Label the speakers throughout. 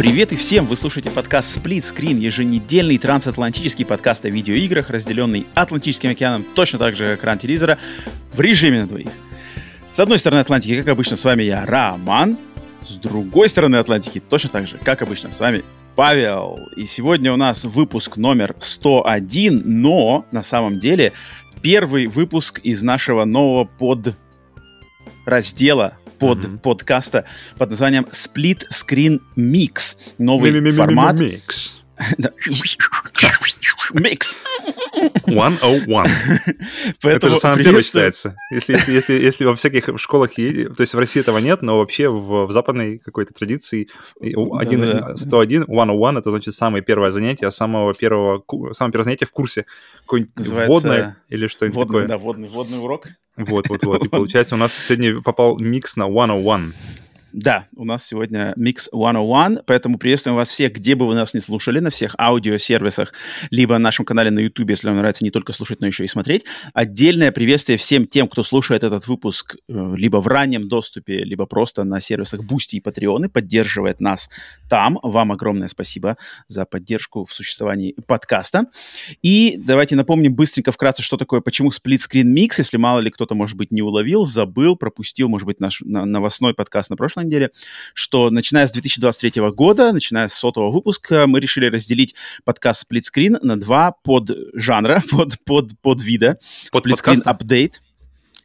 Speaker 1: Привет и всем! Вы слушаете подкаст Split Screen, еженедельный трансатлантический подкаст о видеоиграх, разделенный Атлантическим океаном, точно так же, как экран телевизора, в режиме на двоих. С одной стороны Атлантики, как обычно, с вами я, Роман. С другой стороны Атлантики, точно так же, как обычно, с вами Павел. И сегодня у нас выпуск номер 101, но на самом деле первый выпуск из нашего нового под раздела под mm-hmm. подкаста под названием Split Screen Mix. Новый формат.
Speaker 2: Mix.
Speaker 1: Микс.
Speaker 2: 101. Это же самое первое считается. Если, если, если, если во всяких школах, то есть в России этого нет, но вообще в, в западной какой-то традиции 1, да, да. 101, 101 это значит самое первое занятие, самого первого, самое первое занятие в курсе. Какое-нибудь вводное или что-нибудь
Speaker 1: водный,
Speaker 2: такое.
Speaker 1: Да, водный, водный урок.
Speaker 2: Вот, вот, вот. И получается, у нас сегодня попал микс на 101.
Speaker 1: Да, у нас сегодня Mix 101, поэтому приветствуем вас всех, где бы вы нас не слушали, на всех аудиосервисах, либо на нашем канале на YouTube, если вам нравится не только слушать, но еще и смотреть. Отдельное приветствие всем тем, кто слушает этот выпуск э, либо в раннем доступе, либо просто на сервисах Boosty и Patreon, поддерживает нас там. Вам огромное спасибо за поддержку в существовании подкаста. И давайте напомним быстренько, вкратце, что такое, почему Screen Mix, если мало ли кто-то, может быть, не уловил, забыл, пропустил, может быть, наш новостной подкаст на прошлом прошлой неделе, что начиная с 2023 года, начиная с сотого выпуска, мы решили разделить подкаст Split Screen на два под жанра, под, под, под вида.
Speaker 2: Под
Speaker 1: Split Screen Update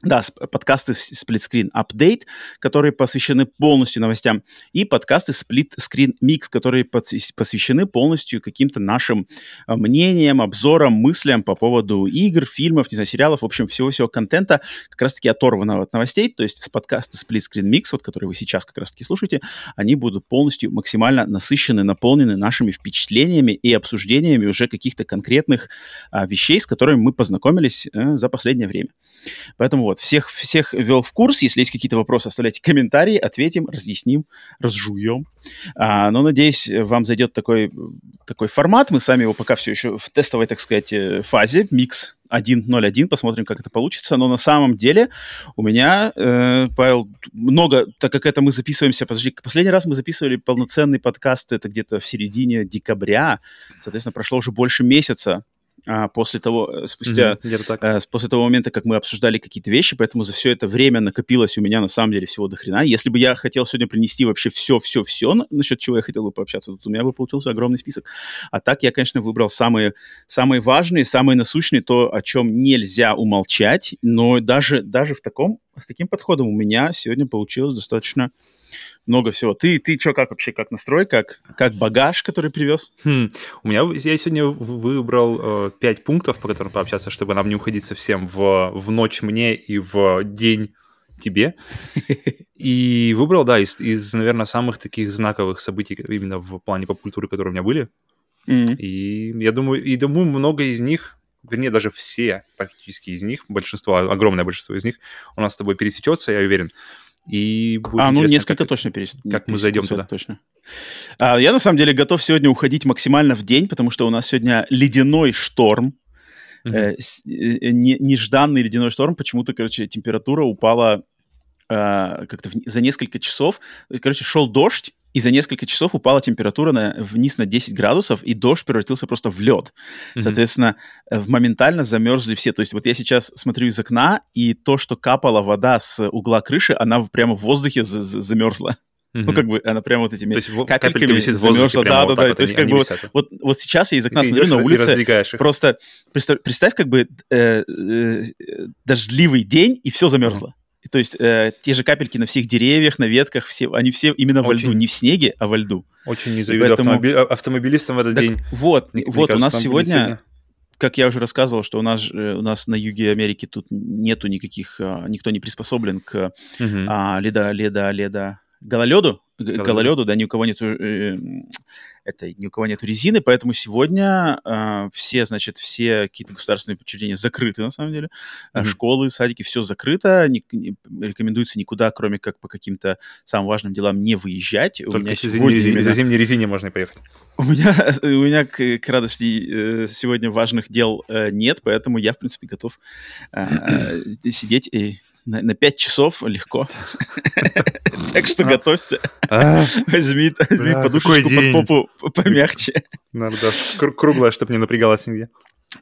Speaker 1: да, подкасты Split Screen Update, которые посвящены полностью новостям, и подкасты Split Screen Mix, которые посвящены полностью каким-то нашим а, мнениям, обзорам, мыслям по поводу игр, фильмов, не знаю, сериалов, в общем, всего-всего контента, как раз-таки оторванного от новостей, то есть с подкаста Split Screen Mix, вот, который вы сейчас как раз-таки слушаете, они будут полностью максимально насыщены, наполнены нашими впечатлениями и обсуждениями уже каких-то конкретных а, вещей, с которыми мы познакомились а, за последнее время. Поэтому вот, вот, всех, всех ввел в курс. Если есть какие-то вопросы, оставляйте комментарии, ответим, разъясним, разжуем. А, но, надеюсь, вам зайдет такой, такой формат. Мы сами его пока все еще в тестовой, так сказать, э, фазе, микс 1.0.1, посмотрим, как это получится. Но на самом деле у меня, э, Павел, много, так как это мы записываемся, подожди, последний раз мы записывали полноценный подкаст, это где-то в середине декабря, соответственно, прошло уже больше месяца а, после того, э, спустя, mm-hmm, а, после того момента, как мы обсуждали какие-то вещи, поэтому за все это время накопилось у меня на самом деле всего до хрена. Если бы я хотел сегодня принести вообще все-все-все, насчет чего я хотел бы пообщаться, то у меня бы получился огромный список. А так я, конечно, выбрал самые, самые важные, самые насущные, то, о чем нельзя умолчать, но даже, даже в таком, с таким подходом у меня сегодня получилось достаточно много всего. Ты, ты что, как вообще, как настрой, как, как багаж, который привез?
Speaker 2: Хм. У меня, я сегодня выбрал э, 5 пунктов, по которым пообщаться, чтобы нам не уходить совсем в, в ночь мне и в день тебе. И выбрал, да, из, из, наверное, самых таких знаковых событий именно в плане поп-культуры, которые у меня были. Mm-hmm. И я думаю, и думаю, много из них, вернее, даже все практически из них, большинство, огромное большинство из них у нас с тобой пересечется, я уверен. И
Speaker 1: будет а, ну несколько как, точно перес...
Speaker 2: Как мы зайдем туда.
Speaker 1: Точно. А, я на самом деле готов сегодня уходить максимально в день, потому что у нас сегодня ледяной шторм. Mm-hmm. Э, э, не, нежданный ледяной шторм. Почему-то, короче, температура упала э, как-то в, за несколько часов. Короче, шел дождь, и за несколько часов упала температура на, вниз на 10 градусов, и дождь превратился просто в лед. Mm-hmm. Соответственно, э, моментально замерзли все. То есть вот я сейчас смотрю из окна, и то, что капала вода с угла крыши, она прямо в воздухе за- за- замерзла. Mm-hmm. Ну, как бы она прямо вот этими
Speaker 2: есть,
Speaker 1: капельками висит замерзла. Да, да, вот да. То есть, как бы вот, вот, вот сейчас я из окна смотрю на улице, просто представь, представь как бы э, э, дождливый день, и все замерзло. Mm-hmm. То есть э, те же капельки на всех деревьях, на ветках, все, они все именно Очень... во льду, не в снеге, а во льду.
Speaker 2: Очень не завидую поэтому... автомоби... А, автомобилистам в этот так день.
Speaker 1: Вот, мне, вот мне кажется, у нас сегодня, сегодня, как я уже рассказывал, что у нас, у нас на юге Америки тут нету никаких, а, никто не приспособлен к угу. а, леда, леда, леда, гололеду, гололеду, да, ни у кого нету э, этой, ни у кого нету резины, поэтому сегодня э, все, значит, все какие-то государственные учреждения закрыты, на самом деле. Mm-hmm. Школы, садики, все закрыто. Не, не, рекомендуется никуда, кроме как по каким-то самым важным делам, не выезжать.
Speaker 2: Только у меня сегодня зимней, именно... за зимней резине можно поехать.
Speaker 1: У меня, у меня к, к радости э, сегодня важных дел э, нет, поэтому я, в принципе, готов э, сидеть и на, на 5 часов легко. Так что готовься. А. Возьми подушечку под попу помягче.
Speaker 2: Надо, круглая, чтобы не напрягалась нигде.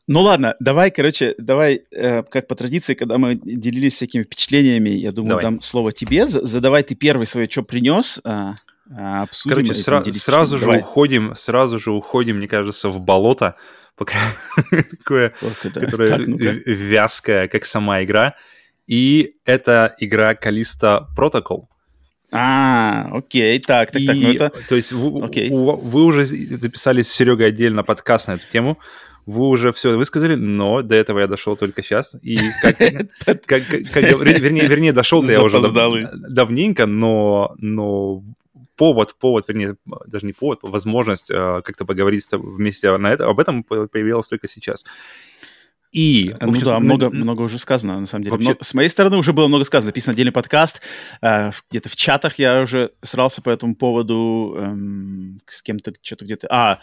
Speaker 1: Ну ладно, давай, короче, давай, э, как по традиции, когда мы делились всякими впечатлениями, я думаю, давай. дам слово тебе. Задавай ты первый свое, что принес. А, а, обсудим.
Speaker 2: Короче, сра- сразу же давай. уходим, сразу же уходим, мне кажется, в болото, пока такое, которое вязкое, как сама игра. И это игра Callisto Protocol.
Speaker 1: А, окей, так, так, и, так, ну это...
Speaker 2: То есть вы, окей. вы уже записали с Серегой отдельно подкаст на эту тему, вы уже все высказали, но до этого я дошел только сейчас. И как, как, как, вернее, вернее, дошел-то я уже давненько, но, но повод, повод, вернее, даже не повод, возможность э, как-то поговорить вместе на это, об этом появилась только сейчас.
Speaker 1: И... Ну общем, да, много, на... много уже сказано, на самом деле. Вообще... Много, с моей стороны уже было много сказано. Записан отдельный подкаст. Э, где-то в чатах я уже срался по этому поводу. Эм, с кем-то что-то где-то... А,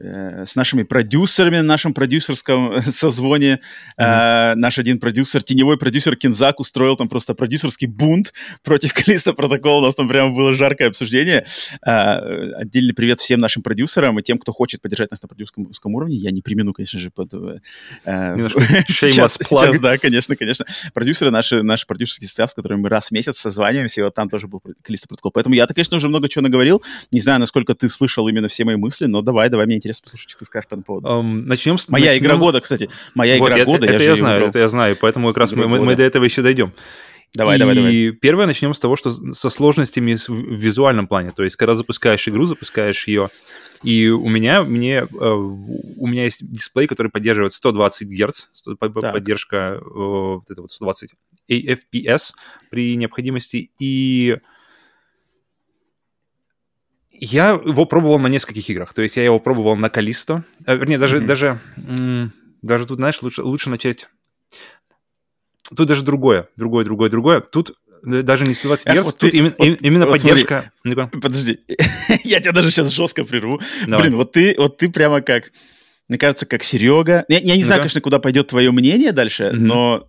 Speaker 1: с нашими продюсерами на нашем продюсерском созвоне. Mm-hmm. Э, наш один продюсер, теневой продюсер Кинзак устроил там просто продюсерский бунт против Калиста протокола. У нас там прямо было жаркое обсуждение. Э, отдельный привет всем нашим продюсерам и тем, кто хочет поддержать нас на продюсерском уровне. Я не примену, конечно же, под... Э, сейчас, сейчас, да, конечно, конечно. Продюсеры, наши, наш продюсерский состав, с которыми мы раз в месяц созваниваемся, и вот там тоже был Калиста протокол. Поэтому я-то, конечно, уже много чего наговорил. Не знаю, насколько ты слышал именно все мои мысли, но давай, давай, мне интересно послушать, что ты скажешь по этому поводу. Um,
Speaker 2: начнем с...
Speaker 1: Моя
Speaker 2: начнем...
Speaker 1: игра года, кстати. Моя
Speaker 2: вот,
Speaker 1: игра
Speaker 2: я,
Speaker 1: года.
Speaker 2: Это я, я знаю, это я знаю, поэтому как раз мы, мы, мы до этого еще дойдем.
Speaker 1: Давай,
Speaker 2: и
Speaker 1: давай, давай.
Speaker 2: первое начнем с того, что со сложностями в визуальном плане. То есть, когда запускаешь игру, запускаешь ее, и у меня, мне, э, у меня есть дисплей, который поддерживает 120 Гц, поддержка э, вот это вот 120 FPS при необходимости, и я его пробовал на нескольких играх. То есть я его пробовал на Калисто. Э, вернее, даже, mm-hmm. даже, даже тут, знаешь, лучше, лучше начать... Тут даже другое, другое, другое, другое. Тут э, даже не 120 Гц, вот тут ты, именно, вот, именно вот поддержка...
Speaker 1: Смотри, подожди, я тебя даже сейчас жестко прерву. Давай. Блин, вот ты, вот ты прямо как, мне кажется, как Серега. Я, я не знаю, конечно, куда пойдет твое мнение дальше, mm-hmm. но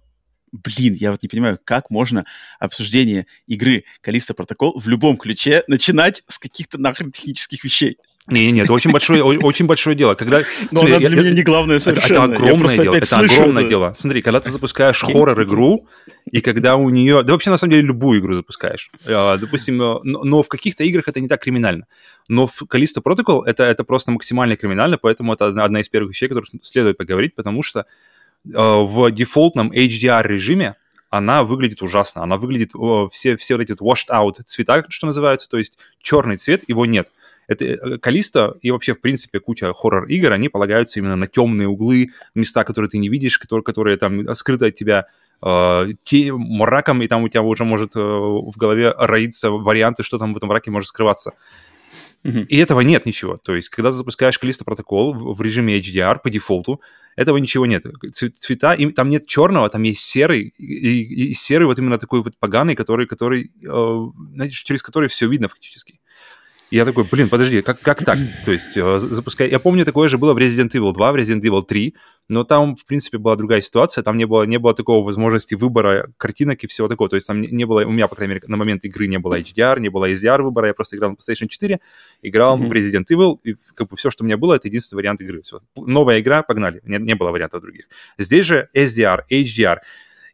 Speaker 1: блин, я вот не понимаю, как можно обсуждение игры Калиста Протокол в любом ключе начинать с каких-то нахрен технических вещей.
Speaker 2: Не-не, это очень большое, очень большое дело. Когда,
Speaker 1: Но смотри, для я, меня не главное совершенно.
Speaker 2: Это, это огромное дело. Это огромное это. дело. Смотри, когда ты запускаешь хоррор-игру, и когда у нее... Да вообще, на самом деле, любую игру запускаешь. А, допустим, э, но, но в каких-то играх это не так криминально. Но в Callisto Protocol это, это просто максимально криминально, поэтому это одна из первых вещей, о которых следует поговорить, потому что в дефолтном HDR режиме она выглядит ужасно. Она выглядит, все, все вот эти washed out цвета, что называется, то есть черный цвет, его нет. Это Калиста и вообще, в принципе, куча хоррор-игр, они полагаются именно на темные углы, места, которые ты не видишь, которые, которые там скрыты от тебя э, те, мраком, и там у тебя уже может э, в голове роиться варианты, что там в этом мраке может скрываться. Uh-huh. И этого нет ничего. То есть, когда ты запускаешь Калиста протокол в режиме HDR по дефолту, этого ничего нет. Цвета, им, там нет черного, там есть серый, и, и серый вот именно такой вот поганый, который, который, э, знаете, через который все видно фактически. Я такой, блин, подожди, как, как так? То есть э, запускай... Я помню, такое же было в Resident Evil 2, в Resident Evil 3, но там, в принципе, была другая ситуация, там не было, не было такого возможности выбора картинок и всего такого. То есть там не было, у меня, по крайней мере, на момент игры не было HDR, не было SDR выбора, я просто играл на PlayStation 4, играл mm-hmm. в Resident Evil, и как бы все, что у меня было, это единственный вариант игры. Все. Новая игра, погнали, не, не было вариантов других. Здесь же SDR, HDR,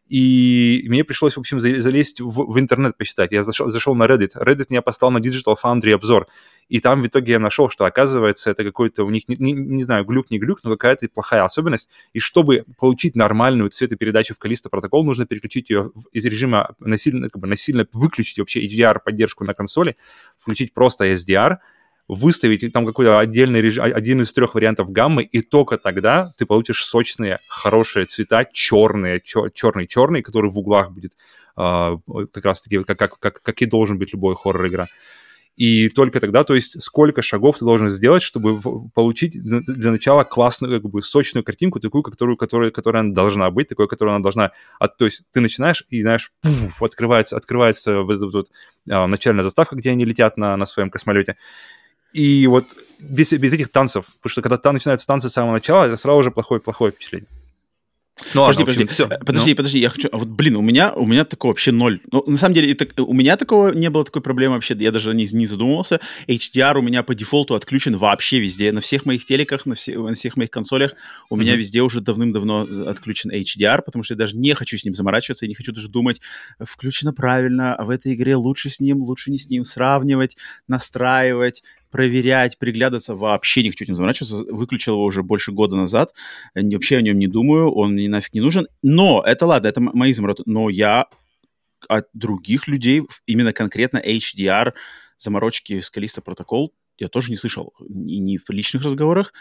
Speaker 2: и мне пришлось, в общем, залезть в, в интернет посчитать. Я зашел, зашел на Reddit. Reddit меня поставил на Digital Foundry обзор. И там в итоге я нашел, что, оказывается, это какой-то у них, не, не, не знаю, глюк, не глюк, но какая-то плохая особенность. И чтобы получить нормальную цветопередачу в Callisto протокол, нужно переключить ее из режима насильно, как бы насильно выключить вообще HDR-поддержку на консоли, включить просто SDR — выставить там какой-то отдельный режим, один из трех вариантов гаммы, и только тогда ты получишь сочные, хорошие цвета, черные, черный-черный, который в углах будет э, как раз-таки, как, как, как, как и должен быть любой хоррор-игра. И только тогда, то есть сколько шагов ты должен сделать, чтобы получить для начала классную, как бы сочную картинку, такую, которую, которая, которая должна быть, такой, которую она должна... От, то есть ты начинаешь, и, знаешь, пуф, открывается, открывается вот эта вот, а, начальная заставка, где они летят на, на своем космолете. И вот без, без этих танцев, потому что когда там начинаются танцы с самого начала, это сразу же плохое-плохое впечатление.
Speaker 1: Ну, подожди, ладно, подожди, все. подожди, ну. подожди, я хочу, а вот, блин, у меня, у меня такого вообще ноль. Ну, на самом деле, это, у меня такого не было такой проблемы вообще, я даже не, не задумывался. HDR у меня по дефолту отключен вообще везде, на всех моих телеках, на, все, на всех моих консолях, у mm-hmm. меня везде уже давным-давно э, отключен HDR, потому что я даже не хочу с ним заморачиваться, я не хочу даже думать, включено правильно, а в этой игре лучше с ним, лучше не с ним, сравнивать, настраивать, проверять, приглядываться, вообще не хочу этим заморачиваться. Выключил его уже больше года назад. Вообще о нем не думаю, он мне нафиг не нужен. Но, это ладно, это мои заморочки. Но я от других людей, именно конкретно HDR, заморочки с Callisto протокол, я тоже не слышал. Ни, ни в личных разговорах,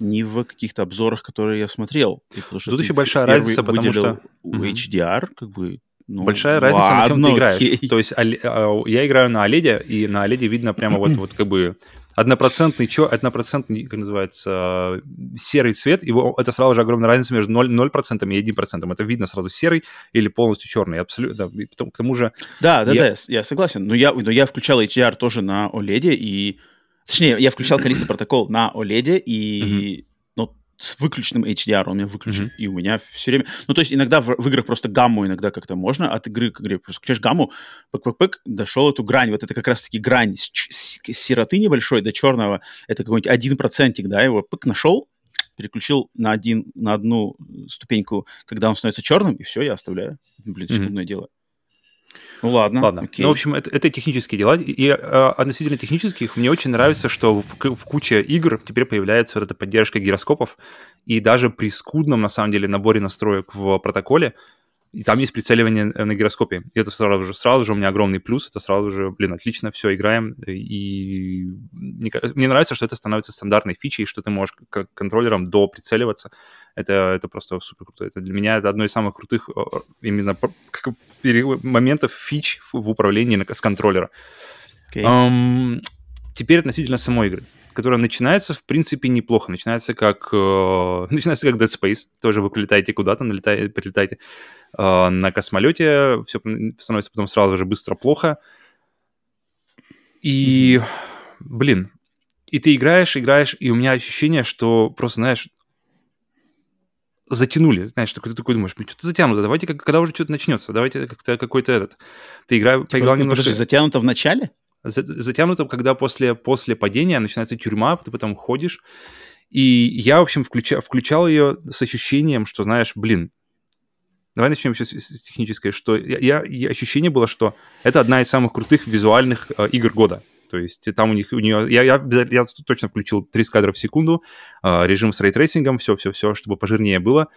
Speaker 1: ни в каких-то обзорах, которые я смотрел.
Speaker 2: И Тут еще большая разница, потому что...
Speaker 1: HDR, как бы,
Speaker 2: ну, Большая разница, ладно, на чем ты играешь. Окей. То есть а, я играю на OLED, и на OLED видно прямо вот, вот как бы однопроцентный, чё, однопроцентный, как называется, серый цвет, его, это сразу же огромная разница между 0%, 0 и 1%. Это видно сразу серый или полностью черный. Абсолютно. Да, к тому же...
Speaker 1: Да, да, я... да, я согласен. Но я, но я включал HDR тоже на OLED, и... Точнее, я включал Callisto протокол на OLED, и с выключенным HDR, он меня выключен, mm-hmm. и у меня все время... Ну, то есть иногда в, в играх просто гамму иногда как-то можно, от игры к игре просто включаешь гамму, пык-пык-пык, дошел эту грань, вот это как раз-таки грань с, с, с сероты небольшой до черного, это какой-нибудь один процентик, да, его пык нашел, переключил на, один, на одну ступеньку, когда он становится черным, и все, я оставляю. Блин, секундное mm-hmm. дело. Ну ладно.
Speaker 2: Ладно. Окей. Ну, в общем, это, это технические дела. И э, относительно технических, мне очень нравится, что в, в куче игр теперь появляется вот эта поддержка гироскопов. И даже при скудном, на самом деле, наборе настроек в протоколе, и там есть прицеливание на гироскопе. И это сразу же, сразу же у меня огромный плюс. Это сразу же, блин, отлично, все, играем. И мне, нравится, что это становится стандартной фичей, что ты можешь как контроллером до прицеливаться. Это, это просто супер круто. Это для меня это одно из самых крутых именно моментов фич в управлении с контроллера. Okay. Um, теперь относительно самой игры которая начинается, в принципе, неплохо. Начинается как, э, начинается как Dead Space. Тоже вы прилетаете куда-то, налетаете, прилетаете э, на космолете, все становится потом сразу же быстро плохо. И, блин, и ты играешь, играешь, и у меня ощущение, что просто, знаешь, затянули, знаешь, что ты такой думаешь, блин, что-то затянуто, давайте, когда уже что-то начнется, давайте как-то какой-то этот. Ты играешь,
Speaker 1: типа, поиграл немножко... Подожди, затянуто в начале?
Speaker 2: Затянуто, когда после, после падения начинается тюрьма, ты потом ходишь. И я, в общем, включа, включал ее с ощущением, что, знаешь, блин, давай начнем сейчас с технической, что я, я, ощущение было, что это одна из самых крутых визуальных э, игр года. То есть там у них, у нее, я, я, я точно включил 30 кадров в секунду, э, режим с рейтрейсингом, все-все-все, чтобы пожирнее было.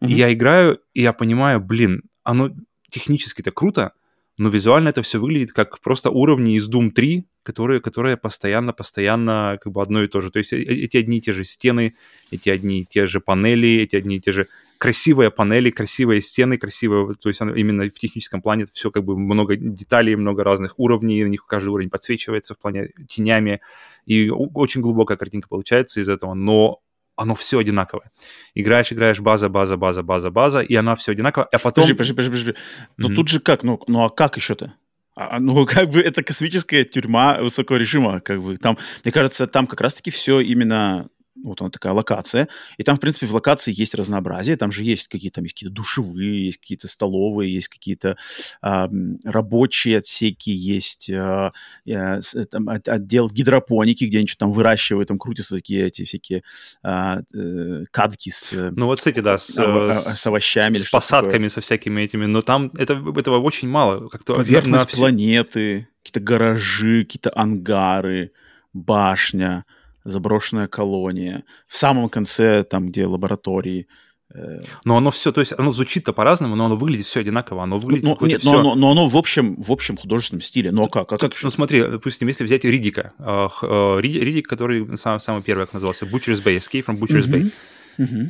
Speaker 2: Mm-hmm. И я играю, и я понимаю, блин, оно технически-то круто, но визуально это все выглядит как просто уровни из Doom 3, которые, которые постоянно-постоянно как бы одно и то же. То есть э, эти одни и те же стены, эти одни и те же панели, эти одни и те же красивые панели, красивые стены, красивые, то есть именно в техническом плане все как бы много деталей, много разных уровней, у них каждый уровень подсвечивается в плане тенями, и очень глубокая картинка получается из этого, но оно все одинаковое. Играешь, играешь, база, база, база, база, база, и она все одинаково, а потом...
Speaker 1: Подожди, подожди, подожди, подожди. Но mm-hmm. тут же как? Ну, ну а как еще-то? А, а, ну, как бы это космическая тюрьма высокого режима, как бы там, мне кажется, там как раз-таки все именно вот она такая локация, и там, в принципе, в локации есть разнообразие, там же есть какие-то, есть какие-то душевые, есть какие-то столовые, есть какие-то а, рабочие отсеки, есть а, а, там, отдел гидропоники, где они что-то там выращивают, там крутятся такие эти всякие а, э, кадки с...
Speaker 2: Ну вот, кстати, да, с,
Speaker 1: а, с, с овощами.
Speaker 2: С посадками, такое. со всякими этими, но там это, этого очень мало.
Speaker 1: Как-то Поверхность на планеты, какие-то гаражи, какие-то ангары, башня, заброшенная колония. В самом конце, там, где лаборатории.
Speaker 2: Э, но оно все, то есть оно звучит-то по-разному, но оно выглядит все одинаково. Оно выглядит
Speaker 1: но, нет, все... но, оно, но оно в общем, в общем художественном стиле. Но как? А как
Speaker 2: ну смотри, допустим, если взять Ридика. Э, э, Ридик, который самый, самый первый, как назывался, Butcher's Bay, Escape from Butcher's Bay.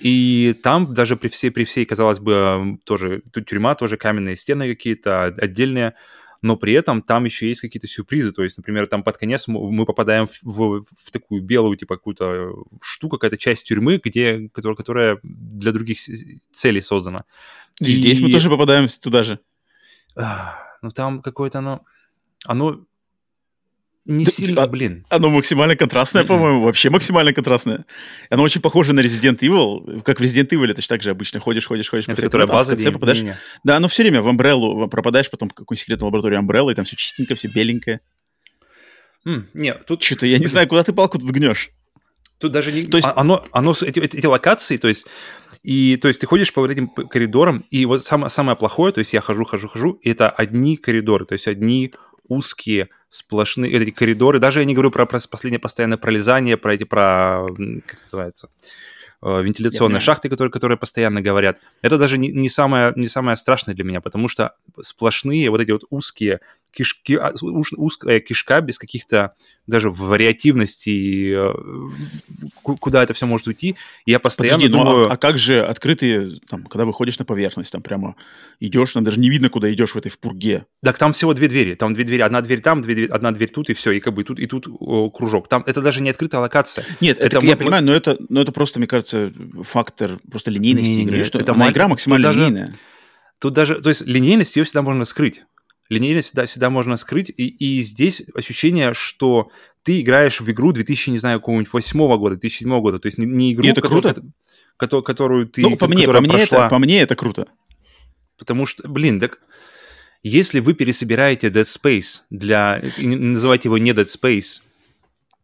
Speaker 2: И там даже при всей, при всей, казалось бы, тоже тюрьма, тоже каменные стены какие-то отдельные, но при этом там еще есть какие-то сюрпризы. То есть, например, там под конец мы попадаем в, в, в такую белую, типа, какую-то штуку, какая-то часть тюрьмы, где, которая, которая для других целей создана.
Speaker 1: И, и здесь мы тоже попадаем туда же.
Speaker 2: Ну, там какое-то оно... Оно не да, сильно, а, блин.
Speaker 1: Оно максимально контрастное, mm-hmm. по-моему, вообще максимально контрастное. Оно очень похоже на Resident Evil, как в Resident Evil, это же так же обычно ходишь, ходишь, ходишь.
Speaker 2: Это которая база, в конце
Speaker 1: попадаешь... Не, не. Да, оно все время в Umbrella пропадаешь, потом в какую-нибудь секретную лабораторию Umbrella, и там все чистенько, все беленькое.
Speaker 2: Mm, нет, тут...
Speaker 1: Что-то я не знаю, куда ты палку тут гнешь.
Speaker 2: Тут даже не... То есть... А, оно, оно, эти, эти, эти локации, то есть... И, то есть, ты ходишь по вот этим коридорам, и вот самое, самое плохое, то есть, я хожу, хожу, хожу, и это одни коридоры, то есть, одни узкие сплошные эти коридоры. Даже я не говорю про, про последнее постоянное пролезание, про эти, про, как называется, э, вентиляционные шахты, которые, которые постоянно говорят. Это даже не, не, самое, не самое страшное для меня, потому что сплошные вот эти вот узкие кишки, а, узкая кишка без каких-то даже вариативности, э, куда это все может уйти. Я постоянно Подожди, думаю...
Speaker 1: ну а, а как же открытые, там, когда выходишь на поверхность, там прямо идешь, там даже не видно, куда идешь в этой в пурге.
Speaker 2: Так там всего две двери, там две двери, одна дверь там, две, одна дверь тут, и все, и как бы и тут, и тут о, кружок. Там это даже не открытая локация.
Speaker 1: Нет, это, это я мы... понимаю, но это, но это просто, мне кажется, фактор просто линейности не, игры, не, что это она игра максимально тут линейная. Даже,
Speaker 2: тут даже, то есть линейность ее всегда можно скрыть линейность всегда, всегда можно скрыть, и, и здесь ощущение, что ты играешь в игру 2000, не знаю, какого-нибудь 2008 года, 2007 года, то есть не, не игру,
Speaker 1: и это которую,
Speaker 2: круто. Которую, которую ты,
Speaker 1: ну, по мне, по мне, прошла. это, по мне это круто.
Speaker 2: Потому что, блин, так если вы пересобираете Dead Space для, называйте его не Dead Space,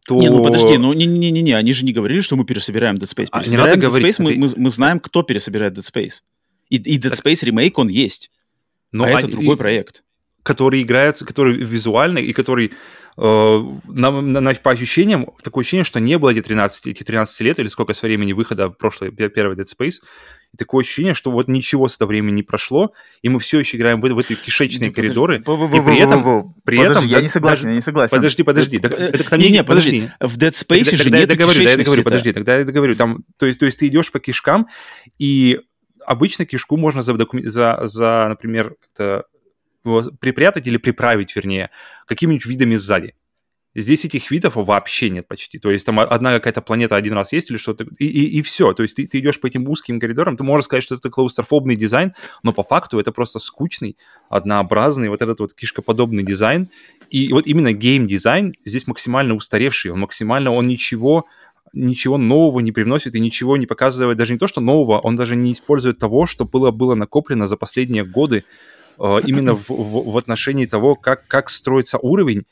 Speaker 2: то...
Speaker 1: Не, ну подожди, ну не-не-не, они же не говорили, что мы пересобираем Dead Space. А, не надо Dead говорить. Space, мы, мы, мы знаем, кто пересобирает Dead Space. И, и Dead так... Space ремейк, он есть. Но, а, а это другой и... проект
Speaker 2: который играется, который визуальный и который э, на, на, по ощущениям, такое ощущение, что не было эти 13, эти 13 лет или сколько с времени выхода прошлой, первой Dead Space, и такое ощущение, что вот ничего с этого времени не прошло, и мы все еще играем в, в эти кишечные подожди, коридоры, подожди, и при этом... При
Speaker 1: подожди,
Speaker 2: этом
Speaker 1: я не согласен, я не согласен.
Speaker 2: Подожди, подожди. Так, это,
Speaker 1: это, не, не, подожди. В Dead Space же нет
Speaker 2: договорю, да, я договорю, подожди, тогда я договорю. Там, то, есть, то есть ты идешь по кишкам, и обычно кишку можно за, за, за например, как-то припрятать или приправить, вернее, какими-нибудь видами сзади. Здесь этих видов вообще нет почти. То есть там одна какая-то планета один раз есть или что-то, и, и, и все. То есть ты, ты идешь по этим узким коридорам, ты можешь сказать, что это клаустрофобный дизайн, но по факту это просто скучный, однообразный, вот этот вот кишкоподобный дизайн. И вот именно гейм-дизайн здесь максимально устаревший, он максимально, он ничего ничего нового не привносит и ничего не показывает, даже не то, что нового, он даже не использует того, что было, было накоплено за последние годы именно в, в, в отношении того, как, как строится уровень,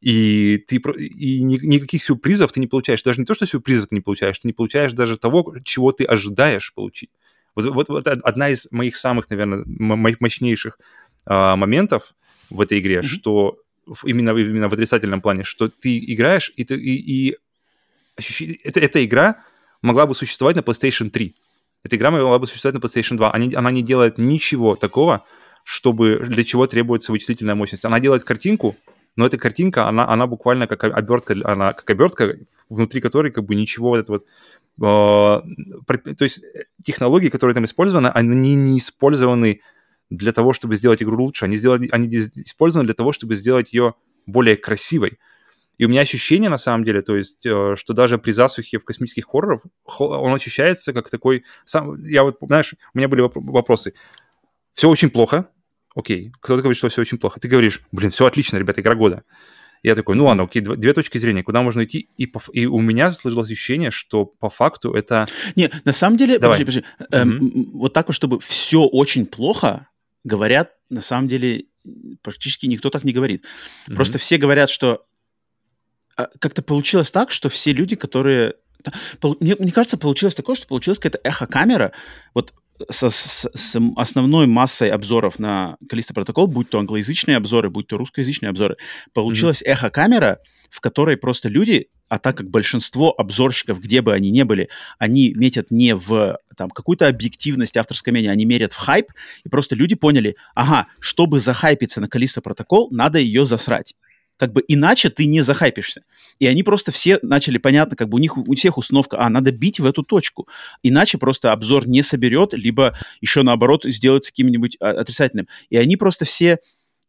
Speaker 2: и ты и ни, никаких сюрпризов ты не получаешь. Даже не то, что сюрпризов ты не получаешь, ты не получаешь даже того, чего ты ожидаешь получить. Вот, вот, вот одна из моих самых, наверное, моих мощнейших э, моментов в этой игре, mm-hmm. что именно, именно в отрицательном плане, что ты играешь, и, ты, и, и ощущение, это, эта игра могла бы существовать на PlayStation 3. Эта игра могла бы существовать на PlayStation 2. Она, она не делает ничего такого, чтобы для чего требуется вычислительная мощность. Она делает картинку, но эта картинка, она, она буквально как обертка, она как обертка, внутри которой как бы ничего вот это вот э, то есть технологии, которые там использованы, они не использованы для того, чтобы сделать игру лучше, они, сделали, они использованы для того, чтобы сделать ее более красивой. И у меня ощущение, на самом деле, то есть, э, что даже при засухе в космических хоррорах он ощущается как такой... Сам, я вот, знаешь, у меня были вопросы. Все очень плохо, окей, кто-то говорит, что все очень плохо. Ты говоришь, блин, все отлично, ребята, игра года. Я такой, ну ладно, окей, две точки зрения, куда можно идти. И, по, и у меня сложилось ощущение, что по факту это...
Speaker 1: Не, на самом деле, Давай. подожди, подожди. Mm-hmm. Эм, вот так вот, чтобы все очень плохо, говорят, на самом деле, практически никто так не говорит. Mm-hmm. Просто все говорят, что а, как-то получилось так, что все люди, которые... Мне, мне кажется, получилось такое, что получилась какая-то эхо-камера. Вот со, с, с основной массой обзоров на Калиста протокол, будь то англоязычные обзоры, будь то русскоязычные обзоры, получилась mm-hmm. эхо-камера, в которой просто люди, а так как большинство обзорщиков, где бы они ни были, они метят не в там, какую-то объективность авторской мнения, они мерят в хайп, и просто люди поняли, ага, чтобы захайпиться на Калиста протокол, надо ее засрать как бы иначе ты не захайпишься. И они просто все начали, понятно, как бы у них у всех установка, а, надо бить в эту точку. Иначе просто обзор не соберет, либо еще наоборот сделается каким-нибудь а, отрицательным. И они просто все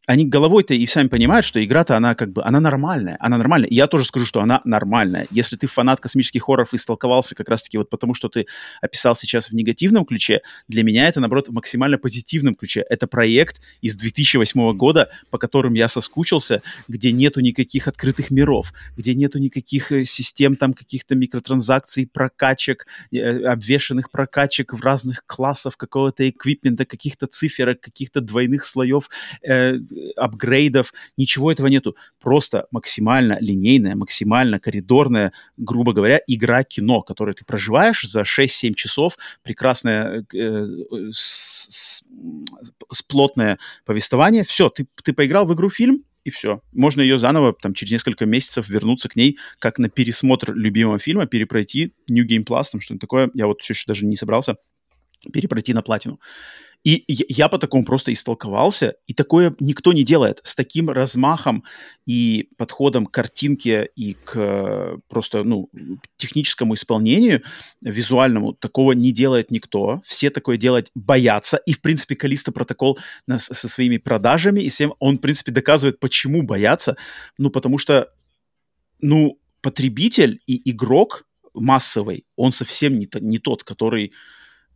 Speaker 1: они головой-то и сами понимают, что игра-то, она как бы, она нормальная, она нормальная. Я тоже скажу, что она нормальная. Если ты фанат космических хорроров и столковался как раз-таки вот потому, что ты описал сейчас в негативном ключе, для меня это, наоборот, в максимально позитивном ключе. Это проект из 2008 года, по которым я соскучился, где нету никаких открытых миров, где нету никаких э, систем там каких-то микротранзакций, прокачек, э, обвешенных прокачек в разных классов какого-то эквипмента, каких-то циферок, каких-то двойных слоев э, апгрейдов, ничего этого нету. Просто максимально линейная, максимально коридорная, грубо говоря, игра-кино, которую ты проживаешь за 6-7 часов, прекрасное э, с, с, плотное повествование. Все, ты, ты поиграл в игру-фильм, и все. Можно ее заново, там, через несколько месяцев вернуться к ней, как на пересмотр любимого фильма, перепройти New Game Plus, там что-нибудь такое. Я вот все еще даже не собрался перепройти на платину. И я по такому просто истолковался, и такое никто не делает. С таким размахом и подходом к картинке и к просто, ну, техническому исполнению, визуальному, такого не делает никто. Все такое делать боятся. И, в принципе, Калиста протокол нас, со своими продажами и всем, он, в принципе, доказывает, почему боятся. Ну, потому что, ну, потребитель и игрок массовый, он совсем не, не тот, который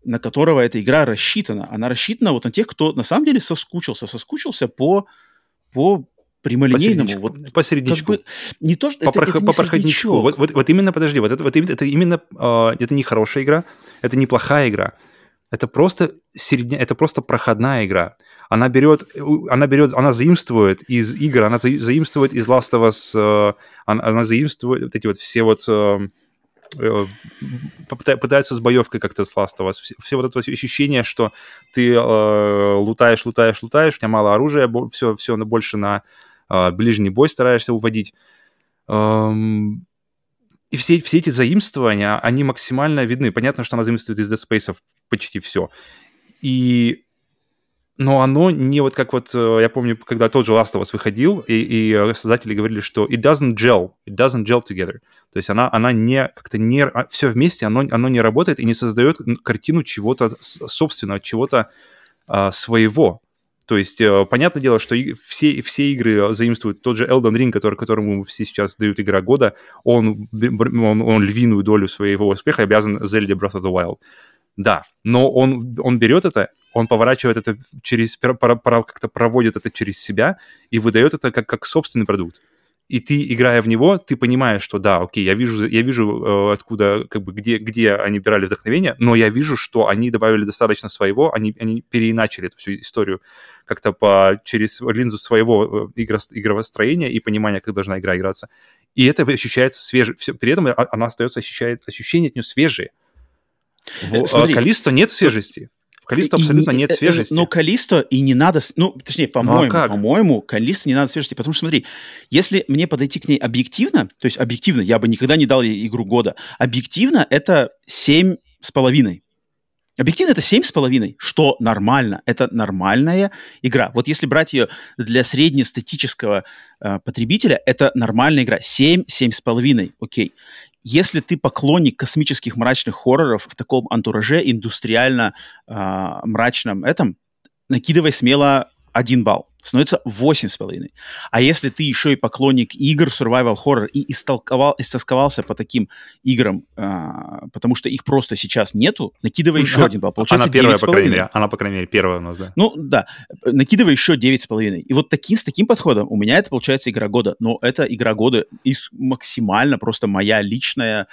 Speaker 1: на которого эта игра рассчитана. Она рассчитана вот на тех, кто на самом деле соскучился, соскучился по, по прямолинейному.
Speaker 2: Посередничку. Вот. Как бы,
Speaker 1: не то, что
Speaker 2: по, это, это по проходничку. Вот, вот, вот именно, подожди, вот это, вот это именно, э, это не хорошая игра, это не плохая игра. Это просто середня, это просто проходная игра. Она берет, она берет, она заимствует из игр, она заимствует из Last of Us, э, она, она заимствует вот эти вот все вот Э, пытается с боевкой как-то с Last of. Все, все вот это ощущение, что ты э, лутаешь, лутаешь, лутаешь, у тебя мало оружия, все, все больше на э, ближний бой стараешься уводить. Эм, и все, все эти заимствования, они максимально видны. Понятно, что она заимствует из Dead Space почти все. И но оно не вот как вот, э, я помню, когда тот же Last of Us выходил, и, и э, создатели говорили, что it doesn't gel, it doesn't gel together. То есть она, она не, как-то не, а, все вместе, оно, оно не работает и не создает картину чего-то собственного, чего-то а, своего. То есть, э, понятное дело, что все, все игры заимствуют тот же Elden Ring, который, которому все сейчас дают игра года, он, он, он львиную долю своего успеха обязан Zelda Breath of the Wild. Да, но он, он берет это, он поворачивает это через, как-то проводит это через себя и выдает это как, как собственный продукт. И ты, играя в него, ты понимаешь, что да, окей, я вижу, я вижу, э, откуда, как бы, где, где они брали вдохновение, но я вижу, что они добавили достаточно своего, они, они переиначили эту всю историю как-то по, через линзу своего э, игро, игровостроения и понимания, как должна игра играться. И это ощущается свеже. Все, при этом она остается, ощущает, ощущение от нее свежее. В э, Смотри, Калисто нет свежести. В Калисто абсолютно нет э, э, свежести.
Speaker 1: Но Калисто и не надо... Ну, точнее, по-моему, ну, а по-моему, Калисто не надо свежести. Потому что, смотри, если мне подойти к ней объективно, то есть объективно, я бы никогда не дал ей игру года. Объективно это семь с половиной. Объективно это семь с половиной, что нормально. Это нормальная игра. Вот если брать ее для среднестатического э, потребителя, это нормальная игра. Семь, семь с половиной, окей если ты поклонник космических мрачных хорроров в таком антураже индустриально э, мрачном этом, накидывай смело один балл. Становится восемь с половиной. А если ты еще и поклонник игр survival horror и истолковал, истосковался по таким играм, а, потому что их просто сейчас нету, накидывай еще один балл.
Speaker 2: Получается она первая, по крайней мере. Она, по крайней мере, первая у нас, да.
Speaker 1: Ну, да. Накидывай еще девять с половиной. И вот таким, с таким подходом у меня это получается игра года. Но это игра года из максимально просто моя личная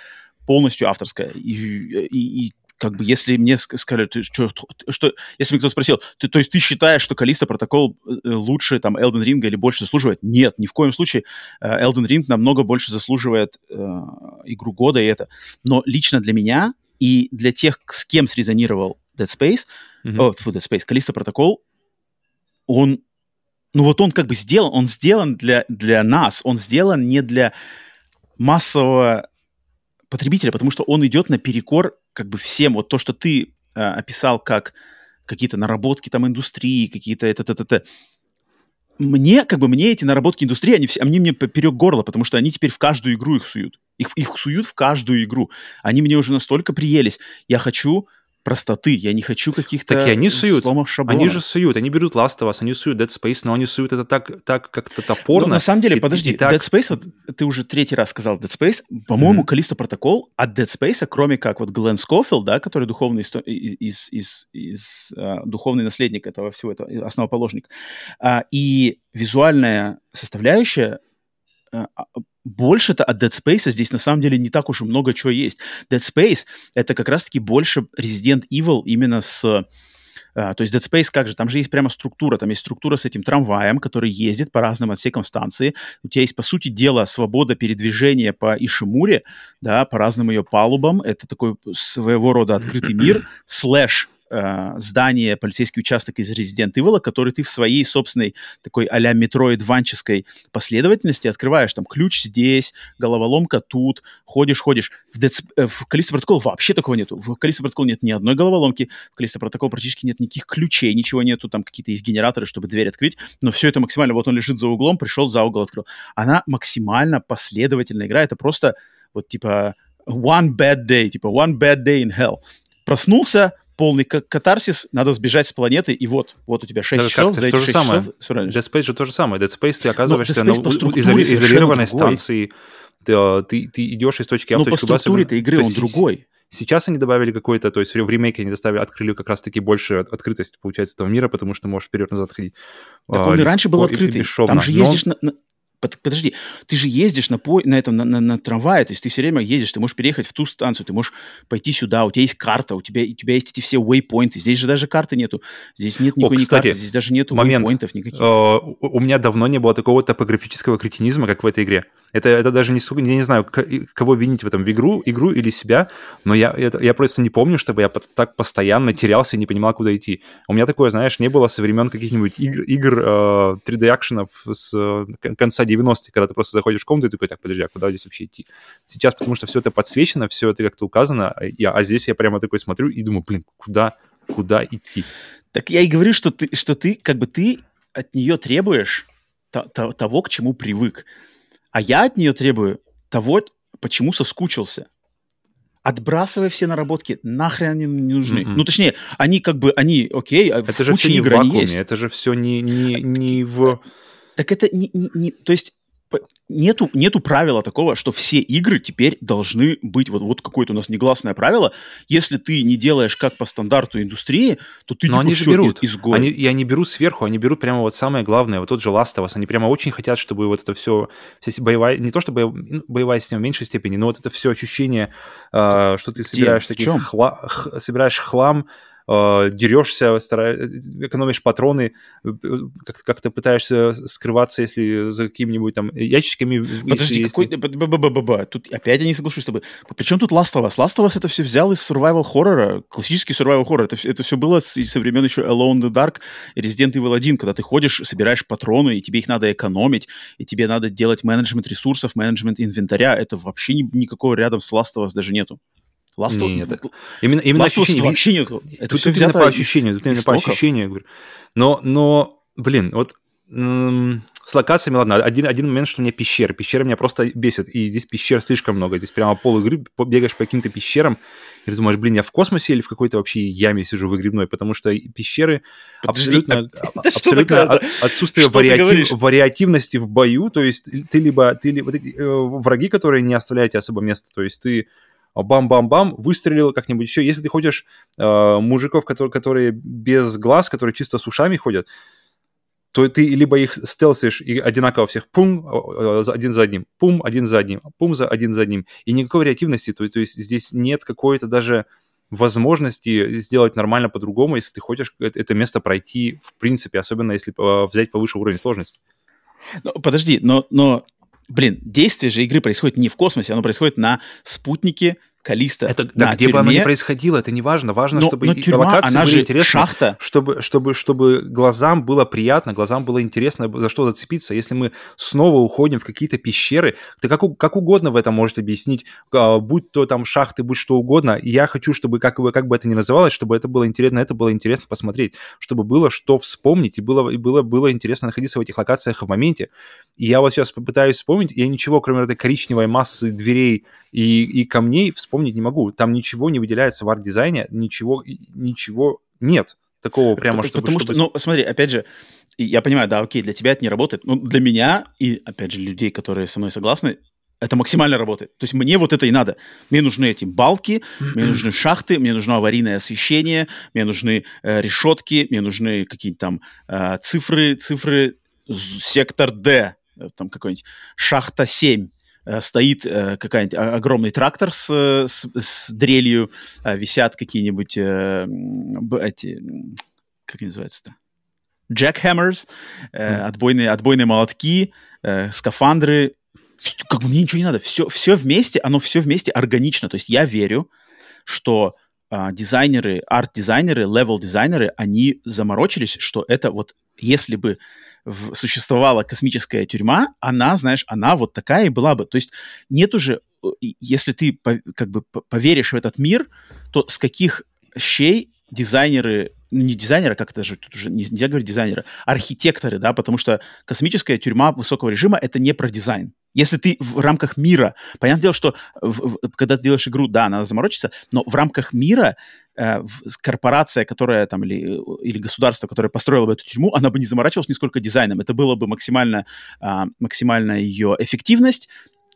Speaker 1: полностью авторская. И, и, и как бы, если мне сказали, ты, что, что, если мне кто-то спросил, ты, то есть ты считаешь, что Калиста протокол э, лучше там Elden Ring или больше заслуживает? Нет, ни в коем случае. Э, Elden Ring намного больше заслуживает э, игру года и это. Но лично для меня и для тех, с кем срезонировал Dead Space, mm-hmm. о, фу, Dead Space, Калиста протокол, он, ну вот он как бы сделан, он сделан для, для нас, он сделан не для массового потребителя, потому что он идет наперекор как бы всем. Вот то, что ты э, описал как какие-то наработки там индустрии, какие-то это, это, это, мне, как бы, мне эти наработки индустрии, они, все, они мне поперек горла, потому что они теперь в каждую игру их суют. Их, их суют в каждую игру. Они мне уже настолько приелись. Я хочу простоты, я не хочу каких-то
Speaker 2: Так и они суют.
Speaker 1: сломов шаблона.
Speaker 2: Они же суют, они берут Last of Us, они суют Dead Space, но они суют это так, так как-то топорно.
Speaker 1: Ну, на самом деле,
Speaker 2: и-
Speaker 1: подожди,
Speaker 2: и так-
Speaker 1: Dead Space, вот ты уже третий раз сказал Dead Space, по-моему,
Speaker 2: Мгм.
Speaker 1: Калиста Протокол от Dead Space, кроме как вот Глен Скофилд, да, который духовный, из, из, из- из, а, духовный наследник этого всего, этого, основоположник, а, и визуальная составляющая, а, а, больше-то от Dead Space здесь на самом деле не так уж и много чего есть. Dead Space — это как раз-таки больше Resident Evil именно с... а, то есть Dead Space как же? Там же есть прямо структура. Там есть структура с этим трамваем, который ездит по разным отсекам станции. У тебя есть, по сути дела, свобода передвижения по Ишимуре, да, по разным ее палубам. Это такой своего рода открытый мир, слэш э, здание, полицейский участок из Resident Evil, который ты в своей собственной такой а-ля метроидванческой последовательности открываешь. Там ключ здесь, головоломка тут, ходишь, ходишь. В, Sp- э, в Callisto Protocol вообще такого нету. В Callisto Protocol нет ни одной головоломки, в Callisto Protocol практически нет никаких ключей, ничего нету, там какие-то есть генераторы, чтобы дверь открыть, но все это максимально, вот он лежит за углом, пришел, за угол открыл. Она максимально последовательная игра, это просто вот типа one bad day, типа one bad day in hell. Проснулся, полный ка- катарсис, надо сбежать с планеты, и вот, вот у тебя 6
Speaker 2: Да,
Speaker 1: часов, за эти
Speaker 2: то же
Speaker 1: 6
Speaker 2: самое.
Speaker 1: часов.
Speaker 2: Dead Space же то же самое. Dead Space ты оказываешься
Speaker 1: Dead
Speaker 2: на
Speaker 1: Space по структуре
Speaker 2: изоли- изолированной станции. Ты, э, ты, ты идешь из точки А в
Speaker 1: Ну, по
Speaker 2: точку Б.
Speaker 1: структуре
Speaker 2: особенно-
Speaker 1: этой игры он
Speaker 2: есть
Speaker 1: другой.
Speaker 2: Сейчас они добавили какой-то, то есть в ремейке они доставили, открыли как раз-таки больше от- открытость, получается, этого мира, потому что можешь вперед-назад ходить.
Speaker 1: Так
Speaker 2: а,
Speaker 1: он и раньше был открытый. Там же
Speaker 2: Но-
Speaker 1: ездишь на, на- под- Подожди, ты же ездишь на, по... на этом, на, на, на трамвае, то есть ты все время ездишь, ты можешь переехать в ту станцию, ты можешь пойти сюда, у тебя есть карта, у тебя, у тебя есть эти все waypoinты, здесь же даже карты нету, здесь нет никакой ни
Speaker 2: кстати,
Speaker 1: карты, здесь даже нету
Speaker 2: момент.
Speaker 1: waypointов никаких.
Speaker 2: Э, у меня давно не было такого топографического кретинизма, как в этой игре. Это, это даже не я не знаю, кого винить в этом, в игру, игру или себя, но я, это- я просто не помню, чтобы я так постоянно терялся и не понимал, куда идти. У меня такое, знаешь, не было со времен каких-нибудь игр, игр э, 3D-акшенов с э, кон- конца 90-х, когда ты просто заходишь в комнату и такой, так, подожди, а куда здесь вообще идти? Сейчас, потому что все это подсвечено, все это как-то указано, а я, а здесь я прямо такой смотрю и думаю, блин, куда, куда идти?
Speaker 1: Так я и говорю, что ты, что ты как бы ты от нее требуешь то- то- того, к чему привык. А я от нее требую того, почему соскучился. Отбрасывай все наработки, нахрен они не нужны.
Speaker 2: Мгм.
Speaker 1: Ну, точнее, они как бы, они, окей, а
Speaker 2: Это
Speaker 1: в
Speaker 2: же все не в
Speaker 1: игр они
Speaker 2: вакууме,
Speaker 1: есть.
Speaker 2: это же все не, не, не в...
Speaker 1: Так это не, не- не- то есть нету, нету правила такого, что все игры теперь должны быть, вот, вот какое-то у нас негласное правило, если ты не делаешь как по стандарту индустрии, то ты
Speaker 2: Но
Speaker 1: типа
Speaker 2: они же берут.
Speaker 1: из- изгой.
Speaker 2: Они, и они берут сверху, они берут прямо вот самое главное, вот тот же Last of Us, они прямо очень хотят, чтобы вот это все, боевая, не то что боев- ну, боевая система в меньшей степени, но вот это все ощущение, э, что ты собираешь
Speaker 1: В
Speaker 2: таких хла- х- собираешь хлам, э, дерешься, стара- экономишь патроны, э, как- как-то пытаешься скрываться, если за какими-нибудь там ящичками. если-
Speaker 1: Подожди,
Speaker 2: если-
Speaker 1: какой... Тут опять я не соглашусь с тобой. Причем тут Last of Us? Last of Us это все взял из survival хоррора, классический survival хоррор. Это, это все было с, со времен еще Alone in the Dark Resident Evil 1, когда ты ходишь, собираешь патроны, и тебе их надо экономить, и тебе надо делать менеджмент ресурсов, менеджмент инвентаря. Это вообще ни- никакого рядом с Last of Us даже нету. Last of
Speaker 2: Нет, Именно, именно
Speaker 1: Last
Speaker 2: ощущение.
Speaker 1: вообще нету. Это
Speaker 2: тут
Speaker 1: все взято
Speaker 2: по ощущению, тут именно по ощущению, говорю. Но, но, блин, вот с локациями, ладно, один, один момент, что у меня пещеры. Пещеры меня просто бесят, и здесь пещер слишком много. Здесь прямо пол игры, бегаешь по каким-то пещерам, и ты думаешь, блин, я в космосе или в какой-то вообще яме сижу выгребной, потому что пещеры абсолютно,
Speaker 1: это что
Speaker 2: абсолютно отсутствие вариатив- вариативности в бою, то есть ты либо, ты либо ты, э, враги, которые не оставляют тебе особо места, то есть ты бам-бам-бам, выстрелил как-нибудь еще. Если ты хочешь э, мужиков, которые, которые без глаз, которые чисто с ушами ходят, то ты либо их стелсишь и одинаково всех пум, э, за- один за одним, пум, один за одним, пум, за один за одним. И никакой вариативности, то, то есть здесь нет какой-то даже возможности сделать нормально по-другому, если ты хочешь это, это место пройти в принципе, особенно если э, взять повыше уровень сложности.
Speaker 1: Ну, подожди, но, но, блин, действие же игры происходит не в космосе, оно происходит на спутнике Калиста.
Speaker 2: Это,
Speaker 1: на
Speaker 2: да, где бы оно ни
Speaker 1: тюрьме.
Speaker 2: происходило, это не важно. Важно,
Speaker 1: Но-
Speaker 2: чтобы
Speaker 1: но
Speaker 2: и
Speaker 1: тюрьма,
Speaker 2: локации
Speaker 1: она
Speaker 2: были
Speaker 1: же
Speaker 2: интересны.
Speaker 1: шахта.
Speaker 2: чтобы, чтобы, чтобы глазам было приятно, глазам было интересно, за что зацепиться. Если мы снова уходим в какие-то пещеры, ты как, как угодно в этом может объяснить, а, будь то там шахты, будь что угодно. Я хочу, чтобы, как бы, как бы это ни называлось, чтобы это было интересно, это было интересно посмотреть, чтобы было что вспомнить, и было, и было, было интересно находиться в этих локациях в моменте. И я вот сейчас попытаюсь вспомнить, я ничего, кроме этой коричневой массы дверей и, и камней, всп- вспомнить не могу. Там ничего не выделяется в арт-дизайне, ничего, ничего нет такого прямо, чтобы...
Speaker 1: Потому
Speaker 2: чтобы...
Speaker 1: что, ну, смотри, опять же, я понимаю, да, окей, для тебя это не работает, но для меня и, опять же, людей, которые со мной согласны, это максимально работает. То есть мне вот это и надо. Мне нужны эти балки, мне нужны шахты, мне нужно аварийное освещение, мне нужны э, решетки, мне нужны какие-то там э, цифры, цифры, сектор D, э, там какой-нибудь шахта 7 э, стоит э, какой-нибудь огромный трактор с, с, с дрелью, э, висят какие-нибудь э, эти, как они называются-то? Jackhammers, э, mm. отбойные, отбойные молотки, э, скафандры, как бы мне ничего не надо. Все, все вместе, оно все вместе органично. То есть я верю, что а, дизайнеры, арт-дизайнеры, левел-дизайнеры, они заморочились, что это вот если бы существовала космическая тюрьма, она, знаешь, она вот такая и была бы. То есть нет уже, э, если ты как бы поверишь в этот мир, то с каких щей дизайнеры ну, не дизайнера, как это же, тут уже нельзя говорить дизайнера, архитекторы, да, потому что космическая тюрьма высокого режима — это не про дизайн. Если ты в рамках мира, понятное дело, что в, в, когда ты делаешь игру, да, надо заморочиться, но в рамках мира э, корпорация, которая там, или, или государство, которое построило бы эту тюрьму, она бы не заморачивалась нисколько дизайном. Это было бы максимально, э, максимальная ее эффективность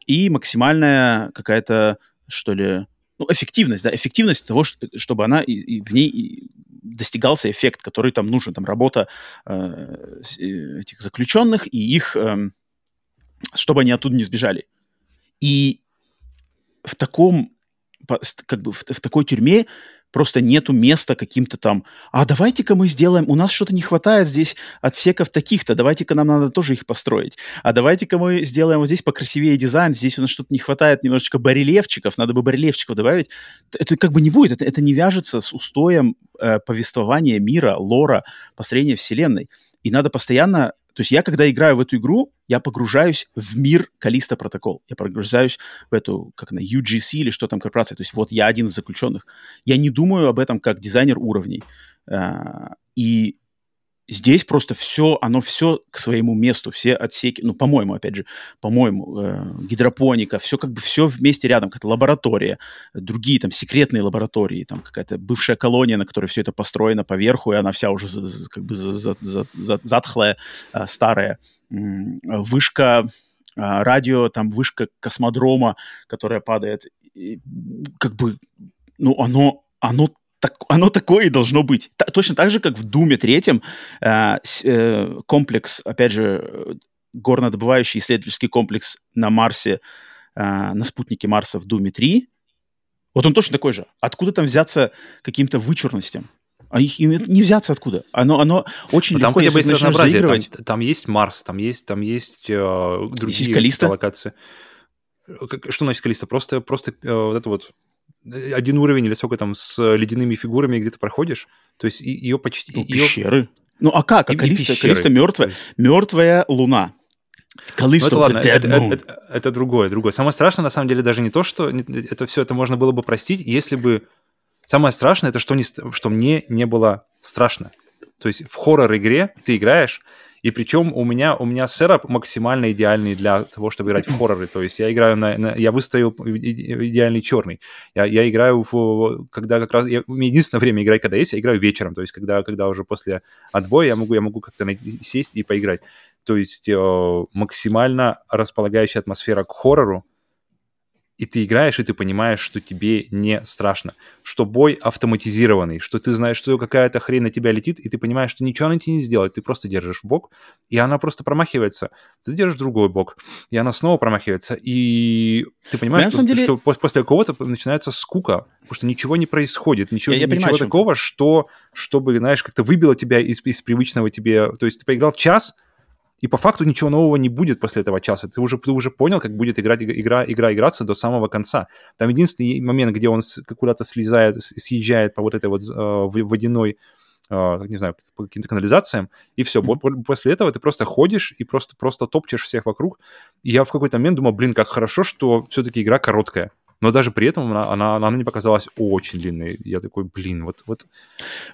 Speaker 1: и максимальная какая-то, что ли, ну, эффективность, да, эффективность того, чтобы она и, и в ней достигался эффект, который там нужен, там работа э, этих заключенных и их, э, чтобы они оттуда не сбежали. И в таком, как бы в, в такой тюрьме просто нету места каким-то там, а давайте-ка мы сделаем, у нас что-то не хватает здесь отсеков таких-то, давайте-ка нам надо тоже их построить, а давайте-ка мы сделаем вот здесь покрасивее дизайн, здесь у нас что-то не хватает немножечко барельефчиков, надо бы барельефчиков добавить. Это как бы не будет, это, это не вяжется с устоем э, повествования мира, лора, построения вселенной. И надо постоянно то есть я, когда играю в эту игру, я погружаюсь в мир Калиста протокол. Я погружаюсь в эту, как она, UGC или что там корпорация. То есть вот я один из заключенных. Я не думаю об этом как дизайнер уровней. А, и Здесь просто все, оно все к своему месту, все отсеки, ну, по-моему, опять же, по-моему, э, гидропоника, все как бы все вместе рядом, какая-то лаборатория, другие там секретные лаборатории, там какая-то бывшая колония, на которой все это построено поверху, и она вся уже за, за, как бы за, за, за, за, затхлая, э, старая. Вышка э, радио, там вышка космодрома, которая падает, и, как бы, ну, оно, оно так, оно такое и должно быть. Т- точно так же, как в Думе третьем э, э, комплекс, опять же, горнодобывающий исследовательский комплекс на Марсе, э, на спутнике Марса в Думе 3, вот он точно такой же. Откуда там взяться каким-то вычурностям? А их не взяться откуда. Оно, оно очень
Speaker 2: Но
Speaker 1: легко,
Speaker 2: там если есть заигрывать... Там, там есть Марс, там есть, там есть э, другие есть локации. Что значит Калиста? Просто, просто э, вот это вот один уровень или сколько там с ледяными фигурами где-то проходишь. То есть ее почти...
Speaker 1: Ну, ее... пещеры. Ну а как? А Калиста, Калиста мертвая, мертвая луна.
Speaker 2: Калиста ну, это ладно, это, это, это, это другое, другое. Самое страшное, на самом деле, даже не то, что это все это можно было бы простить, если бы... Самое страшное, это что, не, что мне не было страшно. То есть в хоррор-игре ты играешь, и причем у меня, у меня сетап максимально идеальный для того, чтобы играть в хорроры. То есть я играю на... на я выставил идеальный черный. Я, я играю в... Когда как раз... Я, единственное время играть, когда есть, я играю вечером. То есть когда, когда уже после отбоя я могу, я могу как-то сесть и поиграть. То есть э, максимально располагающая атмосфера к хоррору, и ты играешь, и ты понимаешь, что тебе не страшно, что бой автоматизированный, что ты знаешь, что какая-то хрень на тебя летит, и ты понимаешь, что ничего она тебе не сделает, ты просто держишь в бок, и она просто промахивается. Ты держишь другой бок, и она снова промахивается, и ты понимаешь, что, деле... что после какого-то начинается скука, потому что ничего не происходит, ничего, я, я ничего понимаю, такого, что, чтобы, знаешь, как-то выбило тебя из, из привычного тебе... То есть ты поиграл час, и по факту ничего нового не будет после этого часа. Ты уже, ты уже понял, как будет играть, игра, игра играться до самого конца. Там единственный момент, где он куда-то слезает, съезжает по вот этой вот э, водяной Uh, не знаю, по каким-то канализациям, и все. Mm-hmm. После этого ты просто ходишь и просто, просто топчешь всех вокруг. И я в какой-то момент думал, блин, как хорошо, что все-таки игра короткая. Но даже при этом она, она, она мне показалась очень длинной. Я такой, блин, вот... вот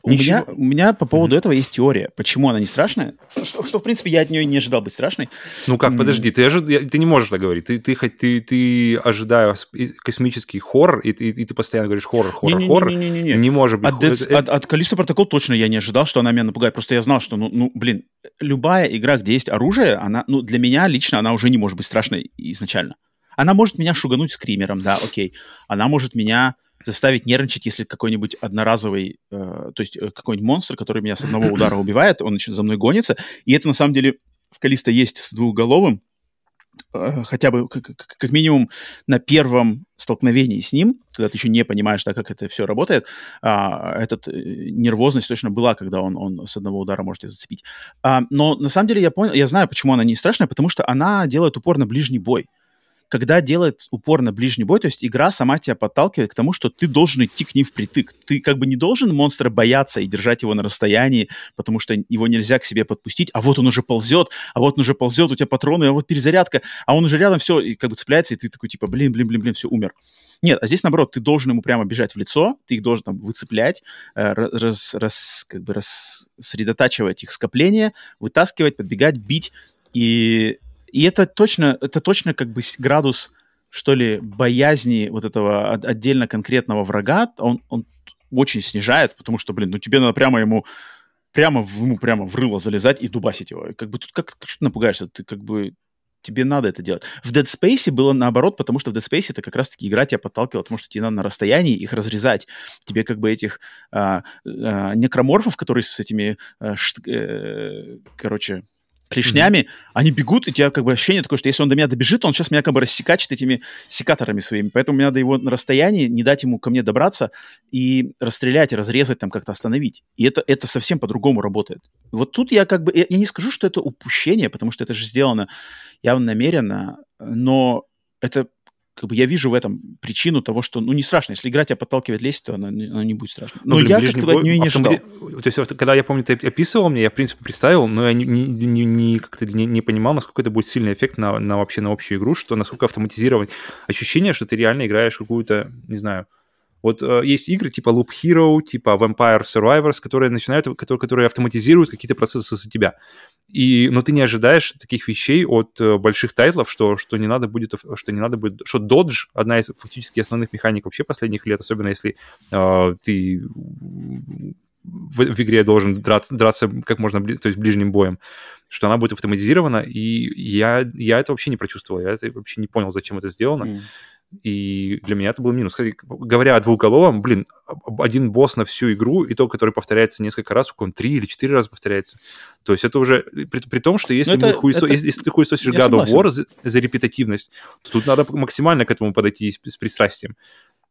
Speaker 1: у, меня, у меня по поводу mm-hmm. этого есть теория. Почему она не страшная? Что, что, в принципе, я от нее не ожидал быть страшной.
Speaker 2: Ну как, подожди, ты, ожид... ты не можешь так говорить. Ты, ты, ты, ты ожидаешь космический хоррор, и, и, и ты постоянно говоришь хоррор, хоррор, не, хоррор. Не, не, не, не, не может быть.
Speaker 1: От, Dead, от, от Callisto Protocol точно я не ожидал, что она меня напугает. Просто я знал, что, ну, ну, блин, любая игра, где есть оружие, она, ну, для меня лично она уже не может быть страшной изначально. Она может меня шугануть скримером, да, окей. Она может меня заставить нервничать, если какой-нибудь одноразовый, э, то есть э, какой-нибудь монстр, который меня с одного удара убивает, он начинает за мной гонится. И это на самом деле в Калиста есть с двухголовым, э, хотя бы как, как минимум на первом столкновении с ним, когда ты еще не понимаешь, да, как это все работает, а, э, нервозность точно была, когда он, он с одного удара может тебя зацепить. А, но на самом деле я понял, я знаю, почему она не страшная, потому что она делает упор на ближний бой когда делает упор на ближний бой, то есть игра сама тебя подталкивает к тому, что ты должен идти к ним впритык. Ты как бы не должен монстра бояться и держать его на расстоянии, потому что его нельзя к себе подпустить, а вот он уже ползет, а вот он уже ползет, у тебя патроны, а вот перезарядка, а он уже рядом, все, и как бы цепляется, и ты такой типа, блин, блин, блин, блин, все, умер. Нет, а здесь, наоборот, ты должен ему прямо бежать в лицо, ты их должен там выцеплять, э, раз, раз, как бы рассредотачивать их скопление, вытаскивать, подбегать, бить. И и это точно, это точно как бы градус, что ли, боязни вот этого отдельно конкретного врага, он, он очень снижает, потому что, блин, ну тебе надо прямо ему прямо в, ему прямо в рыло залезать и дубасить его. Как бы тут как, как ты напугаешься? Ты как бы тебе надо это делать. В Dead Space было наоборот, потому что в Dead Space это как раз-таки игра тебя подталкивала, потому что тебе надо на расстоянии их разрезать. Тебе как бы этих а, а, некроморфов, которые с этими, а, ш, э, короче, клешнями, mm-hmm. они бегут, и у тебя как бы ощущение такое, что если он до меня добежит, он сейчас меня как бы рассекачет этими секаторами своими. Поэтому мне надо его на расстоянии, не дать ему ко мне добраться и расстрелять, разрезать, там как-то остановить. И это, это совсем по-другому работает. Вот тут я как бы, я, я не скажу, что это упущение, потому что это же сделано явно намеренно, но это как бы я вижу в этом причину того, что, ну, не страшно. Если игра тебя подталкивает лезть, то она, она не будет страшной. Но ну, я как-то бой, от нее не ожидал.
Speaker 2: То есть, когда я помню, ты описывал мне, я, в принципе, представил, но я не, не, не, как-то не, не понимал, насколько это будет сильный эффект на, на вообще на общую игру, что насколько автоматизировать. Ощущение, что ты реально играешь какую-то, не знаю, вот э, есть игры типа Loop Hero, типа Vampire Survivors, которые начинают, которые, которые автоматизируют какие-то процессы за тебя. И, но ты не ожидаешь таких вещей от э, больших тайтлов, что, что не надо будет, что не надо будет, что Dodge одна из фактически основных механик вообще последних лет, особенно если э, ты в, в игре должен драться, драться как можно, то есть ближним боем, что она будет автоматизирована, и я, я это вообще не прочувствовал, я это вообще не понял, зачем это сделано. Mm. И для меня это был минус. Кстати, говоря о двухголовом, блин, один босс на всю игру, и то, который повторяется несколько раз, он три или четыре раза повторяется. То есть это уже... При, при том, что если, это, хуесо, это... если, если ты хуесосишь God of War за, за репетативность, то тут надо максимально к этому подойти с, с пристрастием.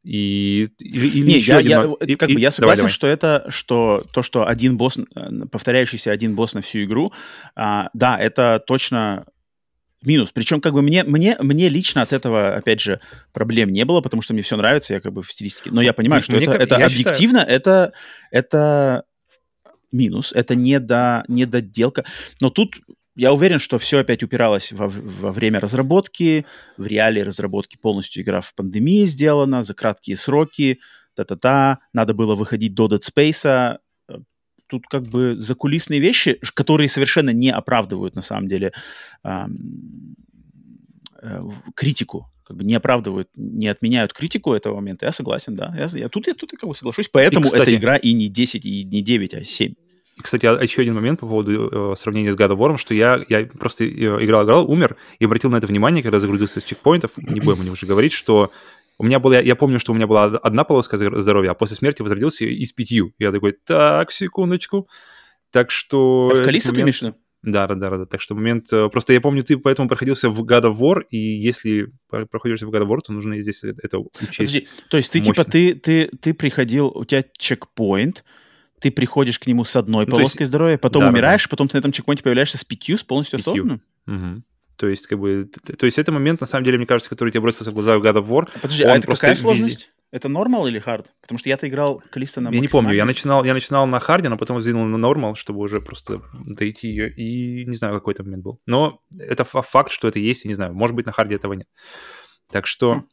Speaker 2: И, или, или
Speaker 1: Не, еще я, один... я, и, как и, бы я согласен, давай, давай. что это, что то, что один босс, э, повторяющийся один босс на всю игру, а, да, это точно минус. Причем, как бы мне, мне, мне лично от этого, опять же, проблем не было, потому что мне все нравится, я как бы в стилистике. Но я понимаю, что мне, это, это объективно, считаю... это, это минус, это не до, недоделка. Но тут я уверен, что все опять упиралось во, во время разработки, в реалии разработки полностью игра в пандемии сделана, за краткие сроки, та-та-та, надо было выходить до Dead Space, тут как бы закулисные вещи, которые совершенно не оправдывают на самом деле э, э, критику, как бы не оправдывают, не отменяют критику этого момента. Я согласен, да. Я, я тут я тут я как бы соглашусь. Поэтому и, кстати, эта игра и не 10, и не 9, а 7.
Speaker 2: И, кстати, а, еще один момент по поводу э, сравнения с God of War, что я, я просто э, играл, играл, умер, и обратил на это внимание, когда загрузился с чекпоинтов, не будем мне уже говорить, что у меня было, я помню, что у меня была одна полоска здоровья, а после смерти возродился и с пятью. Я такой, так, секундочку. Так что...
Speaker 1: А в момент... ты имеешь
Speaker 2: да, да, да, да. Так что момент... Э, просто я помню, ты поэтому проходился в God of War, и если проходишься в God of War, то нужно здесь это учесть. Подожди,
Speaker 1: то есть ты типа, мощно. типа, ты, ты, ты приходил, у тебя чекпоинт, ты приходишь к нему с одной ну, полоской есть... здоровья, потом да, умираешь, да. потом ты на этом чекпоинте появляешься с пятью, с полностью с осознанным?
Speaker 2: Угу. То есть, как бы, то есть это момент, на самом деле, мне кажется, который тебе бросился в глаза в God of War.
Speaker 1: Подожди, а это какая сложность? Это normal или hard? Потому что я-то играл Callisto на
Speaker 2: Я не помню, я начинал, я начинал на харде, но потом сдвинул на нормал, чтобы уже просто дойти ее, и не знаю, какой это момент был. Но это факт, что это есть, я не знаю, может быть, на харде этого нет. Так что...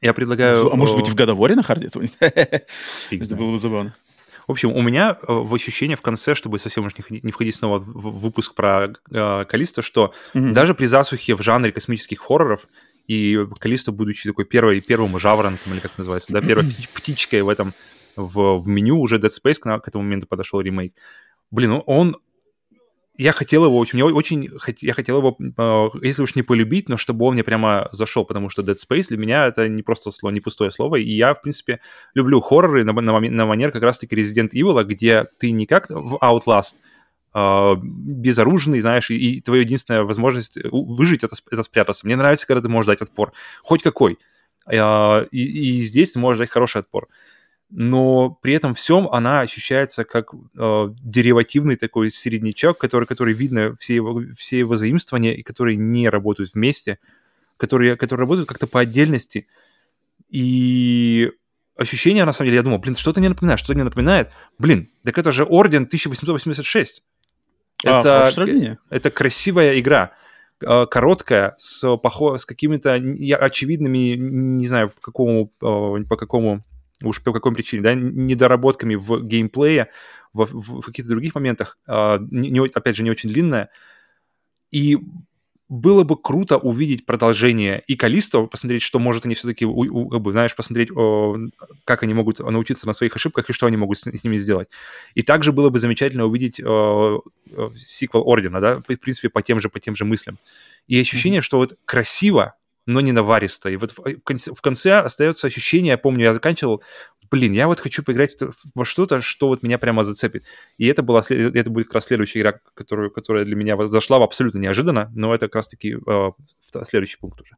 Speaker 2: Я предлагаю...
Speaker 1: А может быть, в Годоворе на харде?
Speaker 2: Фиг
Speaker 1: Это было бы забавно.
Speaker 2: В общем, у меня э, в ощущение в конце, чтобы совсем уж не входить снова в выпуск про э, Калиста, что mm-hmm. даже при засухе в жанре космических хорроров и Калиста, будучи такой первой, первым жаворонком, или как называется, да, первой птичкой в этом, в, в меню, уже Dead Space к, к этому моменту подошел ремейк. Блин, он я хотел его мне очень, я хотел его, а, если уж не полюбить, но чтобы он мне прямо зашел, потому что Dead Space для меня это не просто слово, не пустое слово, и я, в принципе, люблю хорроры на, на, на манер как раз-таки Resident Evil, где ты не как в Outlast, Uh, безоружный, знаешь, и, твоя единственная возможность выжить это, это спрятаться. Мне нравится, когда ты можешь дать отпор, хоть какой. И, и здесь ты можешь дать хороший отпор но при этом всем она ощущается как э, деривативный такой середнячок, который, который видно все его, все его заимствования, и которые не работают вместе, которые, которые работают как-то по отдельности. И ощущение, на самом деле, я думал, блин, что-то не напоминает, что-то не напоминает. Блин, так это же Орден 1886.
Speaker 1: А,
Speaker 2: это, это красивая игра э, короткая, с, похо... с какими-то очевидными, не знаю, по какому, э, по какому уж по какой причине, да, недоработками в геймплее, в, в, в каких-то других моментах, э, не, опять же, не очень длинная. И было бы круто увидеть продолжение и Калисто, посмотреть, что может они все-таки, знаешь, посмотреть, о, как они могут научиться на своих ошибках и что они могут с, с ними сделать. И также было бы замечательно увидеть о, о, сиквел Ордена, да, в принципе, по тем же, по тем же мыслям. И ощущение, mm-hmm. что вот красиво, но не наваристо. И вот в конце, в конце остается ощущение, я помню, я заканчивал, блин, я вот хочу поиграть во что-то, что вот меня прямо зацепит. И это, была, это будет как раз следующая игра, которую, которая для меня зашла абсолютно неожиданно, но это как раз-таки э, следующий пункт уже.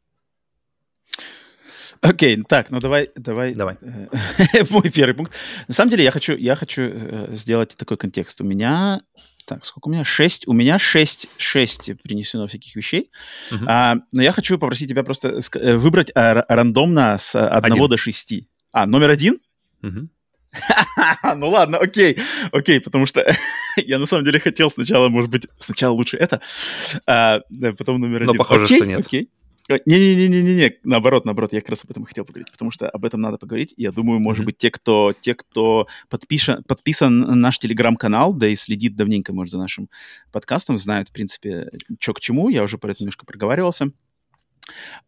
Speaker 1: Окей, okay, так, ну давай, давай.
Speaker 2: Давай.
Speaker 1: Э, мой первый пункт. На самом деле я хочу, я хочу э, сделать такой контекст. У меня так, сколько у меня? Шесть. У меня шесть, шесть принесено всяких вещей. Uh-huh. А, но я хочу попросить тебя просто э, выбрать а, рандомно с одного до шести. А, номер один? Uh-huh. ну ладно, окей, окей, потому что я на самом деле хотел сначала, может быть, сначала лучше это, а, потом номер один.
Speaker 2: Но похоже,
Speaker 1: окей,
Speaker 2: что нет.
Speaker 1: Окей. Не-не-не-не-не, наоборот, наоборот, я как раз об этом хотел поговорить, потому что об этом надо поговорить. Я думаю, может mm-hmm. быть, те, кто, те, кто подпиша, подписан на наш телеграм-канал, да и следит давненько, может, за нашим подкастом, знают, в принципе, что к чему. Я уже про это немножко проговаривался.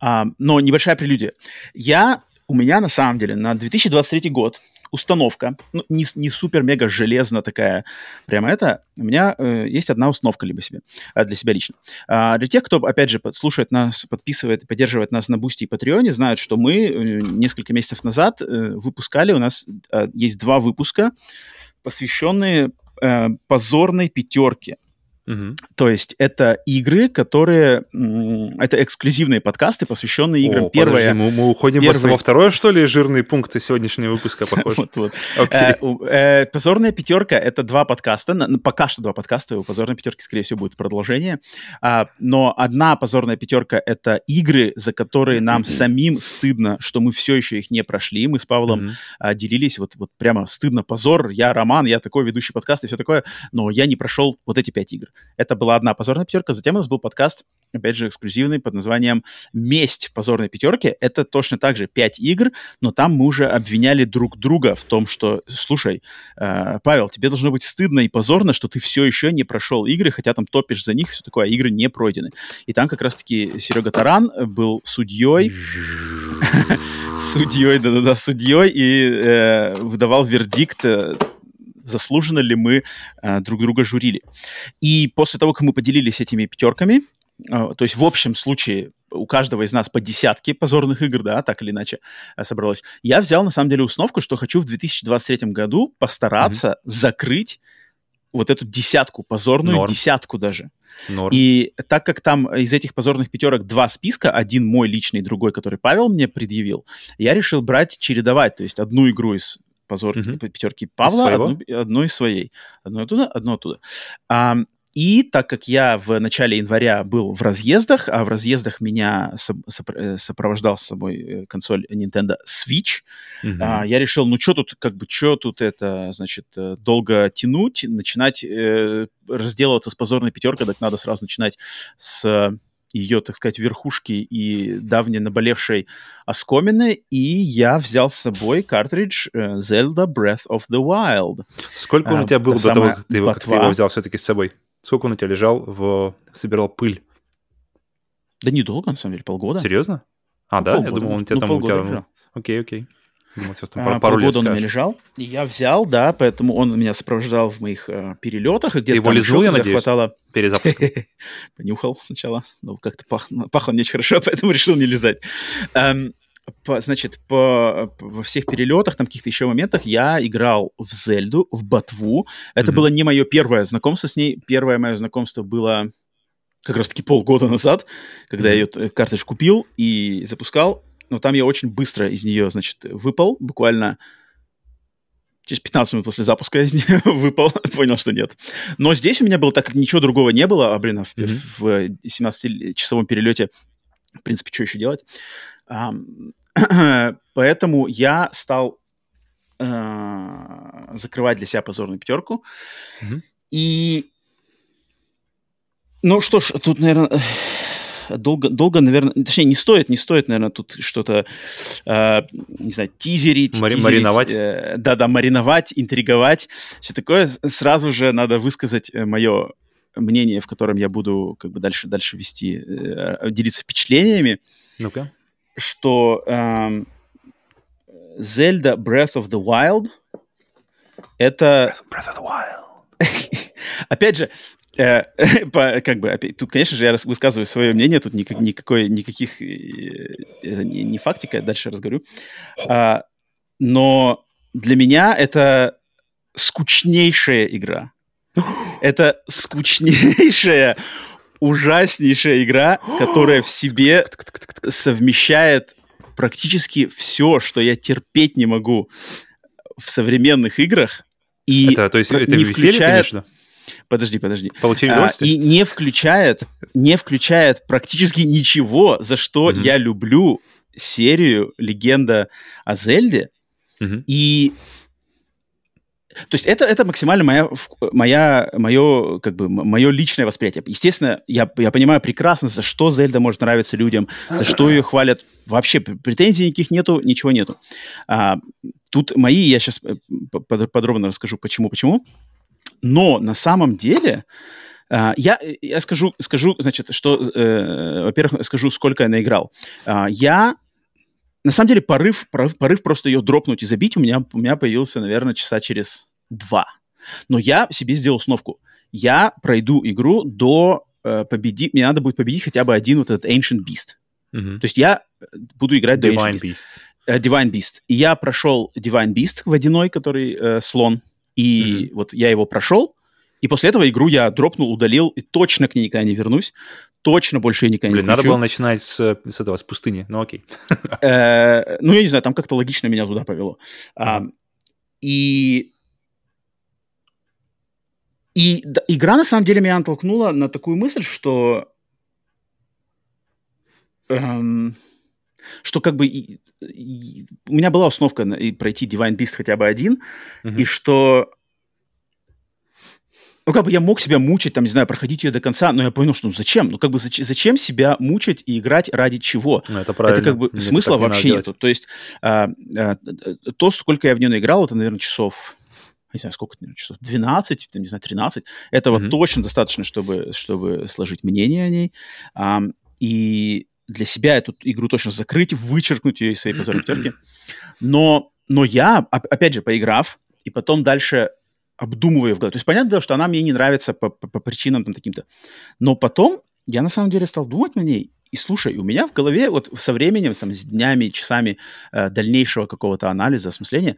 Speaker 1: А, но небольшая прелюдия. Я, у меня на самом деле на 2023 год установка, ну, не, не супер-мега железно такая, прямо это, у меня э, есть одна установка либо себе, э, для себя лично. А, для тех, кто, опять же, слушает нас, подписывает и поддерживает нас на Бусти и Патреоне, знают, что мы э, несколько месяцев назад э, выпускали, у нас э, есть два выпуска, посвященные э, позорной пятерке
Speaker 2: Угу.
Speaker 1: То есть это игры, которые... Это эксклюзивные подкасты, посвященные играм.
Speaker 2: О, Первое... Подожди, мы, мы уходим первый... во второе, что ли, жирные пункты сегодняшнего выпуска, похоже?
Speaker 1: Э, э, «Позорная пятерка» — это два подкаста, ну, пока что два подкаста, у «Позорной пятерки», скорее всего, будет продолжение. А, но одна «Позорная пятерка» — это игры, за которые нам самим стыдно, что мы все еще их не прошли. Мы с Павлом а, делились, вот прямо стыдно, позор, я Роман, я такой ведущий подкаст и все такое, но я не прошел вот эти пять игр. Это была одна позорная пятерка. Затем у нас был подкаст, опять же, эксклюзивный под названием «Месть позорной пятерки». Это точно так же пять игр, но там мы уже обвиняли друг друга в том, что, слушай, э, Павел, тебе должно быть стыдно и позорно, что ты все еще не прошел игры, хотя там топишь за них, все такое, а игры не пройдены. И там как раз-таки Серега Таран был судьей, судьей, да-да-да, судьей, и э, выдавал вердикт э, заслуженно ли мы э, друг друга журили. И после того, как мы поделились этими пятерками, э, то есть в общем случае у каждого из нас по десятке позорных игр, да, так или иначе э, собралось, я взял на самом деле установку, что хочу в 2023 году постараться mm-hmm. закрыть вот эту десятку, позорную Норм. десятку даже.
Speaker 2: Норм.
Speaker 1: И так как там из этих позорных пятерок два списка, один мой личный, другой, который Павел мне предъявил, я решил брать, чередовать, то есть одну игру из позор угу. пятерки Павла, одну, одну из своей. Одно оттуда, одно оттуда. А, и так как я в начале января был в разъездах, а в разъездах меня э, сопровождал с собой э, консоль Nintendo Switch, mm-hmm. а, я решил, ну что тут, как бы, что тут это, значит, э, долго тянуть, начинать э, разделываться с позорной пятеркой, так надо сразу начинать с ее, так сказать, верхушки и давние наболевшей оскомины, и я взял с собой картридж э, Zelda Breath of the Wild.
Speaker 2: Сколько он у
Speaker 1: А,
Speaker 2: тебя был
Speaker 1: та
Speaker 2: до того, как ты, его, как ты его взял все-таки с собой? Сколько он у тебя лежал, в... собирал пыль?
Speaker 1: Да недолго, на самом деле, полгода.
Speaker 2: Серьезно? А,
Speaker 1: Ну,
Speaker 2: да? Я
Speaker 1: полгода,
Speaker 2: думал, он у тебя
Speaker 1: Ну,
Speaker 2: там... у тебя... Окей, окей. Думал, сейчас там
Speaker 1: А,
Speaker 2: пару,
Speaker 1: полгода он у меня лежал, и я взял, да, поэтому он меня сопровождал в моих э, перелетах, и где-то
Speaker 2: его
Speaker 1: там
Speaker 2: лизнул, я надеюсь?
Speaker 1: хватало...
Speaker 2: Перезапуск.
Speaker 1: Понюхал сначала, но как-то пах, пах он не очень хорошо, поэтому решил не лизать. Эм, по- значит, по, по- во всех перелетах, там каких-то еще моментах я играл в Зельду, в Ботву. Это
Speaker 2: Мгм.
Speaker 1: было не мое первое знакомство с ней. Первое мое знакомство было как раз-таки полгода назад, когда я
Speaker 2: Мгм.
Speaker 1: ее картридж купил и запускал. Но там я очень быстро из нее, значит, выпал, буквально через 15 минут после запуска из нее выпал, понял, что нет. Но здесь у меня было, так как ничего другого не было, а, блин, а в, в 17-часовом перелете, в принципе, что еще делать? Ам, поэтому я стал э, закрывать для себя позорную пятерку.
Speaker 2: Мгм.
Speaker 1: И, ну что ж, тут, наверное, долго, долго, наверное, точнее, не стоит, не стоит, наверное, тут что-то, э, не знаю, тизерить,
Speaker 2: Мари-
Speaker 1: тизерить,
Speaker 2: мариновать.
Speaker 1: э, да-да, мариновать, интриговать, все такое. Сразу же надо высказать мое мнение, в котором я буду как бы дальше, дальше вести, э, делиться впечатлениями,
Speaker 2: Ну-ка.
Speaker 1: что эм, Zelda Breath of the Wild это
Speaker 2: Breath of the Wild.
Speaker 1: Опять же, э, как бы, тут, конечно же, я высказываю свое мнение, тут никак- никакой, никаких, э, это не, не фактика, дальше разговорю. А, но для меня это скучнейшая игра. Это скучнейшая, ужаснейшая игра, которая в себе совмещает практически все, что я терпеть не могу в современных играх. И
Speaker 2: Это, то есть, это
Speaker 1: не
Speaker 2: веселье,
Speaker 1: включает-
Speaker 2: конечно?
Speaker 1: Подожди, подожди.
Speaker 2: Получение
Speaker 1: А, и не включает, не включает практически ничего, за что
Speaker 2: Мгм.
Speaker 1: я люблю серию «Легенда о Зельде».
Speaker 2: Мгм.
Speaker 1: И то есть это, это максимально моя, моя, мое, как бы, мое личное восприятие. Естественно, я, я понимаю прекрасно, за что Зельда может нравиться людям, за что ее хвалят. Вообще претензий никаких нету, ничего нету. А, тут мои, я сейчас подробно расскажу, почему, почему. Но на самом деле а, я, я скажу, скажу, значит, что, э, во-первых, скажу, сколько я наиграл. А, я на самом деле порыв, порыв, порыв просто ее дропнуть и забить у меня, у меня появился, наверное, часа через два. Но я себе сделал установку. Я пройду игру до э, победить, мне надо будет победить хотя бы один вот этот Ancient Beast.
Speaker 2: Мгм.
Speaker 1: То есть я буду играть до Ancient
Speaker 2: Divine
Speaker 1: Beast.
Speaker 2: Beasts.
Speaker 1: Э, Divine Beast. И я прошел Divine Beast водяной, который э, слон. И вот я его прошел. И после этого игру я дропнул, удалил, и точно к ней никогда не вернусь. Точно больше ее никогда
Speaker 2: Блин,
Speaker 1: не
Speaker 2: надо
Speaker 1: включу.
Speaker 2: было начинать с, с этого, с пустыни. Ну окей.
Speaker 1: Э, ну, я не знаю, там как-то логично меня туда повело. А, и и да, игра, на самом деле, меня натолкнула на такую мысль, что эм, что как бы у меня была установка на, и пройти Divine Beast хотя бы один,
Speaker 2: Мгм.
Speaker 1: и что ну, как бы я мог себя мучить, там, не знаю, проходить ее до конца, но я понял, что ну зачем? Ну, как бы зач- зачем себя мучить и играть ради чего?
Speaker 2: Ну, это правильно.
Speaker 1: Это как бы
Speaker 2: Мне
Speaker 1: смысла
Speaker 2: не
Speaker 1: вообще
Speaker 2: делать.
Speaker 1: нету. То есть а, а, то, сколько я в нее наиграл, это, наверное, часов, не знаю, сколько, наверное, часов, 12, там, не знаю, 13. Этого
Speaker 2: Мгм.
Speaker 1: точно достаточно, чтобы, чтобы сложить мнение о ней. Ам, и для себя эту игру точно закрыть, вычеркнуть ее из своей позорной пятерки. Но, но я, оп- опять же, поиграв, и потом дальше обдумывая в голове. То есть понятно, дело, что она мне не нравится по, по- по причинам там таким-то. Но потом я на самом деле стал думать на ней, и слушай, у меня в голове вот со временем, там, с днями, часами э, дальнейшего какого-то анализа, осмысления,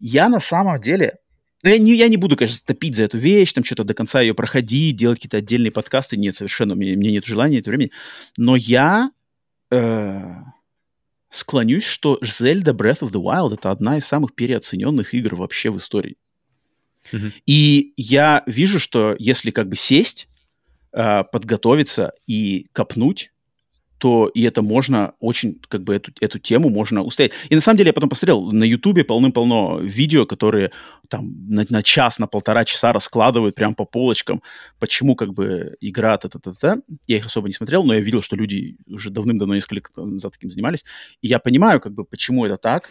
Speaker 1: я на самом деле... ну, Я не, я не буду, конечно, топить за эту вещь, там что-то до конца ее проходить, делать какие-то отдельные подкасты. Нет, совершенно, меня, мне нет желания, нет времени. Но я э, склонюсь, что Zelda Breath of the Wild это одна из самых переоцененных игр вообще в истории.
Speaker 2: Мгм.
Speaker 1: И я вижу, что если как бы сесть, э, подготовиться и копнуть, то и это можно очень, как бы, эту, эту тему можно устоять. И на самом деле я потом посмотрел, на Ютубе полным-полно видео, которые там на, на час, на полтора часа раскладывают прям по полочкам, почему, как бы, игра та-та-та-та. Я их особо не смотрел, но я видел, что люди уже давным-давно несколько лет назад таким занимались. И я понимаю, как бы, почему это так.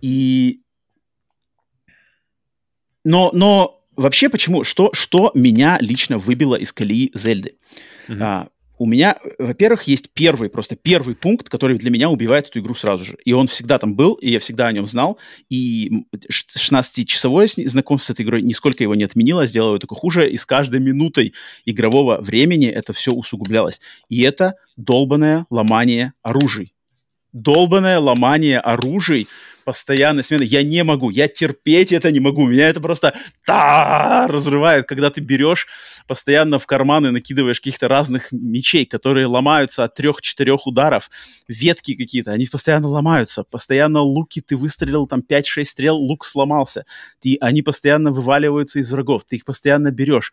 Speaker 1: И... Но, но вообще почему? Что, что меня лично выбило из колеи Зельды? Mm-hmm. А, у меня, во-первых, есть первый, просто первый пункт, который для меня убивает эту игру сразу же. И он всегда там был, и я всегда о нем знал. И 16-часовое знакомство с этой игрой нисколько его не отменило, сделало его только хуже. И с каждой минутой игрового времени это все усугублялось. И это долбанное ломание оружий долбанное ломание оружий, постоянная смена. Я не могу, я терпеть это не могу. Меня это просто та разрывает, когда ты берешь постоянно в карманы, накидываешь каких-то разных мечей, которые ломаются от трех-четырех ударов, ветки какие-то, они постоянно ломаются. Постоянно луки ты выстрелил, там 5-6 стрел, лук сломался. Ты, они постоянно вываливаются из врагов, ты их постоянно берешь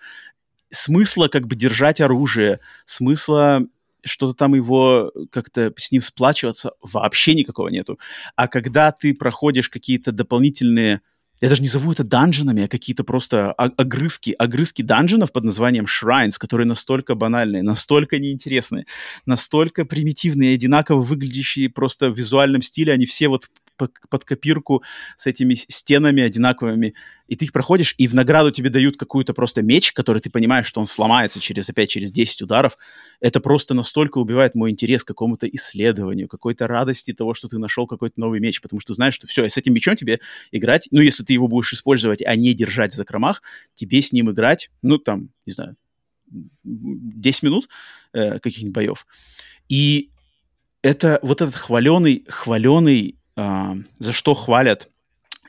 Speaker 1: смысла как бы держать оружие, смысла что-то там его как-то с ним сплачиваться вообще никакого нету. А когда ты проходишь какие-то дополнительные я даже не зову это данженами, а какие-то просто огрызки, огрызки данженов под названием Shrines, которые настолько банальные, настолько неинтересные, настолько примитивные, одинаково выглядящие просто в визуальном стиле, они все вот под копирку с этими стенами одинаковыми, и ты их проходишь, и в награду тебе дают какую-то просто меч, который ты понимаешь, что он сломается через опять через 10 ударов. Это просто настолько убивает мой интерес к какому-то исследованию, какой-то радости того, что ты нашел какой-то новый меч, потому что знаешь, что все, с этим мечом тебе играть, ну, если ты его будешь использовать, а не держать в закромах, тебе с ним играть, ну, там, не знаю, 10 минут э, каких-нибудь боев. И это вот этот хваленый, хваленый а, за что хвалят.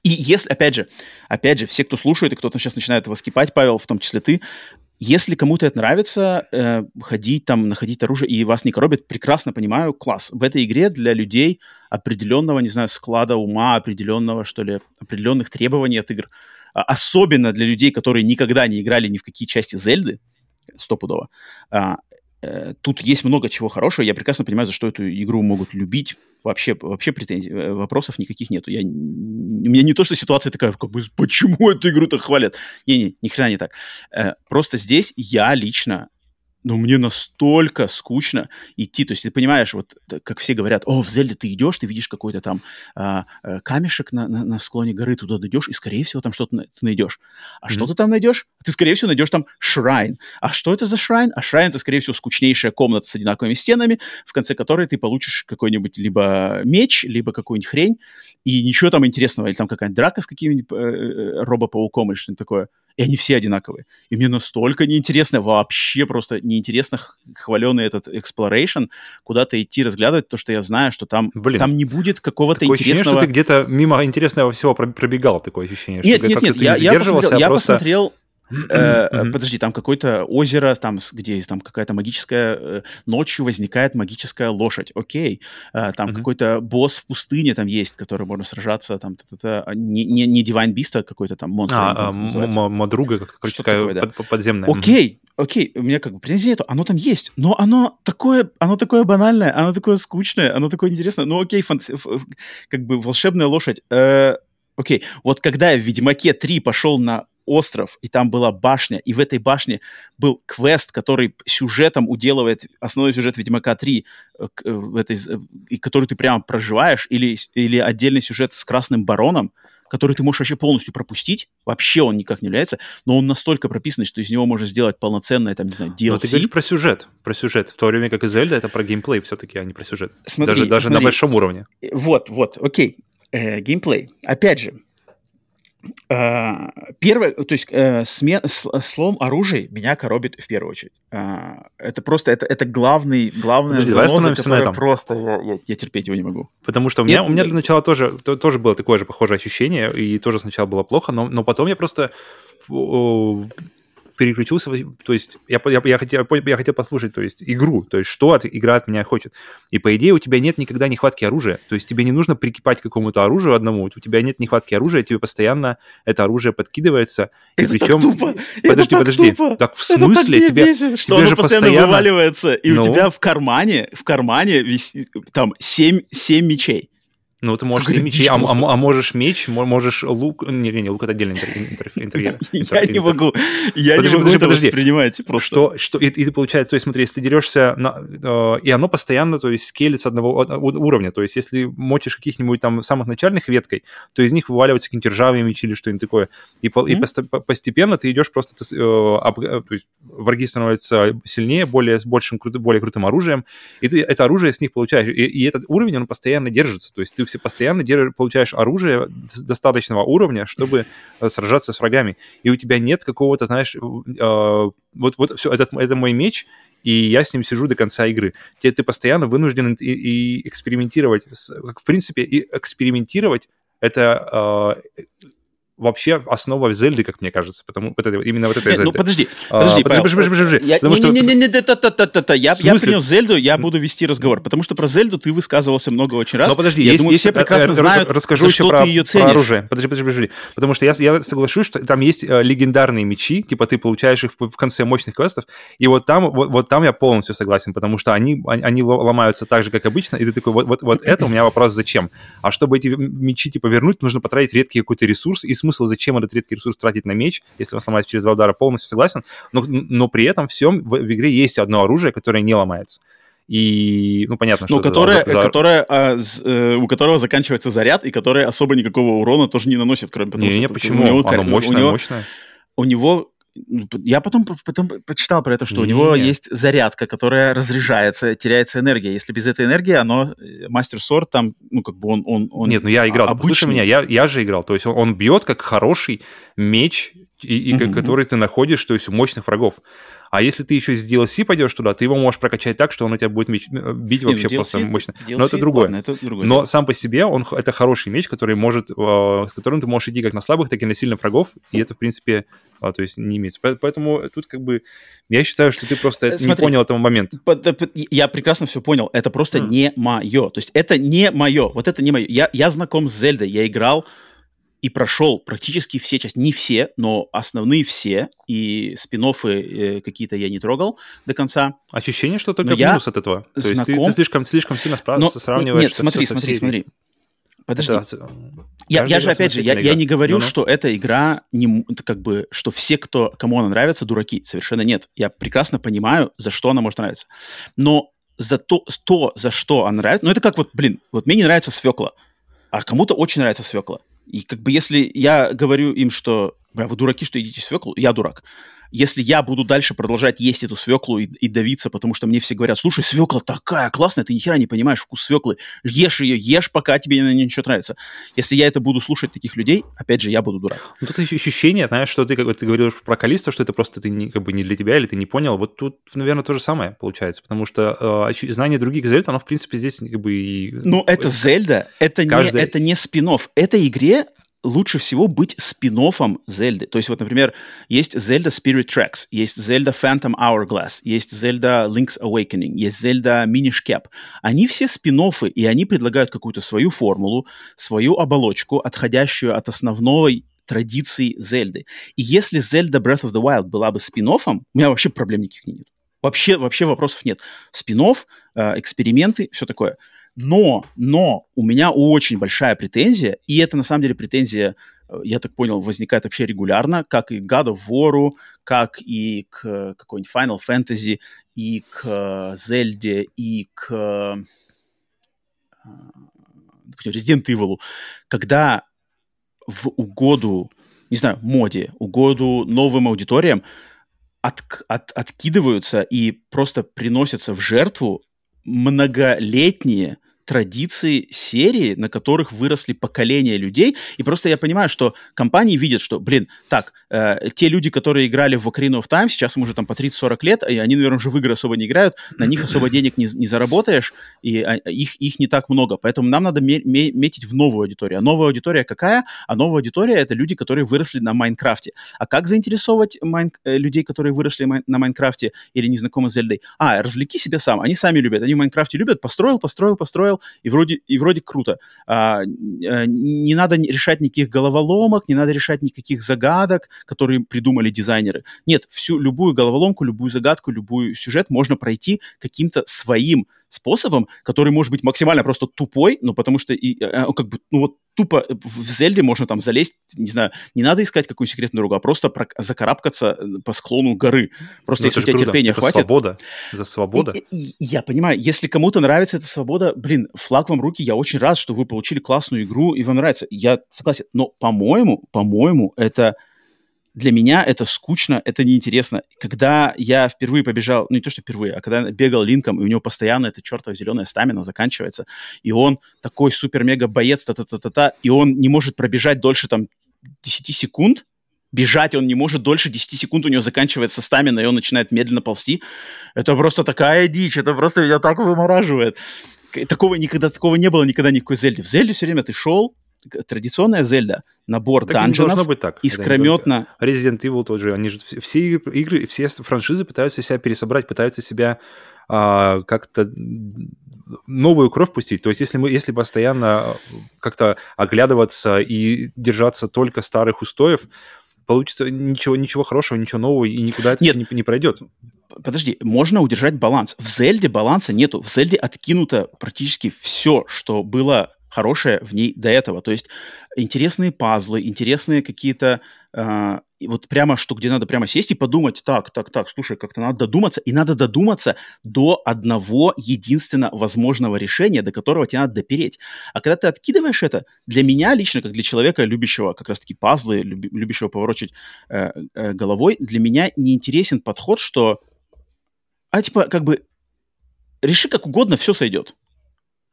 Speaker 1: И если, опять же, опять же, все, кто слушает, и кто-то сейчас начинает его скипать, Павел, в том числе ты, если кому-то это нравится, э, ходить там, находить оружие, и вас не коробит, прекрасно понимаю, класс. В этой игре для людей определенного, не знаю, склада ума, определенного, что ли, определенных требований от игр, а, особенно для людей, которые никогда не играли ни в какие части Зельды, стопудово, а, тут есть много чего хорошего. Я прекрасно понимаю, за что эту игру могут любить. Вообще, вообще претензий, э, вопросов никаких нету. Я, у меня не то, что ситуация такая, как бы, почему эту игру так хвалят? Не-не, ни хрена не так. Э, просто здесь я лично но мне настолько скучно идти. То есть ты понимаешь, вот как все говорят, о, в Зельде ты идешь, ты видишь какой-то там а, а, камешек на, на, на склоне горы, туда дойдешь, и, скорее всего, там что-то ты найдешь. А mm-hmm. что ты там найдешь? Ты, скорее всего, найдешь там шрайн. А что это за шрайн? А шрайн — это, скорее всего, скучнейшая комната с одинаковыми стенами, в конце которой ты получишь какой-нибудь либо меч, либо какую-нибудь хрень, и ничего там интересного. Или там какая-нибудь драка с каким-нибудь э, э робопауком или что-нибудь такое и они все одинаковые. И мне настолько неинтересно, вообще просто неинтересно хваленый этот exploration, куда-то идти разглядывать то, что я знаю, что там, Блин, там не будет какого-то
Speaker 2: такое
Speaker 1: интересного...
Speaker 2: ощущение, что ты где-то мимо интересного всего пробегал, такое ощущение.
Speaker 1: Нет, что нет, нет, я, не я посмотрел, а я просто... посмотрел Э, подожди, там какое-то озеро, там, где там какая-то магическая... Э, ночью возникает магическая лошадь, окей. Э, там какой-то босс в пустыне там есть, который можно сражаться, там, а, не, не, не Divine Beast, а какой-то там монстр.
Speaker 2: А, Мадруга, как такая подземная.
Speaker 1: Окей, окей, у меня как бы претензий нету, оно там есть, но оно такое, оно такое банальное, оно такое скучное, оно такое интересное. Ну окей, как бы волшебная лошадь. Окей, вот когда я в Ведьмаке 3 пошел на остров, и там была башня, и в этой башне был квест, который сюжетом уделывает основной сюжет Ведьмака 3, э, э, в этой, э, и который ты прямо проживаешь, или, или отдельный сюжет с Красным Бароном, который ты можешь вообще полностью пропустить, вообще он никак не является, но он настолько прописанный, что из него можно сделать полноценное, там, не знаю, DLC. Но
Speaker 2: ты говоришь про сюжет, про сюжет, в то время как и Зельда это про геймплей все-таки, а не про сюжет. Смотри, даже даже смотри. на большом уровне.
Speaker 1: Вот, вот, окей. Э, геймплей. Опять же, первое, то есть uh, смен, слом оружия меня коробит в первую очередь. Uh, это просто, это, это главный, главная Подожди, заноза, которая просто, я, я, я терпеть его не могу.
Speaker 2: Потому что у меня, Нет, у меня для начала тоже, то, тоже было такое же похожее ощущение, и тоже сначала было плохо, но, но потом я просто переключился, то есть я, я, я, хотел, я хотел послушать, то есть игру, то есть что от, игра от меня хочет. И по идее у тебя нет никогда нехватки оружия, то есть тебе не нужно прикипать к какому-то оружию одному, у тебя нет нехватки оружия, тебе постоянно это оружие подкидывается.
Speaker 1: И это причем... Так тупо.
Speaker 2: Подожди,
Speaker 1: это
Speaker 2: подожди.
Speaker 1: Тупо.
Speaker 2: Так в смысле?
Speaker 1: Это так тебе, бесит, что тебе же постоянно, постоянно вываливается, и ну? у тебя в кармане, в кармане висит, там 7, 7 мечей.
Speaker 2: Ну, ты можешь и мечи, а, а, а можешь меч, можешь лук. Не, не, не лук это отдельный интерьер.
Speaker 1: Я не могу, я не могу это воспринимать просто.
Speaker 2: Что, что, и, ты получается, то есть смотри, если ты дерешься, э, и оно постоянно, то есть скелет с одного уровня, то есть если мочишь каких-нибудь там самых начальных веткой, то из них вываливаются какие-нибудь ржавые мечи или что-нибудь такое. И, постепенно ты идешь просто, э, то есть враги становятся сильнее, более, с большим, более крутым оружием, и ты это оружие с них получаешь. И, этот уровень, он постоянно держится, то есть ты все постоянно получаешь оружие достаточного уровня, чтобы э, сражаться с врагами. И у тебя нет какого-то, знаешь, э, вот, вот все, это, это мой меч, и я с ним сижу до конца игры. Тебе ты постоянно вынужден и, и экспериментировать. В принципе, и экспериментировать это э, вообще основа Зельды, как мне кажется, потому вот это, именно вот эта Зельда.
Speaker 1: Ну, подожди, подожди,
Speaker 2: а, подожди, подожди, подожди,
Speaker 1: я, потому не, не, не, не, не, та, та, та, та, та. Я, я принес Зельду, я буду вести разговор, потому что про Зельду ты высказывался много очень раз.
Speaker 2: Но подожди,
Speaker 1: я
Speaker 2: есть,
Speaker 1: думаю,
Speaker 2: есть,
Speaker 1: все прекрасно знают,
Speaker 2: расскажу
Speaker 1: за
Speaker 2: еще
Speaker 1: что
Speaker 2: про,
Speaker 1: ты ее ценишь.
Speaker 2: про оружие. Подожди, подожди, подожди. Потому что я, я соглашусь, что там есть э, легендарные мечи, типа ты получаешь их в, в конце мощных квестов, и вот там, вот, вот там я полностью согласен, потому что они, они ломаются так же, как обычно, и ты такой, вот, вот, вот это у меня вопрос, зачем? А чтобы эти мечи, типа, вернуть, нужно потратить редкий какой-то ресурс, и смысл, зачем этот редкий ресурс тратить на меч, если он сломается через два удара, полностью согласен, но, но при этом всем в, в игре есть одно оружие, которое не ломается. И, ну, понятно,
Speaker 1: что... Ну, которое, за... которое, а, з, э, у которого заканчивается заряд, и которое особо никакого урона тоже не наносит, кроме
Speaker 2: того, не, что... Не, почему? У него, Оно мощное, у него, мощное.
Speaker 1: У него ну, я потом, потом прочитал про это, что не, у него не. есть зарядка, которая разряжается, теряется энергия. Если без этой энергии, оно мастер сорт там, ну как бы он, он, он
Speaker 2: нет, ну я играл. Обычный. Послушай меня, я, я же играл. То есть он, он бьет как хороший меч, и, и угу. который ты находишь, то есть у мощных врагов. А если ты еще с DLC пойдешь туда, ты его можешь прокачать так, что он у тебя будет меч, э, бить Нет, вообще DLC, просто мощно. DLC, Но это другое. Ладно, это другое. Но сам по себе он это хороший меч, который может, э, с которым ты можешь идти как на слабых, так и на сильных врагов, и это, в принципе, э, то есть не имеется. Поэтому тут как бы я считаю, что ты просто Смотри, не понял этого момента.
Speaker 1: Я прекрасно все понял. Это просто mm. не мое. То есть это не мое. Вот это не мое. Я, я знаком с Зельдой. Я играл и прошел практически все части, не все, но основные все, и спин э, какие-то я не трогал до конца.
Speaker 2: Ощущение, что только но минус от этого. То знаком... есть ты, ты слишком, слишком сильно справ... но... сравниваешь
Speaker 1: Нет, смотри, смотри, смотри. Подожди. Это... Я, я же, опять же, я, я не говорю, ну -ну. что эта игра, не, как бы, что все, кто, кому она нравится, дураки. Совершенно нет. Я прекрасно понимаю, за что она может нравиться. Но за то, то за что она нравится... Ну, это как вот, блин, вот мне не нравится свекла, а кому-то очень нравится свекла. И как бы если я говорю им, что вы дураки, что едите свеклу, я дурак если я буду дальше продолжать есть эту свеклу и, и давиться, потому что мне все говорят, слушай, свекла такая классная, ты ни хера не понимаешь вкус свеклы, ешь ее, ешь, пока тебе на нее ничего нравится. Если я это буду слушать таких людей, опять же, я буду дурак.
Speaker 2: Ну, тут ощущение, знаешь, что ты, как ты говоришь про Калиста, что это просто ты не, как бы не для тебя или ты не понял. Вот тут, наверное, то же самое получается, потому что э, знание других Зельд, оно, в принципе, здесь как бы и...
Speaker 1: Ну, это Зельда, это, Каждый... не, это не спин -офф. Этой игре лучше всего быть спин Зельды. То есть вот, например, есть Zelda Spirit Tracks, есть Zelda Phantom Hourglass, есть Zelda Link's Awakening, есть Zelda Minish Cap. Они все спин и они предлагают какую-то свою формулу, свою оболочку, отходящую от основной традиции Зельды. И если Zelda Breath of the Wild была бы спин у меня вообще проблем никаких нет. Вообще, вообще вопросов нет. спин э, эксперименты, все такое – но, но у меня очень большая претензия, и это на самом деле претензия, э, я так понял, возникает вообще регулярно, как и God of War, как и к какой-нибудь Final Fantasy, и к Зельде, и к э, Resident Evil, когда в угоду, не знаю, моде, угоду новым аудиториям от, от, откидываются и просто приносятся в жертву многолетние традиции серии, на которых выросли поколения людей. И просто я понимаю, что компании видят, что, блин, так, э, те люди, которые играли в Ocarina of Time, сейчас им уже там по 30-40 лет, и они, наверное, уже в игры особо не играют, на них особо денег не, не заработаешь, и а, их, их не так много. Поэтому нам надо ме- ме- метить в новую аудиторию. А новая аудитория какая? А новая аудитория — это люди, которые выросли на Майнкрафте. А как заинтересовать майн... Э, людей, которые выросли на Майнкрафте или не знакомы с Зельдой? А, развлеки себя сам. Они сами любят. Они в Майнкрафте любят. Построил, построил, построил, и вроде, и вроде круто. А, э, не надо решать никаких головоломок, не надо решать никаких загадок, которые придумали дизайнеры. Нет, всю любую головоломку, любую загадку, любой сюжет можно пройти каким-то своим способом, который может быть максимально просто тупой, ну, потому что и, э, как бы, ну, вот тупо в Зельде можно там залезть, не знаю, не надо искать какую секретную дорогу, а просто про- закарабкаться э, по склону горы. Просто
Speaker 2: Ну,
Speaker 1: если у тебя
Speaker 2: круто.
Speaker 1: терпения
Speaker 2: Это
Speaker 1: хватит.
Speaker 2: свобода. За свобода.
Speaker 1: И- и- я понимаю, если кому-то нравится эта свобода, блин, флаг вам руки, я очень рад, что вы получили классную игру и вам нравится. Я согласен, но, по-моему, по-моему, это для меня это скучно, это неинтересно. Когда я впервые побежал, ну не то, что впервые, а когда бегал линком, и у него постоянно эта чертова зеленая стамина заканчивается, и он такой супер-мега-боец, та-та-та-та-та, и он не может пробежать дольше там 10 секунд, бежать он не может дольше 10 секунд, у него заканчивается стамина, и он начинает медленно ползти. Это просто такая дичь, это просто меня так вымораживает. Такого никогда, такого не было никогда ни в какой Зельде. В Зельде все время ты шел, традиционная Зельда, набор
Speaker 2: Так
Speaker 1: данженов,
Speaker 2: должно быть так.
Speaker 1: Искрометно.
Speaker 2: Resident Evil тот же, они же все- игры, все франшизы пытаются себя пересобрать, пытаются себя а, как-то новую кровь пустить. То есть если мы, если постоянно а, как-то оглядываться и держаться только старых устоев, получится ничего, ничего хорошего, ничего нового, и никуда это
Speaker 1: Нет.
Speaker 2: не, не пройдет.
Speaker 1: Подожди, можно удержать баланс. В Зельде баланса нету. В Зельде откинуто практически все, что было хорошее в ней до этого. То есть интересные пазлы, интересные какие-то... и вот прямо, что где надо прямо сесть и подумать, так, так, так, слушай, как-то надо додуматься, и надо додуматься до одного единственно возможного решения, до которого тебе надо допереть. А когда ты откидываешь это, для меня лично, как для человека, любящего как раз-таки пазлы, любящего поворочить э, э, головой, для меня неинтересен подход, что а типа как бы реши как угодно, все сойдет.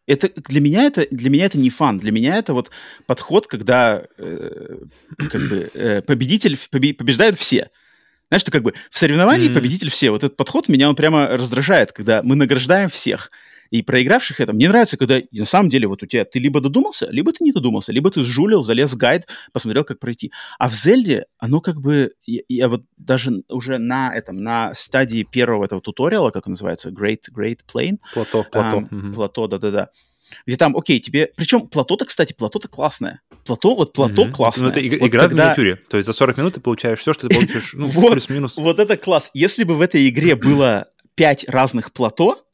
Speaker 1: Это для меня это для меня это не фан, для меня это вот подход, когда э, как бы э, победитель побе- побеждают все. Знаешь, что как бы в соревновании
Speaker 2: Мгм.
Speaker 1: победитель все. Вот этот подход меня он прямо раздражает, когда мы награждаем всех. И проигравших это. Мне нравится, когда на самом деле вот у тебя ты либо додумался, либо ты не додумался, либо ты сжулил, залез в гайд, посмотрел, как пройти. А в Зельде оно как бы... Я, я вот даже уже на этом, на стадии первого этого туториала, как он называется, Great, Great Plane,
Speaker 2: Плато, плато.
Speaker 1: Ам,
Speaker 2: мгм.
Speaker 1: Плато, да-да-да. Где там, окей, тебе... Причем плато-то, кстати, плато-то классное. Плато, вот плато
Speaker 2: Мгм.
Speaker 1: классное.
Speaker 2: Ну, это иг-
Speaker 1: Вот
Speaker 2: игра в
Speaker 1: когда-
Speaker 2: миниатюре. То есть за 40 минут ты получаешь все, что ты получишь, ну,
Speaker 1: Вот,
Speaker 2: плюс-минус.
Speaker 1: Вот это класс. Если бы в этой игре было пять разных плато,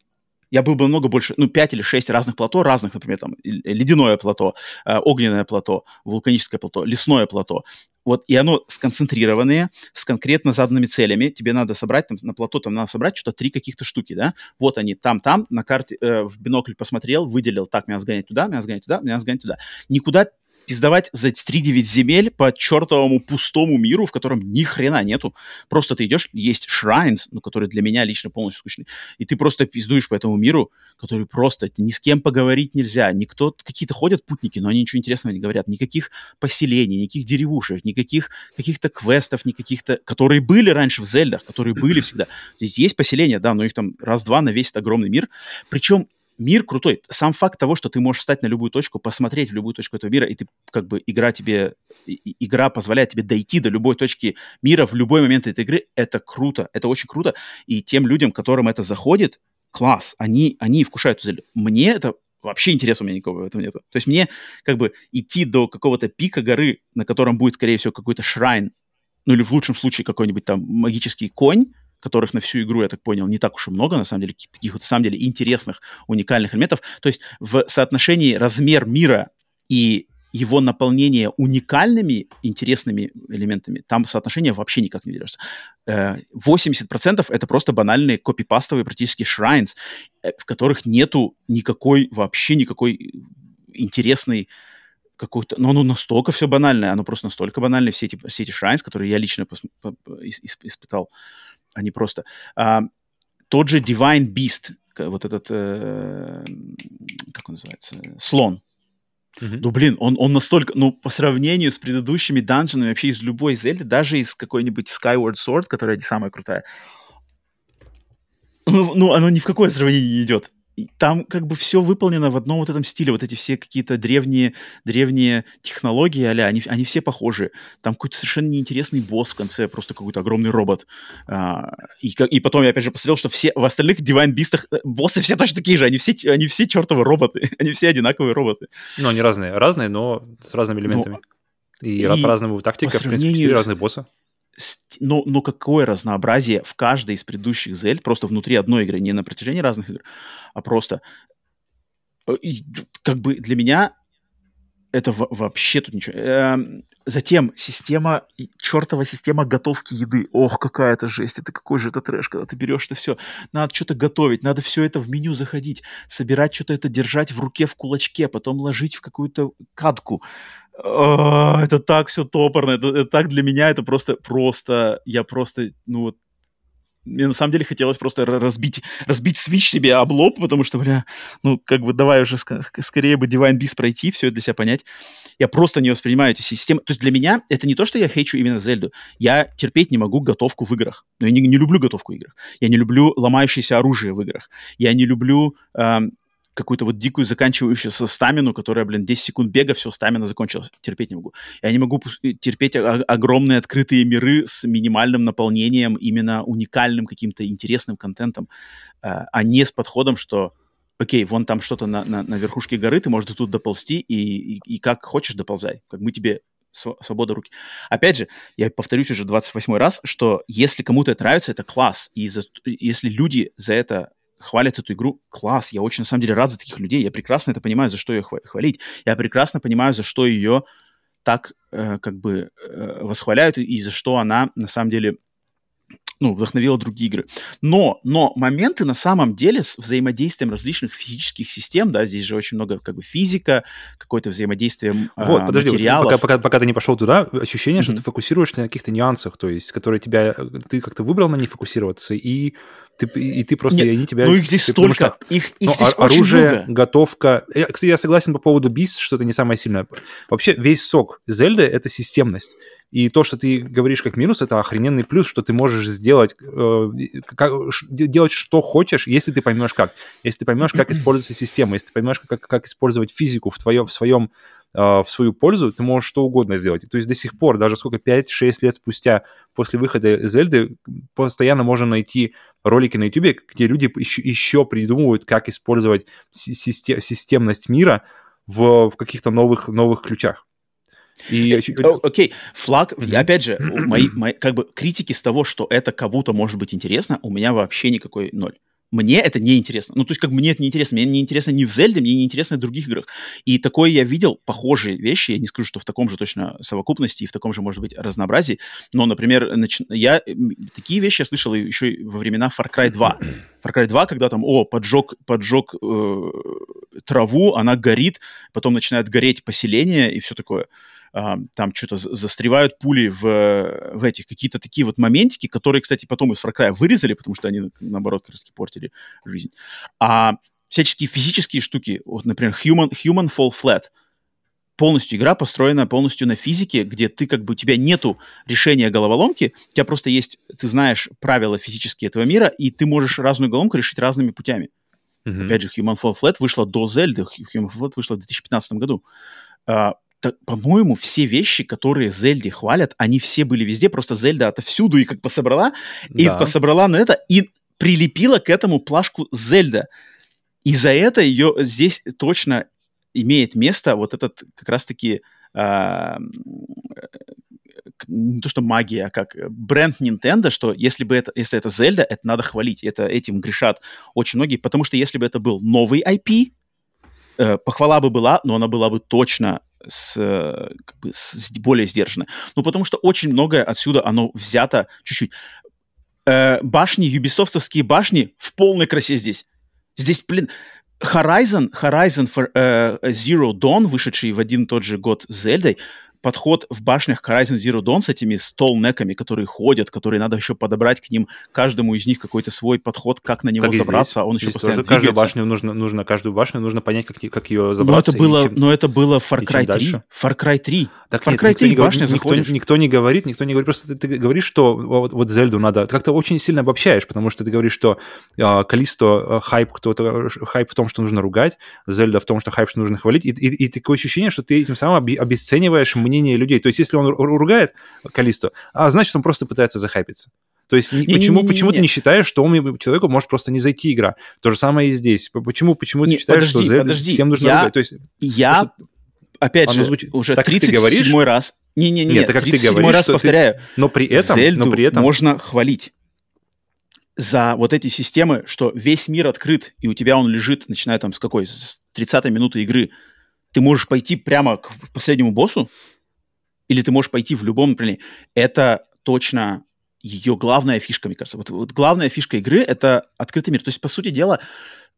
Speaker 1: я был бы намного больше, ну, пять или шесть разных плато, разных, например, там, ледяное плато, э, огненное плато, вулканическое плато, лесное плато. Вот, и оно сконцентрированное, с конкретно заданными целями. Тебе надо собрать, там, на плато там надо собрать что-то три каких-то штуки, да? Вот они, там-там, на карте, э, в бинокль посмотрел, выделил, так, меня сгонять туда, меня сгонять туда, меня сгонять туда. Никуда пиздовать за 3-9 земель по чертовому пустому миру, в котором ни хрена нету. Просто ты идешь, есть shrines, ну, которые для меня лично полностью скучны, и ты просто пиздуешь по этому миру, который просто ни с кем поговорить нельзя. Никто, какие-то ходят путники, но они ничего интересного не говорят. Никаких поселений, никаких деревушек, никаких каких-то квестов, никаких-то, которые были раньше в Зельдах, которые были всегда. Здесь есть поселения, да, но их там раз-два на весь этот огромный мир. Причем мир крутой. Сам факт того, что ты можешь встать на любую точку, посмотреть в любую точку этого мира, и ты как бы игра тебе, игра позволяет тебе дойти до любой точки мира в любой момент этой игры, это круто, это очень круто. И тем людям, которым это заходит, класс, они, они вкушают эту Зельду. Мне это вообще интереса у меня никакого в этом нету. То есть мне как бы идти до какого-то пика горы, на котором будет, скорее всего, какой-то шрайн, ну или в лучшем случае какой-нибудь там магический конь, которых на всю игру, я так понял, не так уж и много, на самом деле, таких вот, на самом деле, интересных, уникальных элементов. То есть в соотношении размер мира и его наполнение уникальными, интересными элементами, там соотношение вообще никак не держится. Э, 80% это просто банальные копипастовые практически shrines, э, в которых нету никакой, вообще никакой э, интересной какой-то... Но оно настолько все банальное, оно просто настолько банальное, все эти, все эти shrines, которые я лично пос- по- по- ис- ис- испытал, они просто... а, тот же Divine Beast, вот этот, э, как он называется, слон.
Speaker 2: Мгм.
Speaker 1: Ну, блин, он, он настолько, ну, по сравнению с предыдущими данженами вообще из любой Зельды, даже из какой-нибудь Skyward Sword, которая не самая крутая, ну, ну, оно ни в какое сравнение не идет. И Там как бы все выполнено в одном вот этом стиле. Вот эти все какие-то древние, древние технологии, а они, они все похожи. Там какой-то совершенно неинтересный босс в конце, просто какой-то огромный робот. А, и, и потом я опять же посмотрел, что все в остальных Divine Beast'ах э, боссы все точно такие же. Они все, они все чертовы роботы. они все одинаковые роботы.
Speaker 2: Ну, они разные. Разные, но с разными элементами. и,
Speaker 1: Ну, и
Speaker 2: по-разному тактика,
Speaker 1: по
Speaker 2: в принципе,
Speaker 1: сравнению
Speaker 2: четыре
Speaker 1: с-
Speaker 2: разных босса.
Speaker 1: Но, но какое разнообразие в каждой из предыдущих Зельд, просто внутри одной игры, не на протяжении разных игр, а просто э, как бы для меня это во- вообще тут ничего. Эм, затем система, чертова система готовки еды. Ох, какая это жесть, это какой же это трэш, когда ты берешь это все. Надо что-то готовить, надо все это в меню заходить, собирать что-то это, держать в руке в кулачке, потом ложить в какую-то катку. А, Это так все топорно, это, это так для меня, это просто, просто, я просто, ну вот, мне на самом деле хотелось просто ра- разбить, разбить свич себе об лоб, потому что, бля, ну, как бы давай уже ск- скорее бы Divine Beast пройти, все это для себя понять. Я просто не воспринимаю эту систему. То есть для меня это не то, что я хейчу именно Зельду. Я терпеть не могу готовку в играх. Но я не, не люблю готовку в играх. Я не люблю ломающееся оружие в играх. Я не люблю эм, какую-то вот дикую заканчивающуюся стамину, которая, блин, 10 секунд бега, все, стамина закончилась. Терпеть не могу. Я не могу терпеть огромные открытые миры с минимальным наполнением, именно уникальным каким-то интересным контентом, э, а не с подходом, что окей, вон там что-то на, на, на верхушке горы, ты можешь тут доползти, и, и, и как хочешь доползай, как мы тебе св- свобода руки. Опять же, я повторюсь уже 28 раз, что если кому-то это нравится, это класс, и за- если люди за это хвалят эту игру, класс, я очень на самом деле рад за таких людей, я прекрасно это понимаю, за что ее хва- хвалить, я прекрасно понимаю, за что ее так э, как бы э, восхваляют и, и за что она на самом деле ну, вдохновила другие игры. Но, но моменты на самом деле с взаимодействием различных физических систем, да, здесь же очень много как бы физика, какое-то взаимодействие а,
Speaker 2: Вот, подожди, вот
Speaker 1: материалов.
Speaker 2: пока, пока, пока ты не пошел туда, ощущение, что
Speaker 1: Мгм.
Speaker 2: ты фокусируешься на каких-то нюансах, то есть, которые тебя, ты как-то выбрал на них фокусироваться, и ты, и ты просто,
Speaker 1: Нет,
Speaker 2: и они тебя...
Speaker 1: ну их здесь
Speaker 2: ты-
Speaker 1: столько, их, их
Speaker 2: Ну,
Speaker 1: здесь
Speaker 2: о- оружие,
Speaker 1: много.
Speaker 2: готовка. Я, кстати, я согласен по поводу Beast, что это не самое сильное. Вообще, весь сок Зельды — это системность. И то, что ты говоришь как минус, это охрененный плюс, что ты можешь сделать, э, как- делать что хочешь, если ты поймешь как. Если ты поймешь, как используется система, если ты поймешь, как, как использовать физику в, твоем, в своем э, в свою пользу, ты можешь что угодно сделать. То есть до сих пор, даже сколько, 5-6 лет спустя после выхода Зельды, постоянно можно найти ролики на YouTube, где люди еще, еще придумывают, как использовать си- систе- системность мира в, в каких-то новых, новых ключах. И
Speaker 1: Окей, флаг, опять же, мои, мои, как бы критики с того, что это кому-то может быть интересно, у меня вообще никакой ноль. Мне это не интересно. Ну, то есть, как мне это не интересно. Мне не интересно ни в Зельде, мне не интересно в других играх. И такое я видел, похожие вещи, я не скажу, что в таком же точно совокупности и в таком же, может быть, разнообразии, но, например, нач- я такие вещи я слышал еще во времена Far Cry 2. Far Cry 2, когда там, о, поджег, поджег э, траву, она горит, потом начинает гореть поселение и все такое. Там что-то за- застревают пули в, в этих, какие-то такие вот моментики, которые, кстати, потом из Far Cry вырезали, потому что они, наоборот, как раз портили жизнь. А всяческие физические штуки, вот, например, Human, Human Fall Flat, полностью игра построена полностью на физике, где ты как бы, у тебя нету решения головоломки, у тебя просто есть, ты знаешь правила физические этого мира, и ты можешь разную головоломку решить разными путями.
Speaker 2: Мгм.
Speaker 1: Опять же, Human Fall Flat вышла до Зельды, Human Fall Flat вышла в 2015 году. А, по-моему, все вещи, которые Зельде хвалят, они все были везде, просто Зельда отовсюду и как пособрала, и
Speaker 2: Да.
Speaker 1: пособрала на это, и прилепила к этому плашку Зельда. И за это ее здесь точно имеет место вот этот как раз-таки а, не то что магия, а как бренд Nintendo, что если бы это, если это Зельда, это надо хвалить. Это этим грешат очень многие, потому что если бы это был новый IP, э, похвала бы была, но она была бы точно с, э, как бы с- более сдержанной. Ну, потому что очень многое отсюда оно взято чуть-чуть. Э, башни, юбисофтовские башни в полной красе здесь. Здесь, блин, Horizon, Horizon for, э, Zero Dawn, вышедший в один и тот же год с Зельдой, подход в башнях Horizon Zero Dawn с этими столнеками, которые ходят, которые надо еще подобрать к ним, каждому из них какой-то свой подход, как на него
Speaker 2: Как
Speaker 1: забраться,
Speaker 2: здесь.
Speaker 1: он еще
Speaker 2: Здесь
Speaker 1: постоянно
Speaker 2: тоже каждую башню нужно, нужно, каждую башню нужно понять, как, как ее
Speaker 1: Но
Speaker 2: забраться.
Speaker 1: это
Speaker 2: и
Speaker 1: было,
Speaker 2: чем-
Speaker 1: но это было Far Cry 3.
Speaker 2: дальше?
Speaker 1: Far Cry 3.
Speaker 2: Так
Speaker 1: Far
Speaker 2: нет,
Speaker 1: Cry
Speaker 2: никто
Speaker 1: 3
Speaker 2: не, говорит-
Speaker 1: башня
Speaker 2: никто,
Speaker 1: заходишь.
Speaker 2: никто не говорит, никто не говорит, просто ты, ты говоришь, что вот, вот Зельду надо, ты как-то очень сильно обобщаешь, потому что ты говоришь, что э, Калисто э, хайп, кто-то хайп в том, что нужно ругать, Зельда в том, что хайп, что нужно хвалить, и, и- и такое ощущение, что ты этим самым обесцениваешь мнение людей. То есть если он ру- ругает Калисто, а значит, он просто пытается захайпиться. То есть
Speaker 1: Не-не-не-не-не.
Speaker 2: почему, почему ты не считаешь, что он, человеку может просто не зайти игра? То же самое и здесь. Почему, почему ты
Speaker 1: Не,
Speaker 2: считаешь, что
Speaker 1: подожди,
Speaker 2: Зельду
Speaker 1: подожди.
Speaker 2: всем нужно
Speaker 1: Я-
Speaker 2: ругать? То есть
Speaker 1: Я,
Speaker 2: Просто
Speaker 1: опять же,
Speaker 2: звучит
Speaker 1: уже
Speaker 2: так, как ты
Speaker 1: 37
Speaker 2: говоришь.
Speaker 1: раз. Не-не-не,
Speaker 2: Нет, так как ты
Speaker 1: 37
Speaker 2: говоришь,
Speaker 1: раз
Speaker 2: что ты-
Speaker 1: повторяю.
Speaker 2: Но при этом,
Speaker 1: Зельду
Speaker 2: но при этом
Speaker 1: можно хвалить за вот эти системы, что весь мир открыт, и у тебя он лежит, начиная там с какой, с 30 минуты игры, ты можешь пойти прямо к последнему боссу, или ты можешь пойти в любом направлении. Это точно ее главная фишка, мне кажется. Вот, вот главная фишка игры — это открытый мир. То есть, по сути дела,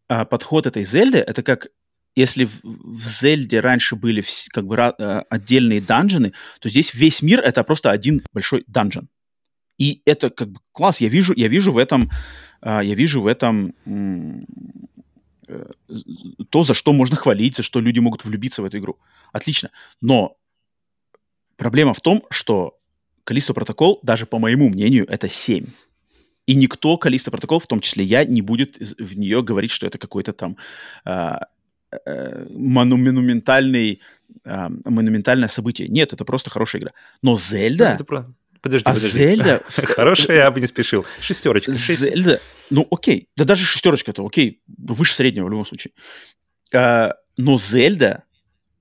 Speaker 1: а, подход этой Зельды — это как если в, в Зельде раньше были как бы а, отдельные данжены, то здесь весь мир — это просто один большой данжен. И это как бы класс. Я вижу, я вижу в этом, а, я вижу в этом э, то, за что можно хвалить, за что люди могут влюбиться в эту игру. Отлично. Но проблема в том, что Калисто протокол, даже по моему мнению, это 7. И никто Калисто протокол, в том числе я, не будет в нее говорить, что это какой-то там а, э, мону- монументальный, а, монументальное событие. Нет, это просто хорошая игра. Но Зельда...
Speaker 2: Это про- Подожди,
Speaker 1: А
Speaker 2: подожди.
Speaker 1: Зельда...
Speaker 2: Хорошая, я бы не спешил. Шестерочка.
Speaker 1: Зельда, ну окей, да даже шестерочка это окей, выше среднего в любом случае. А, но Зельда,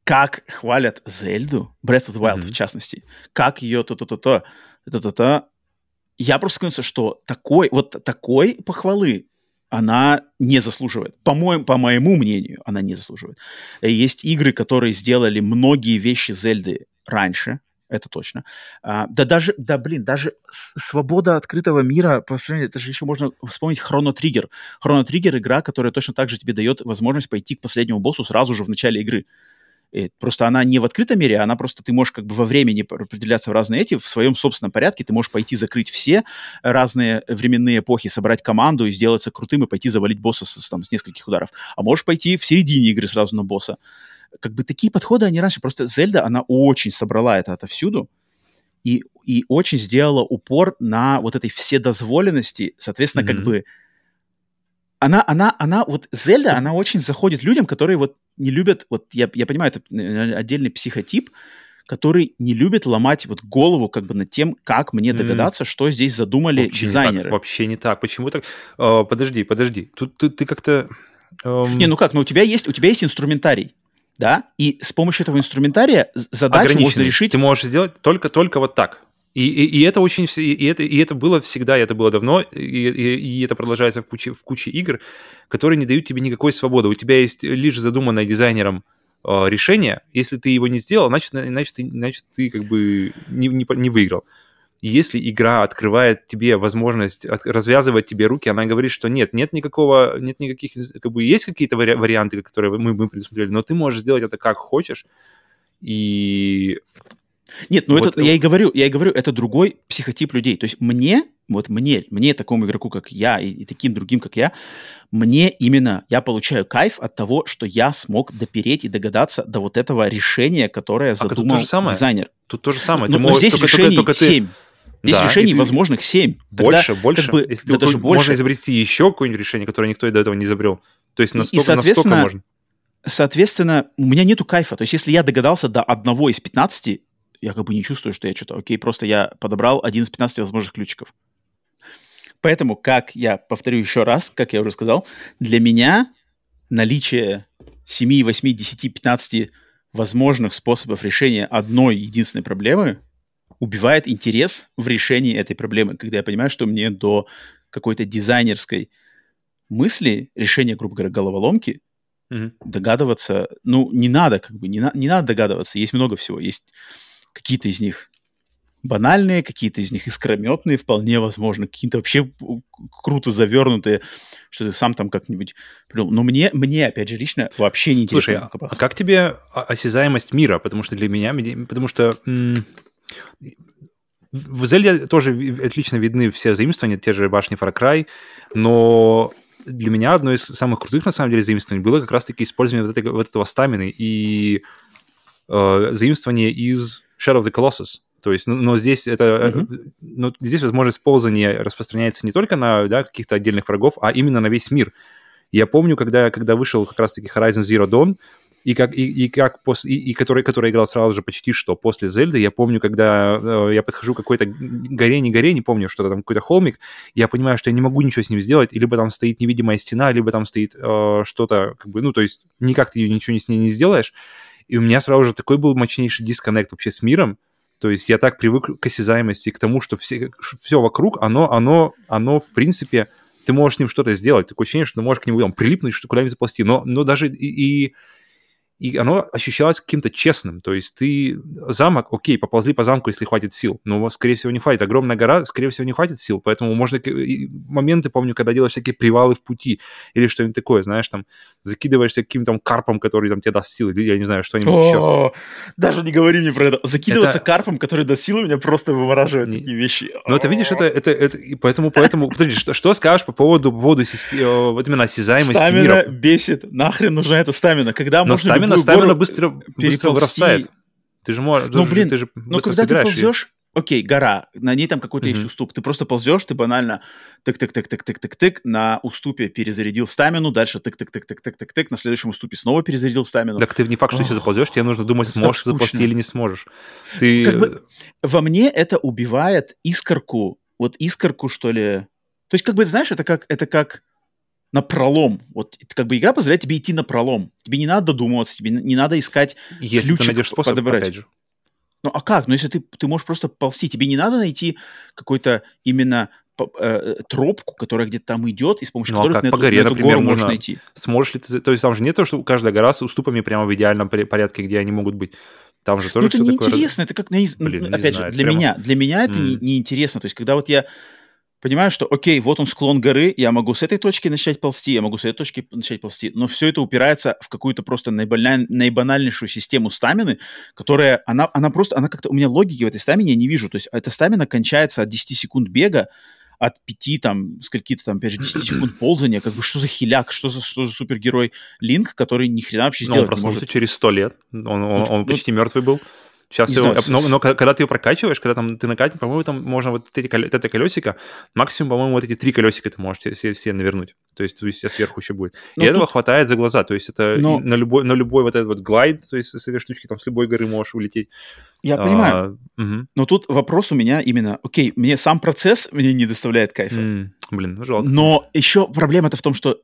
Speaker 1: как хвалят Зельду, Breath of the Wild
Speaker 2: Мгм.
Speaker 1: в частности, как ее то-то-то-то, то-то-то, я просто скажу, что такой, вот такой похвалы она не заслуживает. По, моему, по моему мнению, она не заслуживает. Э, Есть игры, которые сделали многие вещи Зельды раньше, это точно. А, да даже, да блин, даже свобода открытого мира, по сравнению, это же еще можно вспомнить Chrono Trigger. Chrono Trigger игра, которая точно так же тебе дает возможность пойти к последнему боссу сразу же в начале игры. И просто она не в открытом мире, она просто, ты можешь как бы во времени определяться в разные эти, в своем собственном порядке, ты можешь пойти закрыть все разные временные эпохи, собрать команду и сделаться крутым и пойти завалить босса с, там, с нескольких ударов. А можешь пойти в середине игры сразу на босса. Как бы такие подходы, они раньше, просто Зельда, она очень собрала это отовсюду, и, и очень сделала упор на вот этой вседозволенности, соответственно, как
Speaker 2: Мгм.
Speaker 1: бы она, она, она, вот Зельда, она очень заходит людям, которые вот не любят, вот я, я понимаю, это э, отдельный психотип, который не любит ломать вот голову как бы над тем, как мне догадаться, что здесь задумали
Speaker 2: Вообще не
Speaker 1: дизайнеры.
Speaker 2: так, вообще не так. Почему так? Э, подожди, подожди. Тут ты, ты как-то... эм,
Speaker 1: Не, ну как, ну у тебя есть, у тебя есть инструментарий, да, и с помощью этого инструментария задачу можно решить.
Speaker 2: Ты можешь сделать только, только вот так. И, и, и это очень вс- и это, и это было всегда, и это было давно, и, и, и это продолжается в куче, в куче игр, которые не дают тебе никакой свободы. У тебя есть лишь задуманное дизайнером э, решение. Если ты его не сделал, значит, значит, ты, значит, ты как бы не, не, не выиграл. Если игра открывает тебе возможность от- развязывать тебе руки, она говорит, что нет, нет никакого, нет никаких, как бы есть какие-то вари- варианты, которые мы, мы предусмотрели, но ты можешь сделать это как хочешь, и
Speaker 1: Нет, ну
Speaker 2: Вот
Speaker 1: это, я и говорю, я и говорю, это другой психотип людей. То есть мне, вот мне, мне такому игроку, как я, и, и таким другим, как я, мне именно, я получаю кайф от того, что я смог допереть и догадаться до вот этого решения, которое
Speaker 2: тут то
Speaker 1: задумал
Speaker 2: же самое.
Speaker 1: дизайнер.
Speaker 2: тут то же самое.
Speaker 1: Ну,
Speaker 2: Ты
Speaker 1: но
Speaker 2: можешь
Speaker 1: здесь
Speaker 2: только- только-
Speaker 1: решений
Speaker 2: только ты-
Speaker 1: 7. Здесь
Speaker 2: Да,
Speaker 1: решений возможных 7.
Speaker 2: Больше, больше.
Speaker 1: бы,
Speaker 2: Если
Speaker 1: да
Speaker 2: ты
Speaker 1: даже
Speaker 2: можно
Speaker 1: больше.
Speaker 2: изобрести еще какое-нибудь решение, которое никто и до этого не изобрел. То есть
Speaker 1: И- и,
Speaker 2: настолько, настолько
Speaker 1: соответственно,
Speaker 2: можно.
Speaker 1: Соответственно, у меня нету кайфа. То есть если я догадался до одного из 15, я как бы не чувствую, что я что-то... Окей, просто я подобрал один из 15 возможных ключиков. Поэтому, как я повторю еще раз, как я уже сказал, для меня наличие 7, 8, 10, 15 возможных способов решения одной единственной проблемы убивает интерес в решении этой проблемы, когда я понимаю, что мне до какой-то дизайнерской мысли, решения, грубо говоря, головоломки,
Speaker 2: Мгм.
Speaker 1: догадываться, ну, не надо, как бы, не, на- не надо догадываться, есть много всего, есть какие-то из них банальные, какие-то из них искрометные, вполне возможно, какие-то вообще круто завернутые, что ты сам там как-нибудь придумал. Но мне, мне, опять же, лично вообще не интересно.
Speaker 2: Слушай, а как тебе осязаемость мира? Потому что для меня, потому что в Зельде тоже отлично видны все заимствования, те же башни Far Cry, но для меня одно из самых крутых, на самом деле, заимствований было как раз-таки использование вот, этого, вот этого стамины и э, заимствование из Shadow of the Colossus. То есть, ну, но здесь это, mm-hmm. но здесь возможность ползания распространяется не только на да, каких-то отдельных врагов, а именно на весь мир. Я помню, когда, когда вышел как раз-таки Horizon Zero Dawn, и как, и, и как после, и, и который, который играл сразу же почти что после Зельды, я помню, когда э, я подхожу к какой-то горе, не горе, не помню, что-то там, какой-то холмик, я понимаю, что я не могу ничего с ним сделать, либо там стоит невидимая стена, либо там стоит э, что-то, как бы, ну, то есть никак ты ничего с ней не сделаешь, и у меня сразу же такой был мощнейший дисконнект вообще с миром, то есть я так привык к осязаемости, к тому, что все, все вокруг, оно, оно, оно, в принципе, ты можешь с ним что-то сделать. Такое ощущение, что ты можешь к нему там, прилипнуть, что куда-нибудь заползти. Но, но даже и, и и оно ощущалось каким-то честным. То есть ты замок, окей, поползли по замку, если хватит сил, но, скорее всего, не хватит. Огромная гора, скорее всего, не хватит сил, поэтому можно... Моменты, помню, когда делаешь всякие привалы в пути или что-нибудь такое, знаешь, там, закидываешься каким-то карпом, который там тебе даст силы, или я не знаю, что-нибудь еще.
Speaker 1: Даже не говори мне про это. Закидываться это... карпом, который даст силы, меня просто вывораживает не... такие вещи.
Speaker 2: Ну, это, видишь, это, это, это, и поэтому, поэтому, подожди, что, что скажешь по поводу, по поводу э, вот именно осязаемости
Speaker 1: стамина
Speaker 2: мира?
Speaker 1: бесит. Нахрен нужна эта стамина? Когда
Speaker 2: Но можно стамина, стамина быстро, быстро вырастает. Ты же можешь,
Speaker 1: ну, блин, ты же ну, когда ты ползешь, окей, гора, на ней там какой-то mm-hmm. есть уступ. Ты просто ползешь, ты банально тык-тык-тык-тык-тык-тык-тык, на уступе перезарядил стамину, дальше тык-тык-тык-тык-тык-тык, на следующем уступе снова перезарядил стамину.
Speaker 2: Так ты не факт, что ты заползешь, тебе нужно думать, сможешь заползти или не сможешь. Ты...
Speaker 1: Как бы, во мне это убивает искорку, вот искорку, что ли. То есть, как бы, знаешь, это как, это как на пролом. Вот как бы игра позволяет тебе идти на пролом. Тебе не надо додумываться, тебе не надо искать
Speaker 2: если ключик ты найдешь способ, подобрать. Опять же.
Speaker 1: Ну а как? Ну если ты, ты можешь просто ползти, тебе не надо найти какой-то именно э, тропку, которая где-то там идет, и с помощью
Speaker 2: ну,
Speaker 1: которой
Speaker 2: а как
Speaker 1: ты
Speaker 2: по горе,
Speaker 1: эту,
Speaker 2: например,
Speaker 1: гору
Speaker 2: можно...
Speaker 1: найти.
Speaker 2: Сможешь ли ты... То есть там же не то, что каждая гора с уступами прямо в идеальном порядке, где они могут быть. Там же тоже
Speaker 1: ну, это неинтересно, это как... Блин, ну, опять же, для прямо... меня, для меня это mm. не, неинтересно. То есть когда вот я понимаю, что, окей, вот он склон горы, я могу с этой точки начать ползти, я могу с этой точки начать ползти, но все это упирается в какую-то просто наибаналь... наибанальнейшую систему стамины, которая, она, она просто, она как-то, у меня логики в этой стамине я не вижу, то есть эта стамина кончается от 10 секунд бега, от 5, там, скольки-то там, опять же, 10 секунд ползания, как бы что за хиляк, что за, что за супергерой Линк, который ни хрена вообще сделать
Speaker 2: но он
Speaker 1: не может.
Speaker 2: через 100 лет, он, он, он, он ну, почти мертвый был. Сейчас его, но, но когда ты ее прокачиваешь, когда там ты накатишь, по-моему, там можно вот эти, это колесико, максимум, по-моему, вот эти три колесика ты можешь все, все навернуть. То есть, то есть сверху еще будет.
Speaker 1: Ну,
Speaker 2: и этого
Speaker 1: тут-
Speaker 2: хватает за глаза. То есть это
Speaker 1: Но-
Speaker 2: на любой, на любой вот этот вот глайд, то есть с этой штучки там с любой горы можешь улететь.
Speaker 1: Я понимаю,
Speaker 2: А, мгм.
Speaker 1: но тут вопрос у меня именно, окей, мне сам процесс мне не доставляет кайфа,
Speaker 2: М, Блин, ну жалко.
Speaker 1: но еще проблема-то в том, что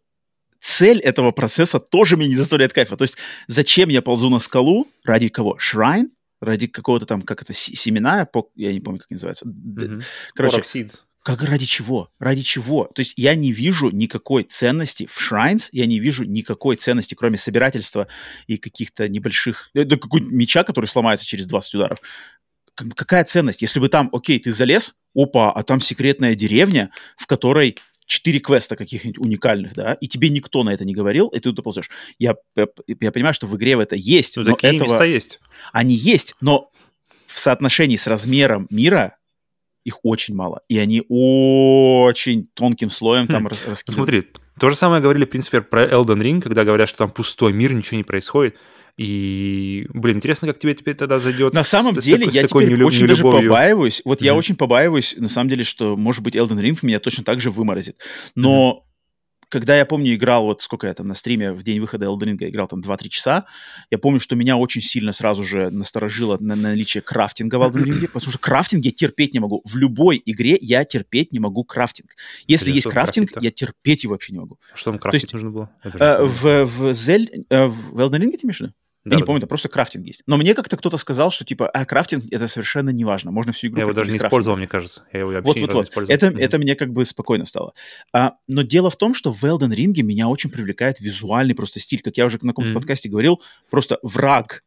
Speaker 1: цель этого процесса тоже мне не доставляет кайфа. То есть зачем я ползу на скалу? Ради кого? Шрайн? Ради какого-то там, как это, се- семена? По- Я не помню, как. Д-
Speaker 2: Мгм.
Speaker 1: Короче, как ради чего? Ради чего? То есть я не вижу никакой ценности в Shrines, я не вижу никакой ценности, кроме собирательства и каких-то небольших... э, Да какой меча, который сломается через 20 ударов. Какая ценность? Если бы там, окей, ты залез, опа, а там секретная деревня, в которой четыре квеста каких-нибудь уникальных, да, и тебе никто на это не говорил, и ты туда ползешь. Я, я, я понимаю, что в игре это есть,
Speaker 2: Ну,
Speaker 1: но
Speaker 2: такие
Speaker 1: этого...
Speaker 2: места есть.
Speaker 1: Они есть, но в соотношении с размером мира их очень мало. И они очень тонким слоем там
Speaker 2: Хм.
Speaker 1: рас- раскиданы.
Speaker 2: Смотри, то же самое говорили, в принципе, про Elden Ring, когда говорят, что там пустой мир, ничего не происходит. И, блин, интересно, как тебе теперь тогда зайдет.
Speaker 1: На самом
Speaker 2: с- с
Speaker 1: деле,
Speaker 2: с
Speaker 1: я
Speaker 2: такой
Speaker 1: теперь
Speaker 2: нелю-
Speaker 1: очень даже побаиваюсь. Вот я
Speaker 2: Мгм.
Speaker 1: очень побаиваюсь, на самом деле, что, может быть, Elden Ring меня точно так же выморозит. Но когда я помню, играл, вот сколько я там на стриме в день выхода Elden Ring играл там 2-3 часа, я помню, что меня очень сильно сразу же насторожило на наличие крафтинга в Elden Ring, потому что крафтинг я терпеть не могу. В любой игре я терпеть не могу крафтинг. Если
Speaker 2: Блин,
Speaker 1: есть крафтинг,
Speaker 2: крафтить-то?
Speaker 1: я терпеть его вообще не могу.
Speaker 2: Что там крафтить
Speaker 1: есть,
Speaker 2: нужно было?
Speaker 1: Э, в, в, Zelь, э, в Elden Ring ты имеешь в виду?
Speaker 2: Да,
Speaker 1: я не помню, там просто крафтинг есть. Но мне как-то кто-то сказал, что типа, а, крафтинг это совершенно не важно. Можно всю игру
Speaker 2: Я его даже не использовал, мне кажется. Я его
Speaker 1: Вот, вот, вот.
Speaker 2: использовал.
Speaker 1: Это,
Speaker 2: Мгм.
Speaker 1: это мне как бы спокойно стало. А, но дело в том, что в Elden Ring меня очень привлекает визуальный просто стиль. Как я уже на каком-то
Speaker 2: Мгм.
Speaker 1: подкасте говорил, просто враг,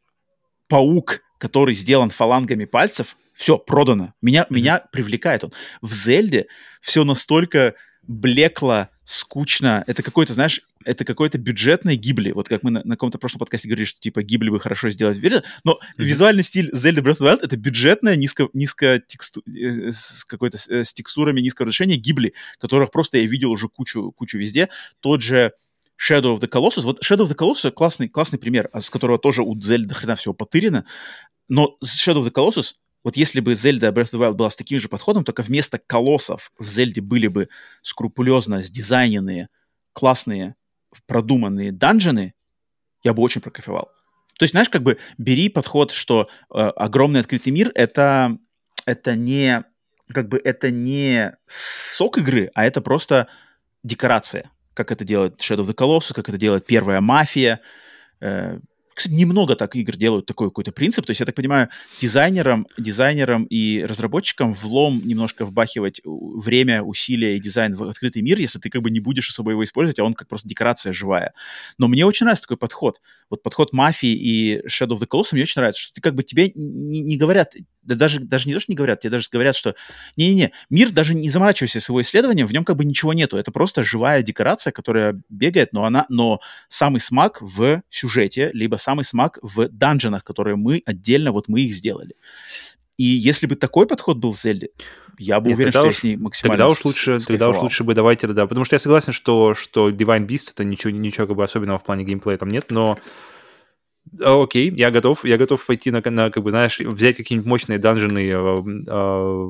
Speaker 1: паук, который сделан фалангами пальцев, все, продано. Меня, mm-hmm. меня привлекает он. В Зельде все настолько блекло, скучно. Это какой-то, знаешь, это какой-то бюджетный гибли. Вот как мы на, на каком-то прошлом подкасте говорили, что типа гибли бы хорошо сделать. Но mm-hmm. визуальный стиль Zelda Breath of the Wild это бюджетная, низко, низко тексту, э, с какой-то э, с текстурами низкого разрешения гибли, которых просто я видел уже кучу, кучу везде. Тот же Shadow of the Colossus. Вот Shadow of the Colossus классный, классный пример, а с которого тоже у Zelda хрена всего потырено. Но Shadow of the Colossus вот если бы Zelda Breath of the Wild была с таким же подходом, только вместо колоссов в Зельде были бы скрупулезно сдизайненные, классные, продуманные данжены, я бы очень прокайфовал. То есть, знаешь, как бы бери подход, что э, огромный открытый мир это, это не как бы это не сок игры, а это просто декорация, как это делает Shadow of the Colossus, как это делает первая мафия, э, кстати, немного так игр делают такой какой-то принцип. То есть, я так понимаю, дизайнерам, дизайнерам и разработчикам влом немножко вбахивать время, усилия и дизайн в открытый мир, если ты как бы не будешь особо его использовать, а он как просто декорация живая. Но мне очень нравится такой подход. Вот подход мафии и Shadow of the Colossus мне очень нравится, что ты как бы тебе не, не говорят, да даже, даже не то, что не говорят, тебе даже говорят, что не-не-не, мир даже не заморачивайся с его исследованием, в нем как бы ничего нету. Это просто живая декорация, которая бегает, но она, но самый смак в сюжете, либо самый смак в данженах, которые мы отдельно, вот мы их сделали. И если бы такой подход был в Зельде, я бы Нет, уверен, что уж, я с ней максимально
Speaker 2: Тогда уж лучше, тогда уж лучше бы давайте, да, потому что я согласен, что, что Divine Beast это ничего, ничего как бы особенного в плане геймплея там нет, но окей, я готов, я готов пойти на, на как бы, знаешь, взять какие-нибудь мощные данжены э, э,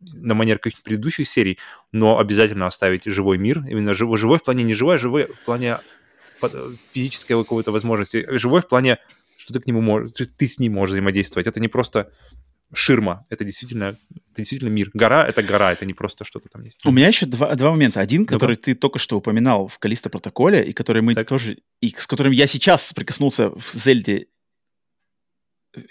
Speaker 2: на манер каких-нибудь предыдущих серий, но обязательно оставить живой мир, именно живой, живой в плане не живой, а живой в плане физической какой-то возможности, живой в плане, что ты к нему можешь, ты с ним можешь взаимодействовать. Это не просто ширма. Это действительно, это действительно мир. Гора — это гора, это не просто что-то там есть.
Speaker 1: У меня еще два, два момента. Один, ну который ты только что упоминал в Калиста протоколе, и который мы так. тоже... И с которым я сейчас прикоснулся в Зельде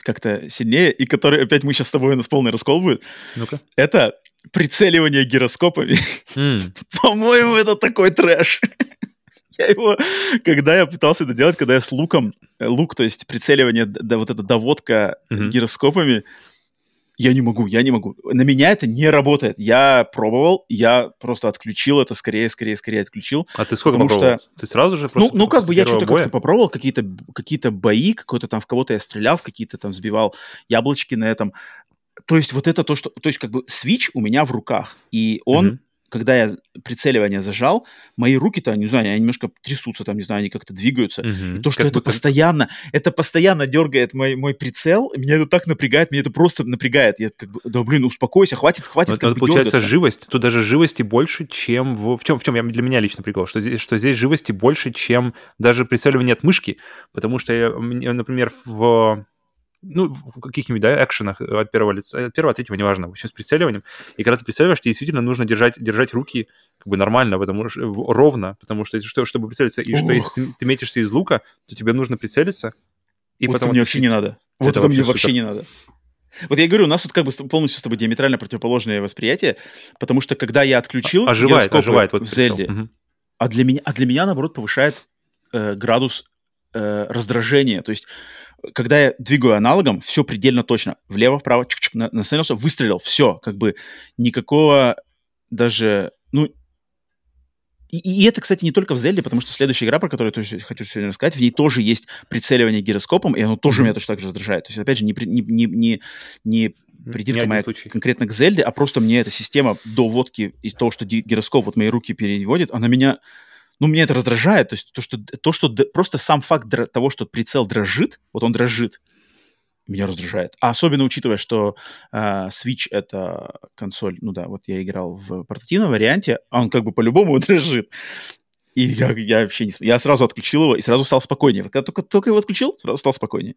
Speaker 1: как-то сильнее, и который опять мы сейчас с тобой у нас полный раскол будет. Ну-ка. Это прицеливание гироскопами. Mm. По-моему, это такой трэш. я его, когда я пытался это делать, когда я с луком, лук, то есть прицеливание, да, вот эта доводка mm-hmm. гироскопами, я не могу, я не могу. На меня это не работает. Я пробовал, я просто отключил это скорее, скорее, скорее отключил.
Speaker 2: А ты сколько попробовал? Что... Ты сразу же
Speaker 1: просто... Ну, ну как бы я что-то как-то попробовал, какие-то какие бои, какой-то там в кого-то я стрелял, в какие-то там сбивал яблочки на этом. То есть вот это то, что... То есть как бы свич у меня в руках, и он... Mm-hmm когда я прицеливание зажал, мои руки-то, не знаю, они немножко трясутся, там, не знаю, они как-то двигаются. Угу. И то, что как это бы... постоянно, это постоянно дергает мой, мой прицел, меня это так напрягает, меня это просто напрягает. Я как бы, да блин, успокойся, хватит, хватит.
Speaker 2: Вот, это получается дергаться. живость, тут даже живости больше, чем в... В чем, в чем я, для меня лично прикол, что здесь, что здесь живости больше, чем даже прицеливание от мышки, потому что, я, например, в ну, в каких-нибудь, да, экшенах от первого лица, от первого, от третьего, неважно, в общем, с прицеливанием. И когда ты прицеливаешь, тебе действительно нужно держать, держать руки как бы нормально, потому что ровно, потому что, что чтобы прицелиться, и Ох. что если ты, ты метишься из лука, то тебе нужно прицелиться,
Speaker 1: и вот потом... мне вообще не надо. Вот это, это мне вообще не надо. Вот я говорю, у нас тут как бы полностью с тобой диаметрально противоположное восприятие, потому что когда я отключил
Speaker 2: оживает, оживает вот
Speaker 1: в Зельде, угу. а для меня, а для меня наоборот повышает э, градус э, раздражения. То есть когда я двигаю аналогом, все предельно точно. Влево, вправо, чик -чик, настановился, выстрелил, все, как бы никакого даже, ну, и, и это, кстати, не только в Зельде, потому что следующая игра, про которую я тоже хочу сегодня рассказать, в ней тоже есть прицеливание гироскопом, и оно тоже меня точно так же раздражает. То есть, опять же, не, не, не, не, не придирка моя случай. конкретно к Зельде, а просто мне эта система до водки и того, что гироскоп вот мои руки переводит, она меня ну, меня это раздражает. То есть то, что, то, что просто сам факт того, что прицел дрожит, вот он дрожит, меня раздражает. А особенно учитывая, что э, Switch — это консоль, ну да, вот я играл в портативном варианте, а он как бы по-любому дрожит. И я, я вообще не... Я сразу отключил его и сразу стал спокойнее. Когда только, только его отключил, сразу стал спокойнее.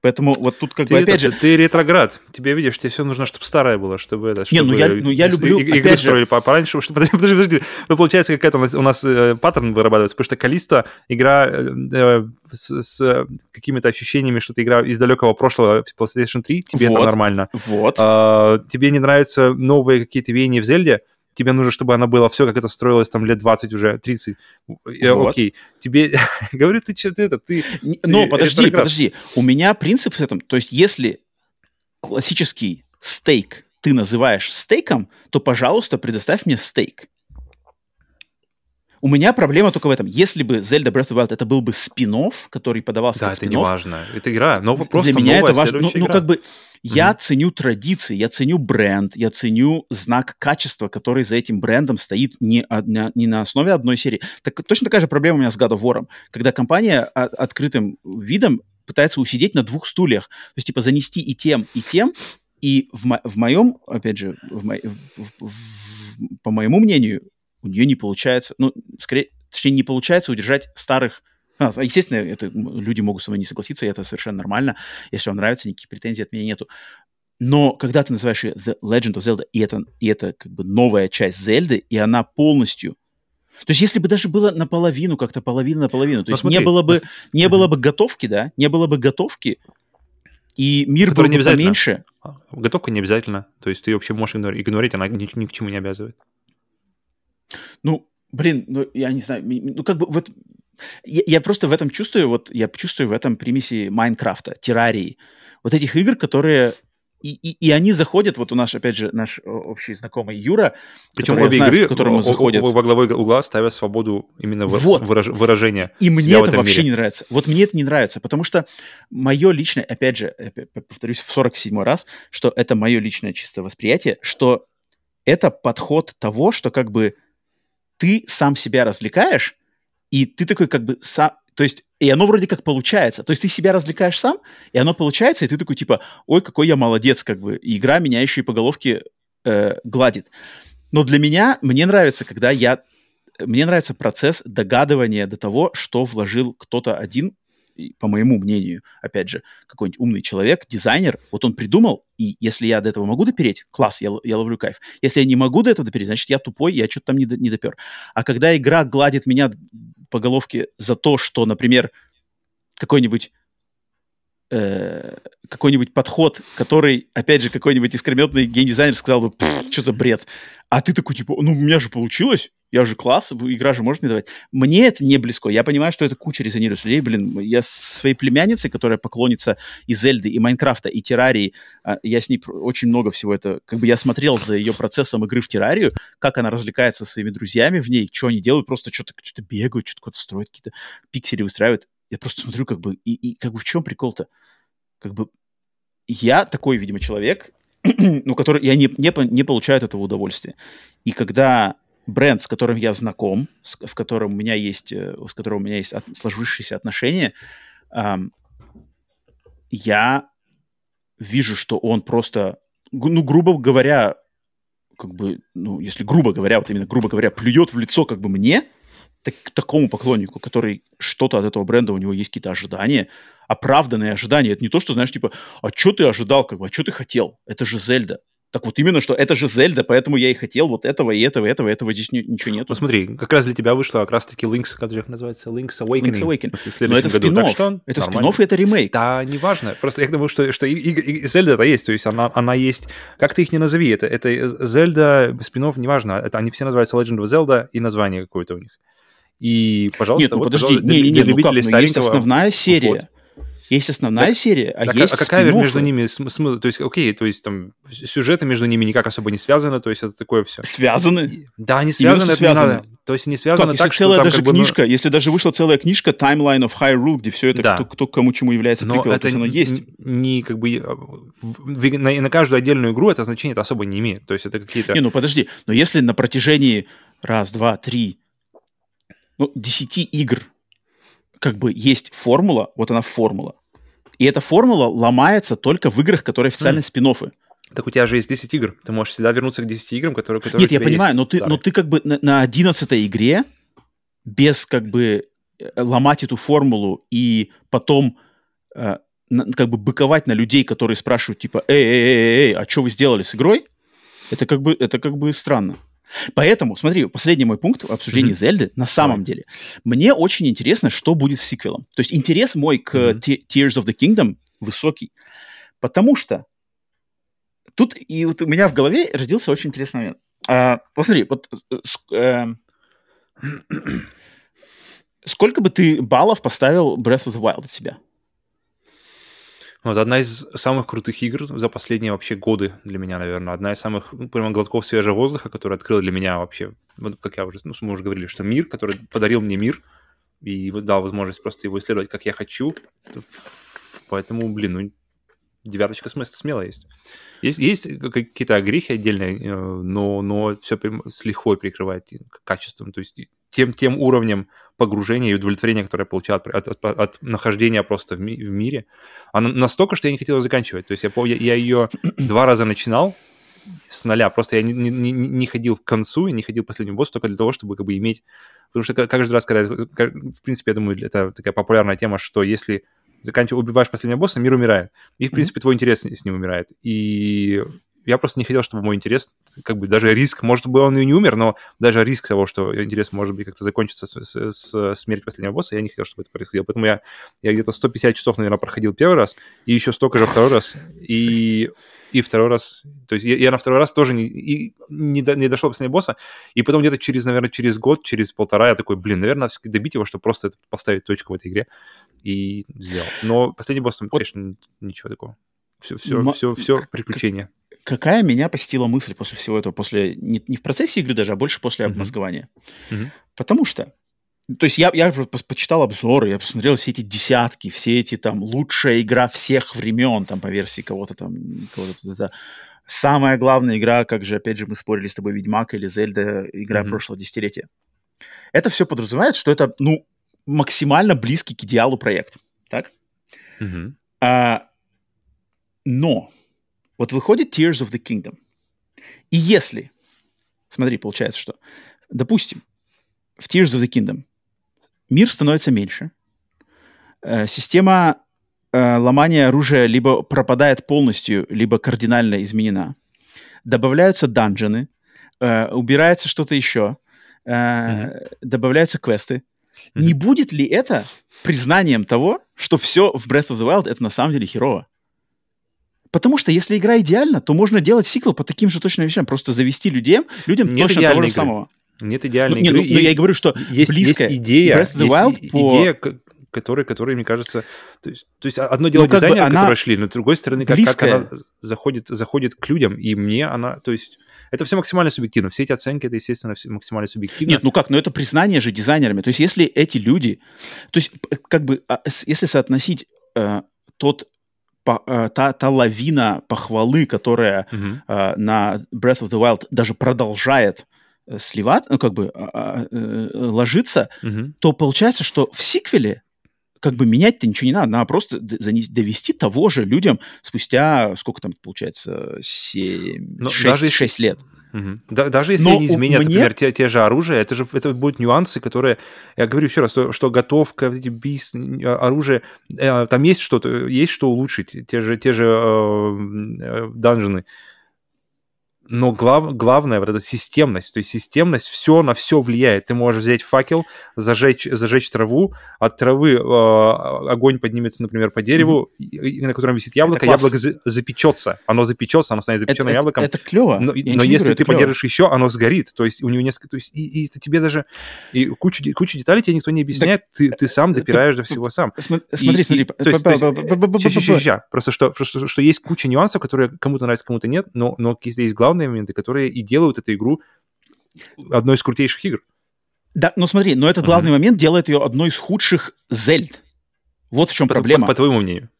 Speaker 1: Поэтому вот тут как
Speaker 2: ты
Speaker 1: бы опять это, же...
Speaker 2: Ты ретроград. Тебе, видишь, тебе все нужно, чтобы старое было, чтобы это...
Speaker 1: Чтобы не, ну я, ну я люблю...
Speaker 2: И, строили же... пораньше, чтобы... Подожди, подожди, подожди. Ну, получается, какая-то у нас, у нас э, паттерн вырабатывается, потому что Калиста игра э, э с, с какими-то ощущениями, что ты игра из далекого прошлого PlayStation 3, тебе вот, это нормально.
Speaker 1: Вот.
Speaker 2: А, тебе не нравятся новые какие-то веяния в Зельде, тебе нужно, чтобы она была все, как это строилось там лет 20 уже, 30. Вот. Окей, тебе... Говорю, ты что-то это, ты...
Speaker 1: Но подожди, подожди. У меня принцип в этом, то есть если классический стейк ты называешь стейком, то, пожалуйста, предоставь мне стейк. У меня проблема только в этом. Если бы Zelda Breath of the Wild это был бы спин который подавался
Speaker 2: да,
Speaker 1: как
Speaker 2: это
Speaker 1: спин
Speaker 2: не важно. Это игра, но просто
Speaker 1: Для меня
Speaker 2: новая,
Speaker 1: это важно. Ну, ну, как бы я mm-hmm. ценю традиции, я ценю бренд, я ценю знак качества, который за этим брендом стоит не, не, не на основе одной серии. Так, точно такая же проблема у меня с God of War. Когда компания открытым видом пытается усидеть на двух стульях. То есть, типа, занести и тем, и тем, и в, мо- в моем, опять же, в мо- в, в, по моему мнению, у нее не получается, ну, скорее, точнее, не получается удержать старых а, естественно, это, люди могут со мной не согласиться, и это совершенно нормально. Если вам нравится, никаких претензий от меня нету. Но когда ты называешь ее The Legend of Zelda, и это, и это как бы новая часть Зельды, и она полностью... То есть если бы даже было наполовину, как-то половина на половину, то есть смотри, не было бы, не было бы готовки, да, не было бы готовки, и мир был бы поменьше.
Speaker 2: Готовка не обязательно. То есть ты вообще можешь игнорить, она ни, ни к чему не обязывает.
Speaker 1: Ну, блин, ну, я не знаю, ну, как бы вот... Я, я просто в этом чувствую, вот я чувствую в этом примеси Майнкрафта, террарии. Вот этих игр, которые и, и, и они заходят, вот у нас, опять же, наш общий знакомый Юра,
Speaker 2: Причем обе знаю, игры, которому заходят. во главой угла ставят свободу именно вот. выражения.
Speaker 1: И мне это вообще мире. не нравится. Вот мне это не нравится, потому что мое личное, опять же, повторюсь в 47 раз, что это мое личное чистое восприятие, что это подход того, что как бы ты сам себя развлекаешь, и ты такой как бы сам... То есть, и оно вроде как получается. То есть ты себя развлекаешь сам, и оно получается, и ты такой типа, ой, какой я молодец, как бы. И игра меня еще и по головке э, гладит. Но для меня, мне нравится, когда я... Мне нравится процесс догадывания до того, что вложил кто-то один по моему мнению, опять же, какой-нибудь умный человек, дизайнер, вот он придумал, и если я до этого могу допереть, класс, я, я ловлю кайф. Если я не могу до этого допереть, значит, я тупой, я что-то там не, не допер. А когда игра гладит меня по головке за то, что, например, какой-нибудь э, какой-нибудь подход, который, опять же, какой-нибудь искрометный геймдизайнер сказал бы, что за бред. А ты такой, типа, ну, у меня же получилось, я же класс, игра же может мне давать. Мне это не близко. Я понимаю, что это куча резонирует людей. Блин, я своей племянницей, которая поклонится и Зельды, и Майнкрафта, и Террарии, а, я с ней очень много всего это... Как бы я смотрел за ее процессом игры в Террарию, как она развлекается со своими друзьями в ней, что они делают, просто что-то что бегают, что-то строят, какие-то пиксели выстраивают. Я просто смотрю, как бы, и, и как бы в чем прикол-то? Как бы я такой, видимо, человек, ну, который я не, не, не получаю от этого удовольствия. И когда бренд, с которым я знаком, с, в котором у меня есть, э, с которым у меня есть от, сложившиеся отношения, эм, я вижу, что он просто, ну, грубо говоря, как бы, ну, если грубо говоря, вот именно грубо говоря, плюет в лицо как бы мне, так, такому поклоннику, который что-то от этого бренда, у него есть какие-то ожидания, оправданные ожидания. Это не то, что, знаешь, типа, а что ты ожидал, как бы, а что ты хотел? Это же Зельда. Так вот именно, что это же Зельда, поэтому я и хотел вот этого, и этого, и этого, и этого здесь не, ничего нет.
Speaker 2: Ну смотри, как раз для тебя вышло как раз-таки Link's, как же называется, Link's Awakening.
Speaker 1: Link's Awakening. Но это спин Это спин и это ремейк.
Speaker 2: Да, неважно. Просто я думаю, что, что и, и, и Зельда-то есть, то есть она, она есть, как ты их не назови, это, это Зельда, спин неважно, это они все называются Legend of Zelda и название какое-то у них. И, пожалуйста,
Speaker 1: Нет, ну вот, подожди, пожалуйста, не, не, не, ну как, ну, есть основная серия. Вот. Есть основная так, серия, а так, есть
Speaker 2: А какая между ними смысл? То есть, окей, то есть там сюжеты между ними никак особо не связаны, то есть это такое все.
Speaker 1: Связаны?
Speaker 2: Да, они связаны, это связаны. не надо. То есть не связано так,
Speaker 1: так что целая там даже как книжка, бы, ну... если даже вышла целая книжка Timeline of Hyrule, где все это, да. кто, кто кому чему является
Speaker 2: Но
Speaker 1: приквел,
Speaker 2: это то есть оно есть. Не как бы в, на, на каждую отдельную игру это значение это особо не имеет. То есть это какие-то...
Speaker 1: Не, ну подожди, но если на протяжении раз, два, три, ну, десяти игр как бы есть формула, вот она формула, и эта формула ломается только в играх, которые официально mm. спин -оффы.
Speaker 2: Так у тебя же есть 10 игр. Ты можешь всегда вернуться к 10 играм, которые, которые
Speaker 1: Нет, я понимаю, но ты, но ты как бы на, на 11 игре без как бы э, ломать эту формулу и потом э, на, как бы быковать на людей, которые спрашивают типа, эй, эй, эй, эй, а что вы сделали с игрой? Это как бы, это как бы странно. Поэтому, смотри, последний мой пункт в обсуждении mm-hmm. Зельды, на самом Давай. деле, мне очень интересно, что будет с сиквелом. То есть интерес мой к mm-hmm. Tears of the Kingdom высокий, потому что тут и вот у меня в голове родился очень интересный момент. А, посмотри, вот э, сколько бы ты баллов поставил Breath of the Wild от себя?
Speaker 2: Вот одна из самых крутых игр за последние вообще годы для меня, наверное. Одна из самых, ну, прямо глотков свежего воздуха, которая открыла для меня вообще, вот, как я уже, ну, мы уже говорили, что мир, который подарил мне мир и дал возможность просто его исследовать, как я хочу. Поэтому, блин, ну, девяточка смысла смело есть. Есть, есть какие-то огрехи отдельные, э, но, но все с лихвой прикрывает качеством. То есть тем, тем уровнем погружения и удовлетворения, которое я получал от, от, от, от нахождения просто в, ми, в мире, она настолько, что я не хотел ее заканчивать. То есть я, я, я ее два раза начинал с нуля, просто я не, не, не ходил к концу и не ходил к последнему боссу только для того, чтобы как бы иметь... Потому что каждый раз, когда... В принципе, я думаю, это такая популярная тема, что если заканчиваешь, убиваешь последнего босса, мир умирает. И, в принципе, твой интерес с ним умирает. И я просто не хотел, чтобы мой интерес, как бы даже риск, может быть, он и не умер, но даже риск того, что интерес может быть как-то закончится с, с, с смертью последнего босса, я не хотел, чтобы это происходило. Поэтому я, я где-то 150 часов, наверное, проходил первый раз, и еще столько же второй раз, и, и второй раз, то есть я, я на второй раз тоже не, и не, до, не дошел до последнего босса, и потом где-то через, наверное, через год, через полтора я такой, блин, наверное, надо все-таки добить его, чтобы просто поставить точку в этой игре, и сделал. Но последний босс, там, конечно, ничего такого. Все, все, М- все, все приключения.
Speaker 1: Какая меня посетила мысль после всего этого, после не, не в процессе игры даже, а больше после mm-hmm. обмозгования? Mm-hmm. Потому что, то есть я, я почитал обзоры, я посмотрел все эти десятки, все эти там лучшая игра всех времен, там по версии кого-то там, кого-то самая главная игра, как же, опять же, мы спорили с тобой, Ведьмак или Зельда, игра mm-hmm. прошлого десятилетия. Это все подразумевает, что это, ну, максимально близкий к идеалу проект, так? Mm-hmm. А, но вот выходит Tears of the Kingdom. И если, смотри, получается, что, допустим, в Tears of the Kingdom мир становится меньше, э, система э, ломания оружия либо пропадает полностью, либо кардинально изменена, добавляются данжены, э, убирается что-то еще, э, mm-hmm. добавляются квесты. Mm-hmm. Не будет ли это признанием того, что все в Breath of the Wild это на самом деле херово? Потому что если игра идеальна, то можно делать сиквел по таким же точно вещам, просто завести людей, людям
Speaker 2: Нет
Speaker 1: точно того же
Speaker 2: игры.
Speaker 1: самого.
Speaker 2: Нет идеальной
Speaker 1: ну,
Speaker 2: игры.
Speaker 1: Нет, ну, я и говорю, что
Speaker 2: есть,
Speaker 1: близкая
Speaker 2: есть идея,
Speaker 1: Breath of the Wild
Speaker 2: есть
Speaker 1: по...
Speaker 2: идея, которая, которая, мне кажется, то есть, то есть одно дело ну, дизайнеры, она... которые шли, но с другой стороны, как, как она заходит, заходит к людям, и мне она, то есть это все максимально субъективно. Все эти оценки, это, естественно, все максимально субъективно.
Speaker 1: Нет, ну как, ну это признание же дизайнерами. То есть если эти люди, то есть как бы, а, если соотносить э, тот по, э, та, та лавина похвалы, которая mm-hmm. э, на Breath of the Wild даже продолжает э, сливать, ну, как бы э, э, ложиться, mm-hmm. то получается, что в сиквеле как бы менять-то ничего не надо, надо просто довести того же людям спустя, сколько там получается, 7, 6, 6 лет.
Speaker 2: Угу. Да, даже если Но они изменят, мне... например, те, те же оружия, это же это будут нюансы, которые, я говорю еще раз, что, что готовка, эти бис, оружие, э, там есть что-то, есть что улучшить, те же, те же э, э, данжены. Но глав, главное вот эта системность. То есть системность все на все влияет. Ты можешь взять факел, зажечь, зажечь траву, от травы э, огонь поднимется, например, по дереву, mm-hmm. на котором висит яблоко, яблоко за, запечется. Оно запечется, оно станет запеченным
Speaker 1: это,
Speaker 2: яблоком.
Speaker 1: Это, это клево.
Speaker 2: Но, но если говорю, ты подержишь еще, оно сгорит. То есть у него несколько... То есть и, и это тебе даже... И кучу, кучу деталей тебе никто не объясняет. Так, ты, ты сам допираешь до всего сам.
Speaker 1: Смотри, и, смотри. То
Speaker 2: есть, просто что, просто что есть куча нюансов, которые кому-то нравятся, кому-то нет, но, но есть главное главные моменты, которые и делают эту игру одной из крутейших игр.
Speaker 1: Да, но смотри, но этот главный uh-huh. момент делает ее одной из худших Зельд. Вот в чем
Speaker 2: по,
Speaker 1: проблема.
Speaker 2: По, по твоему мнению.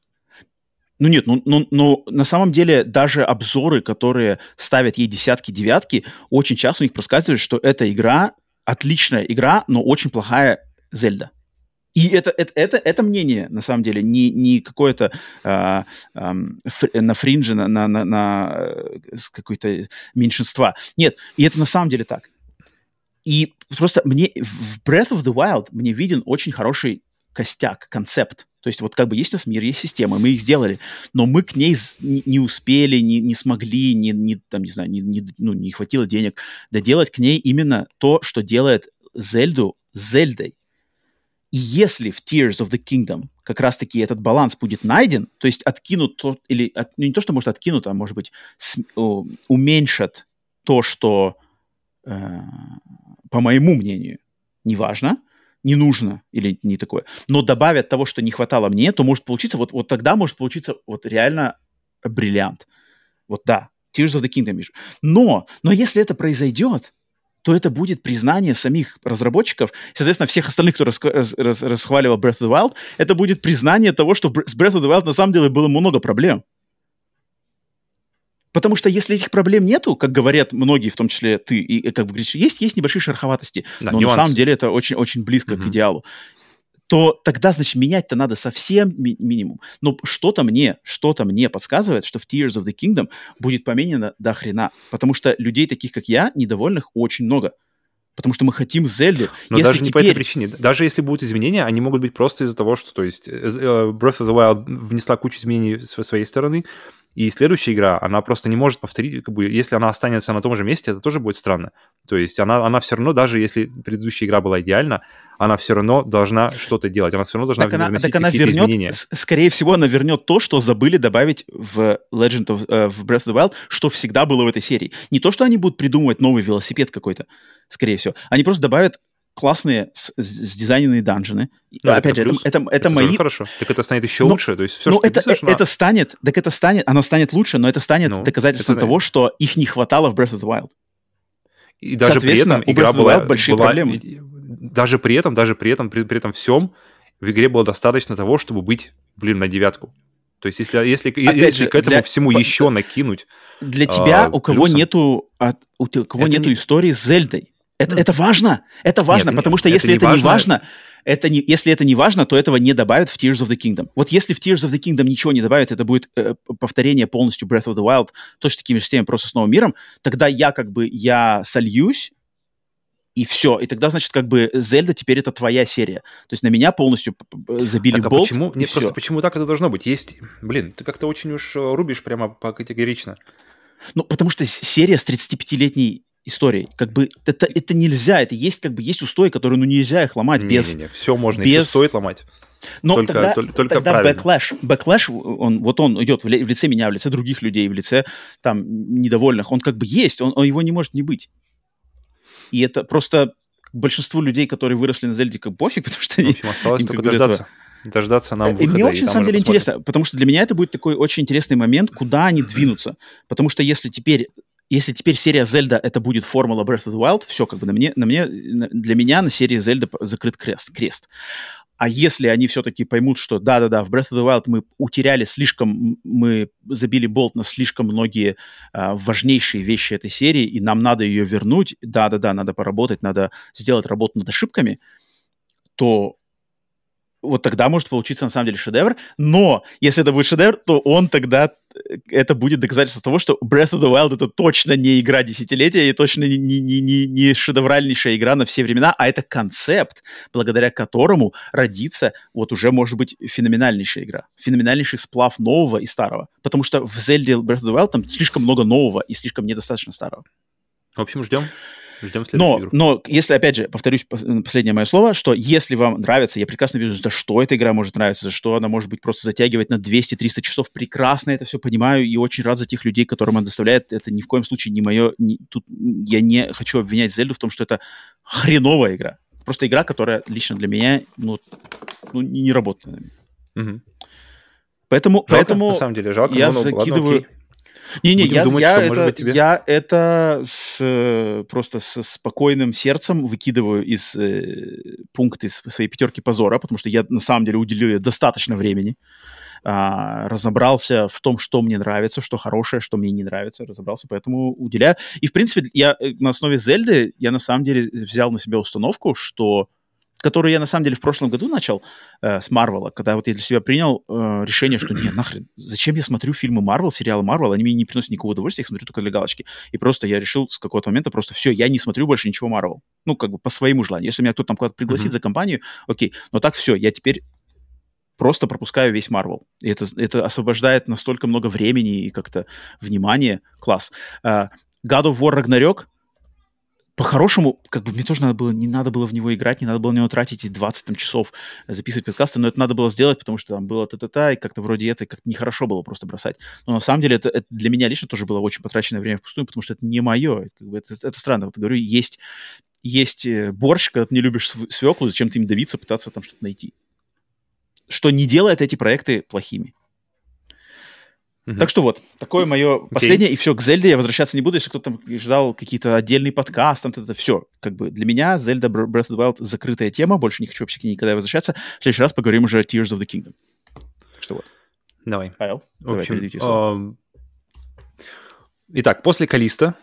Speaker 1: Ну нет, ну, ну, ну на самом деле даже обзоры, которые ставят ей десятки, девятки, очень часто у них проскальзывает, что эта игра отличная игра, но очень плохая Зельда. И это, это, это, это мнение, на самом деле, не, не какое-то а, а, на фринже, на, на, на, на э, какое-то меньшинства. Нет, и это на самом деле так. И просто мне в Breath of the Wild мне виден очень хороший костяк, концепт. То есть вот как бы есть у нас мир, есть система, мы их сделали, но мы к ней не успели, не, не смогли, не, не, там, не знаю, не, не, ну, не хватило денег доделать к ней именно то, что делает Зельду Зельдой. И если в Tears of the Kingdom как раз-таки этот баланс будет найден, то есть откинут то, или от, ну, не то, что может откинут, а может быть с, о, уменьшат то, что э, по моему мнению, неважно, не нужно или не такое, но добавят того, что не хватало мне, то может получиться, вот, вот тогда может получиться вот реально бриллиант. Вот да, Tears of the Kingdom. Но, но если это произойдет, то это будет признание самих разработчиков, соответственно, всех остальных, кто рас, рас, рас, расхваливал Breath of the Wild, это будет признание того, что с Breath of the Wild на самом деле было много проблем. Потому что если этих проблем нету, как говорят многие, в том числе ты, и как бы говоришь, есть, есть небольшие шероховатости, да, но нюанс. на самом деле это очень-очень близко угу. к идеалу то тогда, значит, менять-то надо совсем ми- минимум. Но что-то мне, что-то мне подсказывает, что в Tears of the Kingdom будет поменено до хрена. Потому что людей таких, как я, недовольных очень много. Потому что мы хотим Зельду.
Speaker 2: Но если даже не по этой причине. Даже если будут изменения, они могут быть просто из-за того, что, то есть, э, э, Breath of the Wild внесла кучу изменений со своей стороны, и следующая игра, она просто не может повторить, как бы, если она останется на том же месте, это тоже будет странно. То есть она, она все равно, даже если предыдущая игра была идеальна, она все равно должна что-то делать, она все равно должна
Speaker 1: так она, вносить так она вернет, изменения. Скорее всего, она вернет то, что забыли добавить в Legend of uh, в Breath of the Wild, что всегда было в этой серии. Не то, что они будут придумывать новый велосипед какой-то, скорее всего. Они просто добавят классные с, с дизайненные данжены.
Speaker 2: Ну, Опять же, плюс. это, это, это мои... хорошо. Так это станет еще но, лучше. То есть все,
Speaker 1: что это, писаешь, это станет, так это станет, оно станет лучше, но это станет ну, доказательством это... того, что их не хватало в Breath of the Wild.
Speaker 2: И даже при этом игра была,
Speaker 1: большие была, проблемы.
Speaker 2: Даже при этом, даже при этом, при, при этом всем в игре было достаточно того, чтобы быть, блин, на девятку. То есть если, если, если же, к этому для... всему еще накинуть...
Speaker 1: Для тебя, а, у кого плюсом... нету, а, у, у кого это нету не... истории с Зельдой, это, это важно, это важно, Нет, потому что если это, не, это важно, не важно, это не, если это не важно, то этого не добавят в Tears of the Kingdom. Вот если в Tears of the Kingdom ничего не добавят, это будет э, повторение полностью Breath of the Wild, точно такими же системами, просто с новым миром, тогда я как бы, я сольюсь, и все. И тогда, значит, как бы Зельда теперь это твоя серия. То есть на меня полностью забили так, а болт.
Speaker 2: Почему? Нет, просто почему так это должно быть? Есть, блин, ты как-то очень уж э, рубишь прямо по категорично.
Speaker 1: Ну, потому что серия с 35-летней историей. Как бы это, это нельзя, это есть как бы есть устои, которые ну нельзя их ломать не, без...
Speaker 2: Не, не, все можно, без... и все стоит ломать.
Speaker 1: Но только, тогда, только, только тогда правильно. backlash, backlash, он, вот он идет в, лице меня, в лице других людей, в лице там недовольных, он как бы есть, он, он его не может не быть. И это просто большинству людей, которые выросли на Зельде, как пофиг, потому что
Speaker 2: они... В общем, осталось только дождаться. Этого... Дождаться нам
Speaker 1: выхода. И мне очень, на самом деле, посмотрим. интересно, потому что для меня это будет такой очень интересный момент, куда они двинутся. Потому что если теперь если теперь серия Зельда это будет формула Breath of the Wild, все как бы на мне, на мне, для меня на серии Зельда закрыт крест. крест. А если они все-таки поймут, что да-да-да, в Breath of the Wild мы утеряли слишком, мы забили болт на слишком многие а, важнейшие вещи этой серии, и нам надо ее вернуть, да-да-да, надо поработать, надо сделать работу над ошибками, то вот тогда может получиться на самом деле шедевр. Но если это будет шедевр, то он тогда это будет доказательство того, что Breath of the Wild это точно не игра десятилетия и точно не, не, не, не шедевральнейшая игра на все времена, а это концепт, благодаря которому родится вот уже может быть феноменальнейшая игра. Феноменальнейший сплав нового и старого. Потому что в Zelda Breath of the Wild там слишком много нового и слишком недостаточно старого.
Speaker 2: В общем, ждем.
Speaker 1: Ждем но, игру. но если, опять же, повторюсь последнее мое слово, что если вам нравится, я прекрасно вижу, за что эта игра может нравиться, за что она может быть просто затягивать на 200-300 часов, прекрасно это все понимаю и очень рад за тех людей, которым она доставляет. Это ни в коем случае не мое... Не, тут я не хочу обвинять Зельду в том, что это хреновая игра. Просто игра, которая лично для меня ну, ну, не, работает. Угу. Поэтому, жалко, поэтому
Speaker 2: на самом деле, жалко,
Speaker 1: я но, закидываю... Ладно, не-не, я, думать, я, это, быть, тебе... я это с, просто с спокойным сердцем выкидываю из э, пункта из своей пятерки позора, потому что я на самом деле уделил достаточно времени. А, разобрался в том, что мне нравится, что хорошее, что мне не нравится, разобрался, поэтому уделяю. И, в принципе, я э, на основе Зельды, я на самом деле взял на себя установку, что которую я на самом деле в прошлом году начал э, с Марвела, когда вот я для себя принял э, решение, что нет, нахрен, зачем я смотрю фильмы Марвел, сериалы Марвел, они мне не приносят никакого удовольствия, я их смотрю только для галочки. И просто я решил с какого-то момента просто все, я не смотрю больше ничего Марвел. Ну, как бы по своему желанию. Если меня кто-то там куда-то пригласит mm-hmm. за компанию, окей. Но так все, я теперь просто пропускаю весь Марвел. И это, это освобождает настолько много времени и как-то внимания. Класс. Uh, God of War Ragnarok по-хорошему, как бы мне тоже надо было, не надо было в него играть, не надо было в него тратить эти 20 там, часов записывать подкасты, но это надо было сделать, потому что там было та-та-та, и как-то вроде это как-то нехорошо было просто бросать. Но на самом деле это, это для меня лично тоже было очень потраченное время впустую, потому что это не мое. Как бы это, это странно. Вот говорю, есть, есть э, борщ, когда ты не любишь свеклу, зачем ты им давиться, пытаться там что-то найти. Что не делает эти проекты плохими. Так что вот, такое мое okay. последнее. И все, к Зельде я возвращаться не буду, если кто-то там ждал какие-то отдельные подкасты, там, это все. Как бы для меня Zelda Breath of the Wild закрытая тема, больше не хочу вообще к ней никогда возвращаться. В следующий раз поговорим уже о Tears of the Kingdom. Так что вот.
Speaker 2: Давай.
Speaker 1: Павел,
Speaker 2: в общем, давай, Итак, после Калиста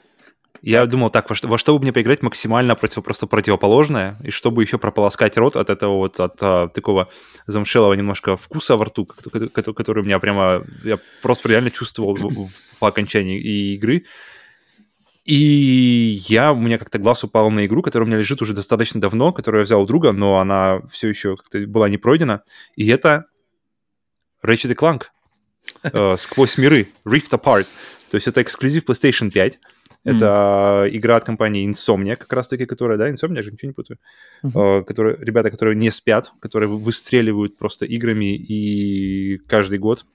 Speaker 2: я думал, так, во что, во что бы мне поиграть максимально против, просто противоположное, и чтобы еще прополоскать рот от этого вот, от а, такого замшелого немножко вкуса во рту, который, который у меня прямо, я просто реально чувствовал в, в, по окончании игры. И я, у меня как-то глаз упал на игру, которая у меня лежит уже достаточно давно, которую я взял у друга, но она все еще как-то была не пройдена. И это Ratchet Clank э, сквозь миры, Rift Apart. То есть это эксклюзив PlayStation 5. Это mm. игра от компании Insomnia, как раз-таки, которая, да, Insomnia, я же ничего не путаю, mm-hmm. которые, ребята, которые не спят, которые выстреливают просто играми и каждый год.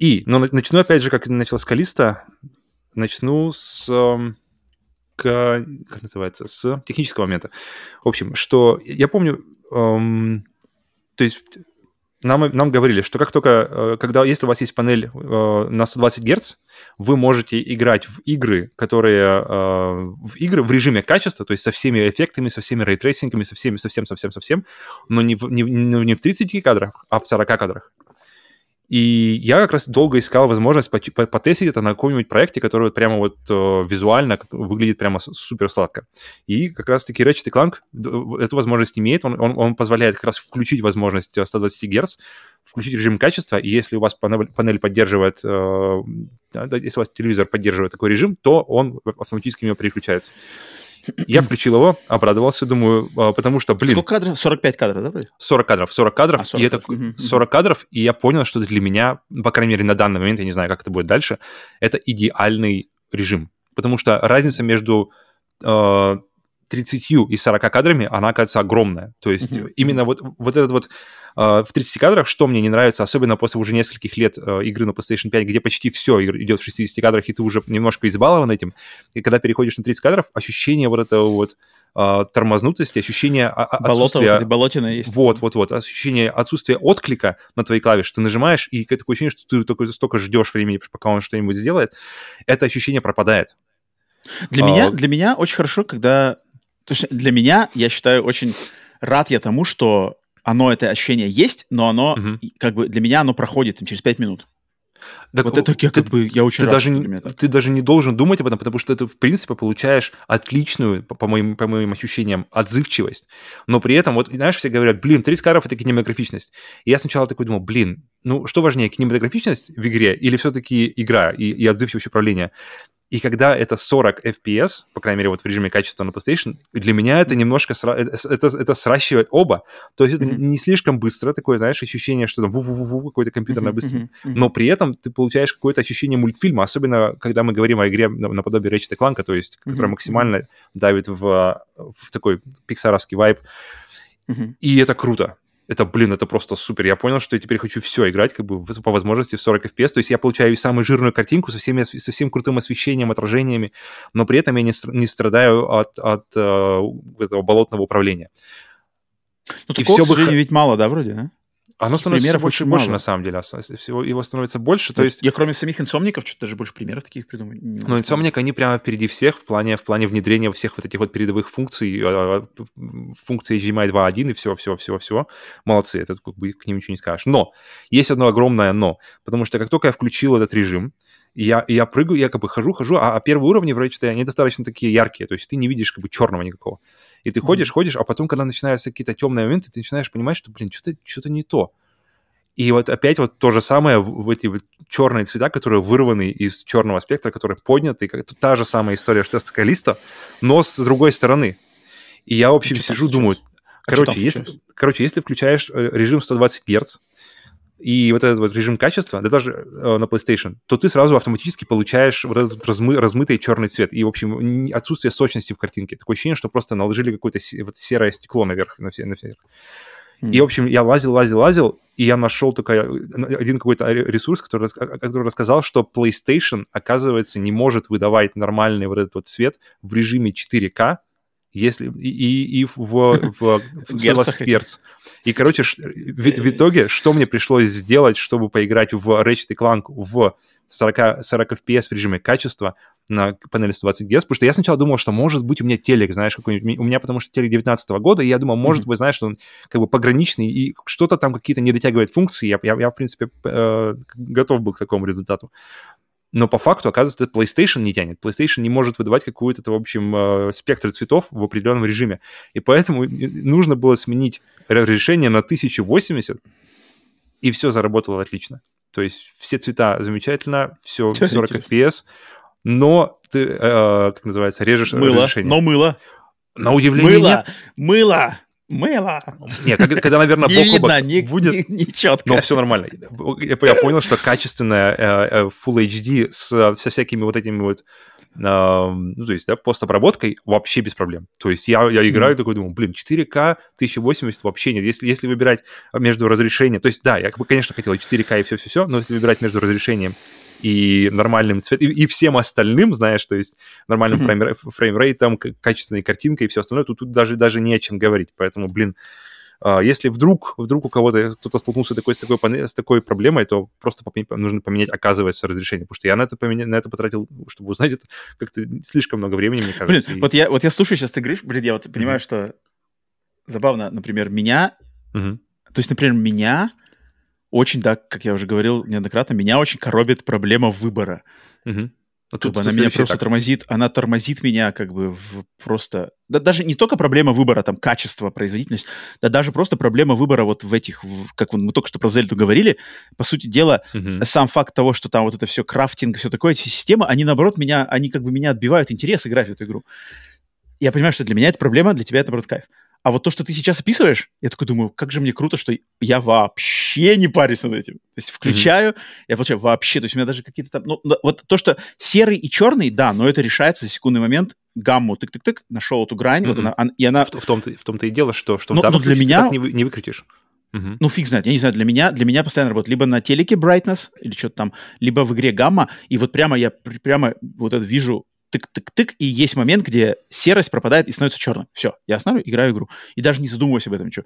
Speaker 2: И, но начну опять же, как начал с Калиста, начну с, к, как называется, с технического момента. В общем, что я помню, эм, то есть нам, нам говорили, что как только, э, когда, если у вас есть панель э, на 120 Гц, вы можете играть в игры, которые э, в игры в режиме качества, то есть со всеми эффектами, со всеми рейтрейсингами, со всеми, совсем, совсем, совсем, но не в, не, не в 30 кадрах, а в 40 кадрах. И я как раз долго искал возможность потестить это на каком-нибудь проекте, который вот прямо вот э, визуально выглядит прямо супер сладко. И как раз-таки Ratchet Clank эту возможность имеет. Он, он, он позволяет как раз включить возможность 120 Гц, включить режим качества, и если у вас панель, поддерживает, э, если у вас телевизор поддерживает такой режим, то он автоматически его переключается. Я включил его, обрадовался, думаю, а, потому что, блин...
Speaker 1: Сколько кадров? 45 кадров, да, вроде?
Speaker 2: 40 кадров, 40 кадров, а, 40 и это 40 кадров, и я понял, что для меня, по крайней мере, на данный момент, я не знаю, как это будет дальше, это идеальный режим. Потому что разница между э, 30 и 40 кадрами, она, оказывается, огромная. То есть mm-hmm. именно вот, вот этот вот Uh, в 30 кадрах, что мне не нравится, особенно после уже нескольких лет uh, игры на PlayStation 5, где почти все идет в 60 кадрах, и ты уже немножко избалован этим, и когда переходишь на 30 кадров, ощущение вот этого вот uh, тормознутости, ощущение
Speaker 1: Болото. Вот болотина есть.
Speaker 2: Вот, вот, вот. Ощущение отсутствия отклика на твои клавиши. Ты нажимаешь, и такое ощущение, что ты только столько ждешь времени, пока он что-нибудь сделает. Это ощущение пропадает.
Speaker 1: Для, а, меня, для меня очень хорошо, когда то есть для меня, я считаю, очень рад я тому, что оно, это ощущение есть, но оно, угу. как бы, для меня оно проходит там, через 5 минут. Так, вот это я, как бы, я очень
Speaker 2: ты
Speaker 1: рад,
Speaker 2: даже, не, ты даже не должен думать об этом, потому что ты, в принципе, получаешь отличную, по, по, моим, по моим ощущениям, отзывчивость. Но при этом, вот, знаешь, все говорят, блин, 30 кадров — это кинематографичность. И я сначала такой думал, блин, ну, что важнее, кинематографичность в игре или все-таки игра и, и отзывчивость управления? И когда это 40 FPS, по крайней мере, вот в режиме качества на PlayStation, для меня это немножко сра... это, это, это сращивает оба. То есть это mm-hmm. не слишком быстро, такое, знаешь, ощущение, что там ву-ву-ву какой-то компьютерное быстро. Mm-hmm. Mm-hmm. Но при этом ты получаешь какое-то ощущение мультфильма, особенно когда мы говорим о игре наподобие Ratchet Clank, то есть, которая максимально давит в, в такой пиксаровский вайб. И это круто это, блин, это просто супер. Я понял, что я теперь хочу все играть как бы по возможности в 40 FPS. То есть я получаю самую жирную картинку со, всеми, со всем крутым освещением, отражениями, но при этом я не, не страдаю от, от uh, этого болотного управления.
Speaker 1: Ну, и все бы... ведь мало, да, вроде, да?
Speaker 2: Оно становится примеров больше, больше на самом деле. Всего его становится больше. То есть...
Speaker 1: Я кроме самих инсомников что-то даже больше примеров таких придумаю.
Speaker 2: Ну, инсомник, они прямо впереди всех в плане, в плане внедрения всех вот этих вот передовых функций, а, а, функции HDMI 2.1 и всего, всего, всего, всего. Молодцы, это как бы к ним ничего не скажешь. Но есть одно огромное но, потому что как только я включил этот режим, и я, и я прыгаю, я как бы хожу, хожу, а, а первые уровни вроде что они достаточно такие яркие, то есть ты не видишь как бы черного никакого. И ты mm-hmm. ходишь, ходишь, а потом, когда начинаются какие-то темные моменты, ты начинаешь понимать, что, блин, что-то что не то. И вот опять вот то же самое в эти вот черные цвета, которые вырваны из черного спектра, которые подняты. Это та же самая история, что с Калисто, но с другой стороны. И я, в общем, сижу, думаю, а короче, если, короче, если включаешь э, режим 120 Гц, и вот этот вот режим качества, да даже э, на PlayStation, то ты сразу автоматически получаешь вот этот размы, размытый черный цвет и, в общем, отсутствие сочности в картинке. Такое ощущение, что просто наложили какое-то вот серое стекло наверх, на все, на все. И, в общем, я лазил, лазил, лазил, и я нашел только один какой-то ресурс, который, который рассказал, что PlayStation, оказывается, не может выдавать нормальный вот этот вот цвет в режиме 4К, если и, и, и в, в, в, в Герц. И, короче, в, в итоге, что мне пришлось сделать, чтобы поиграть в Ratchet Clank в 40, 40 FPS в режиме качества на панели 120 Гц, потому что я сначала думал, что может быть у меня телек, знаешь, какой-нибудь, у меня потому что телек 19 года, и я думал, может mm-hmm. быть, знаешь, что он как бы пограничный, и что-то там какие-то не дотягивает функции, я, я, я в принципе, э, готов был к такому результату. Но по факту, оказывается, PlayStation не тянет. PlayStation не может выдавать какую-то, в общем, э, спектр цветов в определенном режиме. И поэтому нужно было сменить разрешение на 1080, и все заработало отлично. То есть все цвета замечательно, все 40 FPS, но ты, э, как называется, режешь
Speaker 1: мыло,
Speaker 2: разрешение.
Speaker 1: но мыло.
Speaker 2: На удивление
Speaker 1: мыло,
Speaker 2: нет.
Speaker 1: Мыло, мыло.
Speaker 2: Нет, когда, когда наверное,
Speaker 1: не
Speaker 2: бок
Speaker 1: видно, не,
Speaker 2: будет...
Speaker 1: Не, не четко.
Speaker 2: Но все нормально. Я, я понял, что качественная э, э, Full HD с, со всякими вот этими вот ну, то есть, да, постобработкой вообще без проблем. То есть я, я играю mm-hmm. такой, думаю, блин, 4К, 1080 вообще нет. Если, если выбирать между разрешением, то есть, да, я, конечно, хотел 4К и все-все-все, но если выбирать между разрешением и нормальным цветом, и, и всем остальным, знаешь, то есть нормальным mm-hmm. фреймрейтом, качественной картинкой и все остальное, то тут даже, даже не о чем говорить. Поэтому, блин, а, если вдруг, вдруг у кого-то кто-то столкнулся такой, с, такой, с такой проблемой, то просто нужно поменять, оказывается, разрешение. Потому что я на это, поменя... на это потратил, чтобы узнать это, как-то слишком много времени, мне кажется.
Speaker 1: Блин, и... вот, я, вот я слушаю сейчас, ты говоришь, блин, я вот понимаю, mm-hmm. что забавно, например, меня, mm-hmm. то есть, например, меня очень, да, как я уже говорил неоднократно, меня очень коробит проблема выбора. Mm-hmm. Ну, тут, бы она меня просто так. тормозит, она тормозит меня как бы в просто... Да даже не только проблема выбора, там, качества, производительность, да даже просто проблема выбора вот в этих, в, как мы только что про Зельду говорили, по сути дела, uh-huh. сам факт того, что там вот это все крафтинг, все такое, эти системы, они наоборот меня, они как бы меня отбивают интерес играть в эту игру. Я понимаю, что для меня это проблема, для тебя это, наоборот, кайф. А вот то, что ты сейчас описываешь, я такой думаю, как же мне круто, что я вообще не парюсь над этим. То есть включаю, mm-hmm. я получаю вообще, то есть у меня даже какие-то там, ну, вот то, что серый и черный, да, но это решается за секундный момент, гамму тык-тык-тык, нашел эту грань, mm-hmm. вот она, и она...
Speaker 2: В, в, том-то, в том-то и дело, что, что
Speaker 1: но,
Speaker 2: в данном
Speaker 1: но для
Speaker 2: случае
Speaker 1: меня...
Speaker 2: ты так не, не выкрутишь.
Speaker 1: Uh-huh. Ну, фиг знает, я не знаю, для меня, для меня постоянно работает либо на телеке brightness или что-то там, либо в игре гамма, и вот прямо я прямо вот это вижу тык-тык-тык, и есть момент, где серость пропадает и становится черным. Все, я останавливаю, играю игру. И даже не задумываюсь об этом. Что.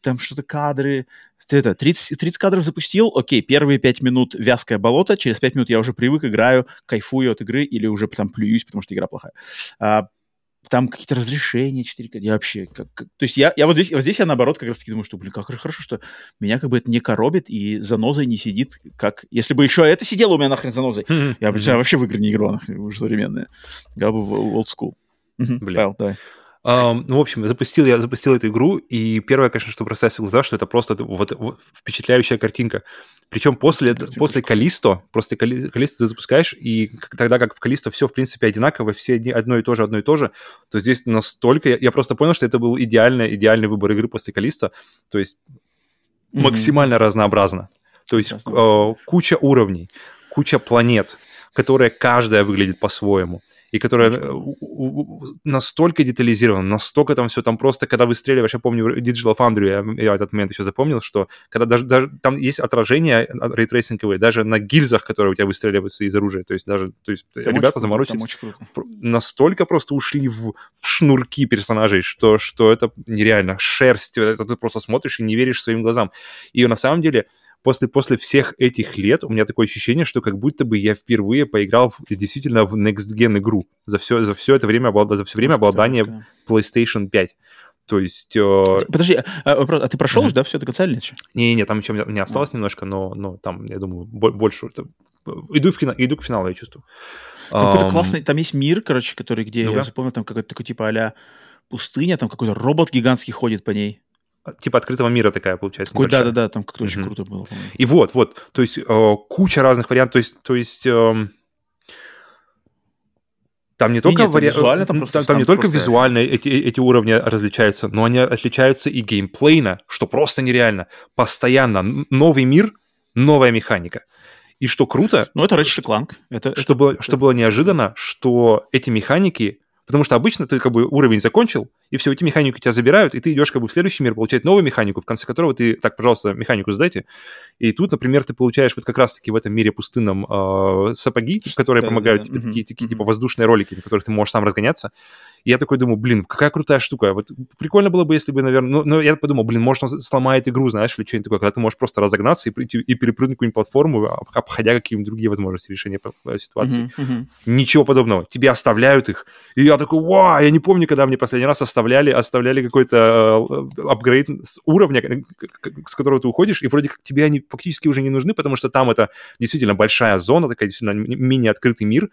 Speaker 1: Там что-то кадры, это, 30, 30 кадров запустил, окей, первые 5 минут вязкое болото, через 5 минут я уже привык, играю, кайфую от игры или уже там плююсь, потому что игра плохая. А, там какие-то разрешения 4К, я вообще, как, как, то есть я, я вот здесь, вот здесь я наоборот как раз таки думаю, что, блин, как хорошо, что меня как бы это не коробит и занозой не сидит, как, если бы еще это сидело у меня нахрен занозой, mm-hmm. я бы mm-hmm. вообще в игры не играл, нахрен, уже современные, играл бы в old school.
Speaker 2: Блин. Павел, давай. Um, ну, в общем, запустил я запустил эту игру, и первое, конечно, что бросается в глаза, что это просто вот, вот впечатляющая картинка. Причем после, после Калисто, после Калисто ты запускаешь, и тогда как в Калисто все, в принципе, одинаково, все одно и то же, одно и то же, то здесь настолько... Я, я просто понял, что это был идеальный, идеальный выбор игры после Калисто, то есть mm-hmm. максимально разнообразно. То есть э, куча уровней, куча планет, которые каждая выглядит по-своему и которая настолько детализирована, настолько там все, там просто, когда выстреливаешь, я помню, Digital Foundry, я, я этот момент еще запомнил, что когда даже, даже там есть отражение рейтрейсинговые даже на гильзах, которые у тебя выстреливаются из оружия, то есть даже, то есть там ребята заморочились, настолько просто ушли в, в шнурки персонажей, что, что это нереально, шерсть, это ты просто смотришь и не веришь своим глазам. И на самом деле после, после всех этих лет у меня такое ощущение, что как будто бы я впервые поиграл в, действительно в Next Gen игру за все, за все это время, за все время обладания PlayStation 5. То есть... Э...
Speaker 1: Подожди, а, а, а ты прошел mm-hmm. да, все до конца или нет?
Speaker 2: Не-не, там еще у меня осталось mm-hmm. немножко, но, но там, я думаю, больше... Иду, в кино, иду к финалу, я чувствую.
Speaker 1: Какой-то классный, там есть мир, короче, который, где, ну, я запомнил, там какой-то такой типа а пустыня, там какой-то робот гигантский ходит по ней
Speaker 2: типа открытого мира такая получается.
Speaker 1: Такой, да, да, да, там как-то очень круто было.
Speaker 2: По-моему. И вот, вот, то есть э, куча разных вариантов, то есть, то есть э, там не только, вари... визуально, там, там, там не только просто... визуально эти, эти уровни различаются, но они отличаются и геймплейно, что просто нереально. Постоянно новый мир, новая механика. И что круто...
Speaker 1: Ну, это Ratchet Clank.
Speaker 2: Это, что, это, было, это... что было неожиданно, что эти механики Потому что обычно ты как бы уровень закончил, и все, эти механики тебя забирают, и ты идешь как бы в следующий мир получать новую механику, в конце которого ты, так, пожалуйста, механику сдайте. И тут, например, ты получаешь вот как раз-таки в этом мире пустынном э, сапоги, которые да, помогают да, тебе, да. такие, такие типа воздушные ролики, на которых ты можешь сам разгоняться. И я такой думаю, блин, какая крутая штука. Вот прикольно было бы, если бы, наверное... Ну, ну я подумал, блин, может, он сломает игру, знаешь, или что-нибудь такое, когда ты можешь просто разогнаться и, прийти, и перепрыгнуть какую-нибудь платформу, обходя какие-нибудь другие возможности решения э, ситуации. Uh-huh, uh-huh. Ничего подобного. Тебе оставляют их. И я такой, вау, я не помню, когда мне последний раз оставляли, оставляли какой-то э, апгрейд с уровня, с которого ты уходишь, и вроде как тебе они фактически уже не нужны, потому что там это действительно большая зона, такая действительно мини-открытый мир,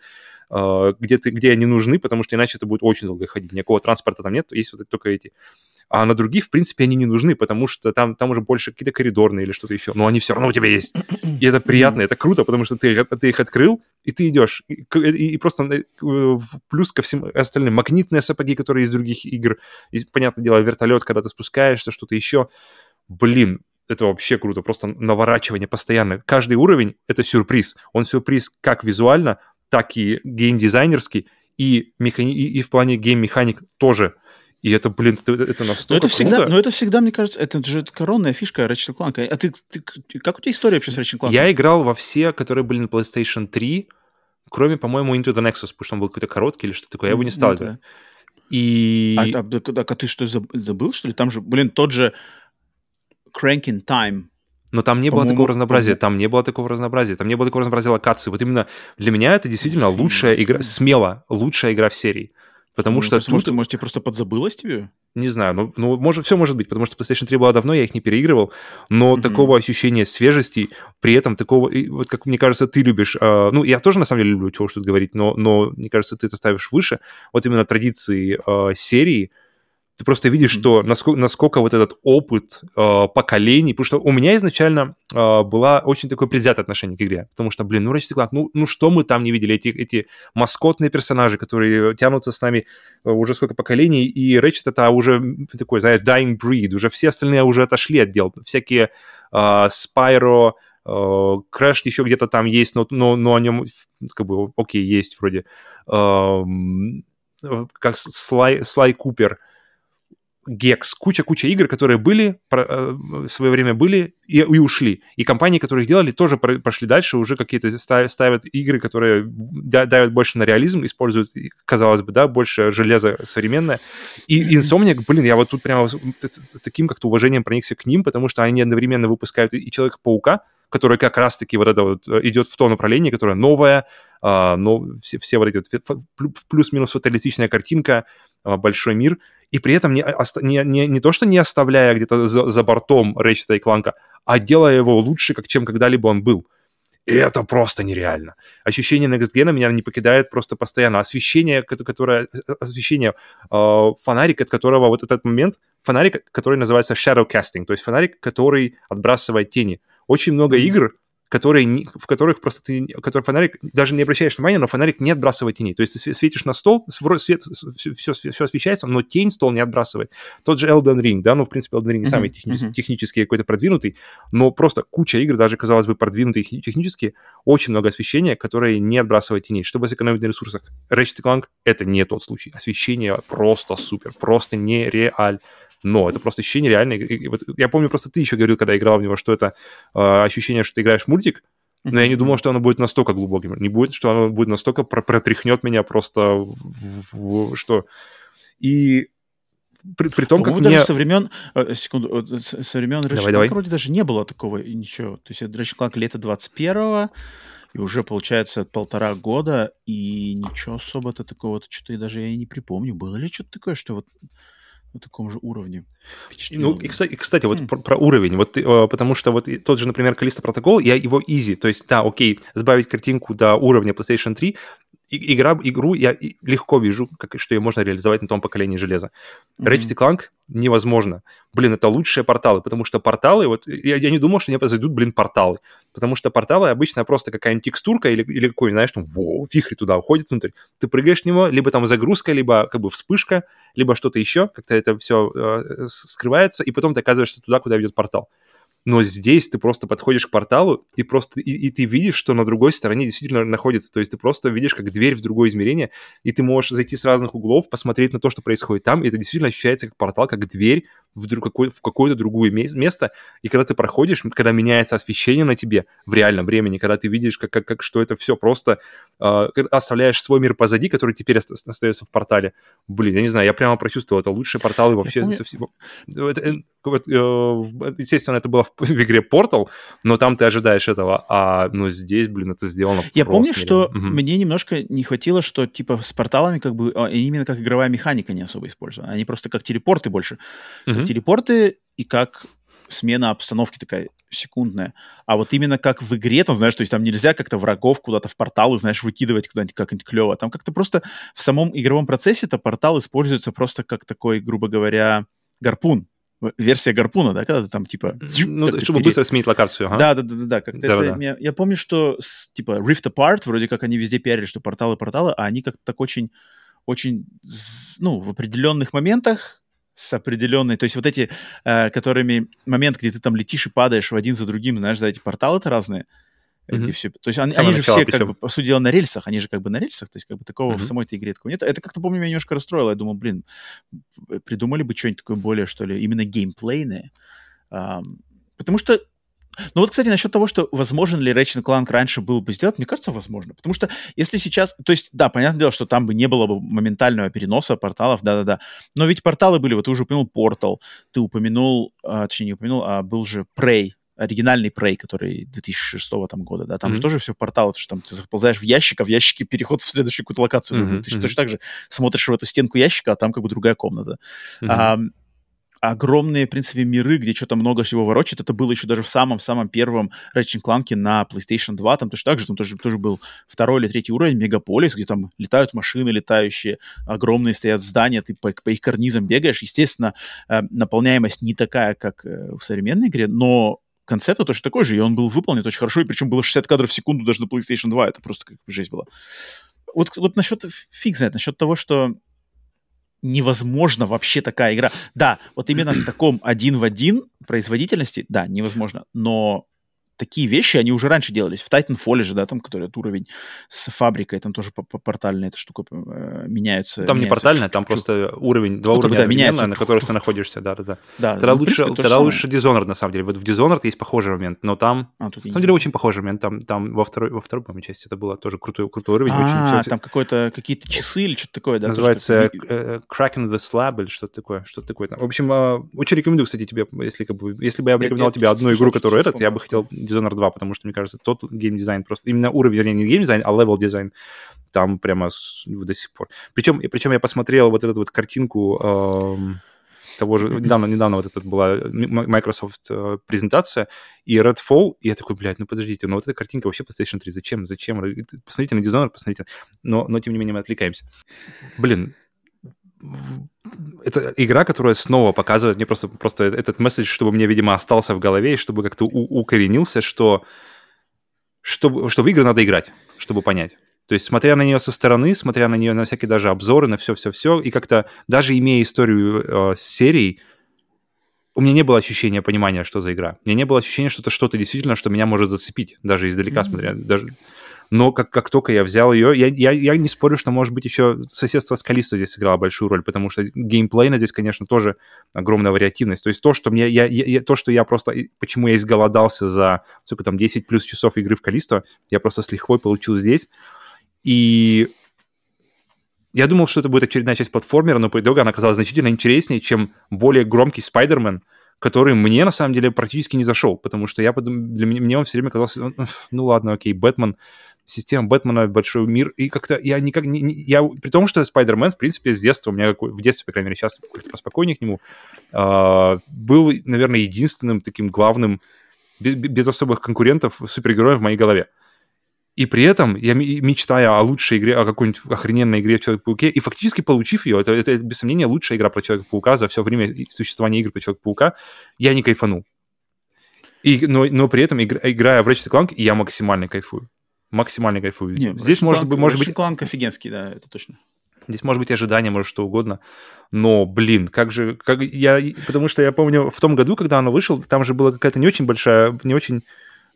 Speaker 2: где, ты, где они нужны, потому что иначе это будет очень долго ходить. Никакого транспорта там нет, есть вот только эти. А на других, в принципе, они не нужны, потому что там, там уже больше какие-то коридорные или что-то еще. Но они все равно у тебя есть. И это приятно, это круто, потому что ты, ты их открыл, и ты идешь. И, и, и просто э, плюс ко всем остальным магнитные сапоги, которые из других игр. И, понятное дело, вертолет, когда ты спускаешься, что-то еще. Блин, это вообще круто, просто наворачивание постоянно. Каждый уровень — это сюрприз. Он сюрприз как визуально, так и геймдизайнерский, и, механи... и, и в плане гейм-механик тоже. И это, блин, это, это настолько но
Speaker 1: это всегда, круто. Но это всегда, мне кажется, это же коронная фишка Ratchet Clank. А ты, ты, как у тебя история вообще с Ratchet Clank?
Speaker 2: Я играл во все, которые были на PlayStation 3, кроме, по-моему, Into the Nexus, потому что он был какой-то короткий или что-то такое. Я его не стал ну, играть. Да. И...
Speaker 1: А, а, а, а ты что, забыл, что ли? Там же, блин, тот же Cranking Time
Speaker 2: но там не было такого разнообразия, там не было такого разнообразия, там не было такого разнообразия локаций. Вот именно для меня это действительно лучшая игра, смело лучшая игра в серии. Потому ну, что
Speaker 1: тут... Может, может, тебе просто подзабылось тебе?
Speaker 2: Не знаю, ну, ну может, все может быть, потому что PlayStation 3 была давно, я их не переигрывал, но mm-hmm. такого ощущения свежести, при этом такого, и, вот как мне кажется, ты любишь, э, ну, я тоже на самом деле люблю чего что тут говорить, но, но мне кажется, ты это ставишь выше, вот именно традиции э, серии, ты просто видишь, что насколько, насколько вот этот опыт э, поколений, потому что у меня изначально э, было очень такое предвзятое отношение к игре, потому что, блин, ну Ratchet Clank, ну, ну что мы там не видели, эти, эти маскотные персонажи, которые тянутся с нами э, уже сколько поколений, и Ratchet это уже такой, знаешь, dying breed, уже все остальные уже отошли от дел, всякие э, Spyro, Crash еще где-то там есть, но, но, но о нем как бы окей, есть вроде. Э, как Слай, Слай Купер, Gex, куча-куча игр, которые были, э, в свое время были и, и ушли. И компании, которые их делали, тоже прошли дальше, уже какие-то ставят игры, которые давят больше на реализм, используют, казалось бы, да, больше железа современное. И Insomniac, блин, я вот тут прямо таким как-то уважением проникся к ним, потому что они одновременно выпускают и Человека-паука, который как раз-таки вот это вот э, идет в то направление, которое новое, а, но все, все вот эти вот плюс-минус фаталистичная картинка, а, большой мир, и при этом не, не, не, не то, что не оставляя где-то за, за бортом Рэчета и Кланка, а делая его лучше, как, чем когда-либо он был. И это просто нереально. Ощущение Next Gen меня не покидает просто постоянно. Освещение, которое... Освещение, э, фонарик, от которого вот этот момент... Фонарик, который называется shadow casting, то есть фонарик, который отбрасывает тени. Очень много игр, которые, в которых просто ты, который фонарик, даже не обращаешь внимания, но фонарик не отбрасывает теней. То есть ты светишь на стол, свет, все, все, освещается, но тень стол не отбрасывает. Тот же Elden Ring, да, ну, в принципе, Elden Ring не самый техни- uh-huh. технически какой-то продвинутый, но просто куча игр, даже, казалось бы, продвинутые технически, очень много освещения, которое не отбрасывает теней, чтобы сэкономить на ресурсах. Ratchet Clank — это не тот случай. Освещение просто супер, просто нереально но это просто ощущение реальное. И, вот, я помню, просто ты еще говорил, когда играл в него, что это э, ощущение, что ты играешь в мультик, но я не думал, что оно будет настолько глубоким. Не будет, что оно будет настолько про протряхнет меня просто в, в, в что... И при, при том, как
Speaker 1: даже со времен, э, секунду, э, со времен Ratchet вроде даже не было такого ничего. То есть Ratchet Clank лето 21-го, и уже, получается, полтора года, и ничего особо-то такого-то что-то я даже я и не припомню. Было ли что-то такое, что вот на таком же уровне.
Speaker 2: Ну, и, кстати, кстати вот про, про уровень, вот, э, потому что вот тот же, например, Калиста протокол, я его easy, то есть, да, окей, сбавить картинку до уровня PlayStation 3, игра, игру я легко вижу, как, что ее можно реализовать на том поколении железа. Mm-hmm. Ratchet Clank невозможно. Блин, это лучшие порталы, потому что порталы, вот я, я не думал, что мне произойдут, блин, порталы. Потому что порталы обычно просто какая-нибудь текстурка или, или какой, знаешь, там, воу, вихрь туда уходит внутрь. Ты прыгаешь в него, либо там загрузка, либо как бы вспышка, либо что-то еще, как-то это все э, скрывается, и потом ты оказываешься туда, куда ведет портал. Но здесь ты просто подходишь к порталу, и просто и, и ты видишь, что на другой стороне действительно находится. То есть ты просто видишь как дверь в другое измерение, и ты можешь зайти с разных углов, посмотреть на то, что происходит там, и это действительно ощущается как портал, как дверь в, друг, какой, в какое-то другое место. И когда ты проходишь, когда меняется освещение на тебе в реальном времени, когда ты видишь, как, как, как что это все просто э, оставляешь свой мир позади, который теперь остается в портале. Блин, я не знаю, я прямо прочувствовал, это лучшие порталы вообще. Помню... Совсем... Это, э, естественно, это было в игре Portal, но там ты ожидаешь этого, а ну здесь, блин, это сделано
Speaker 1: Я помню, что угу. мне немножко не хватило, что типа с порталами как бы а, именно как игровая механика не особо использована. Они просто как телепорты больше. Угу. Как телепорты и как смена обстановки такая секундная. А вот именно как в игре, там, знаешь, то есть там нельзя как-то врагов куда-то в порталы, знаешь, выкидывать куда-нибудь как-нибудь клево. Там как-то просто в самом игровом процессе это портал используется просто как такой, грубо говоря, гарпун версия гарпуна, да, когда ты там типа...
Speaker 2: Ну, чтобы пере... быстро сменить локацию, ага.
Speaker 1: Да, да, да, да, да. Как-то да, это, да. Я, я помню, что с, типа Rift Apart, вроде как они везде пиарили, что порталы, порталы, а они как-то так очень, очень, ну, в определенных моментах с определенной, то есть вот эти, э, которыми момент, где ты там летишь и падаешь в один за другим, знаешь, за эти порталы-то разные, mm-hmm. все, то есть они, они же все, причем. как бы, по сути дела, на рельсах, они же как бы на рельсах, то есть как бы такого mm-hmm. в самой этой игре такого нет. Это как-то, помню, меня немножко расстроило. Я думал, блин, придумали бы что-нибудь такое более, что ли, именно геймплейное. Um, потому что ну вот, кстати, насчет того, что возможен ли Ratchet Clank раньше был бы сделать, мне кажется, возможно. Потому что если сейчас... То есть, да, понятное дело, что там бы не было бы моментального переноса порталов, да-да-да. Но ведь порталы были, вот ты уже упомянул Portal, ты упомянул, а, точнее, не упомянул, а был же Prey, оригинальный Prey, который 2006 там, года, да, там mm-hmm. же тоже все порталы, что там ты заползаешь в ящик, а в ящике переход в следующую какую-то локацию. Mm-hmm. Ты mm-hmm. точно так же смотришь в эту стенку ящика, а там как бы другая комната. Mm-hmm. А, огромные, в принципе, миры, где что-то много всего ворочит. Это было еще даже в самом-самом первом Ratchet Clank на PlayStation 2. Там точно так же, там тоже, тоже был второй или третий уровень, мегаполис, где там летают машины летающие, огромные стоят здания, ты по, по их карнизам бегаешь. Естественно, э, наполняемость не такая, как э, в современной игре, но концепт точно такой же, и он был выполнен очень хорошо, и причем было 60 кадров в секунду даже на PlayStation 2, это просто как жесть была. Вот, вот насчет, фиг знает, насчет того, что невозможно вообще такая игра. Да, вот именно в таком один в один производительности, да, невозможно, но такие вещи, они уже раньше делались. В Titanfall же, да, там, который этот уровень с фабрикой, там тоже портальная эта штука э, меняется.
Speaker 2: Там меняется,
Speaker 1: не
Speaker 2: портальная, там просто уровень, два ну, уровня да, меняется, на которых ты находишься, да-да-да. Да, тогда ну, лучше, принципе, тогда лучше Dishonored, на самом деле. Вот в Dishonored есть похожий момент, но там, а, на самом деле, очень похожий момент. Там, там во второй, во второй, по части это было тоже крутой, крутой уровень.
Speaker 1: А,
Speaker 2: очень,
Speaker 1: там какой-то, какие-то часы или что-то такое, да?
Speaker 2: Называется uh, Cracking the Slab или что-то такое, что-то такое. В общем, э, очень рекомендую, кстати, тебе, если, как бы, если бы я рекомендовал тебе одну игру, которую этот, я бы хотел Dishonored 2, потому что мне кажется, тот геймдизайн просто... Именно уровень, вернее, не геймдизайн, а level design там прямо с, до сих пор. Причем, причем я посмотрел вот эту вот картинку эм, того же... Недавно, недавно вот эта была Microsoft э, презентация, и Redfall, и я такой, блядь, ну подождите, ну вот эта картинка вообще PlayStation 3, зачем, зачем? Посмотрите на Dishonored, посмотрите. Но, но тем не менее мы отвлекаемся. Блин, это игра, которая снова показывает мне просто, просто этот месседж, чтобы мне, видимо, остался в голове, и чтобы как-то укоренился, что что, что в игры надо играть, чтобы понять. То есть, смотря на нее со стороны, смотря на нее на всякие даже обзоры, на все-все-все, и как-то даже имея историю э, с серией, у меня не было ощущения понимания, что за игра. У меня не было ощущения, что это что-то действительно, что меня может зацепить, даже издалека mm-hmm. смотря. Даже... Но как, как только я взял ее, я, я, я не спорю, что, может быть, еще соседство с Калисто здесь сыграло большую роль, потому что геймплейно здесь, конечно, тоже огромная вариативность. То есть то, что мне, я, я, то, что я просто, почему я изголодался за, сколько там, 10 плюс часов игры в Калисто, я просто с лихвой получил здесь. И я думал, что это будет очередная часть платформера, но по итогу она оказалась значительно интереснее, чем более громкий Спайдермен, который мне, на самом деле, практически не зашел, потому что я подум... для меня, мне он все время казался, ну ладно, окей, Бэтмен, система Бэтмена, большой мир, и как-то я никак не... Я, при том, что Спайдермен, в принципе, с детства, у меня в детстве, по крайней мере, сейчас как-то поспокойнее к нему, э, был, наверное, единственным таким главным, без, без особых конкурентов, супергероем в моей голове. И при этом я мечтаю о лучшей игре, о какой-нибудь охрененной игре Человек-пауке, и фактически получив ее, это, это, без сомнения, лучшая игра про Человека-паука за все время существования игр про Человека-паука, я не кайфанул. И, но, но при этом, игра, играя в Ratchet Clank, я максимально кайфую максимально кайфую.
Speaker 1: Не, Здесь может, быть, может быть... Кланк офигенский, да, это точно.
Speaker 2: Здесь может быть ожидание, может что угодно. Но, блин, как же... Как я, потому что я помню, в том году, когда оно вышло, там же была какая-то не очень большая, не очень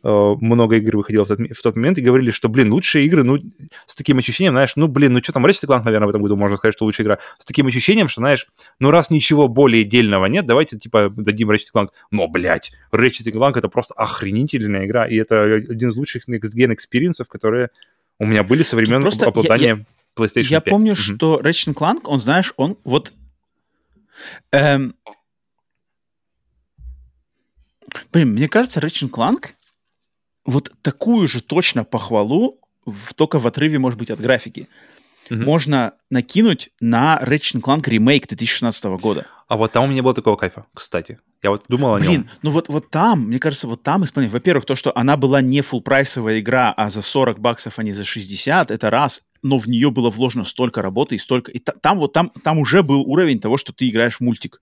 Speaker 2: много игр выходило в тот, момент, и говорили, что, блин, лучшие игры, ну, с таким ощущением, знаешь, ну, блин, ну, что там, Ratchet Clank, наверное, в этом году можно сказать, что лучшая игра, с таким ощущением, что, знаешь, ну, раз ничего более дельного нет, давайте, типа, дадим Ratchet Clank. Но, блядь, Ratchet Clank — это просто охренительная игра, и это один из лучших next-gen experience ов, которые у меня были со времен просто обладания я, я, PlayStation
Speaker 1: я 5. Я помню, mm-hmm. что Ratchet Clank, он, знаешь, он вот... Эм... Блин, мне кажется, Ratchet Clank вот такую же точно похвалу, в, только в отрыве, может быть, от графики, угу. можно накинуть на Ratchet Clank ремейк 2016 года.
Speaker 2: А вот там у меня было такого кайфа, кстати. Я вот думал о нем. Блин,
Speaker 1: ну вот, вот там, мне кажется, вот там исполнение. Во-первых, то, что она была не full прайсовая игра, а за 40 баксов, а не за 60, это раз. Но в нее было вложено столько работы и столько... И там вот там, там уже был уровень того, что ты играешь в мультик.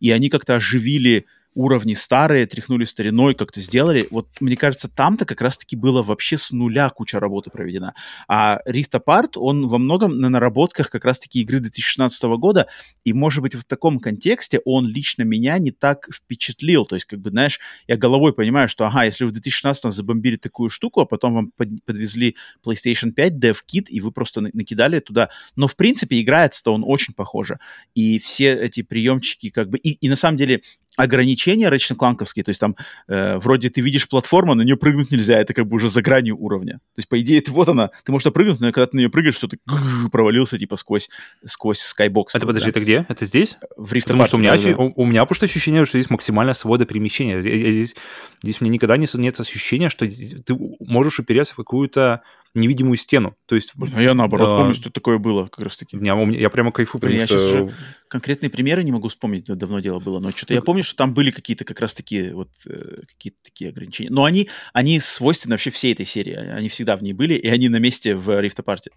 Speaker 1: И они как-то оживили уровни старые, тряхнули стариной, как-то сделали. Вот, мне кажется, там-то как раз-таки было вообще с нуля куча работы проведена. А Rift Apart, он во многом на наработках как раз-таки игры 2016 года, и, может быть, в таком контексте он лично меня не так впечатлил. То есть, как бы, знаешь, я головой понимаю, что, ага, если в 2016 забомбили такую штуку, а потом вам под, подвезли PlayStation 5 DevKit, и вы просто накидали туда. Но, в принципе, играется-то он очень похоже. И все эти приемчики, как бы... И, и на самом деле, ограничения рычно-кланковские, то есть там э, вроде ты видишь платформу, на нее прыгнуть нельзя, это как бы уже за гранью уровня. То есть, по идее, это вот она, ты можешь прыгнуть, но когда ты на нее прыгаешь, что-то провалился типа сквозь, сквозь скайбокс.
Speaker 2: Это, подожди, это где? Это здесь?
Speaker 1: В Rift
Speaker 2: Потому что у меня, да, да. У, у меня просто ощущение, что здесь максимальная свобода перемещения. Здесь, здесь мне никогда нет, нет ощущения, что ты можешь упереться в какую-то невидимую стену. То есть,
Speaker 1: Блин, а я наоборот а, помню, что такое было как раз таки.
Speaker 2: Я, я прямо кайфу, потому
Speaker 1: я
Speaker 2: что...
Speaker 1: сейчас уже конкретные примеры не могу вспомнить, давно дело было, но что-то я помню, что там были какие-то как раз таки вот э, какие-то такие ограничения. Но они, они свойственны вообще всей этой серии, они всегда в ней были, и они на месте в Rift Apart.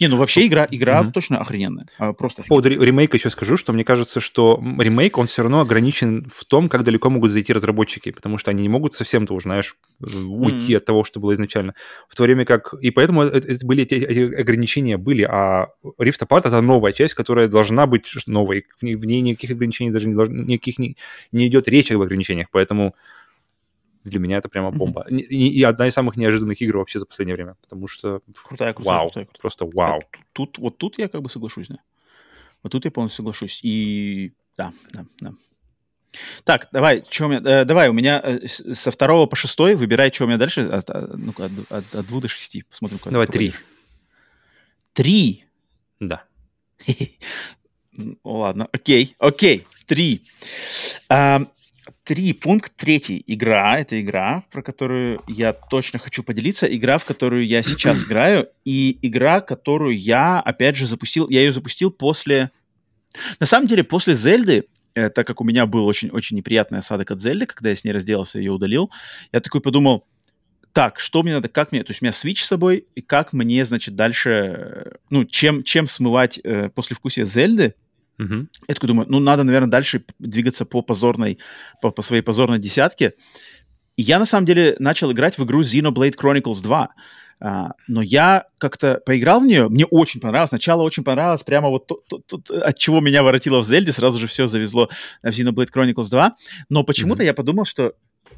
Speaker 1: Не, ну вообще игра, игра mm-hmm. точно охрененная. А, просто
Speaker 2: По поводу ремейка еще скажу, что мне кажется, что ремейк, он все равно ограничен в том, как далеко могут зайти разработчики, потому что они не могут совсем-то уже, знаешь, уйти mm-hmm. от того, что было изначально. В то время как... И поэтому это, это были эти, эти ограничения были, а Rift Apart — это новая часть, которая должна быть новой. В ней, в ней никаких ограничений даже не, должно, никаких не, не идет речи об ограничениях, поэтому для меня это прямо бомба. Mm-hmm. И, и одна из самых неожиданных игр вообще за последнее время, потому что...
Speaker 1: Крутая, крутая,
Speaker 2: вау,
Speaker 1: крутая, крутая.
Speaker 2: Просто вау. А
Speaker 1: тут, вот тут я как бы соглашусь, да. Вот тут я полностью соглашусь. И да, да, да. Так, давай, что у меня, э, давай, у меня э, со второго по шестой выбирай, что у меня дальше, от, ну от, от, от двух до шести, посмотрим.
Speaker 2: Давай, три.
Speaker 1: Три?
Speaker 2: Да.
Speaker 1: Ладно, окей, окей, три. Три, пункт третий. Игра. Это игра, про которую я точно хочу поделиться. Игра, в которую я сейчас играю. И игра, которую я, опять же, запустил. Я ее запустил после... На самом деле, после Зельды, э, так как у меня был очень-очень неприятный осадок от Зельды, когда я с ней разделался, ее удалил, я такой подумал, так, что мне надо, как мне, то есть у меня Switch с собой, и как мне, значит, дальше, э, ну, чем, чем смывать э, после вкусия Зельды,
Speaker 2: Угу.
Speaker 1: Я такой думаю, ну, надо, наверное, дальше двигаться по позорной, по, по своей позорной десятке. И я, на самом деле, начал играть в игру Xenoblade Chronicles 2. Uh, но я как-то поиграл в нее, мне очень понравилось. Сначала очень понравилось, прямо вот то, то, то, от чего меня воротило в Зельде, сразу же все завезло в Xenoblade Chronicles 2. Но почему-то mm-hmm. я подумал, что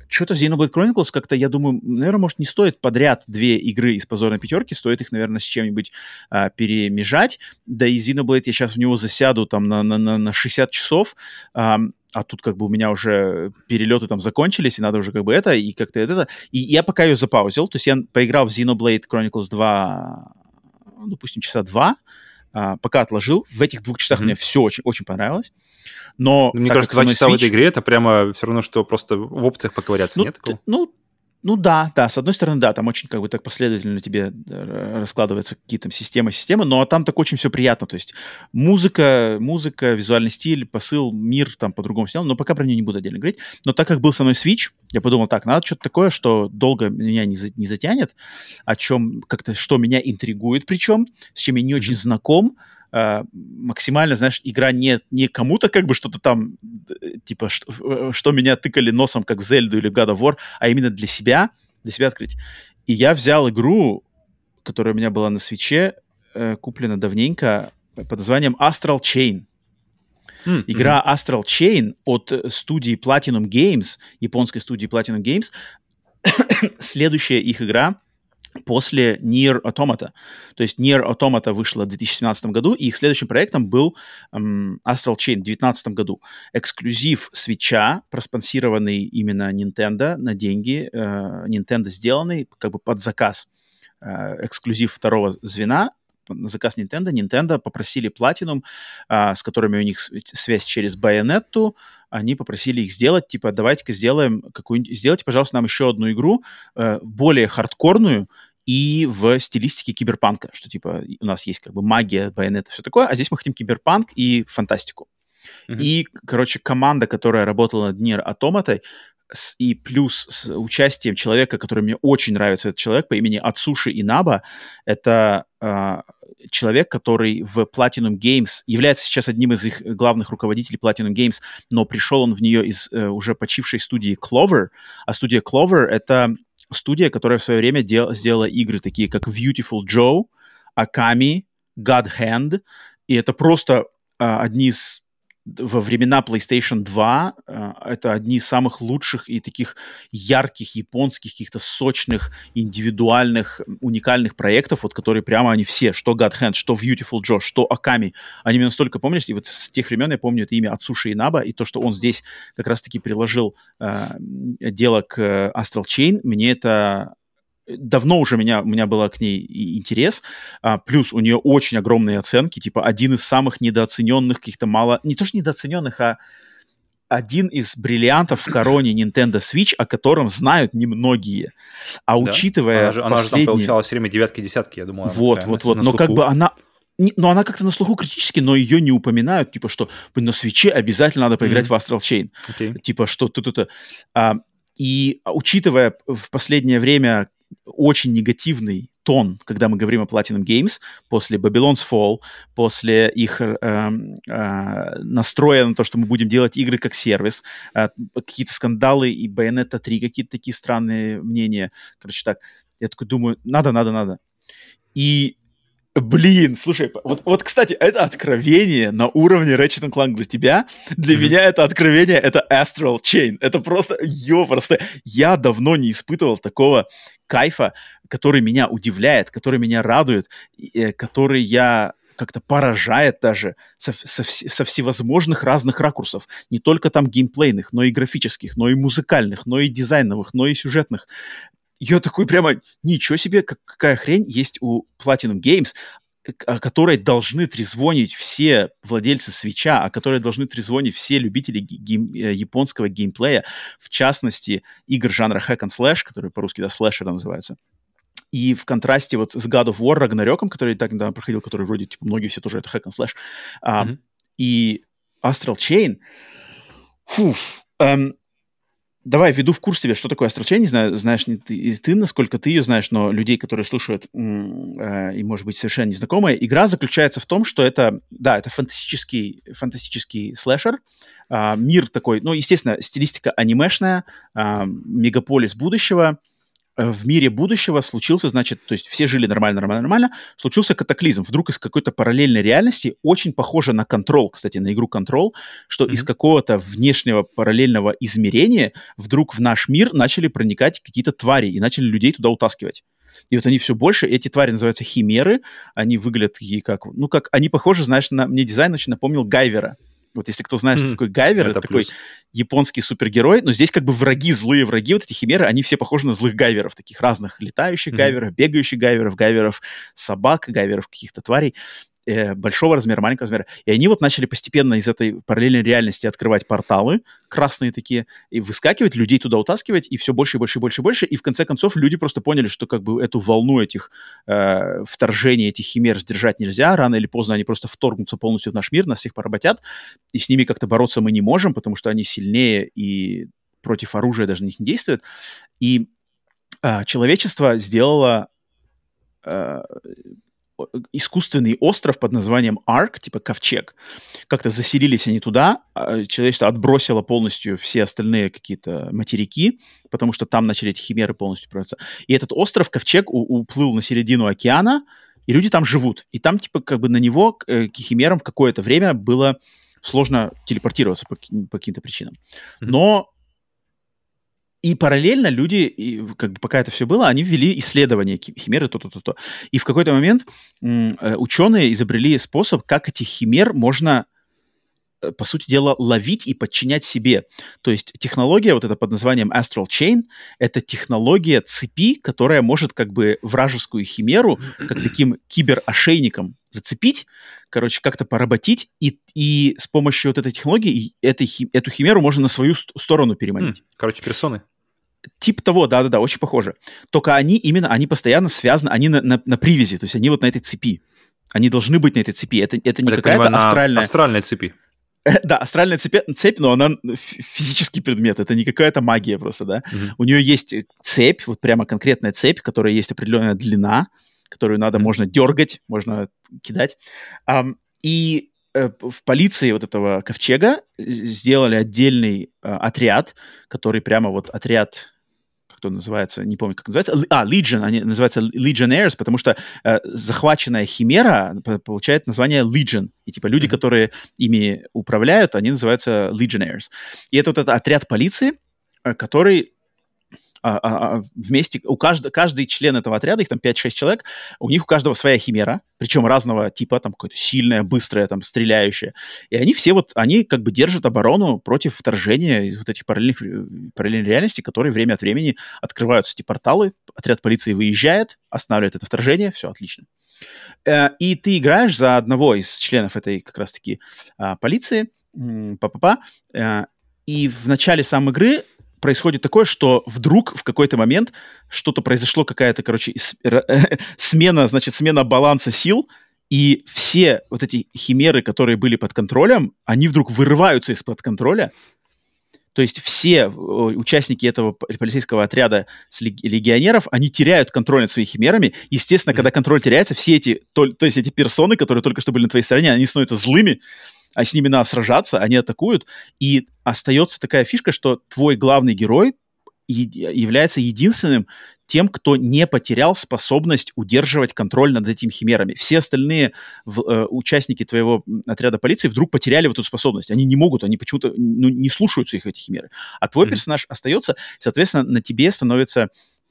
Speaker 1: что-то Xenoblade Chronicles как-то, я думаю, наверное, может, не стоит подряд две игры из позорной пятерки, стоит их, наверное, с чем-нибудь а, перемежать. Да и Xenoblade я сейчас в него засяду там на, на, на, на 60 часов, а, а тут как бы у меня уже перелеты там закончились, и надо уже как бы это, и как-то это. И я пока ее запаузил, то есть я поиграл в Xenoblade Chronicles 2, ну, допустим, часа два, а, пока отложил. В этих двух часах mm-hmm. мне все очень, очень понравилось. Но
Speaker 2: мне кажется, два часа Switch... в этой игре это прямо все равно, что просто в опциях поковыряться,
Speaker 1: ну,
Speaker 2: нет такого?
Speaker 1: Ну, ну да, да, с одной стороны, да, там очень как бы так последовательно тебе э, раскладываются какие-то там системы, системы, но там так очень все приятно, то есть музыка, музыка, визуальный стиль, посыл, мир там по-другому сделан, но пока про нее не буду отдельно говорить. Но так как был со мной Switch, я подумал, так, надо что-то такое, что долго меня не, за, не затянет, о чем как-то, что меня интригует причем, с чем я не очень знаком, э, максимально, знаешь, игра не, не кому-то как бы что-то там, э, типа, что, э, что меня тыкали носом, как в Зельду или God of War, а именно для себя, для себя открыть. И я взял игру, которая у меня была на свече, э, куплена давненько, под названием Astral Chain. Mm-hmm. Игра Astral Chain от студии Platinum Games, японской студии Platinum Games. Следующая их игра после Nier Automata. То есть Nier Automata вышла в 2017 году, и их следующим проектом был um, Astral Chain в 2019 году. Эксклюзив свеча, проспонсированный именно Nintendo на деньги, uh, Nintendo сделанный как бы под заказ. Uh, эксклюзив второго звена, на заказ Nintendo. Nintendo попросили Platinum, а, с которыми у них связь через Bayonetta, они попросили их сделать, типа, давайте-ка сделаем какую-нибудь, сделайте, пожалуйста, нам еще одну игру, э, более хардкорную, и в стилистике киберпанка, что типа у нас есть как бы магия, байонета, все такое, а здесь мы хотим киберпанк и фантастику. Mm-hmm. И, короче, команда, которая работала над Nier Automata, с, и плюс с участием человека, который мне очень нравится, этот человек по имени Ацуши Инаба, это э, человек, который в Platinum Games является сейчас одним из их главных руководителей Platinum Games, но пришел он в нее из э, уже почившей студии Clover, а студия Clover — это студия, которая в свое время дел, сделала игры такие, как Beautiful Joe, Akami, God Hand, и это просто э, одни из во времена PlayStation 2 э, это одни из самых лучших и таких ярких японских, каких-то сочных, индивидуальных, уникальных проектов, вот которые прямо они все, что God Hand, что Beautiful Joe, что Akami, они мне настолько помнишь, и вот с тех времен я помню это имя Ацуши Инаба, и то, что он здесь как раз-таки приложил э, дело к Astral Chain, мне это давно уже меня, у меня был к ней интерес, а, плюс у нее очень огромные оценки, типа один из самых недооцененных, каких-то мало, не то что недооцененных, а один из бриллиантов в короне Nintendo Switch, о котором знают немногие. А да. учитывая
Speaker 2: она же, она последние... же там получала все время девятки, десятки, я думаю.
Speaker 1: Вот, вот, вот. Но как бы она но она как-то на слуху критически, но ее не упоминают, типа, что на свече обязательно надо поиграть mm-hmm. в Astral Chain. Okay. Типа, что тут-то. А, и учитывая в последнее время очень негативный тон, когда мы говорим о Platinum Games, после Babylon's Fall, после их э, э, настроя на то, что мы будем делать игры как сервис, э, какие-то скандалы и Bayonetta 3, какие-то такие странные мнения. Короче, так, я такой думаю, надо, надо, надо. И Блин, слушай, вот, вот, кстати, это откровение на уровне Ratchet Clank для тебя. Для mm-hmm. меня это откровение, это Astral Chain. Это просто, ё, просто, я давно не испытывал такого кайфа, который меня удивляет, который меня радует, э, который я как-то поражает даже со, со, со всевозможных разных ракурсов. Не только там геймплейных, но и графических, но и музыкальных, но и дизайновых, но и сюжетных я такой прямо, ничего себе, какая хрень есть у Platinum Games, о которой должны трезвонить все владельцы свеча, о которой должны трезвонить все любители гейм, э, японского геймплея, в частности, игр жанра hack and slash, которые по-русски, да, слэшеры называются. И в контрасте вот с God of War Ragnarokом, который так недавно проходил, который вроде, типа, многие все тоже это hack and slash, mm-hmm. uh, и Astral Chain, фу, эм, давай введу в курс тебе, что такое Астрал не знаю, знаешь не ты, ты, насколько ты ее знаешь, но людей, которые слушают э, и, может быть, совершенно незнакомая, игра заключается в том, что это, да, это фантастический, фантастический слэшер, э, мир такой, ну, естественно, стилистика анимешная, э, мегаполис будущего, в мире будущего случился, значит, то есть все жили нормально, нормально, нормально, случился катаклизм. Вдруг из какой-то параллельной реальности, очень похоже на контрол, кстати, на игру контрол, что mm-hmm. из какого-то внешнего параллельного измерения вдруг в наш мир начали проникать какие-то твари и начали людей туда утаскивать. И вот они все больше, эти твари называются химеры, они выглядят такие как, ну как, они похожи, знаешь, на, мне дизайн очень напомнил Гайвера. Вот если кто знает, mm-hmm. что такое Гайвер, это, это такой японский супергерой, но здесь как бы враги, злые враги, вот эти химеры, они все похожи на злых гайверов, таких разных летающих mm-hmm. гайверов, бегающих гайверов, гайверов собак, гайверов каких-то тварей э, большого размера, маленького размера. И они вот начали постепенно из этой параллельной реальности открывать порталы, красные такие, и выскакивать, людей туда утаскивать, и все больше и больше и больше и больше. И в конце концов люди просто поняли, что как бы эту волну этих э, вторжений, этих химер сдержать нельзя. Рано или поздно они просто вторгнутся полностью в наш мир, нас всех поработят, и с ними как-то бороться мы не можем, потому что они сильнее и против оружия даже на них не действуют. И э, человечество сделало э, искусственный остров под названием Арк, типа ковчег. Как-то заселились они туда, а, человечество отбросило полностью все остальные какие-то материки, потому что там начали эти химеры полностью проводиться. И этот остров, ковчег, уплыл на середину океана, и люди там живут. И там, типа, как бы на него, к, э, к химерам, какое-то время было сложно телепортироваться по, по каким-то причинам. Но и параллельно люди, и, как бы пока это все было, они ввели исследования химеры, то-то-то-то. И в какой-то момент э, ученые изобрели способ, как этих химер можно Э, по сути дела, ловить и подчинять себе. То есть технология вот эта под названием Astral Chain — это технология цепи, которая может как бы вражескую химеру как таким киберошейником зацепить, короче, как-то поработить, и, и с помощью вот этой технологии этой, эту химеру можно на свою сторону переманить.
Speaker 2: Короче, персоны.
Speaker 1: Тип того, да-да-да, очень похоже. Только они именно, они постоянно связаны, они на, на, на привязи, то есть они вот на этой цепи. Они должны быть на этой цепи. Это, это не какая-то астральная...
Speaker 2: астральная цепи.
Speaker 1: Да, астральная цепь, цепь, но она физический предмет, это не какая-то магия просто, да. Mm-hmm. У нее есть цепь, вот прямо конкретная цепь, которая есть определенная длина, которую надо, можно дергать, можно кидать. И э, в полиции вот этого ковчега сделали отдельный э, отряд, который прямо вот отряд кто называется, не помню, как называется, а, Legion, они называются Legionnaires, потому что э, захваченная Химера получает название Legion, и типа люди, mm-hmm. которые ими управляют, они называются Legionnaires. И это вот этот отряд полиции, э, который а, а, а, вместе, у каждого, каждый член этого отряда, их там 5-6 человек, у них у каждого своя химера, причем разного типа, там какое-то сильное, быстрое, там, стреляющее. И они все вот, они как бы держат оборону против вторжения из вот этих параллельных, параллельных реальностей, которые время от времени открываются эти порталы, отряд полиции выезжает, останавливает это вторжение, все отлично. Э, и ты играешь за одного из членов этой как раз-таки полиции, па-па-па, э, и в начале самой игры происходит такое, что вдруг в какой-то момент что-то произошло, какая-то, короче, смена, значит, смена баланса сил, и все вот эти химеры, которые были под контролем, они вдруг вырываются из-под контроля. То есть все участники этого полицейского отряда с легионеров, они теряют контроль над своими химерами. Естественно, mm-hmm. когда контроль теряется, все эти, то, то есть эти персоны, которые только что были на твоей стороне, они становятся злыми, а с ними надо сражаться, они атакуют, и остается такая фишка, что твой главный герой является единственным тем, кто не потерял способность удерживать контроль над этими химерами. Все остальные в, э, участники твоего отряда полиции вдруг потеряли вот эту способность. Они не могут, они почему-то ну, не слушаются их эти химеры. А твой mm-hmm. персонаж остается, соответственно, на тебе становится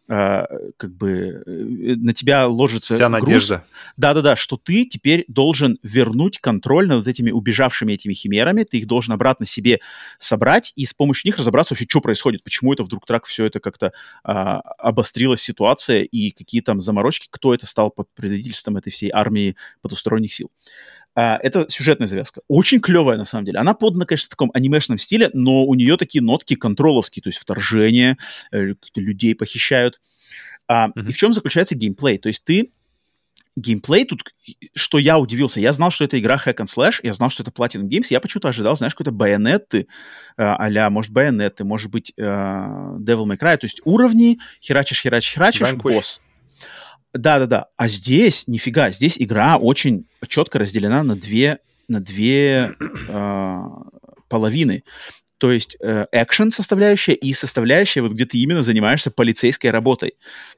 Speaker 1: как бы э, на тебя ложится
Speaker 2: Вся груз. надежда.
Speaker 1: Да-да-да, что ты теперь должен вернуть контроль над этими убежавшими этими химерами, ты их должен обратно себе собрать и с помощью них разобраться вообще, что происходит, почему это вдруг так все это как-то uh, обострилась ситуация и какие там заморочки, кто это стал под предводительством этой всей армии потусторонних сил. А, это сюжетная завязка. Очень клевая, на самом деле. Она подана, конечно, в таком анимешном стиле, но у нее такие нотки контроловские, то есть вторжение, э, людей похищают. А, mm-hmm. И в чем заключается геймплей? То есть ты геймплей тут, что я удивился, я знал, что это игра Hack and Slash, я знал, что это Platinum Games, я почему-то ожидал, знаешь, какой-то байонеты, а может, байонеты, может быть, э, Devil May Cry, то есть уровни, херачишь, херачишь, херачишь, босс. Да-да-да. А здесь, нифига, здесь игра очень четко разделена на две, на две э, половины. То есть экшен составляющая и составляющая, вот где ты именно занимаешься полицейской работой.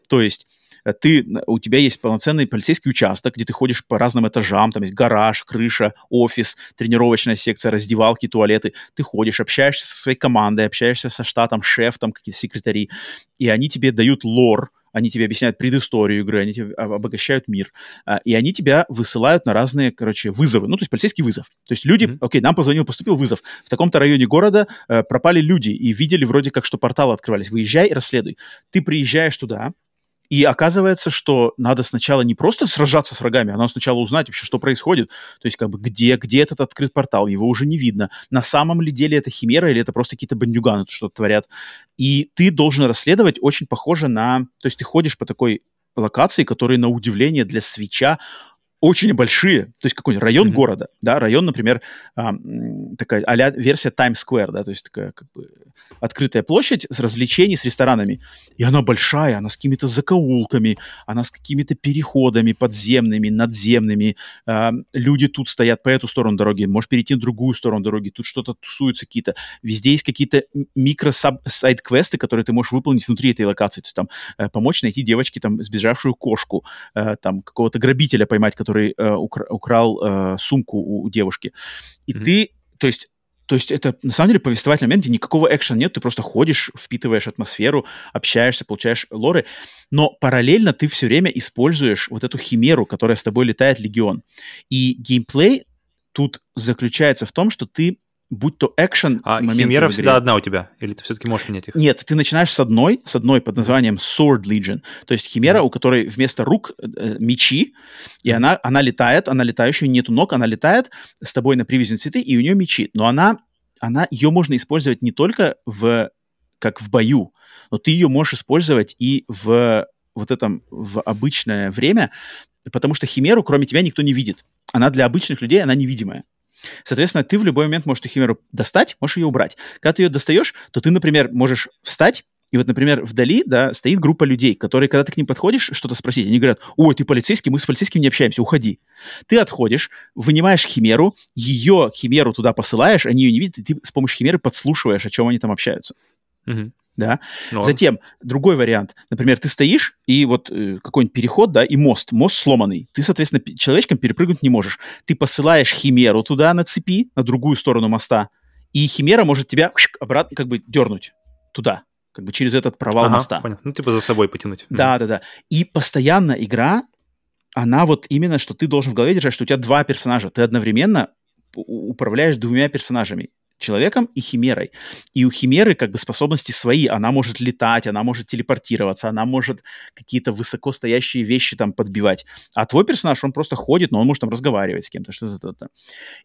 Speaker 1: То есть э, ты, у тебя есть полноценный полицейский участок, где ты ходишь по разным этажам, там есть гараж, крыша, офис, тренировочная секция, раздевалки, туалеты. Ты ходишь, общаешься со своей командой, общаешься со штатом, шеф, там какие-то секретари, и они тебе дают лор, они тебе объясняют предысторию игры, они тебе обогащают мир, а, и они тебя высылают на разные, короче, вызовы, ну, то есть полицейский вызов. То есть люди, mm-hmm. окей, нам позвонил, поступил вызов, в таком-то районе города э, пропали люди, и видели вроде как, что порталы открывались, выезжай и расследуй. Ты приезжаешь туда, и оказывается, что надо сначала не просто сражаться с врагами, а надо сначала узнать вообще, что происходит. То есть, как бы, где, где этот открыт портал, его уже не видно. На самом ли деле это химера или это просто какие-то бандюганы что-то творят. И ты должен расследовать очень похоже на... То есть ты ходишь по такой локации, которая, на удивление, для свеча очень большие, то есть какой-нибудь район mm-hmm. города, да, район, например, а, такая а версия Times Square, да, то есть такая как бы открытая площадь с развлечениями, с ресторанами, и она большая, она с какими-то закоулками, она с какими-то переходами подземными, надземными, а, люди тут стоят по эту сторону дороги, можешь перейти на другую сторону дороги, тут что-то тусуются какие-то, везде есть какие-то микро-сайд-квесты, которые ты можешь выполнить внутри этой локации, то есть там э, помочь найти девочке там сбежавшую кошку, э, там какого-то грабителя поймать, который э, укра- украл э, сумку у, у девушки. И mm-hmm. ты, то есть то есть это, на самом деле, повествовательный момент, где никакого экшена нет, ты просто ходишь, впитываешь атмосферу, общаешься, получаешь лоры, но параллельно ты все время используешь вот эту химеру, которая с тобой летает Легион. И геймплей тут заключается в том, что ты будь то экшен
Speaker 2: А химера всегда одна у тебя? Или ты все-таки можешь менять их?
Speaker 1: Нет, ты начинаешь с одной, с одной под названием Sword Legion. То есть химера, mm-hmm. у которой вместо рук э, мечи, и mm-hmm. она, она летает, она летающая, нету ног, она летает с тобой на привязи цветы, и у нее мечи. Но она, она, ее можно использовать не только в, как в бою, но ты ее можешь использовать и в вот этом, в обычное время, потому что химеру, кроме тебя, никто не видит. Она для обычных людей, она невидимая. Соответственно, ты в любой момент можешь эту химеру достать, можешь ее убрать. Когда ты ее достаешь, то ты, например, можешь встать, и вот, например, вдали, да, стоит группа людей, которые, когда ты к ним подходишь, что-то спросить, они говорят, ой, ты полицейский, мы с полицейским не общаемся, уходи. Ты отходишь, вынимаешь химеру, ее химеру туда посылаешь, они ее не видят, и ты с помощью химеры подслушиваешь, о чем они там общаются.
Speaker 2: Угу
Speaker 1: да. Но... Затем другой вариант. Например, ты стоишь, и вот э, какой-нибудь переход, да, и мост, мост сломанный. Ты, соответственно, человечком перепрыгнуть не можешь. Ты посылаешь химеру туда на цепи, на другую сторону моста, и химера может тебя обратно как бы дернуть туда, как бы через этот провал
Speaker 2: ага,
Speaker 1: моста.
Speaker 2: Понятно. Ну, типа за собой потянуть.
Speaker 1: Да, да, да. И постоянно игра, она вот именно, что ты должен в голове держать, что у тебя два персонажа. Ты одновременно управляешь двумя персонажами человеком и химерой. И у химеры как бы способности свои. Она может летать, она может телепортироваться, она может какие-то высоко стоящие вещи там подбивать. А твой персонаж, он просто ходит, но он может там разговаривать с кем-то, что-то.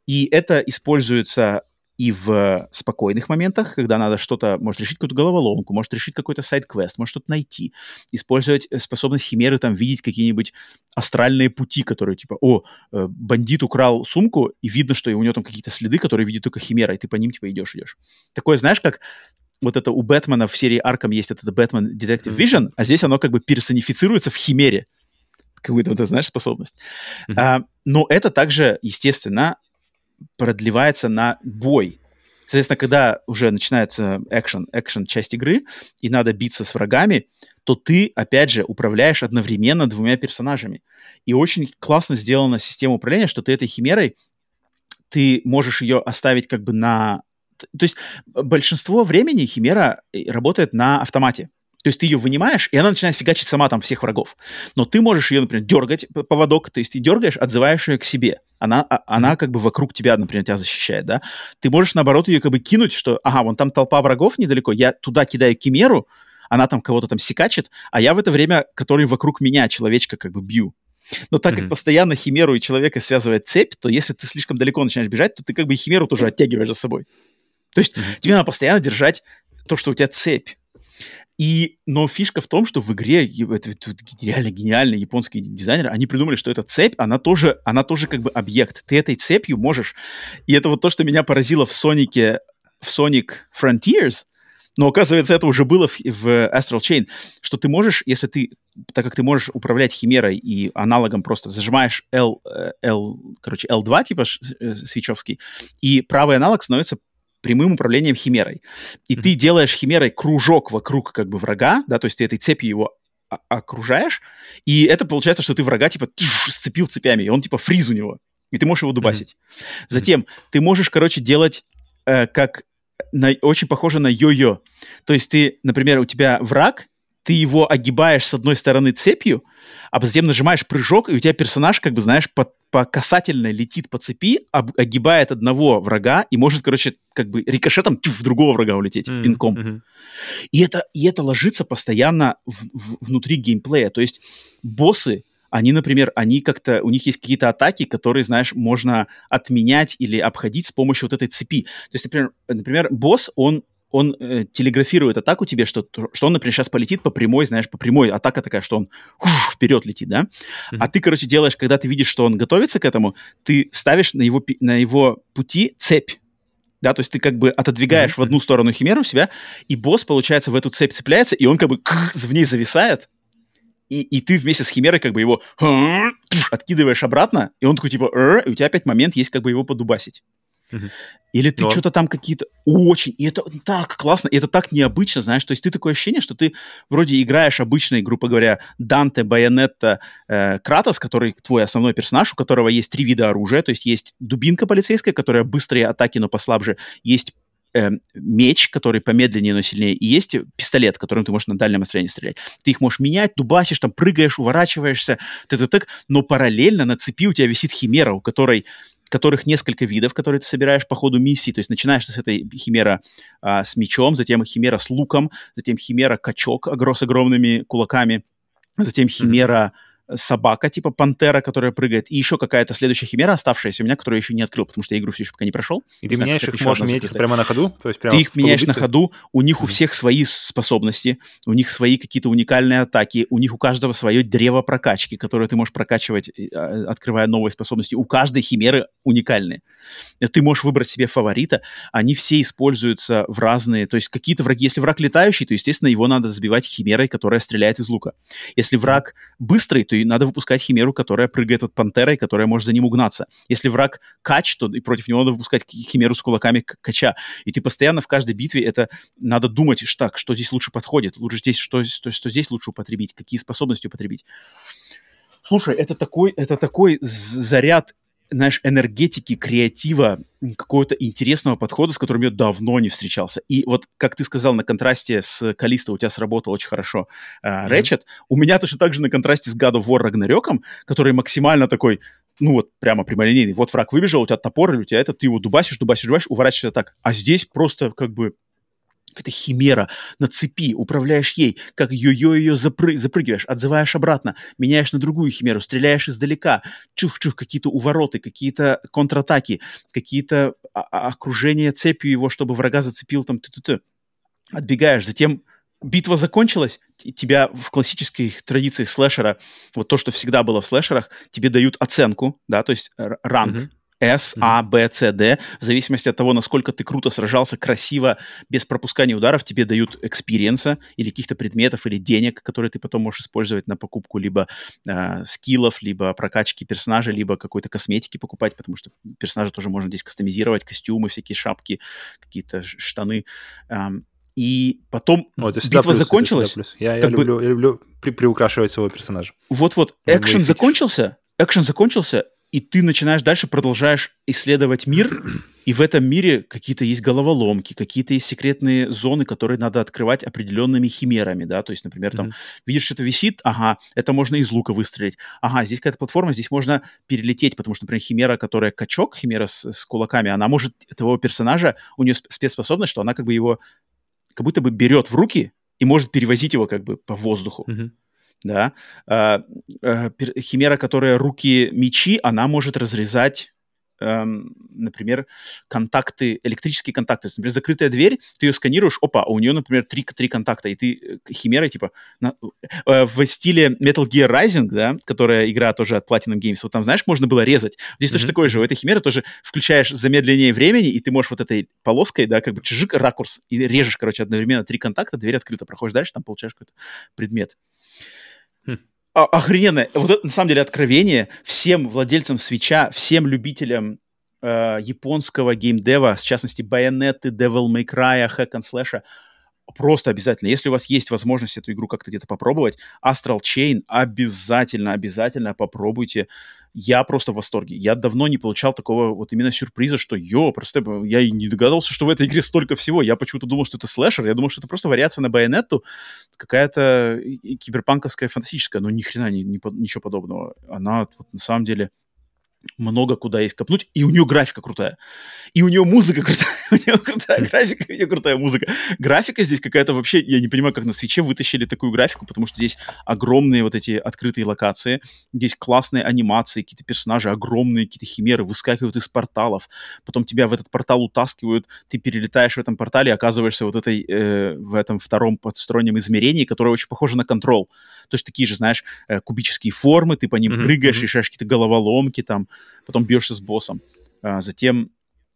Speaker 1: И это используется и в спокойных моментах, когда надо что-то, может решить какую-то головоломку, может решить какой-то сайт-квест, может что-то найти, использовать э, способность химеры, там, видеть какие-нибудь астральные пути, которые, типа, о, э, бандит украл сумку, и видно, что у него там какие-то следы, которые видит только химера, и ты по ним, типа, идешь, идешь. Такое, знаешь, как вот это у Бэтмена в серии Арком есть этот Бэтмен Detective Vision, а здесь оно как бы персонифицируется в химере. Какую-то, вот, знаешь, способность. Mm-hmm. А, но это также, естественно, продлевается на бой. Соответственно, когда уже начинается экшен, экшен часть игры, и надо биться с врагами, то ты, опять же, управляешь одновременно двумя персонажами. И очень классно сделана система управления, что ты этой химерой, ты можешь ее оставить как бы на... То есть большинство времени химера э, работает на автомате. То есть ты ее вынимаешь, и она начинает фигачить сама там всех врагов. Но ты можешь ее, например, дергать поводок, то есть ты дергаешь, отзываешь ее к себе. Она, а, она как бы вокруг тебя, например, тебя защищает, да. Ты можешь, наоборот, ее как бы кинуть, что, ага, вон там толпа врагов недалеко, я туда кидаю кимеру, она там кого-то там секачет, а я в это время, который вокруг меня, человечка, как бы бью. Но так mm-hmm. как постоянно химеру и человека связывает цепь, то если ты слишком далеко начинаешь бежать, то ты как бы химеру тоже оттягиваешь за собой. То есть mm-hmm. тебе надо постоянно держать то, что у тебя цепь. И, но фишка в том, что в игре, это, это реально гениальные японские дизайнеры, они придумали, что эта цепь, она тоже, она тоже как бы объект. Ты этой цепью можешь... И это вот то, что меня поразило в Сонике, в Sonic Frontiers, но оказывается, это уже было в, в Astral Chain, что ты можешь, если ты, так как ты можешь управлять химерой и аналогом просто зажимаешь L, э, L короче, L2, типа э, свечевский, и правый аналог становится прямым управлением химерой. И mm-hmm. ты делаешь химерой кружок вокруг как бы врага, да, то есть ты этой цепью его окружаешь, и это получается, что ты врага типа сцепил цепями, и он типа фриз у него, и ты можешь его дубасить. Mm-hmm. Затем ты можешь, короче, делать э, как на, очень похоже на йо-йо. То есть ты, например, у тебя враг, ты его огибаешь с одной стороны цепью, а затем нажимаешь прыжок, и у тебя персонаж, как бы, знаешь, по, по касательной летит по цепи, об, огибает одного врага и может, короче, как бы рикошетом тьф, в другого врага улететь, mm-hmm. пинком. Mm-hmm. И, это, и это ложится постоянно в, в, внутри геймплея. То есть боссы, они, например, они как-то, у них есть какие-то атаки, которые, знаешь, можно отменять или обходить с помощью вот этой цепи. То есть, например, например босс, он он э, телеграфирует атаку тебе, что, что он, например, сейчас полетит по прямой, знаешь, по прямой. Атака такая, что он ух, вперед летит, да? Mm-hmm. А ты, короче, делаешь, когда ты видишь, что он готовится к этому, ты ставишь на его, на его пути цепь. Да, то есть ты как бы отодвигаешь mm-hmm. в одну сторону химеру себя, и босс, получается, в эту цепь цепляется, и он как бы в ней зависает, и, и ты вместе с Химерой как бы его откидываешь обратно, и он такой типа, и у тебя опять момент есть как бы его подубасить. Угу. Или ты Но... что-то там какие-то очень... И это так классно, и это так необычно, знаешь. То есть ты такое ощущение, что ты вроде играешь обычный, грубо говоря, Данте, Байонетта, э, Кратос, который твой основной персонаж, у которого есть три вида оружия. То есть есть дубинка полицейская, которая быстрые атаки, но послабже. Есть э, меч, который помедленнее, но сильнее, и есть пистолет, которым ты можешь на дальнем расстоянии стрелять. Ты их можешь менять, дубасишь, там прыгаешь, уворачиваешься, ты -ты -ты, но параллельно на цепи у тебя висит химера, у которой которых несколько видов, которые ты собираешь по ходу миссии. То есть начинаешь ты с этой химера а, с мечом, затем химера с луком, затем химера качок с огромными кулаками, затем химера mm-hmm собака, типа пантера, которая прыгает, и еще какая-то следующая химера, оставшаяся у меня, которую я еще не открыл, потому что я игру все еще пока не прошел.
Speaker 2: И ты меняешь их, можешь менять их прямо на ходу?
Speaker 1: То есть прямо ты их меняешь на ходу, у них у всех свои способности, у них свои какие-то уникальные атаки, у них у каждого свое древо прокачки, которое ты можешь прокачивать, а, открывая новые способности. У каждой химеры уникальные. Ты можешь выбрать себе фаворита, они все используются в разные, то есть какие-то враги, если враг летающий, то, естественно, его надо сбивать химерой, которая стреляет из лука. Если враг быстрый, то надо выпускать химеру, которая прыгает от пантерой, которая может за ним угнаться. Если враг кач, то и против него надо выпускать химеру с кулаками кача. И ты постоянно в каждой битве это надо думать, что, так, что здесь лучше подходит, лучше здесь, что, что, что здесь лучше употребить, какие способности употребить. Слушай, это такой, это такой заряд знаешь, энергетики, креатива, какого-то интересного подхода, с которым я давно не встречался. И вот, как ты сказал, на контрасте с Калиста у тебя сработал очень хорошо uh, mm-hmm. У меня точно так же на контрасте с God of War Ragnarёком, который максимально такой, ну вот прямо прямолинейный. Вот враг выбежал, у тебя топор, или у тебя это, ты его дубасишь, дубасишь, дубасишь, уворачиваешься так. А здесь просто как бы какая-то химера на цепи, управляешь ей, как йо-йо ее запры- запрыгиваешь, отзываешь обратно, меняешь на другую химеру, стреляешь издалека, чух-чух, какие-то увороты, какие-то контратаки, какие-то окружения цепью его, чтобы врага зацепил там, ты-ты-ты. Отбегаешь, затем битва закончилась, тебя в классической традиции слэшера, вот то, что всегда было в слэшерах, тебе дают оценку, да, то есть ранг, mm-hmm S, A, B, C, D. В зависимости от того, насколько ты круто сражался, красиво, без пропускания ударов, тебе дают experience а или каких-то предметов, или денег, которые ты потом можешь использовать на покупку либо э, скиллов, либо прокачки персонажа, либо какой-то косметики покупать, потому что персонажа тоже можно здесь кастомизировать, костюмы, всякие шапки, какие-то штаны. Эм, и потом
Speaker 2: ну, это битва плюс, закончилась. Это я, я, люблю, бы... я люблю при, приукрашивать своего персонажа.
Speaker 1: Вот-вот, экшен закончился, экшен закончился, и ты начинаешь дальше, продолжаешь исследовать мир, и в этом мире какие-то есть головоломки, какие-то есть секретные зоны, которые надо открывать определенными химерами, да, то есть, например, там, mm-hmm. видишь, что-то висит, ага, это можно из лука выстрелить, ага, здесь какая-то платформа, здесь можно перелететь, потому что, например, химера, которая качок, химера с, с кулаками, она может этого персонажа, у нее спецспособность, что она как бы его, как будто бы берет в руки и может перевозить его как бы по воздуху. Mm-hmm да, а, а, химера, которая руки мечи, она может разрезать эм, например, контакты, электрические контакты. Например, закрытая дверь, ты ее сканируешь, опа, а у нее, например, три, три контакта, и ты э, химера, типа, на, э, в стиле Metal Gear Rising, да, которая игра тоже от Platinum Games, вот там, знаешь, можно было резать. Здесь mm-hmm. тоже такое же, у этой химеры тоже включаешь замедление времени, и ты можешь вот этой полоской, да, как бы чжик, ракурс, и режешь, короче, одновременно три контакта, дверь открыта, проходишь дальше, там получаешь какой-то предмет. Хм. Охрененное. Вот это, на самом деле, откровение всем владельцам свеча, всем любителям э, японского геймдева, в частности, Bayonetta, Devil May Cry, Hack and Slash, просто обязательно. Если у вас есть возможность эту игру как-то где-то попробовать, Astral Chain обязательно, обязательно попробуйте. Я просто в восторге. Я давно не получал такого вот именно сюрприза, что, ё, просто я и не догадался, что в этой игре столько всего. Я почему-то думал, что это слэшер. Я думал, что это просто вариация на байонетту, какая-то киберпанковская, фантастическая. Но ни хрена ни, ни, ничего подобного. Она вот, на самом деле много куда есть копнуть, и у нее графика крутая. И у нее музыка крутая, у нее крутая графика, у нее крутая музыка. Графика здесь какая-то вообще, я не понимаю, как на свече вытащили такую графику, потому что здесь огромные вот эти открытые локации, здесь классные анимации, какие-то персонажи огромные, какие-то химеры выскакивают из порталов, потом тебя в этот портал утаскивают, ты перелетаешь в этом портале и оказываешься вот этой, э, в этом втором подстороннем измерении, которое очень похоже на контрол. То есть такие же, знаешь, э, кубические формы, ты по ним mm-hmm. прыгаешь, решаешь какие-то головоломки там, потом бьешься с боссом. А, затем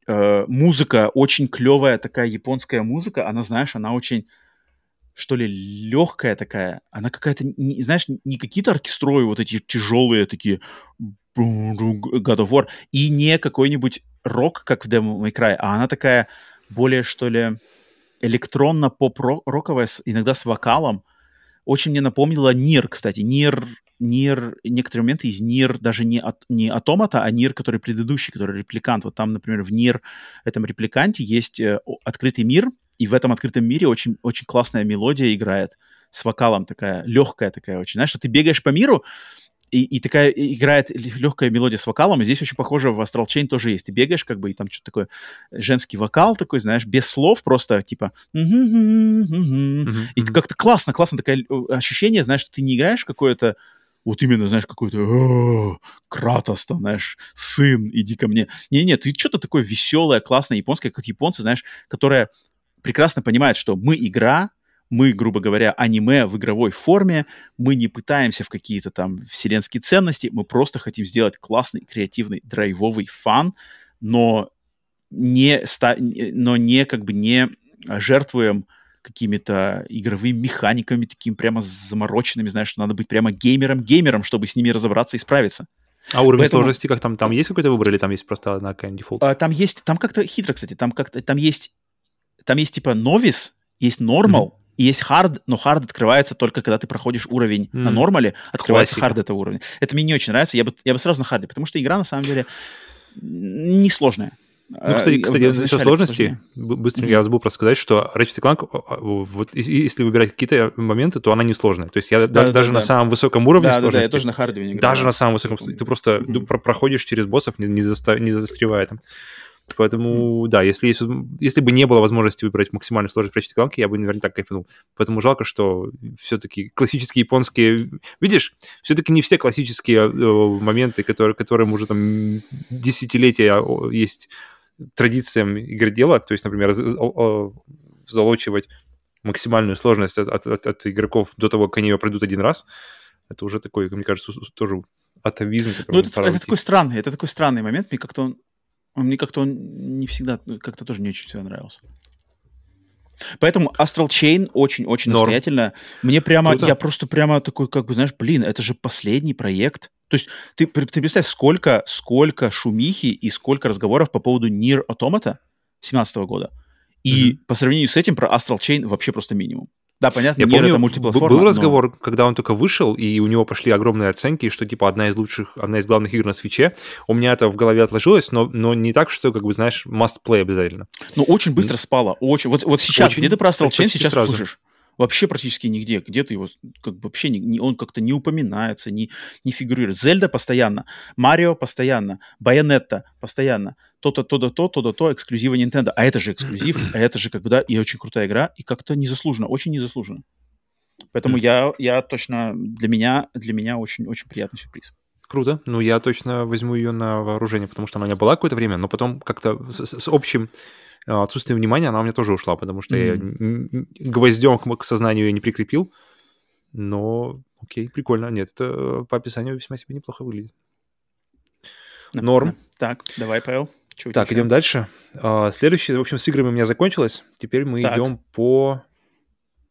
Speaker 1: э, музыка очень клевая, такая японская музыка, она, знаешь, она очень что ли, легкая такая. Она какая-то, не, знаешь, не какие-то оркестрои вот эти тяжелые такие God of War, и не какой-нибудь рок, как в Devil May Cry, а она такая более, что ли, электронно-поп-роковая, иногда с вокалом. Очень мне напомнила Nier, кстати. Nier Nier, некоторые моменты из Nier даже не, от, не Automata, а Nier, который предыдущий, который репликант. Вот там, например, в Nier, этом репликанте, есть э, открытый мир, и в этом открытом мире очень, очень классная мелодия играет с вокалом такая, легкая такая очень. Знаешь, что ты бегаешь по миру, и, и такая играет легкая мелодия с вокалом, и здесь очень похоже в Astral Chain тоже есть. Ты бегаешь, как бы, и там что-то такое женский вокал такой, знаешь, без слов, просто типа... И как-то классно, классно такое ощущение, знаешь, что ты не играешь какое-то вот именно, знаешь, какой-то Кратос, там, знаешь, сын, иди ко мне. Не-не, ты что-то такое веселое, классное, японское, как японцы, знаешь, которое прекрасно понимает, что мы игра, мы, грубо говоря, аниме в игровой форме, мы не пытаемся в какие-то там вселенские ценности, мы просто хотим сделать классный, креативный, драйвовый фан, но не, ста- но не как бы не жертвуем какими-то игровыми механиками, такими прямо замороченными, знаешь, что надо быть прямо геймером-геймером, чтобы с ними разобраться и справиться.
Speaker 2: А уровень Поэтому... сложности, как там, там есть какой-то выбор или там есть просто одна какая-нибудь дефолт?
Speaker 1: А, там есть, там как-то хитро, кстати, там как-то, там есть, там есть типа novice, есть normal, мгм. и есть hard, но hard открывается только когда ты проходишь уровень mm-hmm. на нормале, открывается хард этого уровня. Это мне не очень нравится, я бы, я бы сразу на hard е, потому что игра на самом деле несложная.
Speaker 2: Ну, кстати, а, кстати насчет сложности, быстренько mm-hmm. я забыл просто сказать, что Ratchet Clank, вот если выбирать какие-то моменты, то она не сложная. То есть я да, даже да, на да. самом высоком уровне
Speaker 1: да,
Speaker 2: сложности...
Speaker 1: Да, да, я тоже на харде не
Speaker 2: играю. Даже на самом высоком... Ты просто mm-hmm. проходишь через боссов, не, не, заста... не застревая там. Поэтому, mm-hmm. да, если, если, если бы не было возможности выбрать максимальную сложность в Ratchet Clank, я бы, наверное, так кайфанул. Поэтому жалко, что все-таки классические японские... Видишь, все-таки не все классические э, моменты, которые, которым уже там десятилетия есть традициям игродела, то есть, например, залочивать максимальную сложность от, от, от, от игроков до того, как они ее пройдут один раз, это уже такой, мне кажется, тоже атовизм.
Speaker 1: Ну, это, это такой странный, это такой странный момент, мне как-то он, мне как-то он не всегда, как-то тоже не очень всегда нравился. Поэтому Astral Chain очень-очень настоятельно. Мне прямо, Круто. я просто прямо такой, как бы, знаешь, блин, это же последний проект то есть ты, ты представь, сколько, сколько шумихи и сколько разговоров по поводу Нир Automata 17 года. И mm-hmm. по сравнению с этим про Astral Chain вообще просто минимум. Да, понятно,
Speaker 2: Я Nier помню, это мультиплатформа. Был разговор, но... когда он только вышел, и у него пошли огромные оценки, что типа одна из лучших, одна из главных игр на свече. У меня это в голове отложилось, но, но не так, что, как бы, знаешь, must play обязательно.
Speaker 1: Ну, очень быстро спало. Очень. Вот, вот сейчас, очень, где ты про Astral Chain сейчас сразу. слышишь? Вообще практически нигде. Где-то его как бы вообще не, не, он как-то не упоминается, не, не фигурирует. Зельда постоянно, Марио постоянно, Байонетта постоянно. То-то, то-то, то, то-то, то, эксклюзивы Nintendo. А это же эксклюзив, а это же как бы, да, и очень крутая игра, и как-то незаслуженно, очень незаслуженно. Поэтому я, я точно, для меня, для меня очень, очень приятный сюрприз.
Speaker 2: Круто. Ну, я точно возьму ее на вооружение, потому что она у меня была какое-то время, но потом как-то с, с общим отсутствие внимания, она у меня тоже ушла, потому что mm-hmm. я гвоздем к, сознанию ее не прикрепил. Но окей, прикольно. Нет, это по описанию весьма себе неплохо выглядит. Норм.
Speaker 1: Так, давай, Павел.
Speaker 2: Чего так, идем дальше. Uh, следующее, в общем, с играми у меня закончилось. Теперь мы так. идем по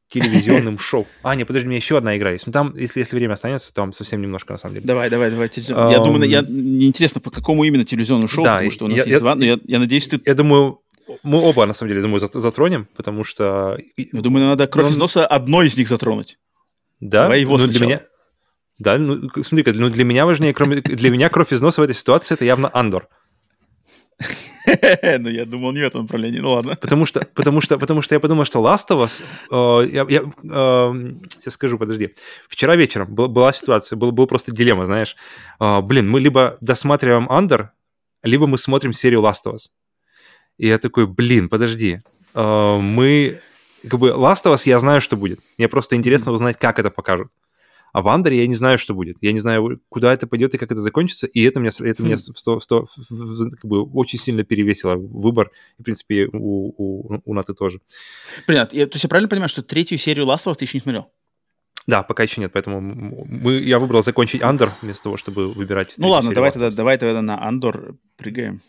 Speaker 2: телевизионным шоу. А, нет, подожди, у меня еще одна игра есть. Ну, там, если, если время останется, там совсем немножко, на самом деле.
Speaker 1: Давай, давай, давай. Я думаю, я, интересно, по какому именно телевизионному шоу, потому что у нас есть два, но я надеюсь, ты...
Speaker 2: Я думаю, мы оба, на самом деле, думаю, затронем, потому что...
Speaker 1: Я думаю, надо кровь из носа одно из них затронуть.
Speaker 2: Да? Давай его ну, для меня... Да, ну, смотри ну, для меня важнее, кроме... для меня кровь из носа в этой ситуации это явно Андор.
Speaker 1: Ну, я думал не в этом направлении, ну ладно.
Speaker 2: Потому что, потому что, потому что я подумал, что Last of Us, э, я, я э, сейчас скажу, подожди. Вчера вечером был, была ситуация, был, был просто дилемма, знаешь. Э, блин, мы либо досматриваем Under, либо мы смотрим серию Last of Us. И я такой, блин, подожди. Э, мы, как бы, Last of Us я знаю, что будет. Мне просто интересно узнать, как это покажут. А в Андере я не знаю, что будет. Я не знаю, куда это пойдет и как это закончится. И это меня, это меня в 100, в 100, в, как бы очень сильно перевесило выбор. И, в принципе, у, у, у Наты тоже.
Speaker 1: Понятно. Я, то есть я правильно понимаю, что третью серию Last of Us ты еще не смотрел?
Speaker 2: Да, пока еще нет, поэтому мы, я выбрал закончить Андор вместо того, чтобы выбирать.
Speaker 1: Ну ладно, давай тогда, давай тогда на Андор прыгаем.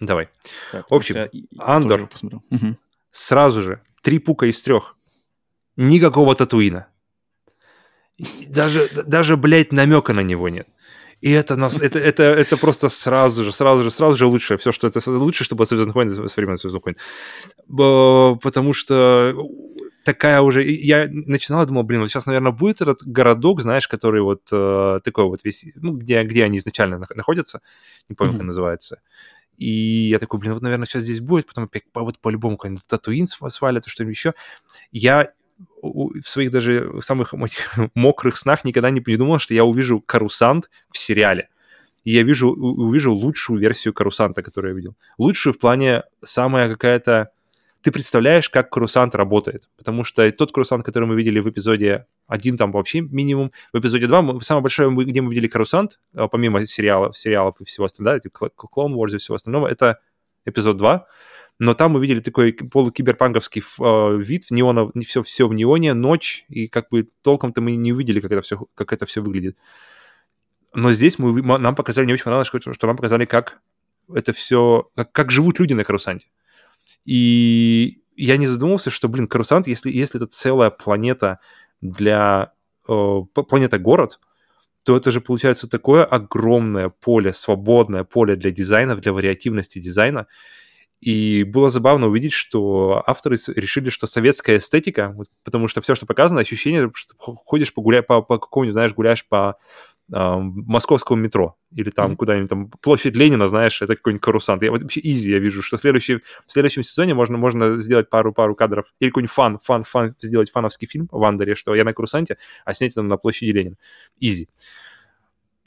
Speaker 2: Давай. Да, в общем, Андор угу. сразу же три пука из трех. Никакого татуина. Даже, даже, блядь, намека на него нет. И это, нас, это, это, это просто сразу же, сразу же, сразу же лучше. Все, что это лучше, чтобы Звездных войн современных Звездных войн. Потому что такая уже... Я начинал, думал, блин, вот сейчас, наверное, будет этот городок, знаешь, который вот э, такой вот весь... Ну, где, где они изначально находятся. Не помню, mm-hmm. как называется. И я такой, блин, вот, наверное, сейчас здесь будет, потом опять вот по-любому какой-нибудь Татуин свалят, что-нибудь еще. Я в своих даже самых мокрых снах никогда не придумал, что я увижу Карусант в сериале. И я вижу, увижу лучшую версию Карусанта, которую я видел. Лучшую в плане самая какая-то... Ты представляешь, как Карусант работает. Потому что тот Карусант, который мы видели в эпизоде один там вообще минимум. В эпизоде 2 мы, самое большое, где мы видели Карусант, а, помимо сериалов, сериалов и всего остального, да, Clone Wars и всего остального, это эпизод 2 но там мы видели такой полукиберпанковский э, вид, в неона, все, все в неоне, ночь, и как бы толком-то мы не увидели, как это все, как это все выглядит. Но здесь мы, нам показали, не очень понравилось, что нам показали, как это все, как, как живут люди на Карусанте. И я не задумывался, что, блин, Карусант, если, если это целая планета для... Э, планета-город, то это же получается такое огромное поле, свободное поле для дизайна, для вариативности дизайна. И было забавно увидеть, что авторы решили, что советская эстетика, вот, потому что все, что показано, ощущение, что ходишь погуляй, по, по какому-нибудь, знаешь, гуляешь по московскому метро или там mm-hmm. куда-нибудь, там, площадь Ленина, знаешь, это какой-нибудь Корусант. Я вообще easy, я вижу, что в, следующий, в следующем сезоне можно, можно сделать пару-пару кадров или какой-нибудь fan, fan, fan, сделать фановский фильм в Андоре, что я на Корусанте, а снять это на площади Ленина. Easy.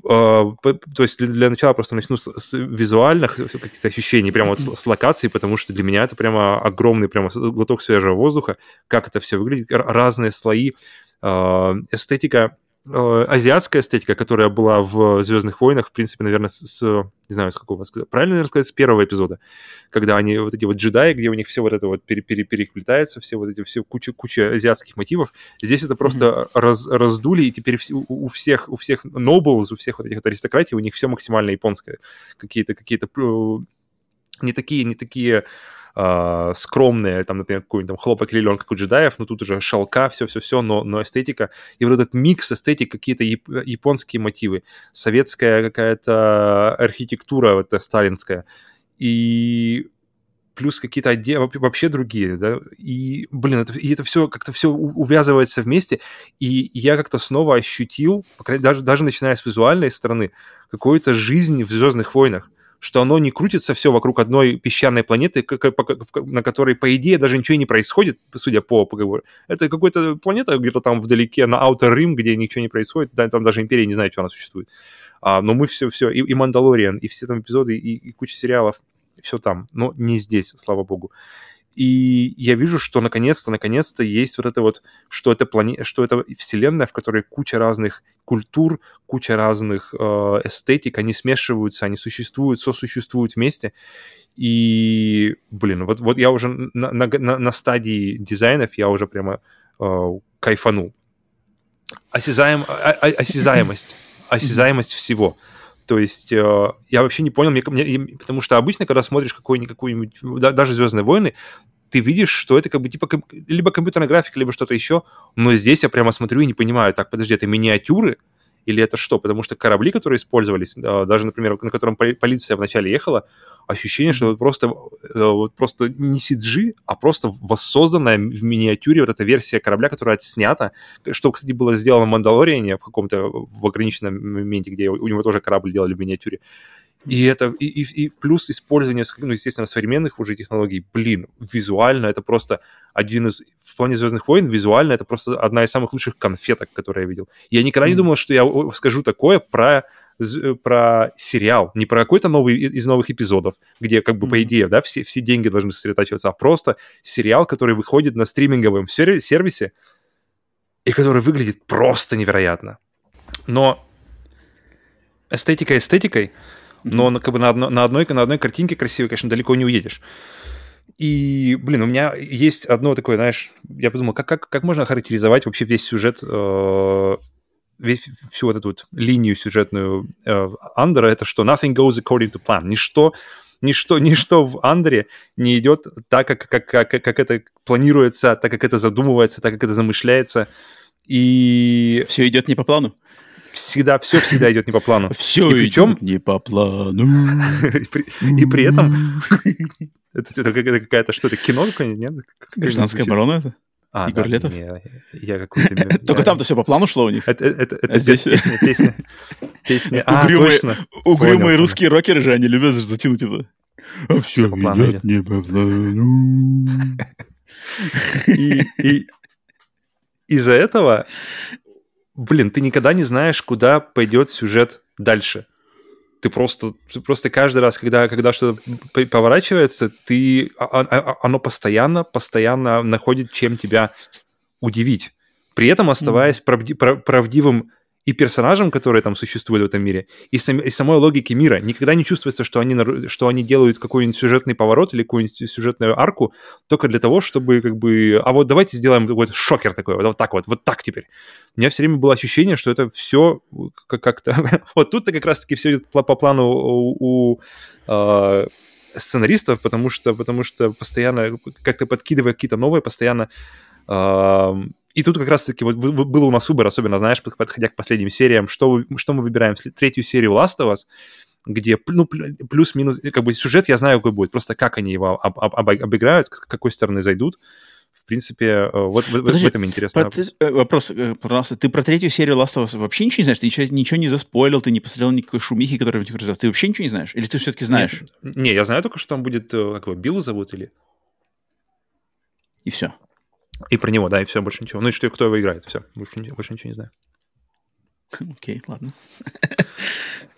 Speaker 2: А, то есть для начала просто начну с, с визуальных каких-то ощущений, прямо вот с, с локации, потому что для меня это прямо огромный прямо глоток свежего воздуха, как это все выглядит, разные слои, а, эстетика азиатская эстетика, которая была в «Звездных войнах», в принципе, наверное, с, не знаю, с какого сказать, правильно наверное, сказать, с первого эпизода, когда они, вот эти вот джедаи, где у них все вот это вот пере, пере, переплетается, все вот эти, все куча, куча азиатских мотивов, здесь это просто mm-hmm. раз, раздули, и теперь у, у всех, у всех nobles, у всех вот этих аристократий, у них все максимально японское, какие-то, какие-то э, не такие, не такие э, скромные, там, например, какой-нибудь там хлопок или как у джедаев, но тут уже шелка, все-все-все, но, но эстетика. И вот этот микс эстетик, какие-то яп- японские мотивы, советская какая-то архитектура вот эта сталинская, и плюс какие-то отде... вообще другие, да, и, блин, это, и это все как-то все увязывается вместе, и я как-то снова ощутил, даже, даже начиная с визуальной стороны, какую-то жизнь в «Звездных войнах», что оно не крутится все вокруг одной песчаной планеты, на которой, по идее, даже ничего не происходит, судя по поговору. Это какая-то планета где-то там вдалеке, на Outer Rim, где ничего не происходит, там даже Империя не знает, что она существует. А, но мы все, все, и, и Мандалориан, и все там эпизоды, и, и куча сериалов, все там, но не здесь, слава богу. И я вижу, что наконец-то, наконец-то есть вот это вот, что это, плане... что это вселенная, в которой куча разных культур, куча разных э, эстетик, они смешиваются, они существуют, сосуществуют вместе. И, блин, вот, вот я уже на, на, на стадии дизайнов, я уже прямо э, кайфанул. Осязаем, о, о, осязаемость, осязаемость всего. То есть э, я вообще не понял, мне, мне, потому что обычно, когда смотришь какой-нибудь, да, даже «Звездные войны», ты видишь, что это как бы типа либо компьютерная графика, либо что-то еще, но здесь я прямо смотрю и не понимаю, так, подожди, это миниатюры, или это что? Потому что корабли, которые использовались, даже, например, на котором полиция вначале ехала, ощущение, что просто, э, вот просто не CG, а просто воссозданная в миниатюре вот эта версия корабля, которая отснята, что, кстати, было сделано в Мандалориане в каком-то в ограниченном моменте, где у него тоже корабль делали в миниатюре. И это, и, и, и плюс использование, ну, естественно, современных уже технологий, блин, визуально это просто один из, в плане «Звездных войн» визуально это просто одна из самых лучших конфеток, которые я видел. Я никогда не думал, что я скажу такое про про сериал, не про какой-то новый из новых эпизодов, где, как бы, по идее, да, все, все деньги должны сосредотачиваться, а просто сериал, который выходит на стриминговом сервисе и который выглядит просто невероятно. Но эстетика эстетикой, но как бы на, одно, на, одной, на одной картинке красивой, конечно, далеко не уедешь. И, блин, у меня есть одно такое, знаешь, я подумал, как, как, как можно характеризовать вообще весь сюжет, э, весь, всю вот эту вот линию сюжетную э, Андера, это что nothing goes according to plan. Ничто, ничто, ничто в Андере не идет так, как, как, как, как это планируется, так, как это задумывается, так, как это замышляется. И...
Speaker 1: Все идет не по плану?
Speaker 2: Всегда, все всегда идет не по плану.
Speaker 1: Все и причем... не по плану.
Speaker 2: И при этом... Это какая-то что-то, кино какое-нибудь, нет?
Speaker 1: Гражданская оборона это? А, Игорь да, Летов?
Speaker 2: Не, я какой-то...
Speaker 1: Только там-то все по плану шло у них.
Speaker 2: Это а здесь песня, песня. Песня.
Speaker 1: А, точно. Угрюмые русские рокеры же, они любят затянуть это. А все идет не по плану.
Speaker 2: И из-за этого блин, ты никогда не знаешь, куда пойдет сюжет дальше. Ты просто, ты просто каждый раз, когда, когда что-то поворачивается, ты, а, а, а, оно постоянно, постоянно находит, чем тебя удивить. При этом оставаясь mm. правди, правдивым и персонажам, которые там существуют в этом мире, и, сам, и самой логике мира. Никогда не чувствуется, что они, что они делают какой-нибудь сюжетный поворот или какую-нибудь сюжетную арку только для того, чтобы как бы... А вот давайте сделаем какой-то шокер такой, вот, вот так вот, вот так теперь. У меня все время было ощущение, что это все как-то... вот тут-то как раз-таки все идет по, плану у, э, сценаристов, потому что, потому что постоянно как-то подкидывая какие-то новые, постоянно и тут как раз-таки вот был у нас выбор, особенно, знаешь, подходя к последним сериям, что, что мы выбираем? Третью серию Last of Us, где ну, плюс-минус, как бы сюжет я знаю, какой будет, просто как они его об, об, обыграют, с какой стороны зайдут. В принципе, э, вот Подожди, в этом интересно.
Speaker 1: Ты, э, вопрос, э, пожалуйста, ты про третью серию Last of Us вообще ничего не знаешь? Ты ничего, ничего не заспойлил, ты не посмотрел никакой шумихи, которая в них Ты вообще ничего не знаешь? Или ты все-таки знаешь?
Speaker 2: Нет, не, я знаю только, что там будет, как его, Билла зовут или...
Speaker 1: И все.
Speaker 2: И про него, да, и все, больше ничего. Ну и что, кто его играет, все, больше, больше ничего не знаю.
Speaker 1: Окей, okay, ладно.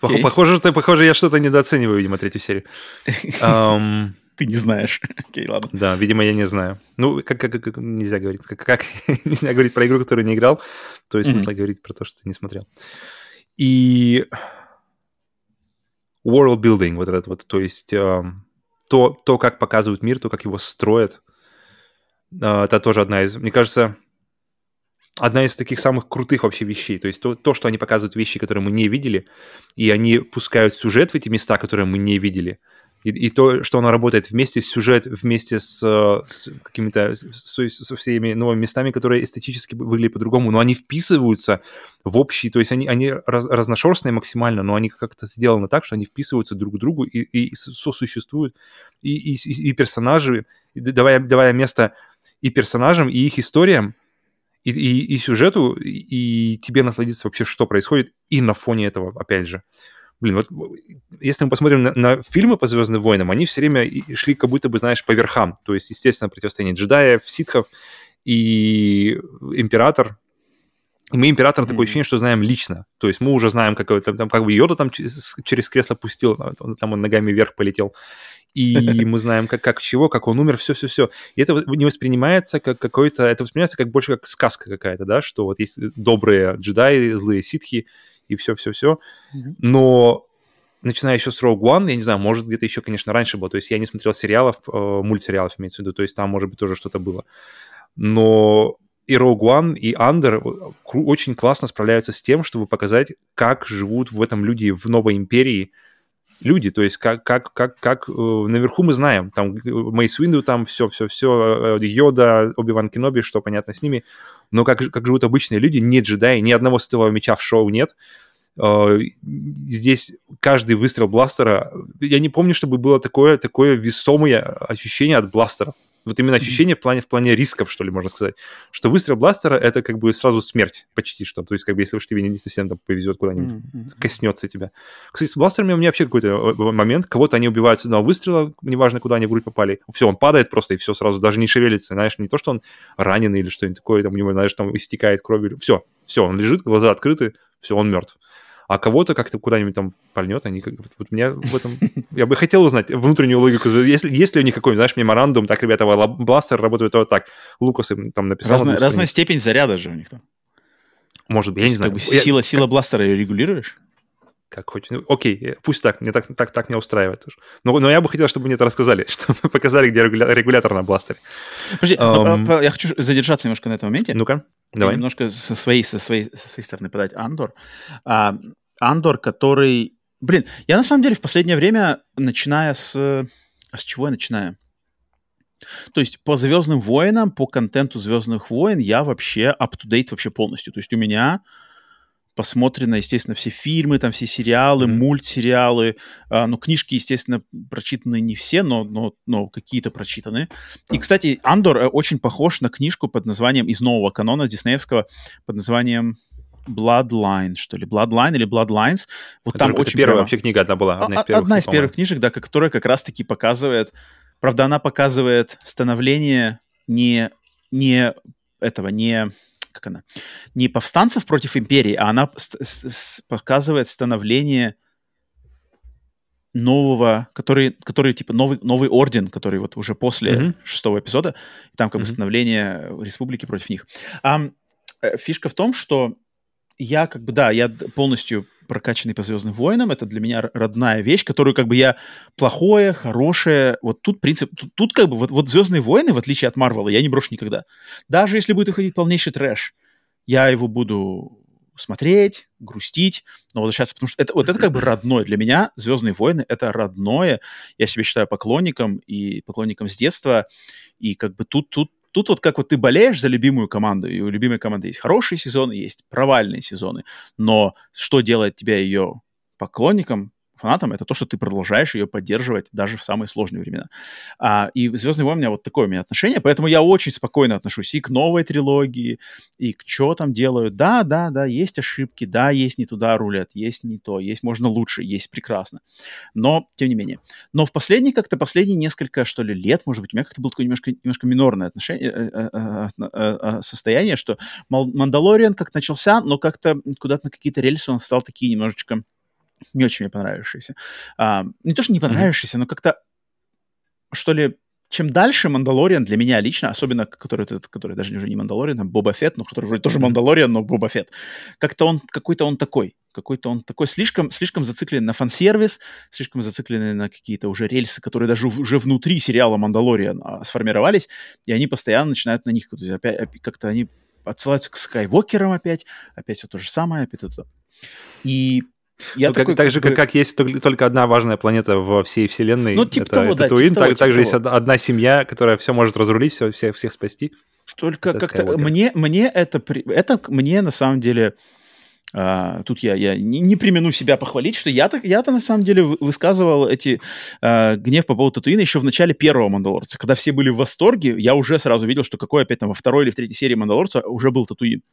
Speaker 2: Okay. Похоже, ты, похоже, я что-то недооцениваю, видимо, третью серию. Um,
Speaker 1: ты не знаешь. Окей, okay, ладно.
Speaker 2: Да, видимо, я не знаю. Ну, как, как, как нельзя говорить. Как, как нельзя говорить про игру, которую не играл, то есть mm-hmm. говорить про то, что ты не смотрел. И world building, вот этот вот, то есть то, то, как показывают мир, то, как его строят, это тоже одна из, мне кажется, одна из таких самых крутых вообще вещей. То есть то, то, что они показывают вещи, которые мы не видели, и они пускают сюжет в эти места, которые мы не видели. И, и то, что оно работает вместе сюжет, вместе с, с какими-то, со всеми новыми местами, которые эстетически выглядят по-другому, но они вписываются в общий, то есть они, они раз, разношерстные максимально, но они как-то сделаны так, что они вписываются друг к другу и, и сосуществуют, и, и, и персонажи, давая, давая место и персонажам, и их историям, и, и, и сюжету, и, тебе насладиться вообще, что происходит, и на фоне этого, опять же. Блин, вот если мы посмотрим на, на фильмы по Звездным войнам, они все время шли как будто бы, знаешь, по верхам. То есть, естественно, противостояние джедаев, ситхов и император. И мы императора mm-hmm. такое ощущение, что знаем лично. То есть мы уже знаем, как, там, там, как бы Йода там через, через кресло пустил, там он ногами вверх полетел и мы знаем, как, как чего, как он умер, все-все-все. И это не воспринимается как какой-то, это воспринимается как больше как сказка какая-то, да, что вот есть добрые джедаи, злые ситхи и все-все-все. Но начиная еще с Rogue One, я не знаю, может, где-то еще, конечно, раньше было. То есть я не смотрел сериалов, э, мультсериалов имеется в виду, то есть там, может быть, тоже что-то было. Но и Rogue One, и Under очень классно справляются с тем, чтобы показать, как живут в этом люди в новой империи, люди, то есть как, как, как, как э, наверху мы знаем, там Мейс Винду, там все-все-все, э, Йода, Оби-Ван Кеноби, что понятно с ними, но как, как живут обычные люди, нет джедаи, ни одного светового меча в шоу нет, э, здесь каждый выстрел бластера, я не помню, чтобы было такое, такое весомое ощущение от бластера. Вот именно ощущение в плане, в плане рисков, что ли, можно сказать. Что выстрел бластера — это как бы сразу смерть почти что. То есть как бы если уж тебе не совсем там повезет куда-нибудь, mm-hmm. коснется тебя. Кстати, с бластерами у меня вообще какой-то э, момент. Кого-то они убивают с одного выстрела, неважно, куда они в грудь попали. Все, он падает просто, и все сразу, даже не шевелится. Знаешь, не то, что он раненый или что-нибудь такое, там у него, знаешь, там истекает кровью. Все, все, он лежит, глаза открыты, все, он мертв а кого-то как-то куда-нибудь там пальнет, они как... Вот, вот меня в этом... Я бы хотел узнать внутреннюю логику. Если, есть ли у них какой-нибудь, знаешь, меморандум, так, ребята, бластер работает вот так. Лукас им там написал.
Speaker 1: Разная, разная степень заряда же у них там.
Speaker 2: Может быть, я не знаю. Как
Speaker 1: бы сила, я, сила бластера ее регулируешь?
Speaker 2: как хочешь. Ну, окей, пусть так, мне так, так, так не устраивает уже. Но, но я бы хотел, чтобы мне это рассказали, чтобы показали, где регуля... регулятор на бластере.
Speaker 1: Подожди, um... я хочу задержаться немножко на этом моменте.
Speaker 2: Ну-ка, давай.
Speaker 1: Немножко со своей, со своей, со своей стороны подать Андор. А, Андор, который... Блин, я на самом деле в последнее время, начиная с... А с чего я начинаю? То есть по Звездным войнам, по контенту Звездных войн я вообще up-to-date вообще полностью. То есть у меня посмотрено, естественно, все фильмы, там все сериалы, мультсериалы. А, ну, книжки, естественно, прочитаны не все, но, но, но какие-то прочитаны. И, кстати, Андор э, очень похож на книжку под названием из нового канона диснеевского под названием Bloodline, что ли, Bloodline или Bloodlines.
Speaker 2: Вот это там очень первая прямо... вообще книга одна была, одна из первых.
Speaker 1: Одна из первых книжек, да, которая как раз-таки показывает, правда, она показывает становление не, не этого, не как она, не повстанцев против империи, а она показывает становление нового, который, который типа новый, новый орден, который вот уже после mm-hmm. шестого эпизода, там как mm-hmm. бы становление республики против них. А, фишка в том, что я как бы, да, я полностью прокачанный по Звездным войнам, это для меня родная вещь, которую как бы я плохое, хорошее, вот тут принцип, тут, тут как бы вот, вот Звездные войны, в отличие от Марвела, я не брошу никогда. Даже если будет выходить полнейший трэш, я его буду смотреть, грустить, но возвращаться, потому что это, вот это как бы родное. Для меня «Звездные войны» — это родное. Я себя считаю поклонником и поклонником с детства. И как бы тут, тут Тут вот как вот ты болеешь за любимую команду, и у любимой команды есть хорошие сезоны, есть провальные сезоны, но что делает тебя ее поклонником, фанатом, это то, что ты продолжаешь ее поддерживать даже в самые сложные времена. А, и «Звездные войны» у меня вот такое у меня отношение, поэтому я очень спокойно отношусь и к новой трилогии, и к что там делают. Да, да, да, есть ошибки, да, есть не туда рулят, есть не то, есть можно лучше, есть прекрасно. Но, тем не менее. Но в последние как-то, последние несколько, что ли, лет, может быть, у меня как-то было такое немножко, немножко минорное отношение, э, э, э, состояние, что «Мандалориан» как начался, но как-то куда-то на какие-то рельсы он стал такие немножечко не очень мне понравившийся. А, не то, что не понравившийся, mm-hmm. но как-то, что ли, чем дальше Мандалориан для меня лично, особенно который, который даже уже не Мандалориан, а Боба Фетт, но который вроде тоже Мандалориан, но Боба Фетт, как-то он, какой-то он такой, какой-то он такой слишком, слишком зациклен на фан-сервис, слишком зациклены на какие-то уже рельсы, которые даже уже внутри сериала Мандалориан а, сформировались, и они постоянно начинают на них, опять, как-то они отсылаются к Скайвокерам опять, опять все то же самое, опять это. И
Speaker 2: я ну, такой, как, так же, как, как есть только одна важная планета во всей вселенной.
Speaker 1: Ну, типа
Speaker 2: это,
Speaker 1: того, да.
Speaker 2: Туин.
Speaker 1: Типа так,
Speaker 2: того, также типа есть одна семья, которая все может разрулить, все, всех, всех спасти.
Speaker 1: Только как-то мне, мне это, это мне на самом деле... Uh, тут я, я не, не примену себя похвалить, что я-то, я-то на самом деле высказывал эти uh, гнев по поводу Татуина еще в начале первого Мандалорца. Когда все были в восторге, я уже сразу видел, что какой опять там во второй или в третьей серии Мандалорца уже был Татуин.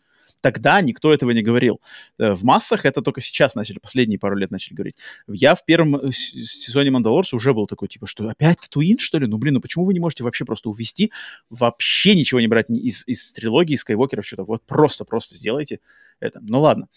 Speaker 1: Тогда никто этого не говорил. Э, в массах это только сейчас начали, последние пару лет начали говорить. Я в первом э, сезоне Мандалорца уже был такой, типа, что опять Татуин, что ли? Ну, блин, ну почему вы не можете вообще просто увести, вообще ничего не брать из, из трилогии, из Скайуокеров, что-то? Вот просто-просто сделайте это. Ну, ладно.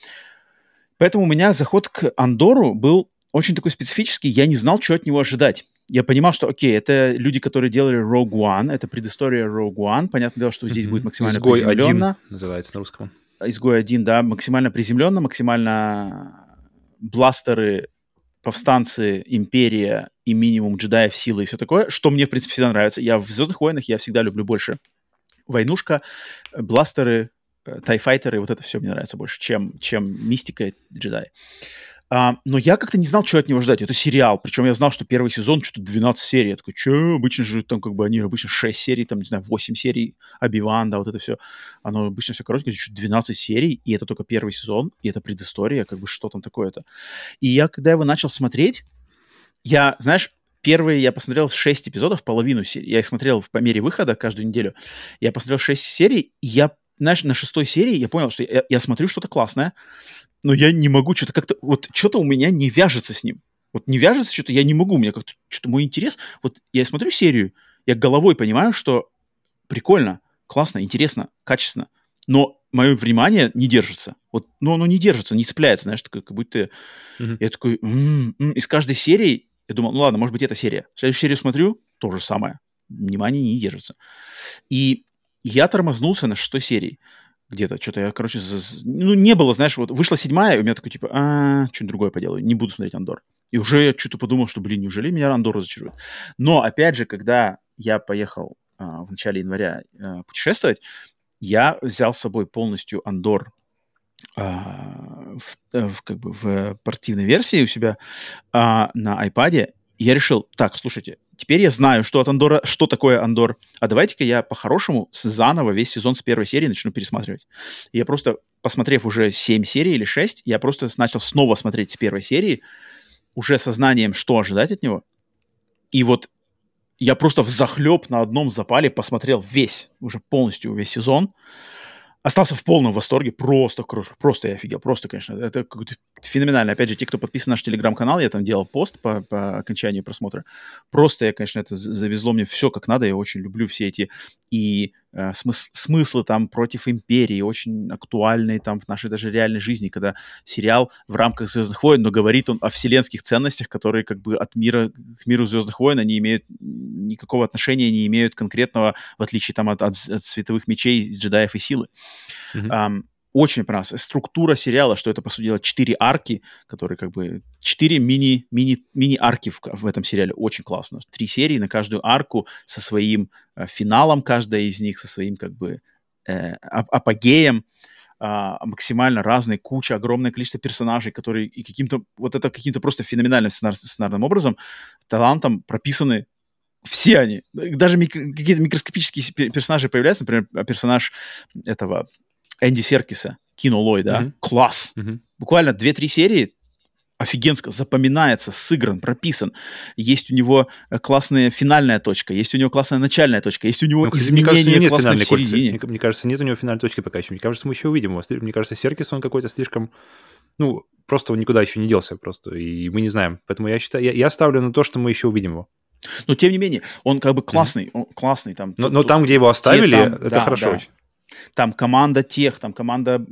Speaker 1: Поэтому у меня заход к Андору был очень такой специфический. Я не знал, что от него ожидать я понимал, что, окей, это люди, которые делали Rogue One, это предыстория Rogue One. Понятное дело, что здесь mm-hmm. будет максимально
Speaker 2: Изгой приземленно. Один называется на русском.
Speaker 1: Изгой один, да, максимально приземленно, максимально бластеры, повстанцы, империя и минимум джедаев, силы и все такое, что мне, в принципе, всегда нравится. Я в «Звездных войнах» я всегда люблю больше войнушка, бластеры, э, тайфайтеры, вот это все мне нравится больше, чем, чем мистика джедаи. А, но я как-то не знал, что от него ждать. Это сериал. Причем я знал, что первый сезон что-то 12 серий. Я такой, что? Обычно же там как бы они обычно 6 серий, там, не знаю, 8 серий. Обиван, да, вот это все. Оно обычно все коротенькое, что 12 серий, и это только первый сезон, и это предыстория, как бы что там такое-то. И я, когда его начал смотреть, я, знаешь, первые я посмотрел 6 эпизодов, половину серии. Я их смотрел по мере выхода каждую неделю. Я посмотрел 6 серий, и я, знаешь, на шестой серии я понял, что я, я смотрю что-то классное, но я не могу что-то как-то... Вот что-то у меня не вяжется с ним. Вот не вяжется что-то, я не могу, у меня как-то что-то мой интерес. Вот я смотрю серию, я головой понимаю, что прикольно, классно, интересно, качественно, но мое внимание не держится. Вот, ну, оно не держится, не цепляется, знаешь, такое, как будто... Mm-hmm. Я такой... М-м-м". Из каждой серии я думал, ну ладно, может быть, это серия. Следующую серию смотрю, то же самое. Внимание не держится. И я тормознулся на шестой серии где-то. Что-то я, короче, за... ну, не было, знаешь, вот вышла седьмая, и у меня такой, типа, а, что-нибудь другое поделаю, не буду смотреть Андор. И уже я что-то подумал, что, блин, неужели меня Андор разочарует? Но, опять же, когда я поехал а, в начале января а, путешествовать, я взял с собой полностью Андор а, в, э, в, как бы в портативной версии у себя а, на iPad. Я решил, так, слушайте, теперь я знаю, что от Андора, что такое Андор, а давайте-ка я по-хорошему заново весь сезон с первой серии начну пересматривать. И я просто, посмотрев уже 7 серий или 6, я просто начал снова смотреть с первой серии, уже сознанием, что ожидать от него. И вот я просто в захлеб на одном запале посмотрел весь, уже полностью весь сезон. Остался в полном восторге, просто, просто я офигел, просто, конечно, это феноменально. Опять же, те, кто подписан на наш телеграм-канал, я там делал пост по, по окончанию просмотра. Просто я, конечно, это завезло мне все как надо, я очень люблю все эти и смыс смыслы там против империи, очень актуальные там в нашей даже реальной жизни, когда сериал в рамках «Звездных войн», но говорит он о вселенских ценностях, которые как бы от мира к миру «Звездных войн» они имеют никакого отношения, не имеют конкретного, в отличие там от, от, от световых мечей, джедаев и силы. Mm-hmm. Um, очень понравилась. Структура сериала, что это, по сути дела, четыре арки, которые как бы... Четыре мини, мини, мини-арки в, в этом сериале. Очень классно. Три серии на каждую арку со своим э, финалом, каждая из них со своим как бы э, апогеем. Uh, максимально разные, куча, огромное количество персонажей, которые и каким-то, вот это каким-то просто феноменальным сценар, сценарным образом, талантом прописаны все они. Даже микро, какие-то микроскопические персонажи появляются, например, персонаж этого Энди Серкиса, Кино Лой, да, mm-hmm. класс. Mm-hmm. Буквально 2-3 серии офигенско запоминается, сыгран, прописан. Есть у него э, классная финальная точка, есть у него классная начальная точка, есть у него ну, изменение
Speaker 2: мне
Speaker 1: классное в середине.
Speaker 2: Мне, мне кажется, нет у него финальной точки пока еще. Мне кажется, мы еще увидим его. Мне кажется, Серкис, он какой-то слишком... Ну, просто он никуда еще не делся просто, и мы не знаем. Поэтому я считаю, я, я ставлю на то, что мы еще увидим его.
Speaker 1: Но тем не менее, он как бы классный, mm-hmm. он классный там.
Speaker 2: Но, тут, но там, где его оставили, там, это да, хорошо да. очень.
Speaker 1: Там команда тех, там команда,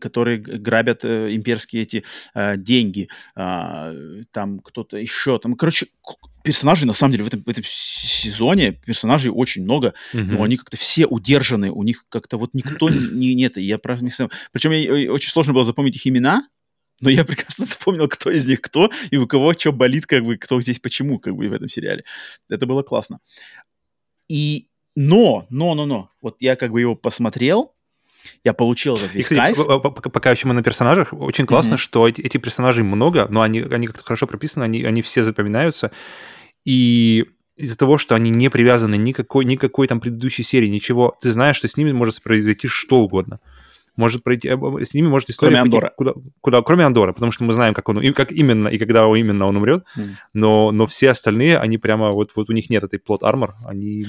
Speaker 1: которые грабят э, имперские эти э, деньги, э, там кто-то еще, там, короче, персонажей, на самом деле, в этом, в этом сезоне персонажей очень много, mm-hmm. но они как-то все удержаны, у них как-то вот никто не, нет, я про Причем я, очень сложно было запомнить их имена, но я прекрасно запомнил, кто из них кто, и у кого что болит, как бы, кто здесь почему, как бы, в этом сериале. Это было классно. И но, но, но, но, вот я как бы его посмотрел, я получил этот весь и, кстати, кайф.
Speaker 2: Пока еще мы на персонажах, очень классно, mm-hmm. что эти, эти персонажей много, но они, они как-то хорошо прописаны, они, они все запоминаются. И из-за того, что они не привязаны никакой, никакой там предыдущей серии, ничего, ты знаешь, что с ними может произойти что угодно может пройти, э, с ними может история
Speaker 1: кроме Андора.
Speaker 2: Куда, куда, кроме Андора, потому что мы знаем, как он, и как именно и когда именно он умрет, mm. но, но все остальные, они прямо, вот, вот у них нет этой плот армор, они и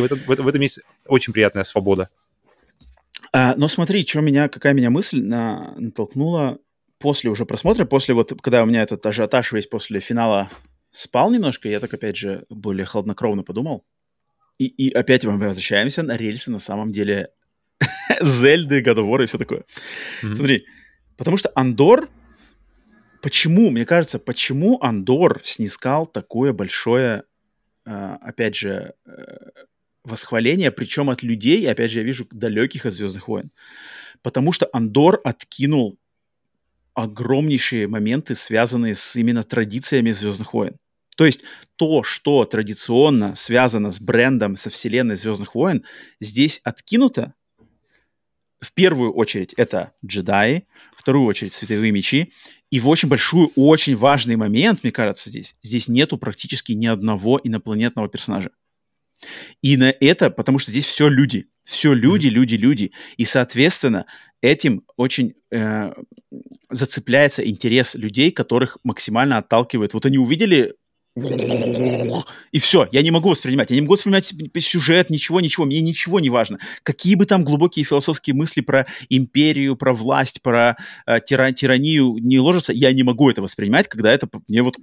Speaker 2: в этом, в, этом, в этом есть очень приятная свобода.
Speaker 1: А, но смотри, что меня, какая меня мысль на, натолкнула после уже просмотра, после вот, когда у меня этот ажиотаж весь после финала спал немножко, я так, опять же, более хладнокровно подумал, и, и опять мы возвращаемся на рельсы на самом деле Зельды, Годовор и все такое. Mm-hmm. Смотри, потому что Андор, почему, мне кажется, почему Андор снискал такое большое, э, опять же, э, восхваление, причем от людей, опять же, я вижу далеких от Звездных войн. Потому что Андор откинул огромнейшие моменты, связанные с именно традициями Звездных войн. То есть то, что традиционно связано с брендом, со вселенной Звездных войн, здесь откинуто, в первую очередь это джедаи, вторую очередь световые мечи, и в очень большой, очень важный момент, мне кажется, здесь, здесь нету практически ни одного инопланетного персонажа. И на это, потому что здесь все люди, все люди, люди, люди, и, соответственно, этим очень э, зацепляется интерес людей, которых максимально отталкивает. Вот они увидели и все, я не могу воспринимать. Я не могу воспринимать сюжет, ничего, ничего. Мне ничего не важно. Какие бы там глубокие философские мысли про империю, про власть, про э, тира тиранию не ложатся, я не могу это воспринимать, когда это мне вот...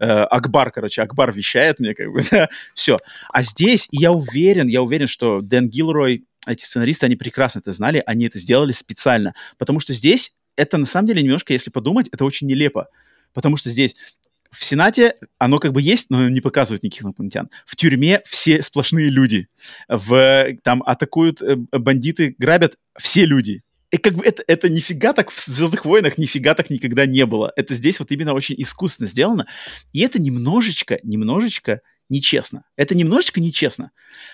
Speaker 1: Э, Акбар, короче, Акбар вещает мне как бы, да, все. А здесь я уверен, я уверен, что Дэн Гилрой, эти сценаристы, они прекрасно это знали, они это сделали специально. Потому что здесь это на самом деле немножко, если подумать, это очень нелепо. Потому что здесь в Сенате оно как бы есть, но не показывают никаких инопланетян. В тюрьме все сплошные люди. В, там атакуют э, бандиты, грабят все люди. И как бы это, это нифига так в «Звездных войнах» нифига так никогда не было. Это здесь вот именно очень искусственно сделано. И это немножечко, немножечко нечестно. Это немножечко нечестно.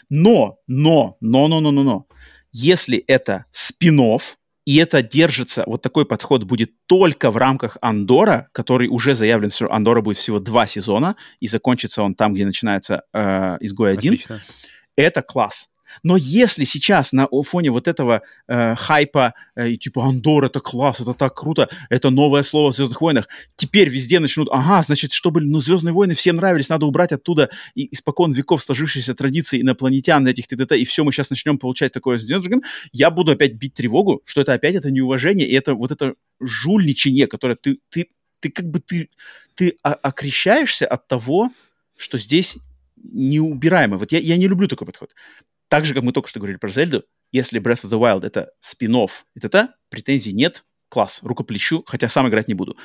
Speaker 1: Но, но, но, но, но, но, но. Если это спин и это держится, вот такой подход будет только в рамках Андора, который уже заявлен, что Андора будет всего два сезона, и закончится он там, где начинается э, Изгой 1. Отлично. Это класс. Но если сейчас на фоне вот этого э, хайпа, э, типа Андор это класс, это так круто, это новое слово в Звездных войнах, теперь везде начнут, ага, значит, чтобы ну, Звездные войны всем нравились, надо убрать оттуда и, испокон веков сложившиеся традиции инопланетян, этих т.д. и все, мы сейчас начнем получать такое я буду опять бить тревогу, что это опять это неуважение, и это вот это жульничание, которое ты, ты, ты как бы ты, ты окрещаешься от того, что здесь неубираемо. Вот я, я не люблю такой подход. Так же, как мы только что говорили про Зельду, если Breath of the Wild это спин-офф, это та, претензий нет, класс, рукоплещу, хотя сам играть не буду.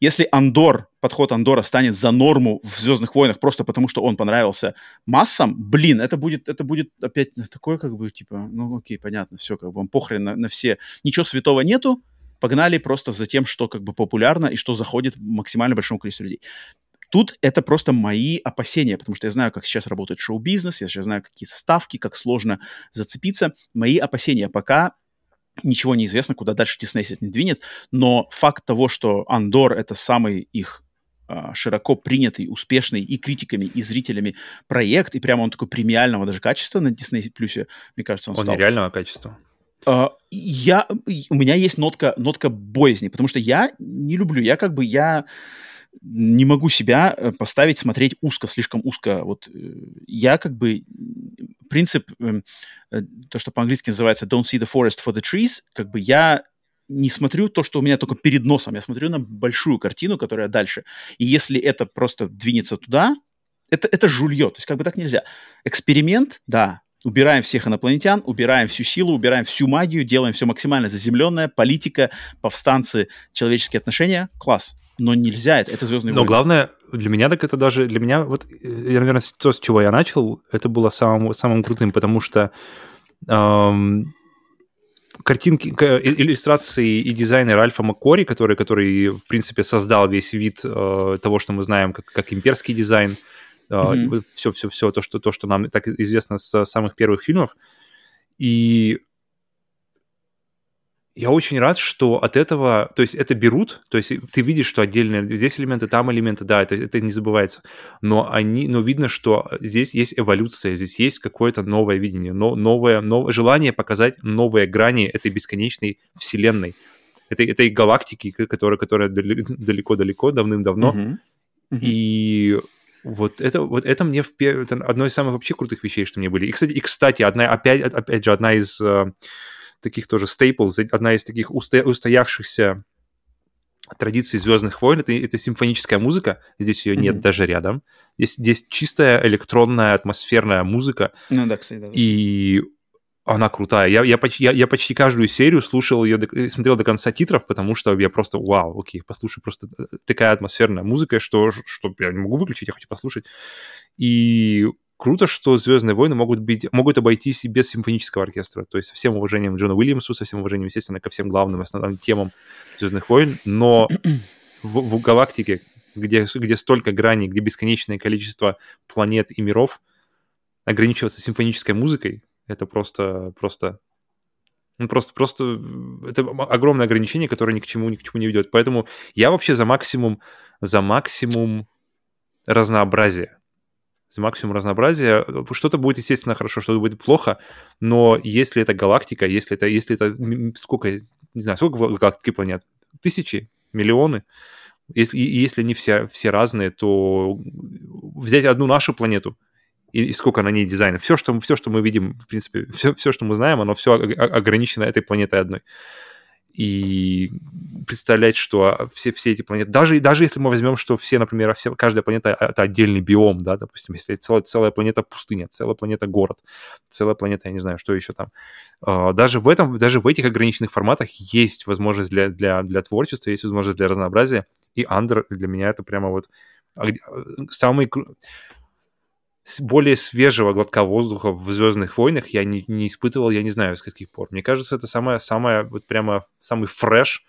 Speaker 1: Если Андор, подход Андора станет за норму в Звездных войнах просто потому, что он понравился массам, блин, это будет, это будет опять такое, как бы, типа, ну окей, понятно, все, как бы, он похрен на, на все. Ничего святого нету, погнали просто за тем, что как бы популярно и что заходит максимально большому количеству людей. Тут это просто мои опасения, потому что я знаю, как сейчас работает шоу-бизнес, я сейчас знаю, какие ставки, как сложно зацепиться. Мои опасения пока ничего не известно, куда дальше Disney не двинет, но факт того, что Андор — это самый их а, широко принятый, успешный и критиками, и зрителями проект, и прямо он такой премиального даже качества на Disney Плюсе, мне кажется, он,
Speaker 2: он
Speaker 1: стал.
Speaker 2: нереального качества.
Speaker 1: Uh, я, у меня есть нотка, нотка боязни, потому что я не люблю, я как бы, я не могу себя э, поставить смотреть узко, слишком узко. Вот э, я как бы принцип, эм, э, то, что по-английски называется don't see the forest for the trees, как бы я не смотрю то, что у меня только перед носом, я смотрю на большую картину, которая дальше. И если это просто двинется туда, это, это жулье, то есть как бы так нельзя. Эксперимент, да, убираем всех инопланетян, убираем всю силу, убираем всю магию, делаем все максимально заземленное, политика, повстанцы, человеческие отношения, класс но нельзя, это, это «Звездные
Speaker 2: но
Speaker 1: войны».
Speaker 2: Но главное, для меня так это даже, для меня, вот, я, наверное, то, с чего я начал, это было самым, самым крутым, потому что эм, картинки, иллюстрации и дизайнер Альфа Маккори, который, который, в принципе, создал весь вид э, того, что мы знаем как, как имперский дизайн, все-все-все, mm-hmm. то что, то, что нам так известно с самых первых фильмов, и я очень рад, что от этого, то есть это берут, то есть ты видишь, что отдельные здесь элементы, там элементы, да, это, это не забывается, но они, но видно, что здесь есть эволюция, здесь есть какое-то новое видение, но, новое, новое желание показать новые грани этой бесконечной вселенной, этой, этой галактики, которая, которая далеко-далеко, давным-давно, uh-huh. Uh-huh. и вот это, вот это мне в, это одно из самых вообще крутых вещей, что мне были. И, кстати, и, кстати одна, опять, опять же, одна из э, таких тоже стейплс, одна из таких усто, устоявшихся традиций Звездных войн это, это симфоническая музыка. Здесь ее нет mm-hmm. даже рядом. Здесь, здесь чистая электронная атмосферная музыка.
Speaker 1: Ну да, кстати, да.
Speaker 2: И она крутая. Я, я, почти, я, я почти каждую серию слушал ее, смотрел до конца титров, потому что я просто, вау, окей, послушаю просто э, такая атмосферная музыка, что, что я не могу выключить, я хочу послушать. И круто, что Звездные войны могут быть, могут обойтись и без симфонического оркестра. То есть со всем уважением Джона Уильямсу, со всем уважением, естественно, ко всем главным основным темам Звездных войн, но в, в галактике, где, где столько граней, где бесконечное количество планет и миров, ограничиваться симфонической музыкой, это просто, просто ну, просто, просто это огромное ограничение, которое ни к чему, ни к чему не ведет. Поэтому я вообще за максимум, за максимум разнообразия максимум разнообразия. Что-то будет, естественно, хорошо, что-то будет плохо, но если это галактика, если это, если это сколько, не знаю, сколько галактики планет? Тысячи, миллионы. Если, если они все, все разные, то взять одну нашу планету, и, и сколько на ней дизайна. Все что, все, что мы видим, в принципе, все, все, что мы знаем, оно все ограничено этой планетой одной и представлять, что все, все эти планеты, даже, даже если мы возьмем, что все, например, все, каждая планета — это отдельный биом, да, допустим, если целая, целая планета пустыня, целая планета город, целая планета, я не знаю, что еще там. А, даже в этом, даже в этих ограниченных форматах есть возможность для, для, для творчества, есть возможность для разнообразия, и Андер для меня это прямо вот самый более свежего глотка воздуха в «Звездных войнах» я не, не испытывал, я не знаю, с каких пор. Мне кажется, это самое, самое вот прямо самый фреш.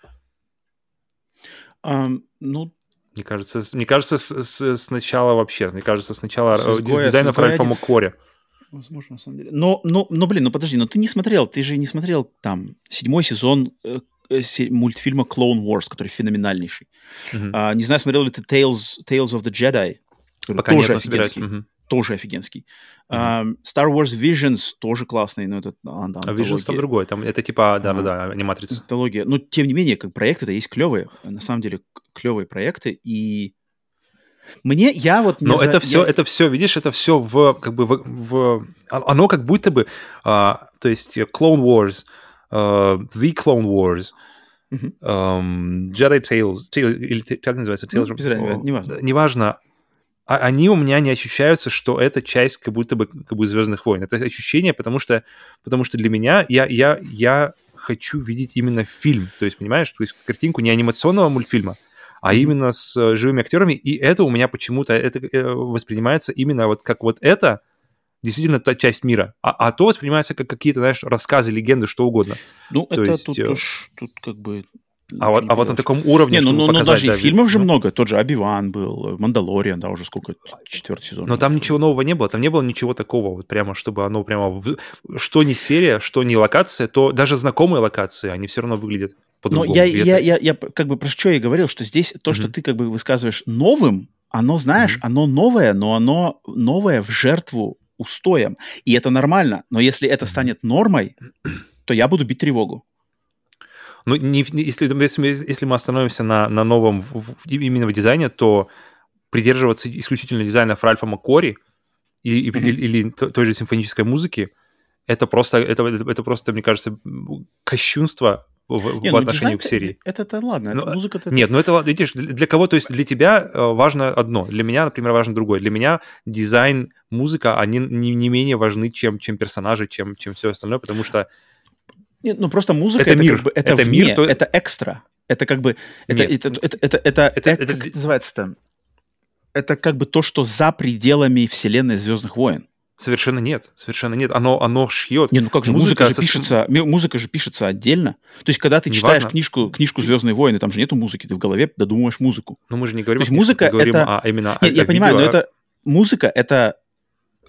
Speaker 1: Um, ну,
Speaker 2: мне кажется, мне кажется, с, с, сначала вообще, мне кажется, сначала с изгоя, дизайнов Ральфа Маккори.
Speaker 1: Возможно, на самом деле. Но, но, но, блин, ну подожди, но ты не смотрел, ты же не смотрел там седьмой сезон э, э мультфильма Clone Wars, который феноменальнейший. Uh-huh. А, не знаю, смотрел ли ты Tales, Tales of the Jedi?
Speaker 2: Пока тоже нет, офигенский. Uh-huh
Speaker 1: тоже офигенский. Mm-hmm. Uh, Star Wars Visions тоже классный, но это
Speaker 2: а, да, а Visions там другой, там это типа, да, uh, аниматрица.
Speaker 1: Антология. Но тем не менее, как проекты, это есть клевые, на самом деле клевые проекты, и мне, я вот...
Speaker 2: Но за... это все, я... это все, видишь, это все в, как бы, в, в... Оно как будто бы, а, то есть Clone Wars, uh, The Clone Wars, uh-huh. um, Jedi Tales, Tales или как называется? Tales, ну,
Speaker 1: без разницы, неважно.
Speaker 2: Неважно, а они у меня не ощущаются, что это часть как будто бы, как бы Звездных войн. Это ощущение, потому что, потому что для меня я, я, я хочу видеть именно фильм. То есть, понимаешь, то есть картинку не анимационного мультфильма, а именно с э, живыми актерами. И это у меня почему-то это э, воспринимается именно вот как вот это действительно та часть мира, а, а то воспринимается как какие-то, знаешь, рассказы, легенды, что угодно.
Speaker 1: Ну, то это есть, тут, э... тут как бы
Speaker 2: а вот, а вот на таком уровне,
Speaker 1: Не, ну, ну, ну даже и фильмов же ну. много. Тот же Оби-Ван был, Мандалориан, да, уже сколько, четвертый сезон.
Speaker 2: Но там ничего нового не было, там не было ничего такого, вот прямо, чтобы оно прямо... В... Что не серия, что не локация, то даже знакомые локации, они все равно выглядят по-другому.
Speaker 1: Но я, я, я, я, как бы про что я говорил, что здесь то, mm-hmm. что ты как бы высказываешь новым, оно, знаешь, mm-hmm. оно новое, но оно новое в жертву устоям. И это нормально. Но если это станет нормой, то я буду бить тревогу.
Speaker 2: Ну, не, если, если, если мы остановимся на, на новом в, в, именно в дизайне, то придерживаться исключительно дизайнов Ральфа Маккори и, mm-hmm. или, или той же симфонической музыки, это просто, это, это просто, мне кажется, кощунство в, не, в ну, отношении к серии.
Speaker 1: Это, это, это ладно, но, музыка...
Speaker 2: Это... Нет, ну это, видишь, для кого, то есть для тебя э, важно одно, для меня, например, важно другое. Для меня дизайн, музыка, они не, не менее важны, чем, чем персонажи, чем, чем все остальное, потому что
Speaker 1: нет, ну просто музыка это, это мир, как бы, это, это вне, мир, то... это экстра. Это как бы, это, Нет, это, это, это, это, это, эк, это, как называется-то? Это как бы то, что за пределами вселенной Звездных войн.
Speaker 2: Совершенно нет, совершенно нет. Оно, оно шьет.
Speaker 1: Не, ну как же, музыка, музыка же пишется, музыка же пишется отдельно. То есть, когда ты не читаешь важно. книжку, книжку Звездные войны, там же нету музыки, ты в голове додумываешь музыку.
Speaker 2: Но мы же не говорим
Speaker 1: То есть, музыка
Speaker 2: мы говорим
Speaker 1: это...
Speaker 2: о, именно
Speaker 1: Нет, я
Speaker 2: о
Speaker 1: понимаю,
Speaker 2: видео,
Speaker 1: но а... это музыка это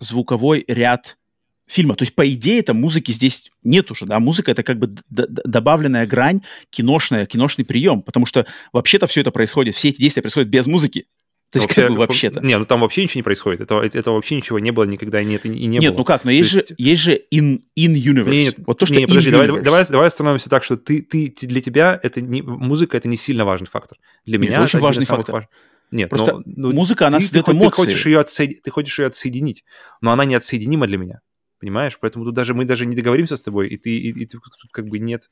Speaker 1: звуковой ряд фильма. То есть, по идее, это музыки здесь нет уже, да, музыка это как бы добавленная грань, киношная, киношный прием, потому что вообще-то все это происходит, все эти действия происходят без музыки. То есть, вообще, как бы вообще-то.
Speaker 2: Не, ну там вообще ничего не происходит. Это, это вообще ничего не было никогда и нет, и не
Speaker 1: нет,
Speaker 2: было.
Speaker 1: ну как, но есть, есть... же, есть же in, in universe.
Speaker 2: Нет, вот то, что не, подожди, давай, давай, давай остановимся так, что ты, ты, для тебя это не, музыка это не сильно важный фактор. Для нет, меня
Speaker 1: очень это важный фактор. Важ...
Speaker 2: Нет,
Speaker 1: Просто
Speaker 2: но,
Speaker 1: ну, музыка, она
Speaker 2: ты,
Speaker 1: создает
Speaker 2: ты,
Speaker 1: эмоции.
Speaker 2: Ты хочешь, ее отсоединить, ты хочешь ее отсоединить, но она не отсоединима для меня понимаешь? Поэтому тут даже мы даже не договоримся с тобой, и ты, и, и тут как бы нет...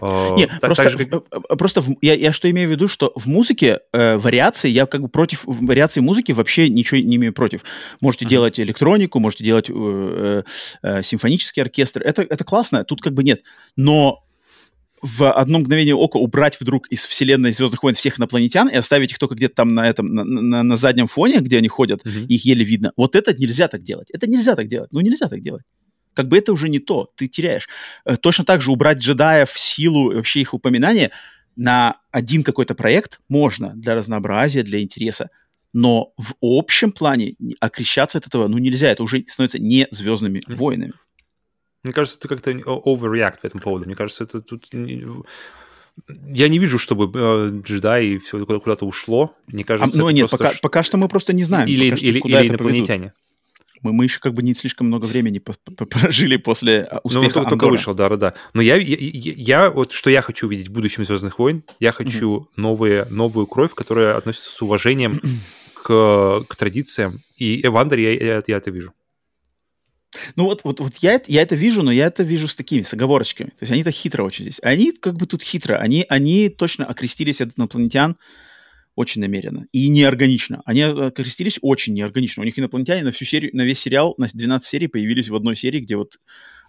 Speaker 1: Э, нет, так, просто, же, как... Э, просто в, я, я что имею в виду, что в музыке э, вариации, я как бы против вариаций музыки вообще ничего не имею против. Можете uh-huh. делать электронику, можете делать э, э, э, симфонический оркестр, это, это классно, тут как бы нет. Но в одно мгновение ока убрать вдруг из вселенной Звездных войн всех инопланетян и оставить их только где-то там на этом на, на, на заднем фоне, где они ходят, mm-hmm. их еле видно. Вот это нельзя так делать. Это нельзя так делать. Ну нельзя так делать. Как бы это уже не то, ты теряешь. Э, точно так же убрать джедаев, силу, вообще их упоминание на один какой-то проект можно для разнообразия, для интереса. Но в общем плане окрещаться от этого ну нельзя. Это уже становится не Звездными mm-hmm. войнами.
Speaker 2: Мне кажется, ты как-то overreact по этому поводу. Мне кажется, это тут... Я не вижу, чтобы э, джедаи все куда-то ушло. Мне кажется,
Speaker 1: а, ну нет, пока, пока что мы просто не знаем.
Speaker 2: Или, или, или инопланетяне.
Speaker 1: Мы, мы еще как бы не слишком много времени прожили после а, успеха Ну,
Speaker 2: только, только вышел, да-да-да. Но я, я, я, вот что я хочу видеть в будущем «Звездных войн», я хочу mm-hmm. новые, новую кровь, которая относится с уважением к, к традициям. И Эвандер я, я, я это вижу.
Speaker 1: Ну вот, вот, вот я, я это вижу, но я это вижу с такими, с оговорочками. То есть они-то хитро очень здесь. Они как бы тут хитро. Они, они точно окрестились от инопланетян очень намеренно и неорганично. Они окрестились очень неорганично. У них инопланетяне на всю серию, на весь сериал, на 12 серий появились в одной серии, где вот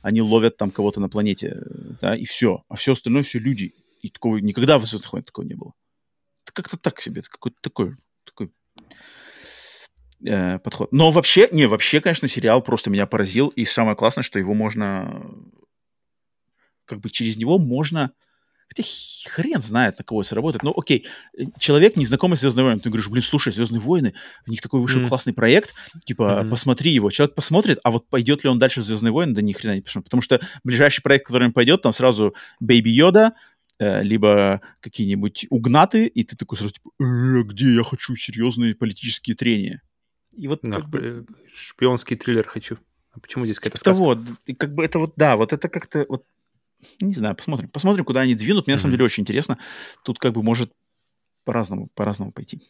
Speaker 1: они ловят там кого-то на планете, да, и все. А все остальное все люди. И такого никогда в «Звездных войнах» такого не было. Это как-то так себе, это какой-то такой, такой э, подход. Но вообще, не, вообще, конечно, сериал просто меня поразил. И самое классное, что его можно... Как бы через него можно Хотя хрен знает, на кого это сработает. Ну, окей, э, человек, незнакомый с «Звездными войнами», ты говоришь, блин, слушай, «Звездные войны», у них такой вышел mm. классный проект, типа, mm-hmm. посмотри его. Человек посмотрит, а вот пойдет ли он дальше в «Звездные войны», да ни хрена не пишем. Потому что ближайший проект, который он пойдет, там сразу Бэйби Йода, э, либо какие-нибудь угнаты, и ты такой сразу, типа, э, где я хочу серьезные политические трения?
Speaker 2: И вот да, как бы... шпионский триллер хочу. А почему здесь какая-то
Speaker 1: сказка? Вот, и как бы это вот, да, вот это как-то вот не знаю, посмотрим. Посмотрим, куда они двинут. Мне mm-hmm. на самом деле очень интересно. Тут как бы может по-разному, по-разному пойти.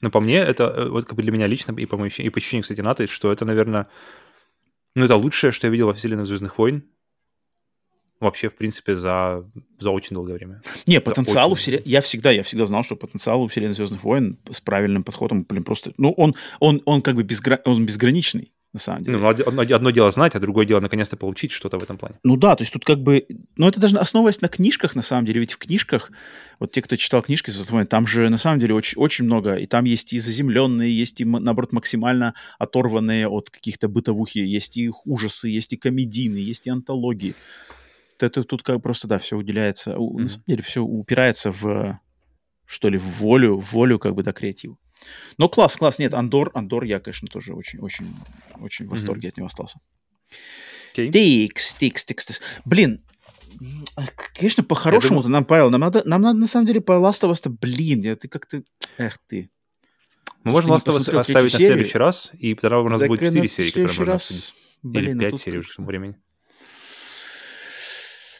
Speaker 2: Ну, по мне, это э, вот как бы для меня лично, и по, моему, и по ощущению, кстати, НАТО, что это, наверное, ну, это лучшее, что я видел во вселенной «Звездных войн». Вообще, в принципе, за, за очень долгое время.
Speaker 1: Не, потенциал у вселенной... Я всегда, я всегда знал, что потенциал у вселенной «Звездных войн» с правильным подходом, блин, просто... Ну, он, он, он как бы безгра... он безграничный на самом деле.
Speaker 2: Ну, одно, одно дело знать, а другое дело наконец-то получить что-то в этом плане.
Speaker 1: Ну да, то есть тут как бы... Ну это даже основываясь на книжках, на самом деле, ведь в книжках, вот те, кто читал книжки, там же на самом деле очень, очень много, и там есть и заземленные, есть и, наоборот, максимально оторванные от каких-то бытовухи, есть и ужасы, есть и комедийные, есть и антологии. Это тут как просто, да, все уделяется, mm-hmm. на самом деле все упирается в, что ли, в волю, в волю как бы, да, креативу. Но класс, класс. Нет, Андор, Андор я, конечно, тоже очень, очень, очень в восторге mm-hmm. от него остался. Okay. Тикс, тикс, тикс, тикс. Блин, конечно, по-хорошему-то думаю... нам, Павел, нам надо, нам надо, на самом деле, по Last of Us, блин, я, ты как-то, эх ты.
Speaker 2: Мы можем Last of Us оставить на следующий раз, и тогда у нас так будет 4 серии, которые можно раз... обсудить. Блин, Или 5 ну тут... серий уже к тому времени.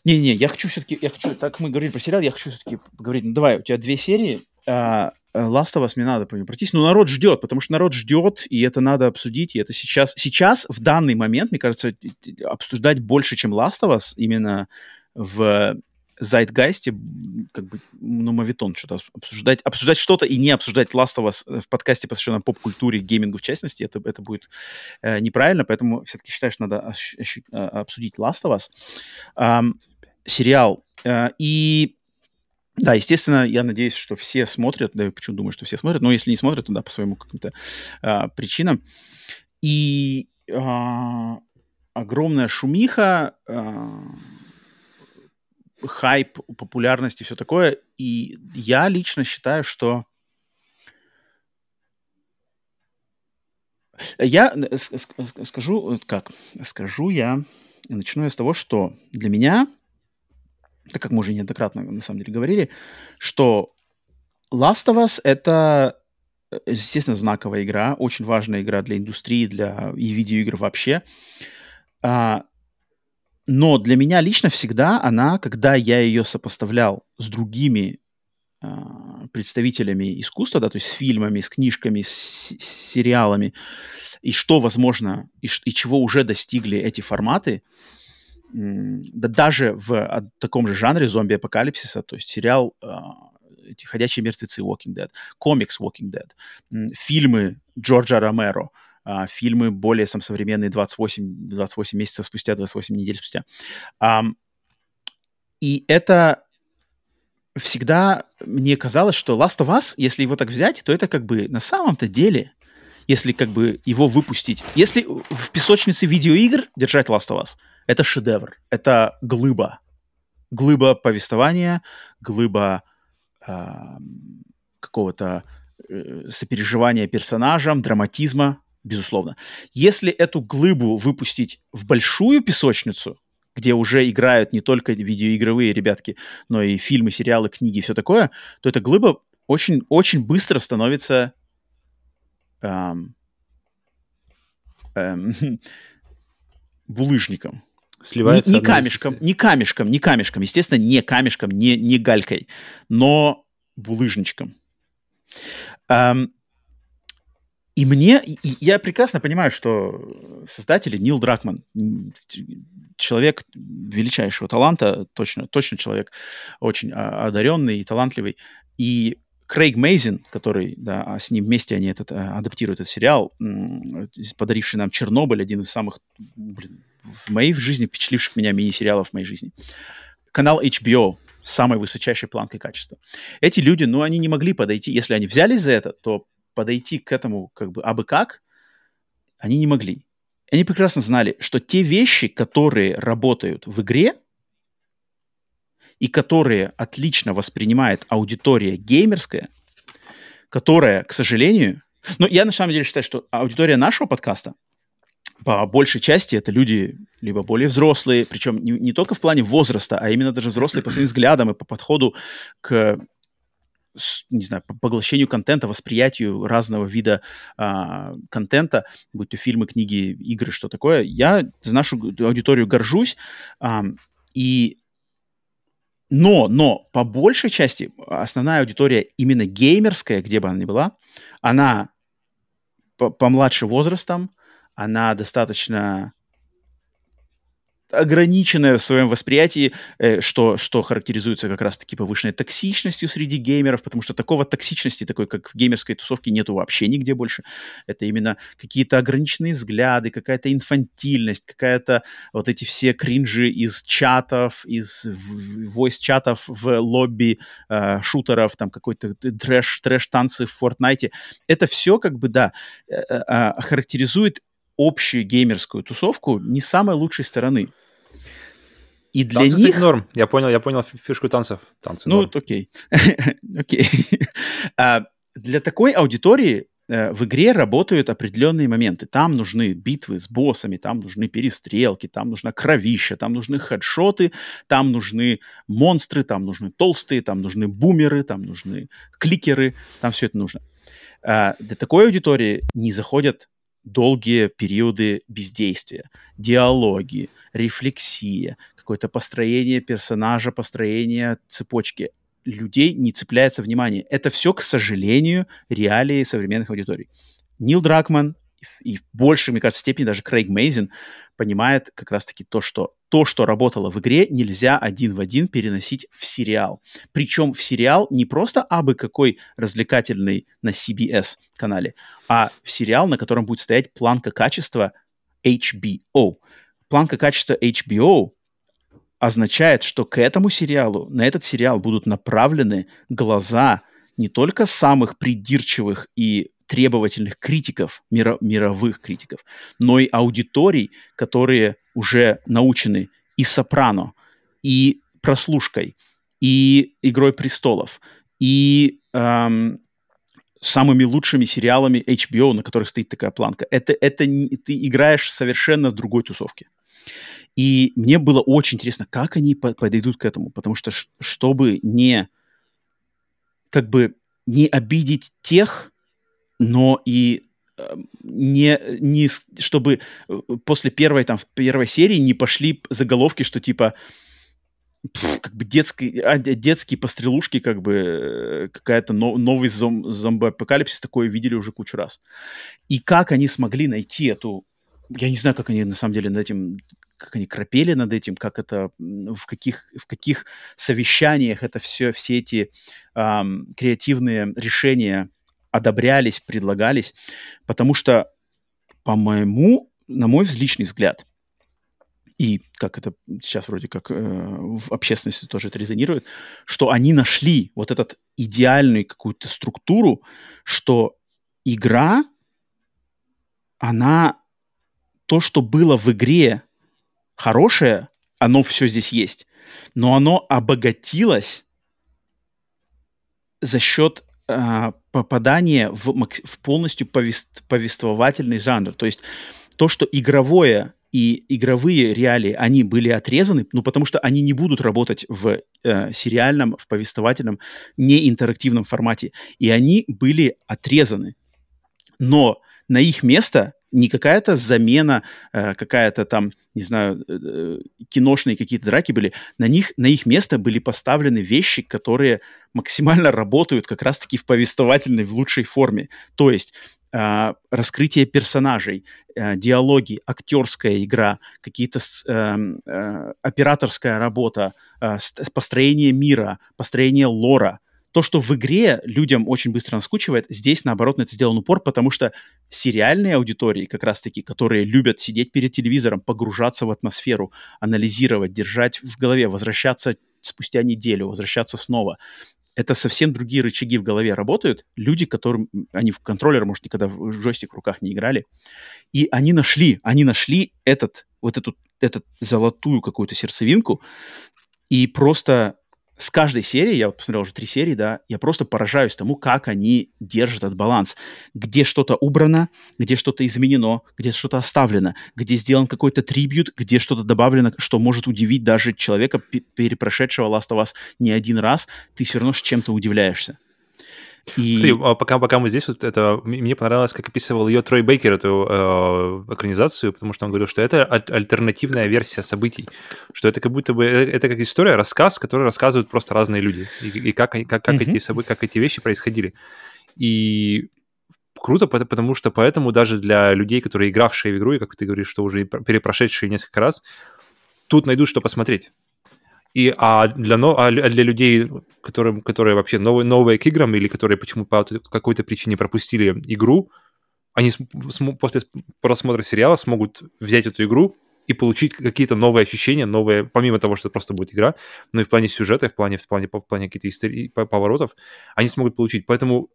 Speaker 1: Не-не, я хочу все-таки, я хочу, так мы говорили про сериал, я хочу все-таки поговорить. Ну, давай, у тебя две серии, а, Э, Last of Us мне надо по нему пройтись, но народ ждет, потому что народ ждет, и это надо обсудить, и это сейчас, сейчас, в данный момент, мне кажется, обсуждать больше, чем Last of Us, именно в Зайтгайсте, как бы, ну, мавитон что-то обсуждать, обсуждать что-то и не обсуждать Last of Us в подкасте, посвященном поп-культуре, геймингу в частности, это, это будет э, неправильно, поэтому все-таки считаю, что надо а, обсудить Last of Us. Эм, сериал. Э, и да, естественно, я надеюсь, что все смотрят, да, почему думаю, что все смотрят, но если не смотрят, то да, по своему каким-то а, причинам. И а, огромная шумиха, а, хайп, популярность и все такое. И я лично считаю, что я скажу, как, скажу я, начну я с того, что для меня так как мы уже неоднократно на самом деле говорили, что Last of Us это, э, естественно, знаковая игра, очень важная игра для индустрии, для и видеоигр вообще. А, но для меня лично всегда она, когда я ее сопоставлял с другими а, представителями искусства, да, то есть с фильмами, с книжками, с, с сериалами, и что возможно, и, и чего уже достигли эти форматы, да даже в таком же жанре зомби-апокалипсиса, то есть сериал а, эти «Ходячие мертвецы» Walking Dead, комикс Walking Dead, фильмы Джорджа Ромеро, а, фильмы более сам, современные 28, 28 месяцев спустя, 28 недель спустя. И это всегда мне казалось, что Last of Us, если его так взять, то это как бы на самом-то деле, если как бы его выпустить, если в песочнице видеоигр держать Last of Us – это шедевр, это глыба. Глыба повествования, глыба э, какого-то э, сопереживания персонажам, драматизма, безусловно. Если эту глыбу выпустить в большую песочницу, где уже играют не только видеоигровые ребятки, но и фильмы, сериалы, книги и все такое, то эта глыба очень, очень быстро становится эм, эм, булыжником.
Speaker 2: Сливается
Speaker 1: не, не камешком, не камешком, не камешком, естественно, не камешком, не, не галькой, но булыжничком. Эм, и мне, и- я прекрасно понимаю, что создатели Нил Дракман, человек величайшего таланта, точно, точно человек очень а, одаренный и талантливый, и Крейг Мейзин, который, да, а с ним вместе они этот, а, адаптируют этот сериал, м, подаривший нам Чернобыль, один из самых, блин, в моей жизни впечатливших меня мини-сериалов в моей жизни. Канал HBO с самой высочайшей планкой качества. Эти люди, ну, они не могли подойти, если они взялись за это, то подойти к этому как бы абы как они не могли. Они прекрасно знали, что те вещи, которые работают в игре, и которые отлично воспринимает аудитория геймерская, которая, к сожалению... Ну, я на самом деле считаю, что аудитория нашего подкаста по большей части это люди либо более взрослые, причем не, не только в плане возраста, а именно даже взрослые по своим взглядам и по подходу к не знаю, по поглощению контента, восприятию разного вида а, контента, будь то фильмы, книги, игры, что такое. Я за нашу аудиторию горжусь. ам, и но, но по большей части основная аудитория именно геймерская, где бы она ни была, она по- помладше возрастом, она достаточно ограниченная в своем восприятии, э, что, что характеризуется как раз-таки повышенной токсичностью среди геймеров, потому что такого токсичности, такой, как в геймерской тусовке, нету вообще нигде больше. Это именно какие-то ограниченные взгляды, какая-то инфантильность, какая-то вот эти все кринжи из чатов, из войс-чатов в лобби э, шутеров, там какой-то трэш, трэш-танцы в Fortnite. Это все как бы, да, э, э, характеризует общую геймерскую тусовку не с самой лучшей стороны. И для
Speaker 2: Танцы,
Speaker 1: них...
Speaker 2: кстати, норм. Я понял, я понял фи- фишку танцев. Танцы
Speaker 1: Ну,
Speaker 2: норм.
Speaker 1: окей. Окей. А, Для такой аудитории э, в игре работают определенные моменты. Там нужны битвы с боссами, там нужны перестрелки, там нужна кровища, там нужны хедшоты, там нужны монстры, там нужны толстые, там нужны бумеры, там нужны кликеры, там все это нужно. А, Для такой аудитории не заходят долгие периоды бездействия, диалоги, рефлексия, какое-то построение персонажа, построение цепочки. Людей не цепляется внимание. Это все, к сожалению, реалии современных аудиторий. Нил Дракман и в- большей, мне кажется, степени даже Крейг Мейзин понимает как раз-таки то, что то, что работало в игре, нельзя один в один переносить в сериал. Причем в сериал не просто абы какой развлекательный на CBS канале, а в сериал, на котором будет стоять планка качества HBO. Планка качества HBO означает, что к этому сериалу, на этот сериал будут направлены глаза не только самых придирчивых и требовательных критиков, миро- мировых критиков, но и аудиторий, которые уже научены и «Сопрано», и «Прослушкой», и «Игрой престолов», и эм, самыми лучшими сериалами HBO, на которых стоит такая планка. Это, это не- ты играешь совершенно в другой тусовке. И мне было очень интересно, как они по- подойдут к этому, потому что чтобы не как бы не обидеть тех, но и э, не, не чтобы э, после первой там первой серии не пошли заголовки, что типа как бы детский, а, де- детские пострелушки, как бы э, какая-то но- новый зом, зомби-апокалипсис, такое видели уже кучу раз. И как они смогли найти эту... Я не знаю, как они на самом деле над этим как они крапели над этим, как это, в каких, в каких совещаниях это все, все эти ам, креативные решения одобрялись, предлагались, потому что, по моему, на мой личный взгляд, и как это сейчас вроде как э, в общественности тоже это резонирует, что они нашли вот этот идеальную какую-то структуру, что игра, она то, что было в игре хорошее, оно все здесь есть, но оно обогатилось за счет а, попадания в, в полностью повест- повествовательный жанр. То есть то, что игровое и игровые реалии, они были отрезаны, ну, потому что они не будут работать в э, сериальном, в повествовательном, неинтерактивном формате. И они были отрезаны. Но на их место не какая-то замена, э, какая-то там, не знаю, э, киношные какие-то драки были. На них, на их место были поставлены вещи, которые максимально работают как раз-таки в повествовательной, в лучшей форме. То есть э, раскрытие персонажей, э, диалоги, актерская игра, какие-то э, э, операторская работа, э, построение мира, построение лора – то, что в игре людям очень быстро наскучивает, здесь, наоборот, на это сделан упор, потому что сериальные аудитории, как раз-таки, которые любят сидеть перед телевизором, погружаться в атмосферу, анализировать, держать в голове, возвращаться спустя неделю, возвращаться снова, это совсем другие рычаги в голове работают. Люди, которым они в контроллер, может, никогда в джойстик в руках не играли. И они нашли, они нашли этот, вот эту, эту золотую какую-то сердцевинку и просто с каждой серии, я вот посмотрел уже три серии, да, я просто поражаюсь тому, как они держат этот баланс. Где что-то убрано, где что-то изменено, где что-то оставлено, где сделан какой-то трибют, где что-то добавлено, что может удивить даже человека, перепрошедшего Last of Us не один раз, ты все равно с чем-то удивляешься.
Speaker 2: И... Кстати, а пока, пока мы здесь, вот это мне понравилось, как описывал ее Трой Бейкер, эту э, экранизацию, потому что он говорил, что это аль- альтернативная версия событий, что это как будто бы э, это как история, рассказ, который рассказывают просто разные люди, и, и как, как, как, mm-hmm. эти события, как эти вещи происходили. И круто, потому что поэтому даже для людей, которые игравшие в игру, и как ты говоришь, что уже перепрошедшие несколько раз, тут найдут что посмотреть. И, а, для, а для людей, которым, которые вообще новые, новые к играм или которые почему по какой-то причине пропустили игру, они после просмотра сериала смогут взять эту игру и получить какие-то новые ощущения, новые, помимо того, что это просто будет игра, но и в плане сюжета, и в плане, в плане, в плане каких-то историй, поворотов, они смогут получить. Поэтому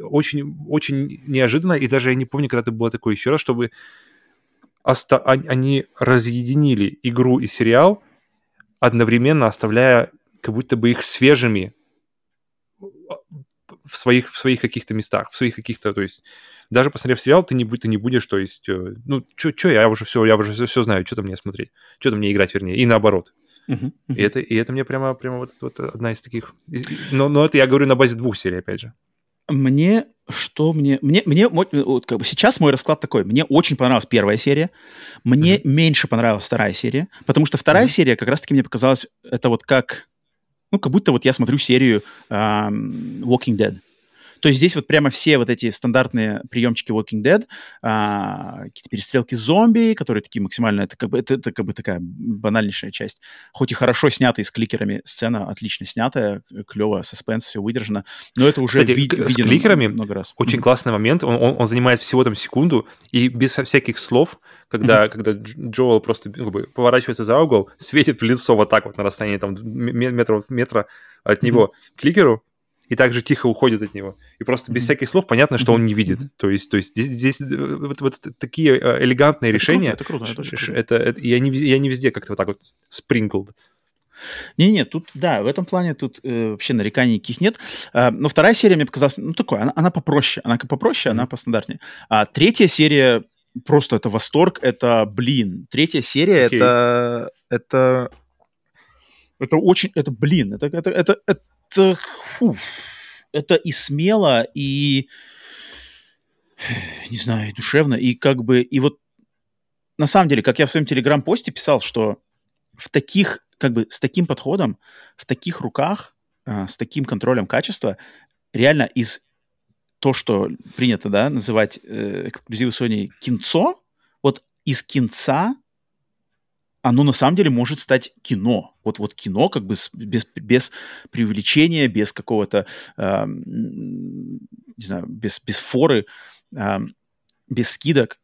Speaker 2: очень, очень неожиданно, и даже я не помню, когда это было такое еще раз, чтобы оста- они разъединили игру и сериал – одновременно оставляя как будто бы их свежими в своих, в своих каких-то местах, в своих каких-то, то есть даже посмотрев сериал, ты не, ты не будешь, то есть, э, ну, что я уже все, я уже все, все знаю, что-то мне смотреть, что-то мне играть, вернее, и наоборот. Uh-huh, uh-huh. И, это, и это мне прямо, прямо вот, вот одна из таких... Но, но это я говорю на базе двух серий, опять же.
Speaker 1: Мне что мне... Мне, мне вот, как бы сейчас мой расклад такой. Мне очень понравилась первая серия. Мне mm-hmm. меньше понравилась вторая серия. Потому что вторая mm-hmm. серия как раз-таки мне показалась... Это вот как... Ну, как будто вот я смотрю серию um, Walking Dead. То есть здесь вот прямо все вот эти стандартные приемчики Walking Dead, а, какие-то перестрелки с зомби, которые такие максимально, это как бы, это, это как бы такая банальнейшая часть. Хоть и хорошо снятая с кликерами сцена, отлично снятая, клево, саспенс, все выдержано, но это уже
Speaker 2: Кстати, ви- с кликерами много раз. Очень mm-hmm. классный момент, он, он, он занимает всего там секунду, и без всяких слов, когда, mm-hmm. когда Джоэл просто как бы, поворачивается за угол, светит в лицо вот так вот на расстоянии там метра, метра от него mm-hmm. кликеру, и также тихо уходит от него. И просто без mm-hmm. всяких слов понятно, что mm-hmm. он не видит. Mm-hmm. То есть, то есть здесь, здесь э, вот, вот такие э, элегантные это решения. Круто, это круто, это, круто. это, это я, не, я не везде как-то вот так вот спринклд.
Speaker 1: Не-не, тут, да, в этом плане тут э, вообще нареканий никаких нет. А, но вторая серия мне показалась, ну, такой, она, она попроще. Она попроще, mm-hmm. она постандартнее. А третья серия просто это восторг, это, блин. Третья серия okay. это, это, это очень, это, блин, это, это, это, это это, фу, это и смело, и, не знаю, и душевно, и как бы, и вот на самом деле, как я в своем телеграм-посте писал, что в таких, как бы, с таким подходом, в таких руках, э, с таким контролем качества, реально из то, что принято, да, называть э, эксклюзивы Sony кинцо, вот из кинца оно на самом деле может стать кино. Вот, вот кино как бы без, без преувеличения, без какого-то, э, не знаю, без, без форы, э, без скидок,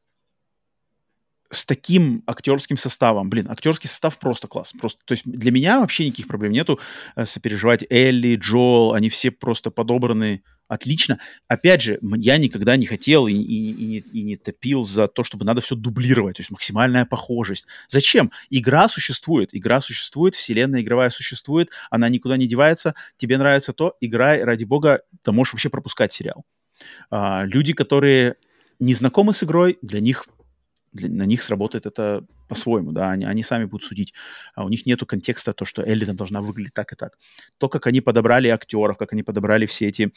Speaker 1: с таким актерским составом. Блин, актерский состав просто класс. Просто, то есть для меня вообще никаких проблем нету э, сопереживать Элли, Джоэл, они все просто подобраны отлично. Опять же, я никогда не хотел и, и, и, не, и не топил за то, чтобы надо все дублировать, то есть максимальная похожесть. Зачем? Игра существует, игра существует, вселенная игровая существует, она никуда не девается, тебе нравится то, играй, ради бога, ты можешь вообще пропускать сериал. А, люди, которые не знакомы с игрой, для них для, на них сработает это по-своему, да, они, они сами будут судить. А у них нету контекста, то, что Элли там должна выглядеть так и так. То, как они подобрали актеров, как они подобрали все эти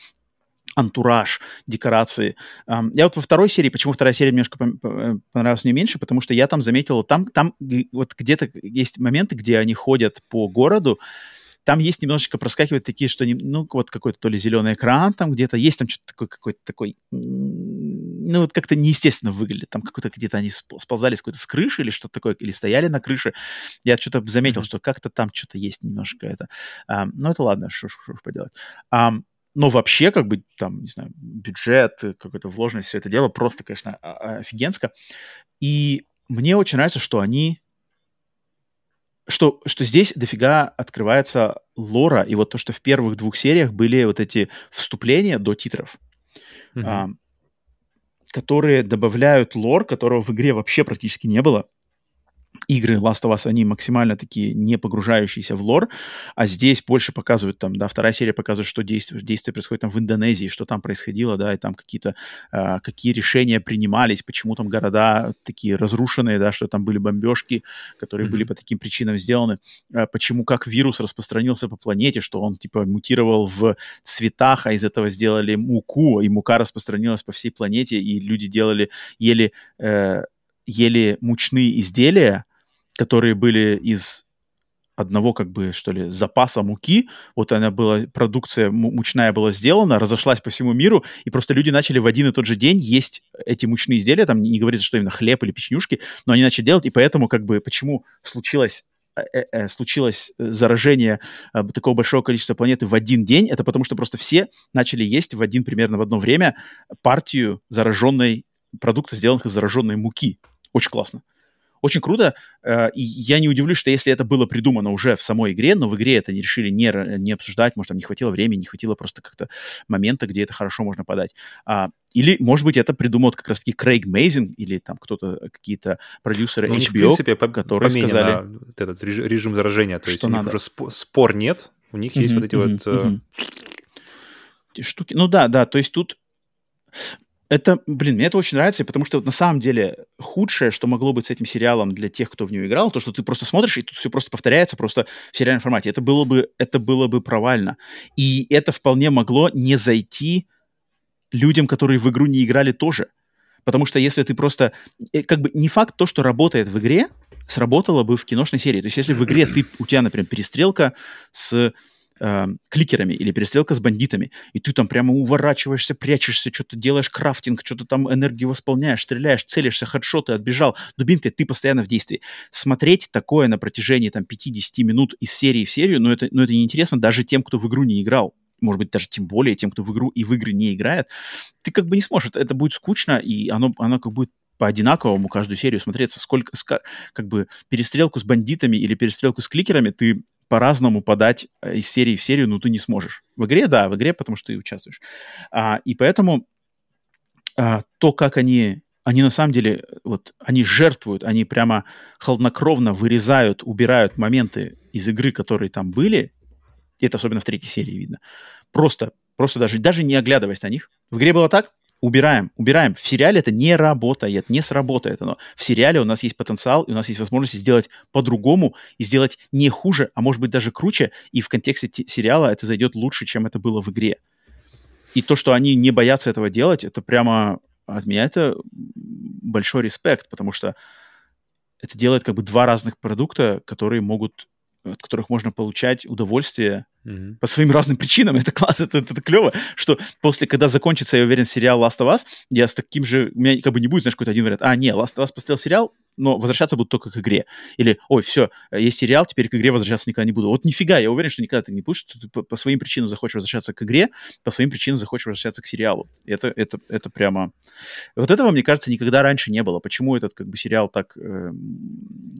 Speaker 1: антураж, декорации. Я вот во второй серии, почему вторая серия немножко э, понравилась мне меньше, потому что я там заметил, там, там вот где-то есть моменты, где они ходят по городу, там есть немножечко проскакивают такие, что, ну, вот какой-то то ли зеленый экран там где-то, есть там что-то такое, какой-то такой, ну, вот как-то неестественно выглядит. Там какой-то где-то они сползали с какой-то с крыши или что-то такое, или стояли на крыше. Я что-то заметил, mm-hmm. что как-то там что-то есть немножко это. А, ну, это ладно, что ж поделать. А, но вообще, как бы, там, не знаю, бюджет, какой-то вложенность, все это дело просто, конечно, офигенско. И мне очень нравится, что они что, что здесь дофига открывается лора, и вот то, что в первых двух сериях были вот эти вступления до титров, mm-hmm. а, которые добавляют лор, которого в игре вообще практически не было игры Last of Us, они максимально такие не погружающиеся в лор, а здесь больше показывают там, да, вторая серия показывает, что действие, действие происходит там в Индонезии, что там происходило, да, и там какие-то, э, какие решения принимались, почему там города такие разрушенные, да, что там были бомбежки, которые mm-hmm. были по таким причинам сделаны, э, почему, как вирус распространился по планете, что он, типа, мутировал в цветах, а из этого сделали муку, и мука распространилась по всей планете, и люди делали, ели э, ели мучные изделия, которые были из одного, как бы, что ли, запаса муки. Вот она была, продукция мучная была сделана, разошлась по всему миру, и просто люди начали в один и тот же день есть эти мучные изделия. Там не говорится, что именно хлеб или печенюшки, но они начали делать, и поэтому, как бы, почему случилось э, э, э, случилось заражение такого большого количества планеты в один день, это потому что просто все начали есть в один примерно в одно время партию зараженной продукта, сделанных из зараженной муки. Очень классно. Очень круто. Э, и я не удивлюсь, что если это было придумано уже в самой игре, но в игре это не решили не, не обсуждать, может, там не хватило времени, не хватило просто как-то момента, где это хорошо можно подать. А, или, может быть, это придумал как раз-таки Крейг Мейзин или там кто-то, какие-то продюсеры ну, HBO, в принципе, которые сказали...
Speaker 2: этот режим заражения, то есть у них надо. уже спор нет, у них есть вот эти вот... Uh...
Speaker 1: Штуки. Ну да, да, то есть тут это, блин, мне это очень нравится, потому что вот на самом деле худшее, что могло быть с этим сериалом для тех, кто в него играл, то, что ты просто смотришь, и тут все просто повторяется просто в сериальном формате. Это было бы, это было бы провально. И это вполне могло не зайти людям, которые в игру не играли тоже. Потому что если ты просто... Э, как бы не факт то, что работает в игре, сработало бы в киношной серии. То есть если в игре ты, у тебя, например, перестрелка с э, кликерами или перестрелка с бандитами, и ты там прямо уворачиваешься, прячешься, что-то делаешь крафтинг, что-то там энергию восполняешь, стреляешь, целишься, хедшоты, отбежал, дубинкой, ты постоянно в действии. Смотреть такое на протяжении там 50 минут из серии в серию, ну это, ну это неинтересно даже тем, кто в игру не играл может быть, даже тем более тем, кто в игру и в игры не играет, ты как бы не сможешь. Это будет скучно, и оно, оно как будет по одинаковому каждую серию смотреться. Сколько, как бы перестрелку с бандитами или перестрелку с кликерами ты по-разному подать э, из серии в серию, ну, ты не сможешь. В игре, да, в игре, потому что ты участвуешь. А, и поэтому а, то, как они, они на самом деле, вот, они жертвуют, они прямо холоднокровно вырезают, убирают моменты из игры, которые там были, это особенно в третьей серии видно, просто, просто даже, даже не оглядываясь на них. В игре было так, убираем, убираем. В сериале это не работает, не сработает оно. В сериале у нас есть потенциал, и у нас есть возможность сделать по-другому, и сделать не хуже, а может быть даже круче, и в контексте сериала это зайдет лучше, чем это было в игре. И то, что они не боятся этого делать, это прямо от меня это большой респект, потому что это делает как бы два разных продукта, которые могут, от которых можно получать удовольствие Mm-hmm. По своим разным причинам. Это классно, это, это, это клево, что после, когда закончится, я уверен, сериал Last of Us, я с таким же... У меня как бы не будет, знаешь, какой-то один вариант. А, не, Last of Us посмотрел сериал, но возвращаться буду только к игре. Или, ой, все, есть сериал, теперь к игре возвращаться никогда не буду. Вот нифига, я уверен, что никогда ты не будешь, что ты по, по своим причинам захочешь возвращаться к игре, по своим причинам захочешь возвращаться к сериалу. Это, это, это прямо... Вот этого, мне кажется, никогда раньше не было. Почему этот как бы сериал так э,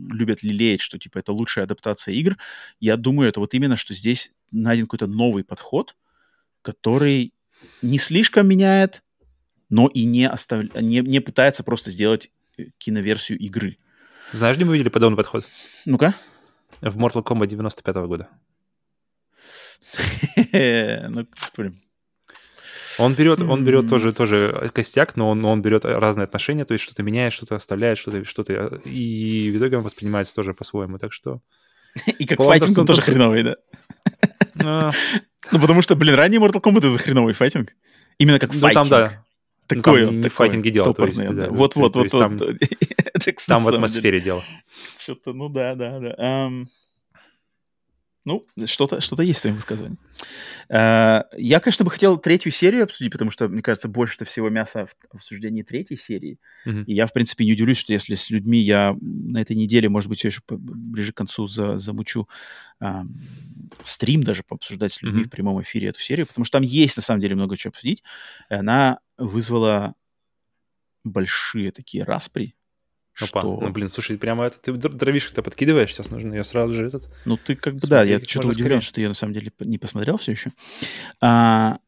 Speaker 1: любят лелеять, что типа это лучшая адаптация игр? Я думаю, это вот именно, что здесь найден какой-то новый подход, который не слишком меняет, но и не, остав... не, не пытается просто сделать киноверсию игры.
Speaker 2: Знаешь, где мы видели подобный подход?
Speaker 1: Ну-ка.
Speaker 2: В Mortal Kombat 95 -го года.
Speaker 1: ну, блин.
Speaker 2: Он берет, он берет тоже, тоже костяк, но он, он берет разные отношения, то есть что-то меняет, что-то оставляет, что-то, что-то, и в итоге он воспринимается тоже по-своему, так что...
Speaker 1: И как файтинг он тоже хреновый, да? Ну, потому что, блин, ранний Mortal Kombat — это хреновый файтинг. Именно как
Speaker 2: Ну,
Speaker 1: файтинг.
Speaker 2: там, да. Ну,
Speaker 1: Такое,
Speaker 2: там не
Speaker 1: такое
Speaker 2: файтинге дело, то есть, да,
Speaker 1: Вот, вот,
Speaker 2: то
Speaker 1: вот,
Speaker 2: там- Там в атмосфере дело.
Speaker 1: Что-то, ну да, да, да. Ну, что-то что есть в твоем высказывании. А, Я, конечно, бы хотел третью серию обсудить, потому что, мне кажется, больше всего мяса в обсуждении третьей серии.
Speaker 2: Мгм.
Speaker 1: И я, в принципе, не удивлюсь, что если с людьми я на этой неделе, может быть, все еще ближе к концу за- замучу ам, стрим даже пообсуждать с людьми
Speaker 2: Мгм.
Speaker 1: в прямом эфире эту серию, потому что там есть, на самом деле, много чего обсудить. Она вызвала большие такие распри,
Speaker 2: Опа.
Speaker 1: что...
Speaker 2: Ну, блин, слушай, прямо это ты др- дровишек-то подкидываешь, сейчас нужно ее сразу же этот...
Speaker 1: Ну, ты как бы, да, я что-то удивлен,
Speaker 2: скорее.
Speaker 1: что я на самом деле не посмотрел все еще. А,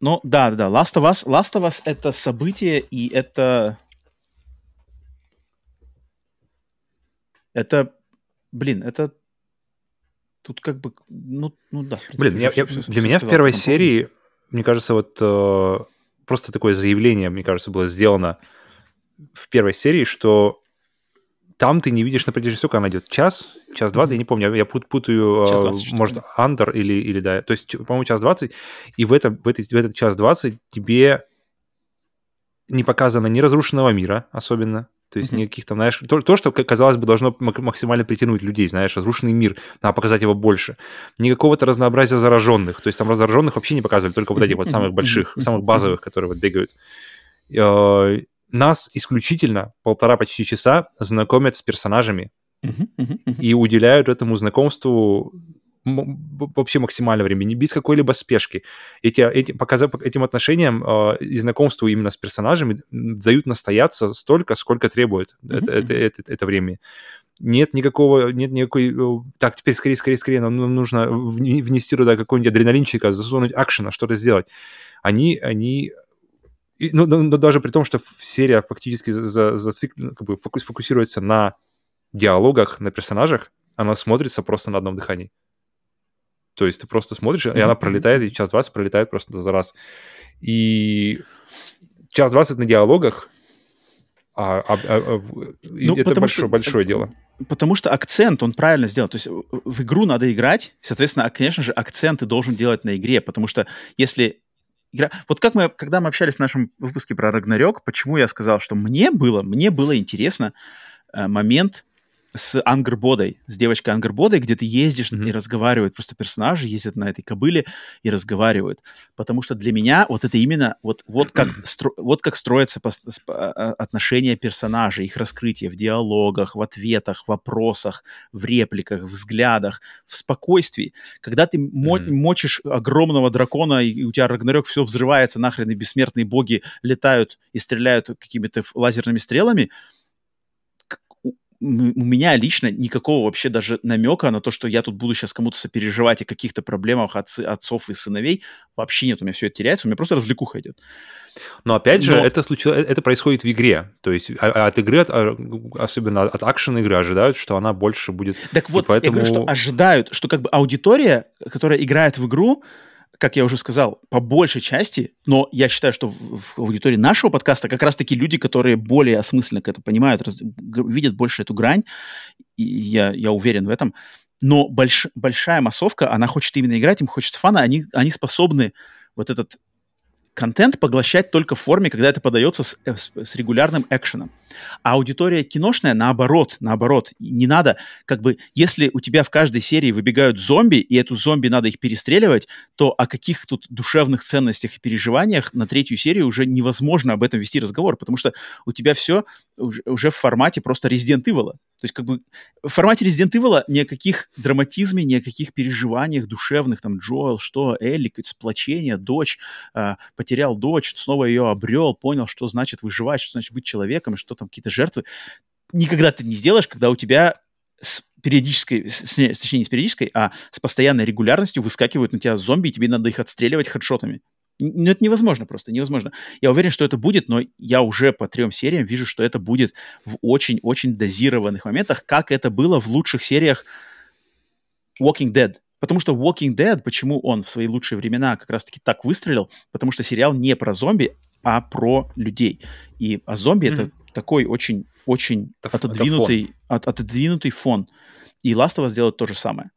Speaker 1: ну, да, да, да, Last of Us, Last of Us это событие, и это... Это, блин, это... Тут как бы, ну, ну да.
Speaker 2: Блин, я- я- для меня в первой серии, мне кажется, вот э, просто такое заявление, мне кажется, было сделано в первой серии, что там ты не видишь на протяжении, сколько она идет? Час? Час двадцать? Я не помню, я пут- путаю,
Speaker 1: Час 20 что-то,
Speaker 2: может, андер или, или да. То есть, по-моему, час двадцать, и в, это, в, этой- в этот час двадцать тебе не показано ни разрушенного мира особенно, то есть никаких там, знаешь, то, то, что, казалось бы, должно мак- максимально притянуть людей, знаешь, разрушенный мир, надо показать его больше. Ни какого-то разнообразия зараженных, то есть там зараженных вообще не показывали, только вот этих вот самых больших, самых базовых, которые вот бегают. Э, Нас исключительно полтора почти часа знакомят с персонажами и уделяют этому знакомству вообще максимально времени, без какой-либо спешки. Эти, эти, показа- этим отношениям э, и знакомству именно с персонажами дают настояться столько, сколько требует
Speaker 1: Мгм,
Speaker 2: это, это, это, это время. Нет никакого, нет никакой... э, Так, теперь скорее, скорее, скорее, нам ну- нужно вне- внести туда какой-нибудь адреналинчика, засунуть акшена, что-то сделать. Они, они и, ну, да- да даже при том, что серия фактически за, за- зацикл- как бы фокус- фокусируется на диалогах, на персонажах, она смотрится просто на одном дыхании. То есть ты просто смотришь, и она пролетает, и час двадцать пролетает просто за раз. И час двадцать на диалогах, а, а- а- а
Speaker 1: Ну,
Speaker 2: это большое,
Speaker 1: что-
Speaker 2: большое дело.
Speaker 1: Потому что акцент он правильно сделал. То есть в в игру надо играть, соответственно, а, конечно же, акцент ты должен делать на игре, потому что если игра... Вот как мы, когда мы общались в нашем выпуске про Рагнарёк, почему я сказал, что мне было, мне было интересно э, момент с Ангербодой, с девочкой Ангербодой, где ты ездишь
Speaker 2: Мгм.
Speaker 1: и разговаривают просто персонажи, ездят на этой кобыле и разговаривают. Потому что для меня вот это именно вот, вот, как, стро- вот как строятся с- а, а, отношения персонажей, их раскрытие в диалогах, в ответах, в вопросах, в репликах, в взглядах, в спокойствии. Когда ты мо-
Speaker 2: Мгм.
Speaker 1: мочишь огромного дракона, и у тебя Рагнарёк все взрывается нахрен, и бессмертные боги летают и стреляют какими-то лазерными стрелами, у меня лично никакого вообще даже намека на то, что я тут буду сейчас кому-то сопереживать о каких-то проблемах отцы, отцов и сыновей, вообще нет. У меня все это теряется, у меня просто развлекуха идет.
Speaker 2: Но опять же,
Speaker 1: Но-
Speaker 2: это, случилось, это происходит в игре. То есть а- а от игры, от- а, особенно от акшен игры, ожидают, что она больше будет...
Speaker 1: Так вот,
Speaker 2: поэтому-
Speaker 1: я говорю, что ожидают, что как бы аудитория, которая играет в игру, как я уже сказал, по большей части, но я считаю, что в, в аудитории нашего подкаста как раз-таки люди, которые более осмысленно это понимают, раз- видят больше эту грань, и я, я уверен в этом. Но больш- большая массовка, она хочет именно играть, им хочется фана, они, они способны вот этот контент поглощать только в форме, когда это подается с, э, с- с регулярным экшеном. А аудитория киношная, наоборот, наоборот, не надо, как бы, если у тебя в каждой серии выбегают зомби, и эту зомби надо их перестреливать, то о каких тут душевных ценностях и переживаниях на третью серию уже невозможно об этом вести разговор, потому что у тебя все уже, уже в формате просто Resident Evil. То есть, как бы, в формате Resident Evil ни о каких драматизме, ни о каких переживаниях душевных, там, Джоэл, что, Элли, сплочение, дочь, а, потерял дочь, снова ее обрел, понял, что значит выживать, что значит быть человеком, и что там какие-то жертвы. Никогда ты не сделаешь, когда у тебя с периодической, с, не, точнее, не с периодической, а с постоянной регулярностью выскакивают на тебя зомби, и тебе надо их отстреливать хедшотами. Ну, это невозможно просто, невозможно. Я уверен, что это будет, но я уже по трем сериям вижу, что это будет в очень-очень дозированных моментах, как это было в лучших сериях Walking Dead. Потому что Walking Dead, почему он в свои лучшие времена как раз-таки так выстрелил, потому что сериал не про зомби, а про людей. И а зомби это
Speaker 2: Мгм.
Speaker 1: Такой очень, очень
Speaker 2: Это ф- это
Speaker 1: отодвинутый, от- отодвинутый фон. И Last of Us делает то же самое.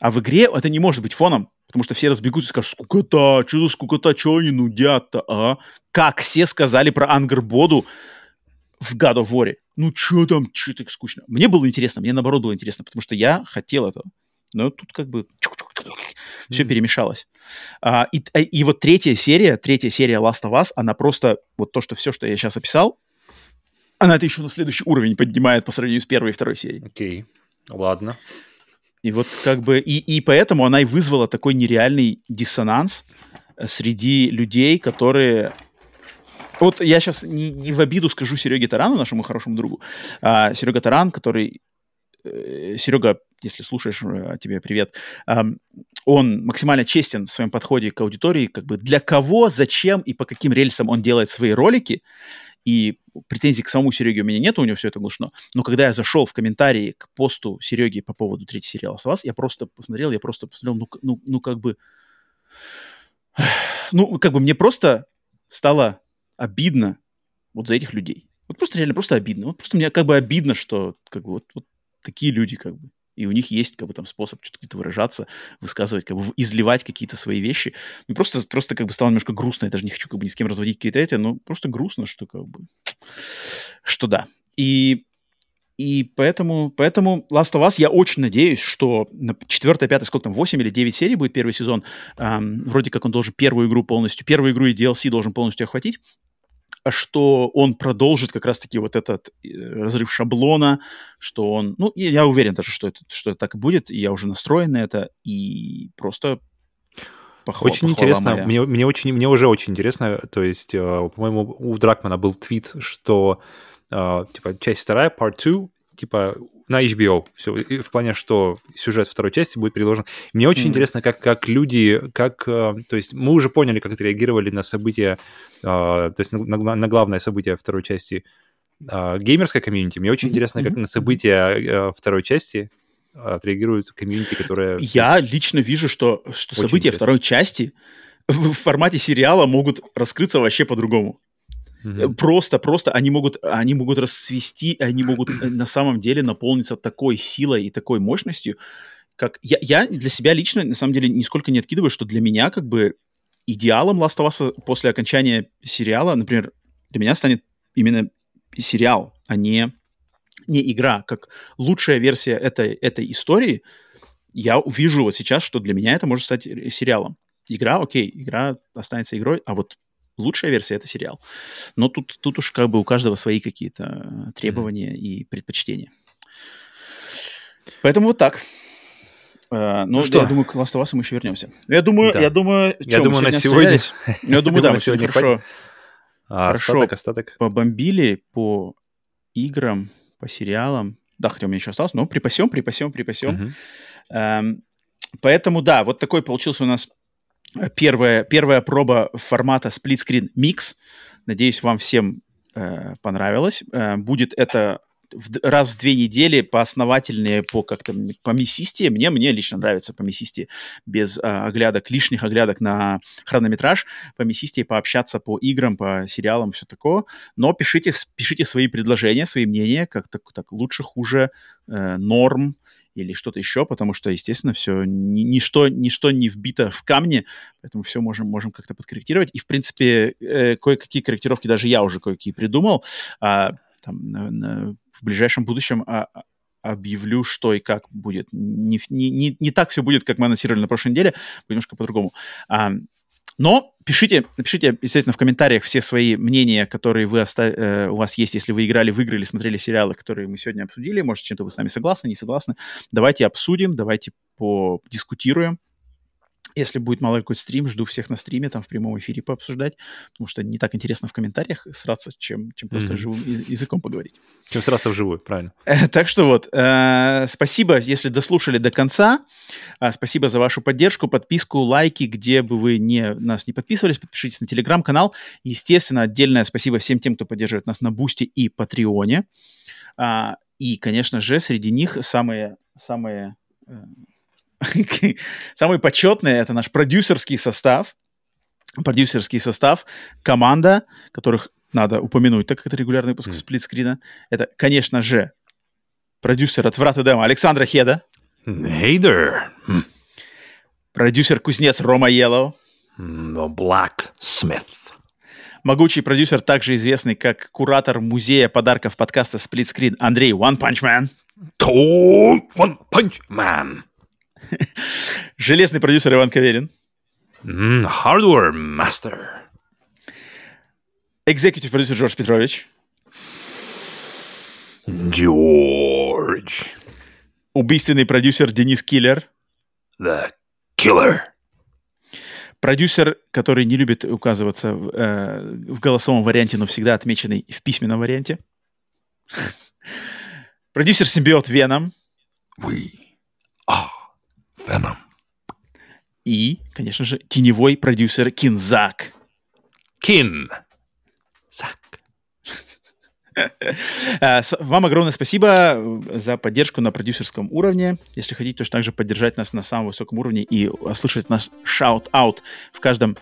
Speaker 1: А в игре это не может быть фоном, Потому что все разбегутся и скажут, скукота, что за скукота, что они нудят-то, а? Как все сказали про Ангербоду в God of War. Ну, что там, что так скучно. Мне было интересно, мне наоборот было интересно, потому что я хотел этого. Но тут как бы все mm-hmm. перемешалось. А, и, э, и вот третья серия, третья серия Last of Us, она просто, вот то, что все, что я сейчас описал, она это еще на следующий уровень поднимает по сравнению с первой и второй серией.
Speaker 2: Окей, ладно.
Speaker 1: И вот как бы, и, и поэтому она и вызвала такой нереальный диссонанс э, среди людей, которые вот я сейчас не, не в обиду скажу Сереге Тарану, нашему хорошему другу. А, Серега Таран, который... Э, Серега, если слушаешь, э, тебе привет. Он максимально честен в своем подходе к аудитории, как бы для кого, зачем и по каким рельсам он делает свои ролики. И претензий к самому Сереге у меня нет, у него все это глушено. Но когда я зашел в комментарии к посту Сереги по поводу третьей сериала с вас, я просто посмотрел, я просто посмотрел, ну, ну, ну как бы... Ну, как бы мне просто стало обидно вот за этих людей. Вот просто реально просто обидно. Вот просто мне как бы обидно, что как бы вот, вот такие люди как бы. И у них есть как бы там способ что-то где-то выражаться, высказывать, как бы изливать какие-то свои вещи. Ну просто, просто как бы стало немножко грустно. Я даже не хочу как бы ни с кем разводить какие-то эти, но просто грустно, что как бы... Что да. И и поэтому, поэтому Last of Us, я очень надеюсь, что на 4, 5, сколько там, 8 или 9 серий будет первый сезон. Эм, вроде как он должен первую игру полностью, первую игру и DLC должен полностью охватить что он продолжит как раз-таки вот этот э, разрыв шаблона, что он, ну, я уверен даже, что это, что это так и будет, и я уже настроен на это, и просто
Speaker 2: похвала, Очень похвала интересно, моя. мне, мне, очень, мне уже очень интересно, то есть, э, по-моему, у Дракмана был твит, что, э, типа, часть вторая, part 2, типа, на HBO. Все, и в плане, что сюжет второй части будет переложен. Мне очень mm-hmm. интересно, как, как люди, как... Э, то есть мы уже поняли, как отреагировали на события, э, то есть на, на, на главное событие второй части э, геймерской комьюнити. Мне очень mm-hmm. интересно, как на события второй части отреагируют комьюнити, которые...
Speaker 1: Я лично вижу, что, что события интересно. второй части в формате сериала могут раскрыться вообще по-другому. Mm-hmm. Просто, просто они могут, они могут расцвести, они могут э, на самом деле наполниться такой силой и такой мощностью, как я, я для себя лично на самом деле нисколько не откидываю, что для меня как бы идеалом Last of Us после окончания сериала, например, для меня станет именно сериал, а не, не игра, как лучшая версия этой, этой истории. Я увижу вот сейчас, что для меня это может стать сериалом. Игра, окей, игра останется игрой, а вот лучшая версия это сериал. Но тут, тут уж как бы у каждого свои какие-то э, требования mm-hmm. и предпочтения. Поэтому вот так. Uh, ну, что? я думаю, к Last of Us мы еще вернемся. Я думаю, да. я думаю,
Speaker 2: я думаю, на сегодня.
Speaker 1: Я думаю, да, мы сегодня хорошо, а, хорошо остаток, побомбили по играм, по сериалам. Да, хотя у меня еще осталось, но припасем, припасем, припасем. Эм, поэтому, да, вот такой получился у нас первая, первая проба формата Split Screen Mix. Надеюсь, вам всем э, понравилось. Э, будет это в, раз в две недели поосновательнее, по как-то по мясистее. Мне, мне лично нравится по мясистее, без а, оглядок, лишних оглядок на хронометраж, по мясистее пообщаться по играм, по сериалам, все такое. Но пишите, пишите свои предложения, свои мнения, как так, так лучше, хуже, э, норм или что-то еще, потому что, естественно, все, ни, ничто, ничто не вбито в камне, поэтому все можем, можем как-то подкорректировать. И, в принципе, э, кое-какие корректировки даже я уже кое-какие придумал. А, там, на, на, в ближайшем будущем а, а, объявлю, что и как будет. Не, не, не, не так все будет, как мы анонсировали на прошлой неделе, немножко по-другому. А, но пишите, напишите, естественно, в комментариях все свои мнения, которые вы оста... э, у вас есть, если вы играли в игры или смотрели сериалы, которые мы сегодня обсудили. Может, чем-то вы с нами согласны, не согласны. Давайте обсудим, давайте подискутируем. Если будет малый какой-то стрим, жду всех на стриме, там в прямом эфире пообсуждать, потому что не так интересно в комментариях сраться, чем, чем просто mm-hmm. живым языком поговорить.
Speaker 2: Чем сраться вживую, правильно.
Speaker 1: Так что вот, э, спасибо, если дослушали до конца. Э, спасибо за вашу поддержку, подписку, лайки, где бы вы не, нас не подписывались, подпишитесь на телеграм-канал. Естественно, отдельное спасибо всем тем, кто поддерживает нас на Boosty и Patreon е. А, и, конечно же, среди них самые, самые Самый почетный — это наш продюсерский состав. Продюсерский состав, команда, которых надо упомянуть, так как это регулярный выпуск mm. сплитскрина. Это, конечно же, продюсер от Врата Дема Александра Хеда.
Speaker 2: Hey there.
Speaker 1: Продюсер-кузнец Рома Yellow.
Speaker 2: The Blacksmith.
Speaker 1: Могучий продюсер, также известный как куратор музея подарков подкаста Screen Андрей One Punch Man.
Speaker 2: One Punch Man.
Speaker 1: Железный продюсер Иван Каверин.
Speaker 2: Mm, hardware Master.
Speaker 1: Экзекутив продюсер Джордж Петрович.
Speaker 2: George.
Speaker 1: Убийственный продюсер Денис Киллер.
Speaker 2: The Killer.
Speaker 1: Продюсер, который не любит указываться в, э, в голосовом варианте, но всегда отмеченный в письменном варианте. Продюсер симбиот Веном.
Speaker 2: We are Venom.
Speaker 1: И, конечно же, теневой продюсер Кинзак.
Speaker 2: Kin. Зак.
Speaker 1: А, Вам огромное спасибо э, за поддержку на продюсерском уровне. Если хотите, точно так же поддержать нас на самом высоком уровне и услышать наш shout-out в каждом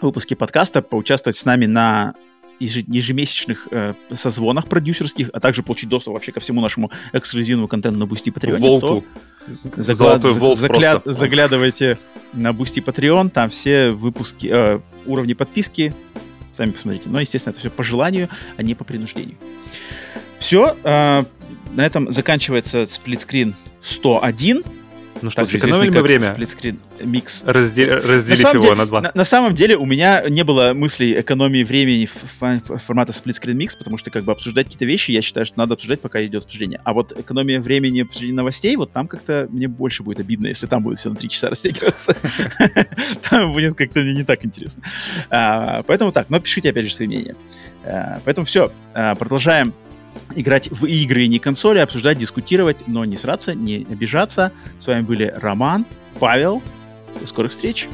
Speaker 1: выпуске подкаста, поучаствовать с нами на ежемесячных э, созвонах продюсерских, а также получить доступ вообще ко всему нашему эксклюзивному контенту на Boosty Patreon.
Speaker 2: Волту.
Speaker 1: Загла-
Speaker 2: Золотой
Speaker 1: за-
Speaker 2: волк
Speaker 1: загля-
Speaker 2: просто.
Speaker 1: Заглядывайте на Boosty Patreon, там все выпуски, э, уровни подписки, сами посмотрите. Но, естественно, это все по желанию, а не по принуждению. Все, на этом заканчивается сплитскрин 101.
Speaker 2: Ну что, сэкономили мы время,
Speaker 1: Сплитскрин микс.
Speaker 2: разде-
Speaker 1: На
Speaker 2: разделив
Speaker 1: самом,
Speaker 2: его
Speaker 1: деле,
Speaker 2: на два.
Speaker 1: на, на самом деле у меня не было мыслей экономии времени в, в- в формата сплитскрин микс, потому что как бы обсуждать какие-то вещи, я считаю, что надо обсуждать, пока идет обсуждение. А вот экономия времени обсуждения новостей, вот там как-то мне больше будет обидно, если там будет все на три часа растягиваться. Там будет как-то не так интересно. А, Поэтому так, но пишите опять же свои мнения. А, Поэтому все, продолжаем играть в игры, не консоли, обсуждать, дискутировать, но не сраться, не обижаться. С вами были Роман, Павел. До скорых встреч.